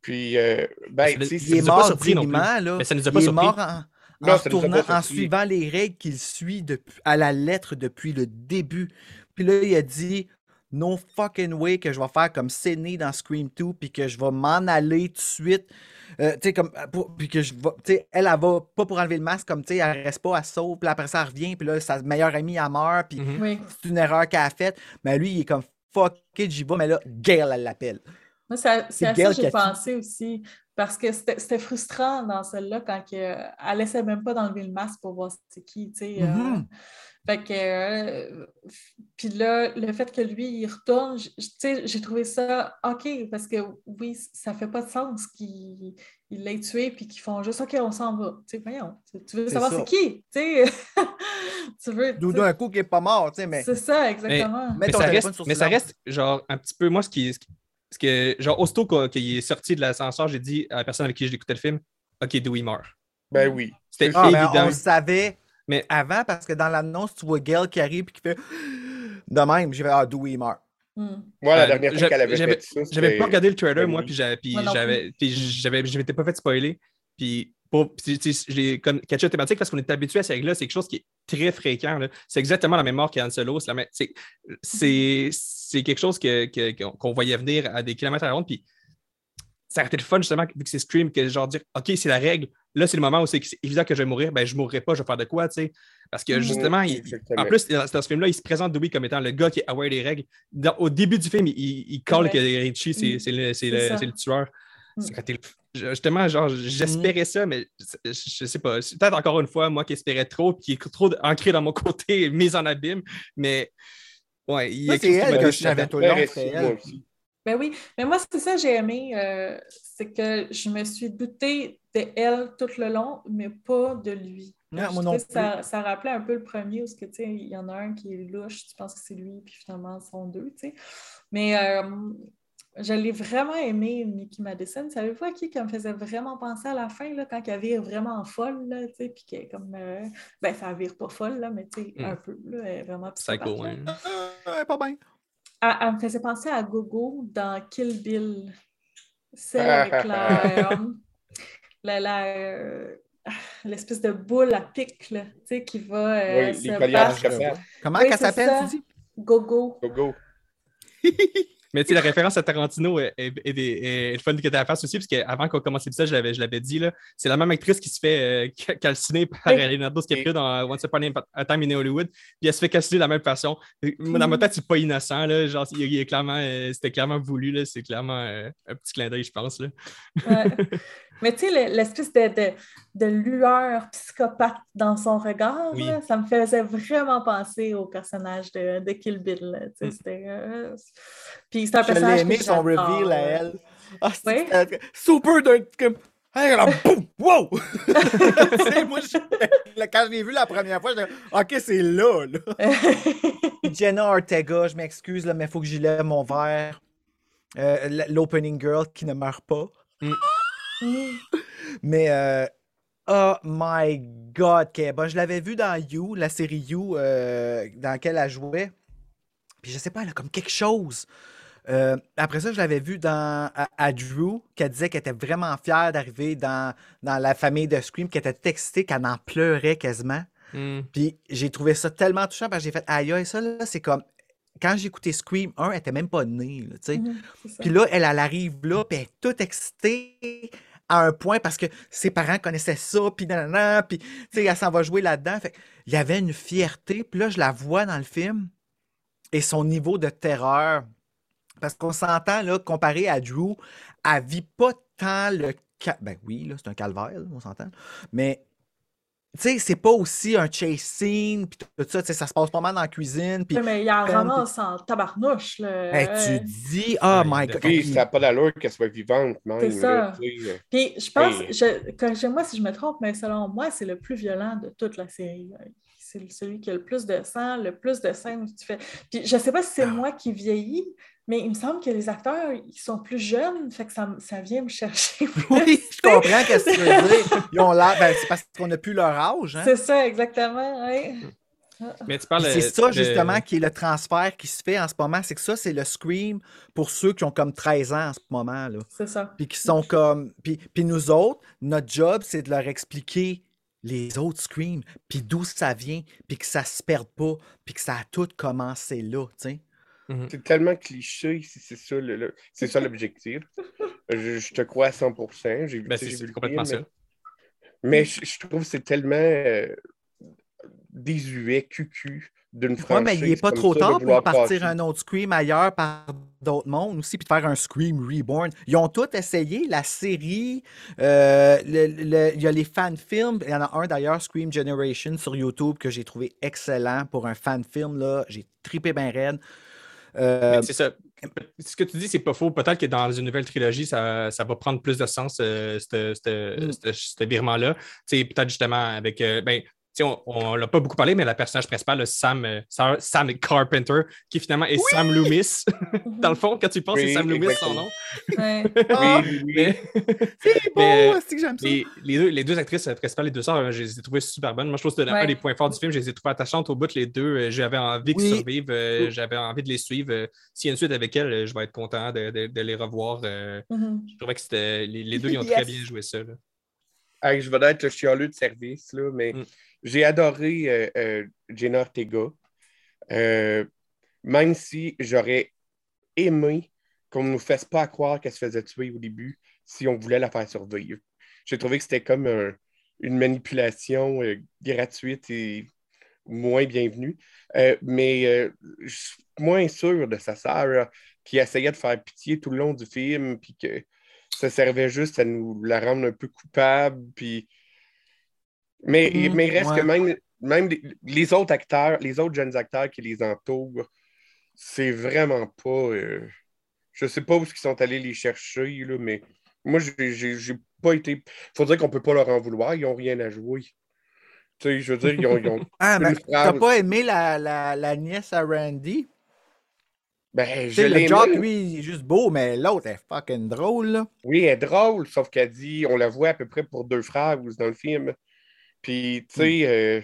[SPEAKER 6] Puis, euh, ben,
[SPEAKER 5] Il est
[SPEAKER 2] pas
[SPEAKER 5] mort
[SPEAKER 2] surpris non plus.
[SPEAKER 5] dignement, là.
[SPEAKER 2] Mais ça nous a
[SPEAKER 5] Il
[SPEAKER 2] pas
[SPEAKER 5] est
[SPEAKER 2] surpris.
[SPEAKER 5] mort en, en
[SPEAKER 6] Non, ça nous a pas
[SPEAKER 5] tournant, en
[SPEAKER 6] surpris.
[SPEAKER 5] suivant les règles qu'il suit depuis, à la lettre depuis le début. Puis là, il a dit No fucking way que je vais faire comme Séné dans Scream 2, puis que je vais m'en aller tout de suite. Euh, tu sais, comme, euh, puis que je vais, tu sais, elle, elle va pas pour enlever le masque, comme, tu sais, elle reste pas, elle sauve, puis après ça, elle revient, puis là, sa meilleure amie, elle meurt, puis
[SPEAKER 2] Mhm.
[SPEAKER 3] Oui.
[SPEAKER 5] c'est une erreur qu'elle a faite. Mais lui, il est comme fuck it, j'y vais, mais là, Gail, elle l'appelle.
[SPEAKER 3] Moi, c'est c'est à
[SPEAKER 5] Gail
[SPEAKER 3] ça que j'ai pensé aussi. Parce que c'était c'était frustrant dans celle-là quand que, elle laissait même pas d'enlever le masque pour voir c'est qui. tu sais, euh,
[SPEAKER 5] Mhm.
[SPEAKER 3] Fait que. euh, puis là, le fait que lui, il retourne, tu sais, j'ai trouvé ça OK parce que oui, ça fait pas de sens qu'il il l'ait tué puis qu'ils font juste OK, on s'en va. Tu sais, voyons. Tu, veux savoir c'est qui? Tu sais, tu veux.
[SPEAKER 5] D'où d'un coup, qui est pas mort, tu sais, mais.
[SPEAKER 3] C'est ça, exactement.
[SPEAKER 2] Mais
[SPEAKER 5] ton
[SPEAKER 2] ça, reste, mais ça reste, genre, un petit peu, moi, ce qui. Ce que, genre, aussitôt qu'il est sorti de l'ascenseur, j'ai dit à la personne avec qui j'ai écouté le film, OK, Dewey meurt.
[SPEAKER 6] ben oui.
[SPEAKER 2] C'était
[SPEAKER 5] Ah, ben,
[SPEAKER 2] évident.
[SPEAKER 5] on le savait
[SPEAKER 2] Mais-
[SPEAKER 5] avant parce que dans l'annonce, tu vois Gail qui arrive et qui fait de même. J'ai fait Ah, Dewey meurt.
[SPEAKER 3] Hmm.
[SPEAKER 6] Moi, la
[SPEAKER 2] Euh,
[SPEAKER 6] dernière fois
[SPEAKER 2] j'avais-
[SPEAKER 6] qu'elle avait fait ça,
[SPEAKER 2] J'avais pas regardé le trailer, moi, puis j'avais, je m'étais pas fait spoiler. Puis, j'ai comme catché la thématique parce qu'on est habitué à ces règles-là. C'est quelque chose qui est très fréquent. là. C'est exactement la même mort qu'Anne Solo. C'est, la même- c'est, c'est, c'est quelque chose que, que- qu'on voyait venir à des kilomètres à la ronde. Puis, ça aurait été le fun, justement, vu que c'est Scream, que genre dire, OK, c'est la règle. Là, c'est le moment où c'est, c'est évident que je vais mourir. Ben, je mourrai pas, je vais faire de quoi, tu sais? Parce que
[SPEAKER 3] Mhm.
[SPEAKER 2] justement, il- en plus, dans, dans ce film-là, il se présente Dewey comme étant le gars qui est aware des règles. Dans- au début du film, il, il colle
[SPEAKER 3] Ouais.
[SPEAKER 2] que Richie, c'est,
[SPEAKER 3] Mm.
[SPEAKER 2] c'est le, c'est
[SPEAKER 3] C'est
[SPEAKER 2] le-
[SPEAKER 3] ça.
[SPEAKER 2] c'est le tueur.
[SPEAKER 3] Mm.
[SPEAKER 2] Justement, genre, j'espérais ça, mais je, je sais pas. C'est peut-être encore une fois, moi qui espérais trop, puis qui est trop ancré dans mon côté, mis en abîme, mais ouais, il y a
[SPEAKER 5] Ça, c'est
[SPEAKER 2] quelque chose qui
[SPEAKER 5] elle
[SPEAKER 2] m'a
[SPEAKER 5] que je savais
[SPEAKER 2] là-dedans.
[SPEAKER 5] tout le long.
[SPEAKER 6] Très
[SPEAKER 5] c'était
[SPEAKER 6] réussi,
[SPEAKER 5] elle.
[SPEAKER 3] Ben oui, mais moi, c'est ça que j'ai aimé, euh, c'est que je me suis doutée de elle tout le long, mais pas de lui.
[SPEAKER 5] Non,
[SPEAKER 3] Je
[SPEAKER 5] moi non
[SPEAKER 3] Ça, ça rappelait un peu le premier, où ce que, tu sais, il y en a un qui est louche, tu penses que c'est lui, puis finalement, ce sont deux, tu sais. Mais euh, je l'ai vraiment aimé, Mickey Madison. Savez-vous à qui qui me faisait vraiment penser à la fin, là, quand elle vire vraiment folle, là, tu sais, puis qu'elle est comme... euh, ben, ça vire pas folle, là, mais tu sais,
[SPEAKER 2] Mm.
[SPEAKER 3] un peu, là, elle est vraiment psychopathe,
[SPEAKER 2] Psycho,
[SPEAKER 3] là.
[SPEAKER 2] hein.
[SPEAKER 5] Euh, pas bien.
[SPEAKER 3] Elle, elle me faisait penser à Gogo dans Kill Bill. Celle avec la. euh, la- la, euh, l'espèce de boule à pic, là, tu sais, qui va euh,
[SPEAKER 6] Oui,
[SPEAKER 3] se battre.
[SPEAKER 5] Comment
[SPEAKER 3] Oui, c'est
[SPEAKER 5] s'appelle,
[SPEAKER 3] ça.
[SPEAKER 5] tu dis?
[SPEAKER 3] Gogo.
[SPEAKER 6] Go, go.
[SPEAKER 2] Mais tu sais, la référence à Tarantino est, est, est, est- est le fun que tu as à face aussi, parce qu'avant qu'on commence l'épisode, je l'avais, je l'avais dit, là, c'est la même actrice qui se fait euh, ca- calciner par
[SPEAKER 3] Oui.
[SPEAKER 2] Leonardo DiCaprio dans Once Upon a Time in Hollywood, puis elle se fait calciner de la même façon. Dans ma tête, c'est pas innocent, là, genre, il, il est clairement, euh, c'était clairement voulu, là, c'est clairement euh, un petit clin d'œil, je pense. Là.
[SPEAKER 3] Ouais. Mais tu sais, le- l'espèce de, de, de lueur psychopathe dans son regard,
[SPEAKER 2] Oui.
[SPEAKER 3] là, ça me faisait vraiment penser au personnage de, de Kill Bill. là, tu sais,
[SPEAKER 2] Mm.
[SPEAKER 3] c'était, euh, Puis c'est un
[SPEAKER 5] Je l'ai
[SPEAKER 3] personnage
[SPEAKER 5] aimé
[SPEAKER 3] que
[SPEAKER 5] son reveal à elle. Ah,
[SPEAKER 3] Oui.
[SPEAKER 5] super d'un comme. Hey, là, boum, wow! Tu sais, moi, je- quand je l'ai vu la première fois, je OK, c'est là, là. Jenna Ortega, je m'excuse, là, mais il faut que j'y lève mon verre. Euh, L'opening girl qui ne meurt pas.
[SPEAKER 3] Mm.
[SPEAKER 5] Mais, euh, oh my God, qu'elle est bonne. Je l'avais vu dans You, la série You, euh, dans laquelle elle jouait. Puis je sais pas, elle a comme quelque chose. Euh, après ça, je l'avais vu dans à, à Drew, qu'elle disait qu'elle était vraiment fière d'arriver dans, dans la famille de Scream, qu'elle était textée, qu'elle en pleurait quasiment.
[SPEAKER 2] Hmm.
[SPEAKER 5] Puis j'ai trouvé ça tellement touchant parce que j'ai fait aïe, aïe, ça là, c'est comme. Quand j'ai écouté Scream 1, elle était même pas née, là, tu sais.
[SPEAKER 3] C'est ça.
[SPEAKER 5] Puis là, elle, elle arrive là, puis elle est toute excitée à un point parce que ses parents connaissaient ça, puis nanana, puis elle s'en va jouer là-dedans. Il y avait une fierté, puis là, je la vois dans le film et son niveau de terreur. Parce qu'on s'entend, là, comparé à Drew, elle vit pas tant le. Ben oui, là, c'est un calvaire, on s'entend. Mais. Tu sais, c'est pas aussi un chase scene, puis tout ça, tu sais, ça se passe pas mal dans la cuisine, puis
[SPEAKER 3] Ouais, Mais il y a
[SPEAKER 5] comme-
[SPEAKER 3] vraiment en tabarnouche. Là.
[SPEAKER 5] hey, tu dis, oh my god.
[SPEAKER 6] Oui, ça n'a pas d'allure qu'elle soit vivante, même.
[SPEAKER 3] C'est ça.
[SPEAKER 6] sais.
[SPEAKER 3] Puis je pense,
[SPEAKER 6] Hey.
[SPEAKER 3] je, corrigez-moi si je me trompe, mais selon moi, c'est le plus violent de toute la série. C'est celui qui a le plus de sang, le plus de scènes où tu fais. Puis je sais pas si c'est moi qui vieillis, mais il me semble que les acteurs, ils sont plus jeunes, fait que ça, vient me chercher.
[SPEAKER 5] Oui, je comprends qu'est-ce que tu veux dire. Ils ont l'air, ben, c'est parce qu'on n'a plus leur âge. Hein?
[SPEAKER 3] C'est ça, exactement. oui.
[SPEAKER 2] Mais tu parles.
[SPEAKER 5] Puis C'est ça,
[SPEAKER 2] de-
[SPEAKER 5] justement, qui est le transfert qui se fait en ce moment. C'est que ça, c'est le Scream pour ceux qui ont comme 13 ans en ce moment. Là.
[SPEAKER 3] C'est ça.
[SPEAKER 5] Puis qui sont comme. Puis, puis nous autres, notre job, c'est de leur expliquer les autres Scream, puis d'où ça vient, puis que ça se perde pas, puis que ça a tout commencé là, tu sais.
[SPEAKER 6] C'est tellement cliché, si c'est ça le- le- c'est ça l'objectif. je, je te crois à 100%. J'ai vu,
[SPEAKER 2] Ben,
[SPEAKER 6] vu le
[SPEAKER 2] complètement
[SPEAKER 6] film. Mais je, je trouve que c'est tellement euh, désuet, cucu d'une
[SPEAKER 5] Ouais, mais il n'est pas trop tard pour partir
[SPEAKER 6] passer.
[SPEAKER 5] un autre Scream ailleurs par d'autres mondes aussi, puis de faire un Scream Reborn. Ils ont tous essayé, la série, euh, le- le- il y a les fan-films, il y en a un d'ailleurs, Scream Generation, sur YouTube, que j'ai trouvé excellent pour un fan-film, là, j'ai trippé bien raide. Euh,
[SPEAKER 2] C'est ça. Ce que tu dis, c'est pas faux. Peut-être que dans une nouvelle trilogie, ça, ça va prendre plus de sens, euh, ce
[SPEAKER 5] Mm.
[SPEAKER 2] ce- virement-là. Tu sais, Peut-être justement avec. euh, ben, on ne l'a pas beaucoup parlé, mais la personnage principale, le Sam, euh, Sam, Sam Carpenter, qui finalement est Sam Loomis. dans le fond, quand tu penses, c'est Sam Loomis son nom.
[SPEAKER 3] Ouais.
[SPEAKER 6] Oui.
[SPEAKER 2] Mais,
[SPEAKER 5] c'est beau,
[SPEAKER 2] mais-
[SPEAKER 5] c'est que j'aime ça.
[SPEAKER 2] les, les deux, les deux actrices euh, principales, les deux sœurs, euh, je les ai trouvées super bonnes. Moi, je trouve que c'était
[SPEAKER 3] Ouais.
[SPEAKER 2] un des points forts du film. Je les ai trouvées attachantes au bout, les deux. Euh, J'avais envie qu'ils
[SPEAKER 5] Oui.
[SPEAKER 2] survivent. euh, J'avais envie de les suivre. Euh, S'il y a une suite avec elles, euh, je vais être content de, de- de les revoir. euh,
[SPEAKER 3] Mhm.
[SPEAKER 2] je trouvais que c'était. Les, les deux, ils ont très bien joué ça. là.
[SPEAKER 6] Hey, je vais être le chialeux de service, là, mais
[SPEAKER 2] Mm.
[SPEAKER 6] j'ai adoré euh, euh, Jenna Ortega. Euh, même si j'aurais aimé qu'on ne nous fasse pas croire qu'elle se faisait tuer au début si on voulait la faire survivre. J'ai trouvé que c'était comme un- une manipulation euh, gratuite et moins bienvenue. Euh, mais je suis moins sûr de sa sœur qui essayait de faire pitié tout le long du film, puis que ça servait juste à nous la rendre un peu coupable. Puis... Mais,
[SPEAKER 5] Mhm,
[SPEAKER 6] mais reste
[SPEAKER 5] ouais.
[SPEAKER 6] que même, même les, les autres acteurs, les autres jeunes acteurs qui les entourent, c'est vraiment pas. euh, je sais pas où ils sont allés les chercher, là, mais moi, j'ai- pas été. Faut dire qu'on peut pas leur en vouloir, ils ont rien à jouer. Tu sais, je veux dire, ils ont. ils ont-
[SPEAKER 5] Ah,
[SPEAKER 6] une
[SPEAKER 5] t'as pas aimé la, la, la nièce à Randy?
[SPEAKER 6] Ben, je
[SPEAKER 5] le Jock, lui, il est juste beau, mais l'autre est fucking drôle, là.
[SPEAKER 6] Oui, elle est drôle, sauf qu'elle dit, on la voit à peu près pour deux phrases dans le film. Puis, tu sais, euh,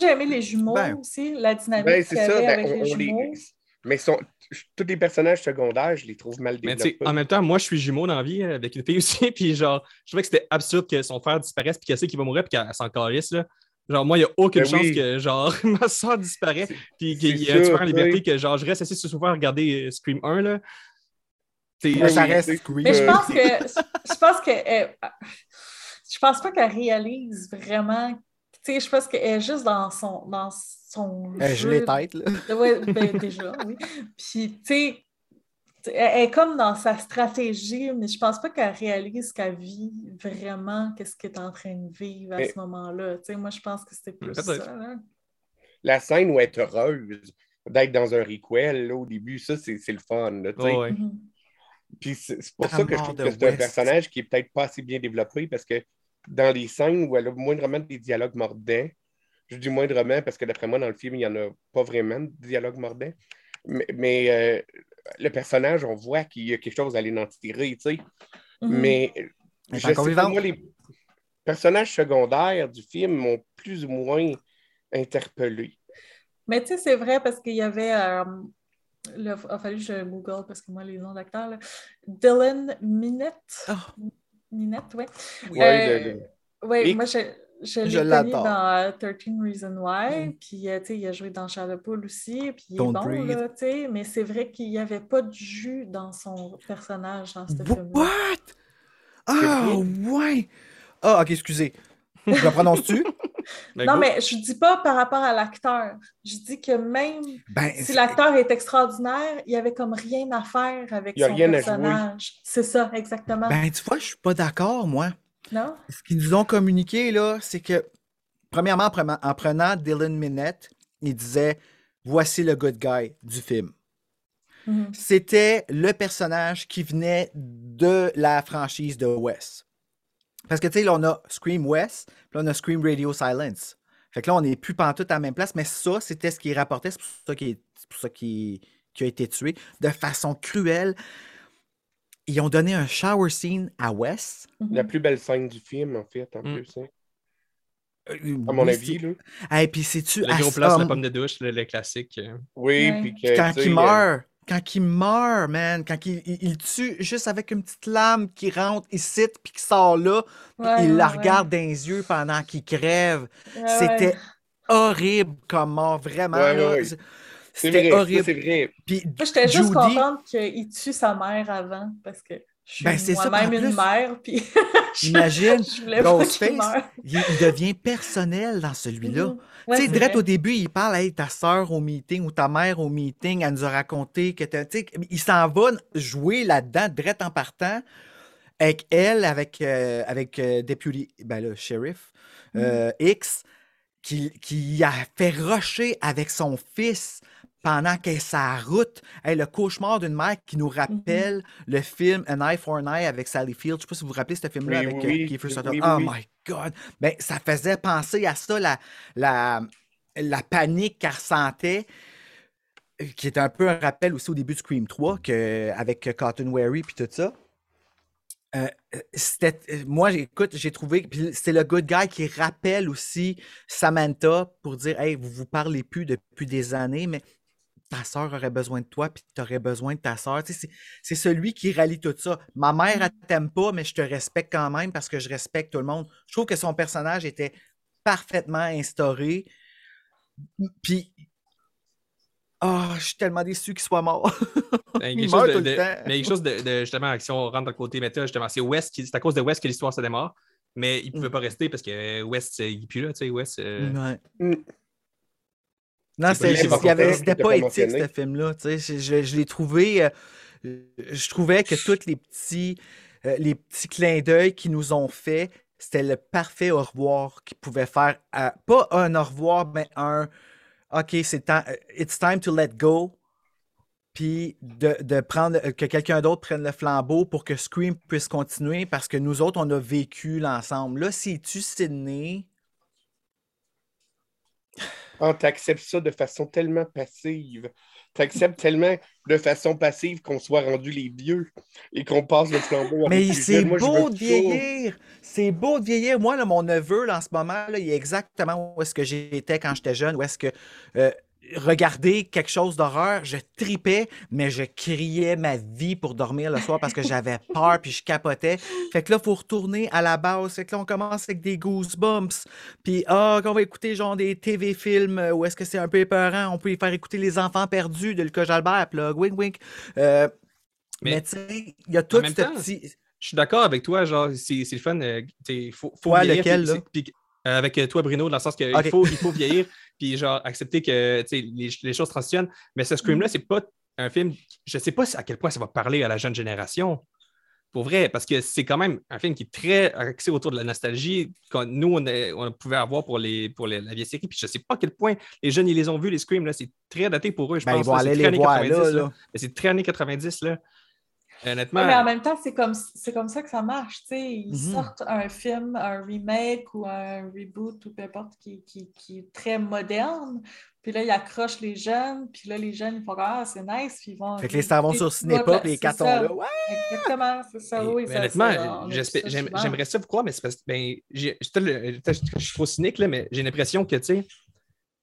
[SPEAKER 3] J'ai aimé les jumeaux
[SPEAKER 5] Ben.
[SPEAKER 3] aussi, la dynamique
[SPEAKER 6] ben, c'est ça,
[SPEAKER 3] avait
[SPEAKER 6] ben,
[SPEAKER 3] avec
[SPEAKER 6] on-
[SPEAKER 3] les jumeaux.
[SPEAKER 6] Mais sont... tous les personnages secondaires, je les trouve mal
[SPEAKER 2] Mais tu sais,
[SPEAKER 6] développés.
[SPEAKER 2] en même temps, moi, je suis jumeau dans la vie euh, avec une fille aussi. Puis genre, je trouvais que c'était absurde que son frère disparaisse puis qu'elle sait qu'il va mourir puis qu'elle s'en calisse. Là. Genre, moi, il n'y a aucune
[SPEAKER 6] Ben
[SPEAKER 2] chance
[SPEAKER 6] oui.
[SPEAKER 2] que, genre, ma soeur disparaît, puis qu'il y a un tueur en liberté, que, genre, je reste assis sur le sofa à regarder euh, Scream 1, là.
[SPEAKER 5] Ben, ça
[SPEAKER 6] oui,
[SPEAKER 5] reste Scream.
[SPEAKER 3] Mais je
[SPEAKER 6] Euh,
[SPEAKER 3] pense que je pense que elle- je pense pas qu'elle réalise vraiment. Tu sais, je pense qu'elle est juste dans son dans son
[SPEAKER 5] Euh, je l'ai
[SPEAKER 3] jeu.
[SPEAKER 5] tête, là.
[SPEAKER 3] Ouais, ben, déjà, oui. Puis, tu sais, elle est comme dans sa stratégie, mais je pense pas qu'elle réalise qu'elle vit vraiment qu'est-ce qu'elle est en train de vivre à
[SPEAKER 6] Mais-
[SPEAKER 3] ce moment-là. Tu sais, moi, je pense que c'était plus ça. là.
[SPEAKER 6] La scène où elle est heureuse d'être dans un requel, là, au début, ça, c'est c'est le fun. Là.
[SPEAKER 2] Ouais.
[SPEAKER 3] Mhm.
[SPEAKER 6] Puis c'est c'est pour ça que je trouve que c'est un personnage qui est peut-être pas assez bien développé parce que dans les scènes où elle a moindrement des dialogues mordants, je dis moindrement parce que d'après moi, dans le film, il n'y en a pas vraiment de dialogues mordants. Mais, mais, euh, le personnage, on voit qu'il y a quelque chose à tirer, tu sais.
[SPEAKER 3] Mhm.
[SPEAKER 6] Mais je sais pas, moi, les personnages secondaires du film m'ont plus ou moins interpellé.
[SPEAKER 3] Mais tu sais, c'est vrai parce qu'il y avait. euh, il a fallu que je Google parce que moi, les noms d'acteurs. là. Dylan Minette.
[SPEAKER 5] Ah.
[SPEAKER 3] Minette, ouais.
[SPEAKER 6] Ouais,
[SPEAKER 3] Euh,
[SPEAKER 6] le- le-
[SPEAKER 3] Ouais,
[SPEAKER 6] Et-
[SPEAKER 3] moi, je, je l'ai connu dans euh, 13 Reasons Why,
[SPEAKER 5] Mm.
[SPEAKER 3] puis euh, tu sais, il a joué dans Charlotte aussi, puis il est
[SPEAKER 5] Don't
[SPEAKER 3] bon,
[SPEAKER 5] Breathe.
[SPEAKER 3] là, tu sais, mais c'est vrai qu'il n'y avait pas de jus dans son personnage dans ce film-là.
[SPEAKER 5] What? Ah, ouais! Ah, ok, excusez. Je le prononce-tu?
[SPEAKER 2] Ben,
[SPEAKER 3] Non,
[SPEAKER 2] go.
[SPEAKER 3] mais je dis pas par rapport à l'acteur. Je dis que même
[SPEAKER 5] Ben,
[SPEAKER 3] si l'acteur est extraordinaire, il y avait comme rien à faire avec
[SPEAKER 6] Il y a
[SPEAKER 3] son
[SPEAKER 6] rien à jouer.
[SPEAKER 3] personnage. C'est ça, exactement.
[SPEAKER 5] ben, tu vois, je suis pas d'accord, moi.
[SPEAKER 3] Non?
[SPEAKER 5] Ce qu'ils nous ont communiqué, là, c'est que, premièrement, en prenant, en prenant Dylan Minette, il disait Voici le good guy du film.
[SPEAKER 3] Mhm.
[SPEAKER 5] C'était le personnage qui venait de la franchise de Wes. Parce que, tu sais, là, on a Scream West, puis là, on a Scream Radio Silence. Fait que là, on n'est plus pantoute à la même place, mais ça, c'était ce qui rapportait, c'est pour ça qu'il a été tué de façon cruelle. Ils ont donné un shower scene à Wes.
[SPEAKER 3] Mhm.
[SPEAKER 6] La plus belle scène du film, en fait, en
[SPEAKER 2] Mm.
[SPEAKER 6] plus. hein.
[SPEAKER 5] Euh,
[SPEAKER 6] À mon
[SPEAKER 5] oui,
[SPEAKER 6] avis, là.
[SPEAKER 5] Et puis, c'est-tu.
[SPEAKER 2] Le
[SPEAKER 5] à
[SPEAKER 2] gros
[SPEAKER 5] ce-
[SPEAKER 2] place, la pomme de douche, le, le classique. euh.
[SPEAKER 6] Oui,
[SPEAKER 3] Ouais.
[SPEAKER 6] puis que.
[SPEAKER 5] Quand il
[SPEAKER 6] euh,
[SPEAKER 5] meurt, quand il meurt, man, quand il, il- il tue juste avec une petite lame qui rentre ici, puis qui sort là, puis
[SPEAKER 3] Ouais,
[SPEAKER 5] il la
[SPEAKER 3] ouais,
[SPEAKER 5] regarde dans les yeux pendant qu'il crève.
[SPEAKER 3] ouais. Ouais,
[SPEAKER 5] C'était
[SPEAKER 3] ouais.
[SPEAKER 5] horrible comme mort, vraiment. C'était horrible.
[SPEAKER 6] c'est vrai.
[SPEAKER 5] Puis
[SPEAKER 3] Moi, j'étais juste contente qu'il tue sa mère avant, parce que je suis
[SPEAKER 5] Ben,
[SPEAKER 3] moi-même une mère, puis
[SPEAKER 5] imagine, Ghostface, il, il devient personnel dans celui-là.
[SPEAKER 3] Ouais,
[SPEAKER 5] tu sais, direct
[SPEAKER 3] vrai.
[SPEAKER 5] au début, il parle, hey, ta soeur au meeting ou ta mère au meeting, elle nous a raconté que t'as- tu sais, il s'en va jouer là-dedans, direct en partant, avec elle, avec, euh, avec euh, Deputy, ben là, Sheriff euh, X, qui, qui a fait rusher avec son fils pendant qu'elle est sa route. Hey, le cauchemar d'une mère qui nous rappelle le film An Eye for an Eye avec Sally Field. Je sais pas si vous vous rappelez ce film-là
[SPEAKER 6] Oui,
[SPEAKER 5] avec
[SPEAKER 6] oui,
[SPEAKER 5] euh,
[SPEAKER 6] oui.
[SPEAKER 5] Kiefer
[SPEAKER 6] Oui,
[SPEAKER 5] Sutherland.
[SPEAKER 6] oui,
[SPEAKER 5] oh my God! Ben, ça faisait penser à ça, la, la, la panique qu'elle ressentait, euh, qui est un peu un rappel aussi au début de Scream 3, que, avec Cotton Wary puis tout ça. Euh, euh, c'était, euh, moi, écoute, j'ai trouvé, puis c'est le good guy qui rappelle aussi Samantha pour dire, hey, vous vous parlez plus depuis des années, mais ta soeur aurait besoin de toi, puis tu aurais besoin de ta soeur. Tu sais, c'est, c'est celui qui rallie tout ça. Ma mère, elle t'aime pas, mais je te respecte quand même parce que je respecte tout le monde. Je trouve que son personnage était parfaitement instauré. Puis, ah, je suis tellement déçu qu'il soit mort.
[SPEAKER 2] Ben,
[SPEAKER 5] Il
[SPEAKER 2] quelque
[SPEAKER 5] meurt
[SPEAKER 2] chose
[SPEAKER 5] tout
[SPEAKER 2] de,
[SPEAKER 5] le
[SPEAKER 2] de-
[SPEAKER 5] temps.
[SPEAKER 2] mais quelque chose de, de- justement, si on rentre dans le côté méta, justement, c'est West qui, c'est à cause de West que l'histoire se démarre, mais il ne
[SPEAKER 5] Mm.
[SPEAKER 2] pouvait pas rester parce que West, euh, il n'est plus là, tu sais, West. euh,
[SPEAKER 5] Ouais. Non, c'était
[SPEAKER 2] pas-
[SPEAKER 5] éthique, ce film-là. Je, je- je l'ai trouvé. euh, je trouvais que tous les petits, euh, les petits clins d'œil qu'ils nous ont fait, c'était le parfait au revoir qu'ils pouvaient faire. à- pas un au revoir, mais un OK, c'est temps. euh, It's time to let go. Puis de, de prendre que quelqu'un d'autre prenne le flambeau pour que Scream puisse continuer parce que nous autres, on a vécu l'ensemble. Là, si tu Sydney?
[SPEAKER 6] Ah, t'acceptes ça de façon tellement passive. T'acceptes tellement de façon passive qu'on soit rendu les vieux et qu'on passe le flambeau.
[SPEAKER 5] Mais c'est beau de vieillir. C'est beau de vieillir. Moi, là, mon neveu, là, en ce moment, là, il est exactement où est-ce que j'étais quand j'étais jeune, où est-ce que euh, regarder quelque chose d'horreur, je tripais, mais je criais ma vie pour dormir le soir parce que j'avais peur puis je capotais. Fait que là, il faut retourner à la base. Fait que là, on commence avec des goosebumps. Puis, ah, qu'on va écouter genre des TV-films où est-ce que c'est un peu épeurant. On peut y faire écouter Les Enfants perdus de Lucas Jalbert, plug, wink, wink. Euh, mais, tu sais, il y a tout ce petit...
[SPEAKER 2] Je suis d'accord avec toi, genre, c'est le fun. Il faut, faut
[SPEAKER 5] toi, lequel, là?
[SPEAKER 2] Euh, avec toi, Bruno, dans le sens qu'il faut, il faut vieillir, puis genre accepter que les, les, choses transitionnent. Mais ce Scream-là, mm. c'est pas un film. Je sais pas à quel point ça va parler à la jeune génération. Pour vrai, parce que c'est quand même un film qui est très axé autour de la nostalgie que nous, on, on pouvait avoir pour, les, pour la vieille série. Puis je sais pas à quel point les jeunes, ils les ont vus, les Scream, là, c'est très daté pour eux, je
[SPEAKER 5] ben,
[SPEAKER 2] pense.
[SPEAKER 5] Ils vont aller les voir, là.
[SPEAKER 2] C'est très années 90, là. Honnêtement.
[SPEAKER 3] mais en même temps, c'est comme, comme ça que ça marche. Ils
[SPEAKER 5] Mhm.
[SPEAKER 3] sortent un film, un remake ou un reboot ou peu importe qui, qui, qui est très moderne. Puis là, ils accrochent les jeunes. Puis là, les jeunes, ils font Ah, c'est nice. Puis ils vont.
[SPEAKER 5] Fait que les stars vont sur Cinépop et les
[SPEAKER 3] ça.
[SPEAKER 5] là. Ouais!
[SPEAKER 3] Exactement, c'est ça.
[SPEAKER 2] Mais-
[SPEAKER 3] oui,
[SPEAKER 2] mais
[SPEAKER 3] ça-
[SPEAKER 2] honnêtement, j'aimerais ça vous croire, mais c'est parce que ben, je suis trop cynique, là, mais j'ai l'impression que tu sais,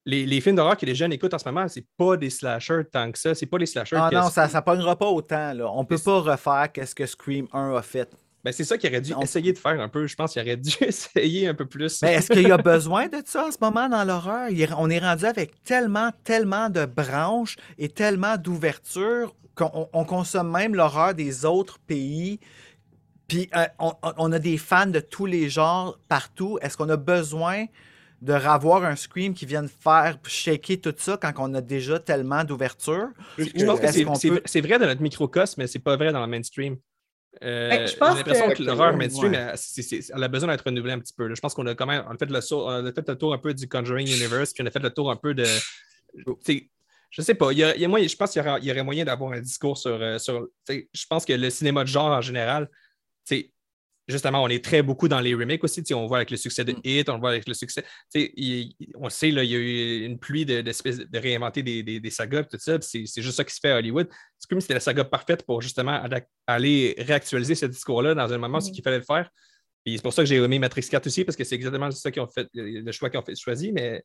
[SPEAKER 2] les, les films d'horreur que les jeunes écoutent en ce moment, c'est pas des slashers tant que ça. C'est pas les slashers
[SPEAKER 5] Ah non, ça ne pognera pas autant. Là. On peut pas refaire qu'est-ce que Scream 1 a fait.
[SPEAKER 2] Ben, c'est ça qu'il aurait dû
[SPEAKER 5] On-
[SPEAKER 2] essayer de faire un peu. Je pense qu'il aurait dû essayer un peu plus.
[SPEAKER 5] Mais est-ce qu'il y a besoin de ça en ce moment dans l'horreur? On est rendu avec tellement, tellement de branches et tellement d'ouvertures qu'on on- on consomme même l'horreur des autres pays. Puis euh, on, on a des fans de tous les genres partout. Est-ce qu'on a besoin de revoir un Scream qui vienne faire shaker tout ça quand on a déjà tellement d'ouverture?
[SPEAKER 2] je pense que c'est
[SPEAKER 5] peut-
[SPEAKER 2] vrai dans notre microcosme, mais c'est pas vrai dans le mainstream. Euh,
[SPEAKER 3] Ben,
[SPEAKER 2] J'ai l'impression que,
[SPEAKER 3] que-
[SPEAKER 2] l'horreur mainstream,
[SPEAKER 5] Ouais.
[SPEAKER 2] elle, c'est- c'est- elle a besoin d'être renouvelée un petit peu. là. Je pense qu'on a quand même on a fait, le on a fait le tour un peu du Conjuring Universe, puis on a fait le tour un peu de. tu sais, Je sais pas. Il y a, il y a moyen- je pense qu'il y, aura- il y aurait moyen d'avoir un discours sur. euh, sur je pense que le cinéma de genre en général, tu sais, justement, on est très beaucoup dans les remakes aussi. On voit avec le succès de Hit, on le voit avec le succès. il- on sait, là, il y a eu une pluie de, d'espèces de réinventer des, des, des sagas et tout ça. C'est, juste ça qui se fait à Hollywood. C'est comme si c'était la saga parfaite pour justement aller réactualiser ce discours-là dans un moment, ce qu'il fallait le faire. Puis c'est pour ça que j'ai aimé Matrix 4 aussi, parce que c'est exactement ça qu'ils ont fait, le choix qu'ils ont fait, choisi. Mais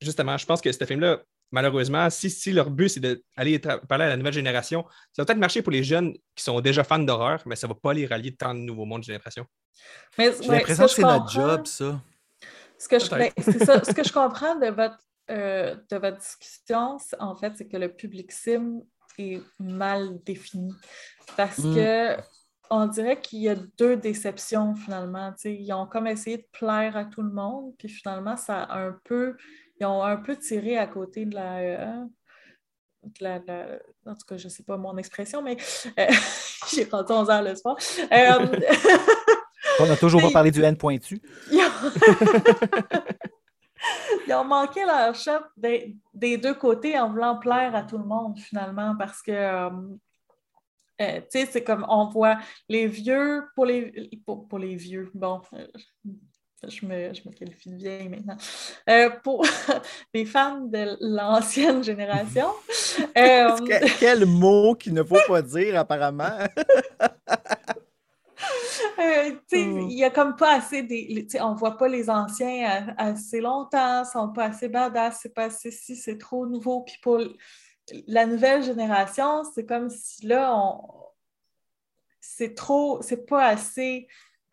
[SPEAKER 2] justement, je pense que ce film-là, malheureusement, si, si leur but c'est d'aller parler à la nouvelle génération, ça va peut-être marcher pour les jeunes qui sont déjà fans d'horreur, mais ça ne va pas les rallier tant de nouveaux mondes, j'ai l'impression.
[SPEAKER 3] Mais,
[SPEAKER 5] J'ai l'impression que
[SPEAKER 3] ce
[SPEAKER 5] c'est
[SPEAKER 3] je
[SPEAKER 5] notre
[SPEAKER 3] comprends-
[SPEAKER 5] job, ça.
[SPEAKER 3] Ce que, je, ben, ça, ce que je comprends de votre, euh, de votre discussion, c'est- en fait, c'est que le public sim est mal défini. Parce
[SPEAKER 5] Mm.
[SPEAKER 3] que on dirait qu'il y a deux déceptions finalement. tu sais. Ils ont comme essayé de plaire à tout le monde, puis finalement, ça a un peu. Ils ont un peu tiré à côté de la. euh, de la- de la- en tout cas, je ne sais pas mon expression, mais euh, j'ai rendu 11 heures le soir. Euh,
[SPEAKER 5] On n'a toujours pas parlé du N pointu.
[SPEAKER 3] ils ont... Ils ont manqué leur shot des, des deux côtés en voulant plaire à tout le monde, finalement, parce que, euh, euh, tu sais, c'est comme on voit les vieux pour les, pour, pour les vieux. Bon, je, me, je me qualifie de vieille maintenant. Euh, pour les fans de l'ancienne génération. euh,
[SPEAKER 5] Que- quel mot qu'il ne faut pas dire, apparemment?
[SPEAKER 3] Euh, tu sais,
[SPEAKER 5] Mm.
[SPEAKER 3] Il n'y a comme pas assez des. on ne voit pas les anciens assez longtemps, ils sont pas assez badass, c'est pas assez si, c'est trop nouveau. Puis pour la nouvelle génération, c'est comme si là, on... c'est trop, c'est pas assez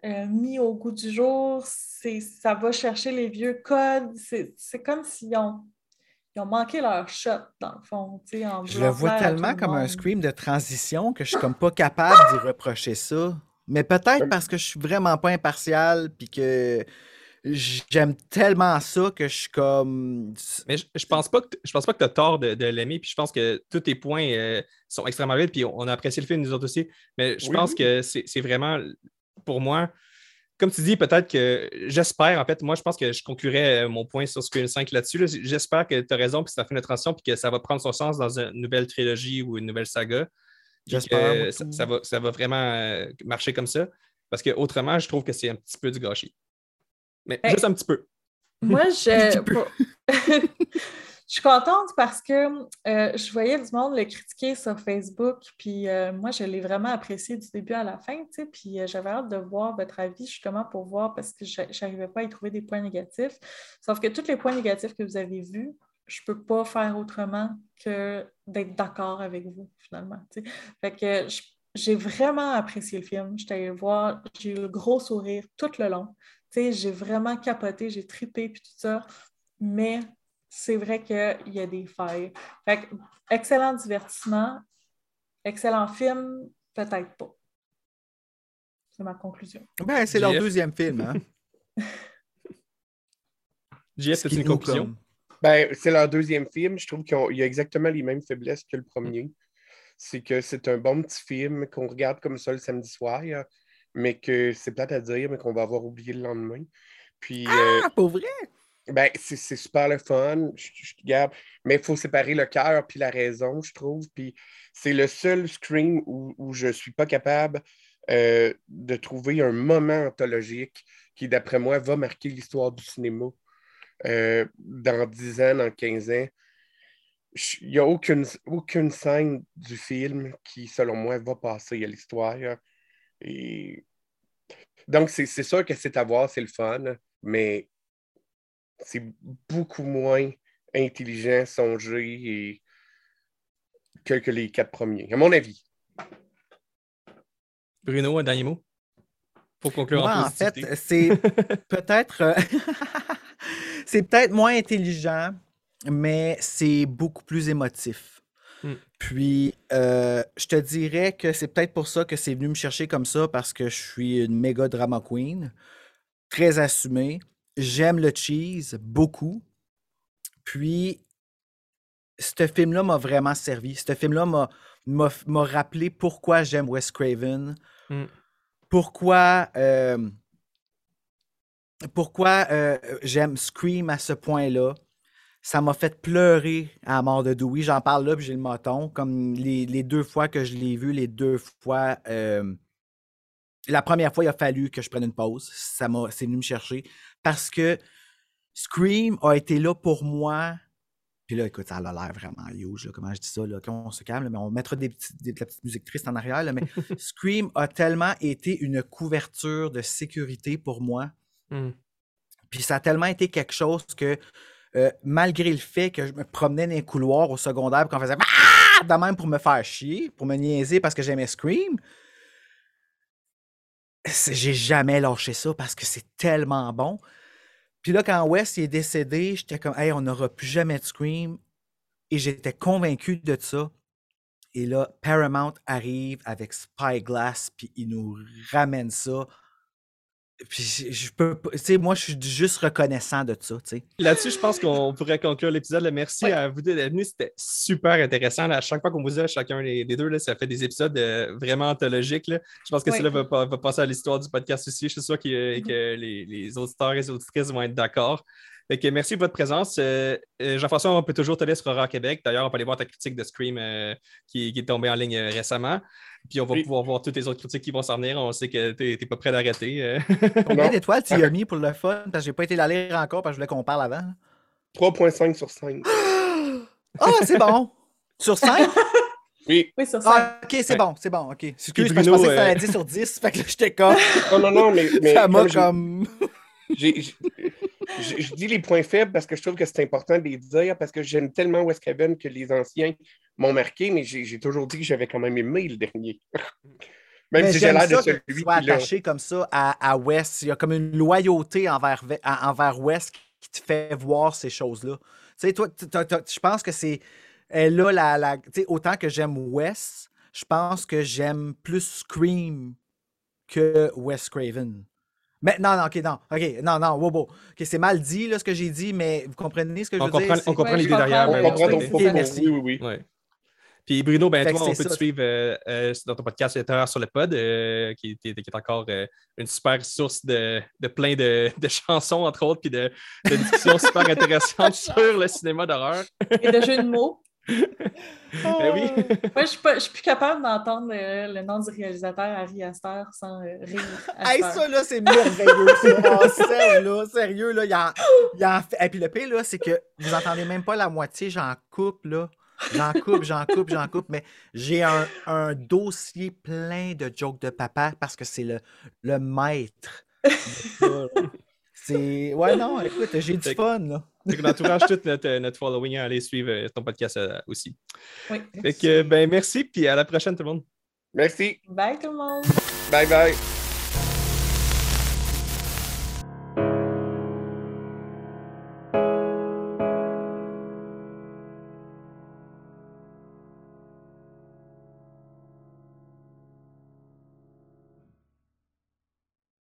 [SPEAKER 3] euh, mis au goût du jour, c'est, ça va chercher les vieux codes, c'est, c'est comme s'ils ont, ils ont manqué leur shot, dans le fond. tu sais, en
[SPEAKER 5] Je le vois tellement
[SPEAKER 3] le
[SPEAKER 5] comme un scream de transition que je suis comme pas capable d'y reprocher ça. Mais peut-être parce que je suis vraiment pas impartial puis que j'aime tellement ça que je suis comme.
[SPEAKER 2] Mais je, je pense pas que je pense pas que tu as tort de, de l'aimer, puis je pense que tous tes points euh, sont extrêmement valides, puis on, on a apprécié le film, nous autres aussi. Mais je
[SPEAKER 6] Oui,
[SPEAKER 2] pense
[SPEAKER 6] oui.
[SPEAKER 2] que c'est c'est vraiment, pour moi, comme tu dis, peut-être que j'espère, en fait, moi, je pense que je conclurais euh, mon point sur Scream 5 là-dessus. là. J'espère que tu as raison, puis c'est la fin de transition, puis que ça va prendre son sens dans une nouvelle trilogie ou une nouvelle saga.
[SPEAKER 5] J'espère.
[SPEAKER 2] Ça, ça va, ça va vraiment euh, marcher comme ça. Parce que autrement, je trouve que c'est un petit peu du gâchis. Mais
[SPEAKER 3] Hey.
[SPEAKER 2] juste un petit peu.
[SPEAKER 3] Moi, je,
[SPEAKER 5] petit peu.
[SPEAKER 3] pour- je suis contente parce que euh, je voyais du monde le critiquer sur Facebook, puis euh, moi, je l'ai vraiment apprécié du début à la fin, tu sais, puis euh, j'avais hâte de voir votre avis justement pour voir parce que je n'arrivais pas à y trouver des points négatifs. Sauf que tous les points négatifs que vous avez vus, je peux pas faire autrement que d'être d'accord avec vous, finalement. tu sais. Fait que je- j'ai vraiment apprécié le film. J'étais allée voir, j'ai eu le gros sourire tout le long. Tu sais, j'ai vraiment capoté, j'ai trippé puis tout ça. Mais c'est vrai qu'il y a des failles. Fait que, excellent divertissement, excellent film, peut-être pas. C'est ma conclusion.
[SPEAKER 5] Ben, c'est leur deuxième film. Hein?
[SPEAKER 2] JF, c'est
[SPEAKER 5] qui
[SPEAKER 2] une conclusion?
[SPEAKER 5] comme-
[SPEAKER 6] Ben, c'est leur deuxième film. Je trouve qu'il y a exactement les mêmes faiblesses que le premier. C'est que c'est un bon petit film qu'on regarde comme ça le samedi soir, mais que c'est plate à dire, mais qu'on va avoir oublié le lendemain. Puis, euh,
[SPEAKER 5] Ah, pour vrai?
[SPEAKER 6] Ben, c'est super le fun. Je, je garde. Mais il faut séparer le cœur puis la raison, je trouve. Puis c'est le seul Scream où, où je ne suis pas capable euh, de trouver un moment anthologique qui, d'après moi, va marquer l'histoire du cinéma euh, dans 10 ans, dans 15 ans. Il n'y a aucune, aucune scène du film qui, selon moi, va passer à l'histoire. Et... Donc, c'est sûr que c'est à voir, c'est le fun, mais c'est beaucoup moins intelligent, songé et... que, que les quatre premiers, à mon avis.
[SPEAKER 2] Bruno, un dernier mot? Pour conclure
[SPEAKER 5] Moi,
[SPEAKER 2] en
[SPEAKER 5] en fait, c'est peut-être euh, c'est peut-être moins intelligent, mais c'est beaucoup plus émotif.
[SPEAKER 2] Hmm.
[SPEAKER 5] Puis, euh, je te dirais que c'est peut-être pour ça que c'est venu me chercher comme ça, parce que je suis une méga drama queen, très assumée. J'aime le cheese beaucoup. Puis, ce film-là m'a vraiment servi. Ce film-là m'a- m'a m'a rappelé pourquoi j'aime Wes Craven,
[SPEAKER 2] Hmm.
[SPEAKER 5] pourquoi, euh, pourquoi euh, j'aime Scream à ce point-là. Ça m'a fait pleurer à la mort de Dewey. J'en parle là, puis j'ai le moton. Comme les, les deux fois que je l'ai vu, les deux fois. euh, la première fois, il a fallu que je prenne une pause. Ça m'a, c'est venu me chercher. Parce que Scream a été là pour moi. Puis là, écoute, ça a l'air vraiment huge, là, comment je dis ça, là, qu'on se calme, là, mais on mettra des petites, des- de la petite musique triste en arrière, mais Scream a tellement été une couverture de sécurité pour moi.
[SPEAKER 2] Hmm.
[SPEAKER 5] Puis ça a tellement été quelque chose que, euh, malgré le fait que je me promenais dans les couloirs au secondaire, qu'on faisait Ah! de même pour me faire chier, pour me niaiser parce que j'aimais Scream, j'ai jamais lâché ça parce que c'est tellement bon. Puis là, quand Wes il est décédé, j'étais comme, hey, on n'aura plus jamais de Scream. Et j'étais convaincu de ça. Et là, Paramount arrive avec Spyglass, puis il nous ramène ça. Puis je peux pas, tu sais, moi, je suis juste reconnaissant de ça, tu sais.
[SPEAKER 2] Là-dessus, je pense qu'on pourrait conclure l'épisode. Merci
[SPEAKER 3] Ouais.
[SPEAKER 2] à vous deux d'être venus. C'était super intéressant. là. À chaque fois qu'on vous a, chacun des, deux, là, ça fait des épisodes euh, vraiment anthologiques. là. Je pense que
[SPEAKER 3] Ouais.
[SPEAKER 2] cela va, pa- va passer à l'histoire du podcast aussi. Je suis sûr que, que les, les auditeurs et les auditrices vont être d'accord. Fait que merci de votre présence. Euh, euh, Jean-François, on peut toujours te laisser sur Horror Québec. D'ailleurs, on peut aller voir ta critique de Scream euh, qui, qui est tombée en ligne euh, récemment. Puis on va
[SPEAKER 6] Oui.
[SPEAKER 2] pouvoir voir toutes les autres critiques qui vont s'en venir. On sait que tu n'es pas prêt d'arrêter.
[SPEAKER 5] Combien d'étoiles tu y as mis pour le fun? Parce que j'ai pas été la lire encore parce que je voulais qu'on parle avant.
[SPEAKER 6] 3,5 sur 5.
[SPEAKER 5] Ah, c'est bon! Sur 5?
[SPEAKER 6] Oui.
[SPEAKER 3] Oui, sur ça.
[SPEAKER 5] Ah, ok, c'est
[SPEAKER 2] Ouais.
[SPEAKER 5] bon, c'est bon, ok. Excuse, que je
[SPEAKER 2] Bruno,
[SPEAKER 5] pensais que ça allait 10 sur 10, fait que là, j'étais comme.
[SPEAKER 6] Non, non, non, mais, mais
[SPEAKER 5] ça m'a
[SPEAKER 6] comme Je dis les points faibles parce que je trouve que c'est important de les dire parce que j'aime tellement Wes Craven que les anciens m'ont marqué, mais j'ai toujours dit que j'avais quand même aimé le dernier. Même
[SPEAKER 5] Mais
[SPEAKER 6] si j'ai l'air de celui qui
[SPEAKER 5] attaché comme ça à, à West. Il y a comme une loyauté envers, envers West qui te fait voir ces choses-là. Tu sais, toi, je pense que c'est. A la. autant que j'aime West, je pense que j'aime plus Scream que Wes Craven. Mais non, non, ok, non, ok, non, non, wow, wow. Ok, c'est mal dit, là, ce que j'ai dit, mais vous comprenez ce que je veux
[SPEAKER 2] comprend,
[SPEAKER 5] dire?
[SPEAKER 2] on comprend
[SPEAKER 3] Ouais,
[SPEAKER 2] l'idée derrière.
[SPEAKER 6] On comprend ton propos.
[SPEAKER 5] Merci.
[SPEAKER 6] Oui, oui, oui.
[SPEAKER 2] Ouais. Puis Bruno, ben toi, on peut te suivre euh, euh, dans ton podcast Terreur sur le pod, euh, qui, est- qui est encore euh, une super source de, de plein de, de chansons, entre autres, puis de, de discussions super intéressantes sur le cinéma d'horreur.
[SPEAKER 3] Et de jeux de mots.
[SPEAKER 2] Ben oui.
[SPEAKER 3] Moi, je je suis plus capable d'entendre le, le nom du réalisateur Harry Astor sans euh, rire.
[SPEAKER 5] Hey, ça, là, c'est merveilleux, ça. Ah, sérieux, là, sérieux, là, il en, il en fait. Et puis le pire, là, c'est que vous entendez même pas la moitié, j'en coupe, là. J'en coupe, j'en coupe, j'en coupe, mais j'ai un, un dossier plein de jokes de papa parce que c'est le, le maître. C'est. Ouais, non, écoute, j'ai du
[SPEAKER 2] Fait que-
[SPEAKER 5] fun, là.
[SPEAKER 2] Fait qu'on encourage tout notre, notre following à aller suivre euh, ton podcast euh, aussi.
[SPEAKER 3] Oui.
[SPEAKER 2] Fait que, ben, merci, puis à la prochaine, tout le monde.
[SPEAKER 6] Merci.
[SPEAKER 3] Bye tout le monde!
[SPEAKER 6] Bye bye.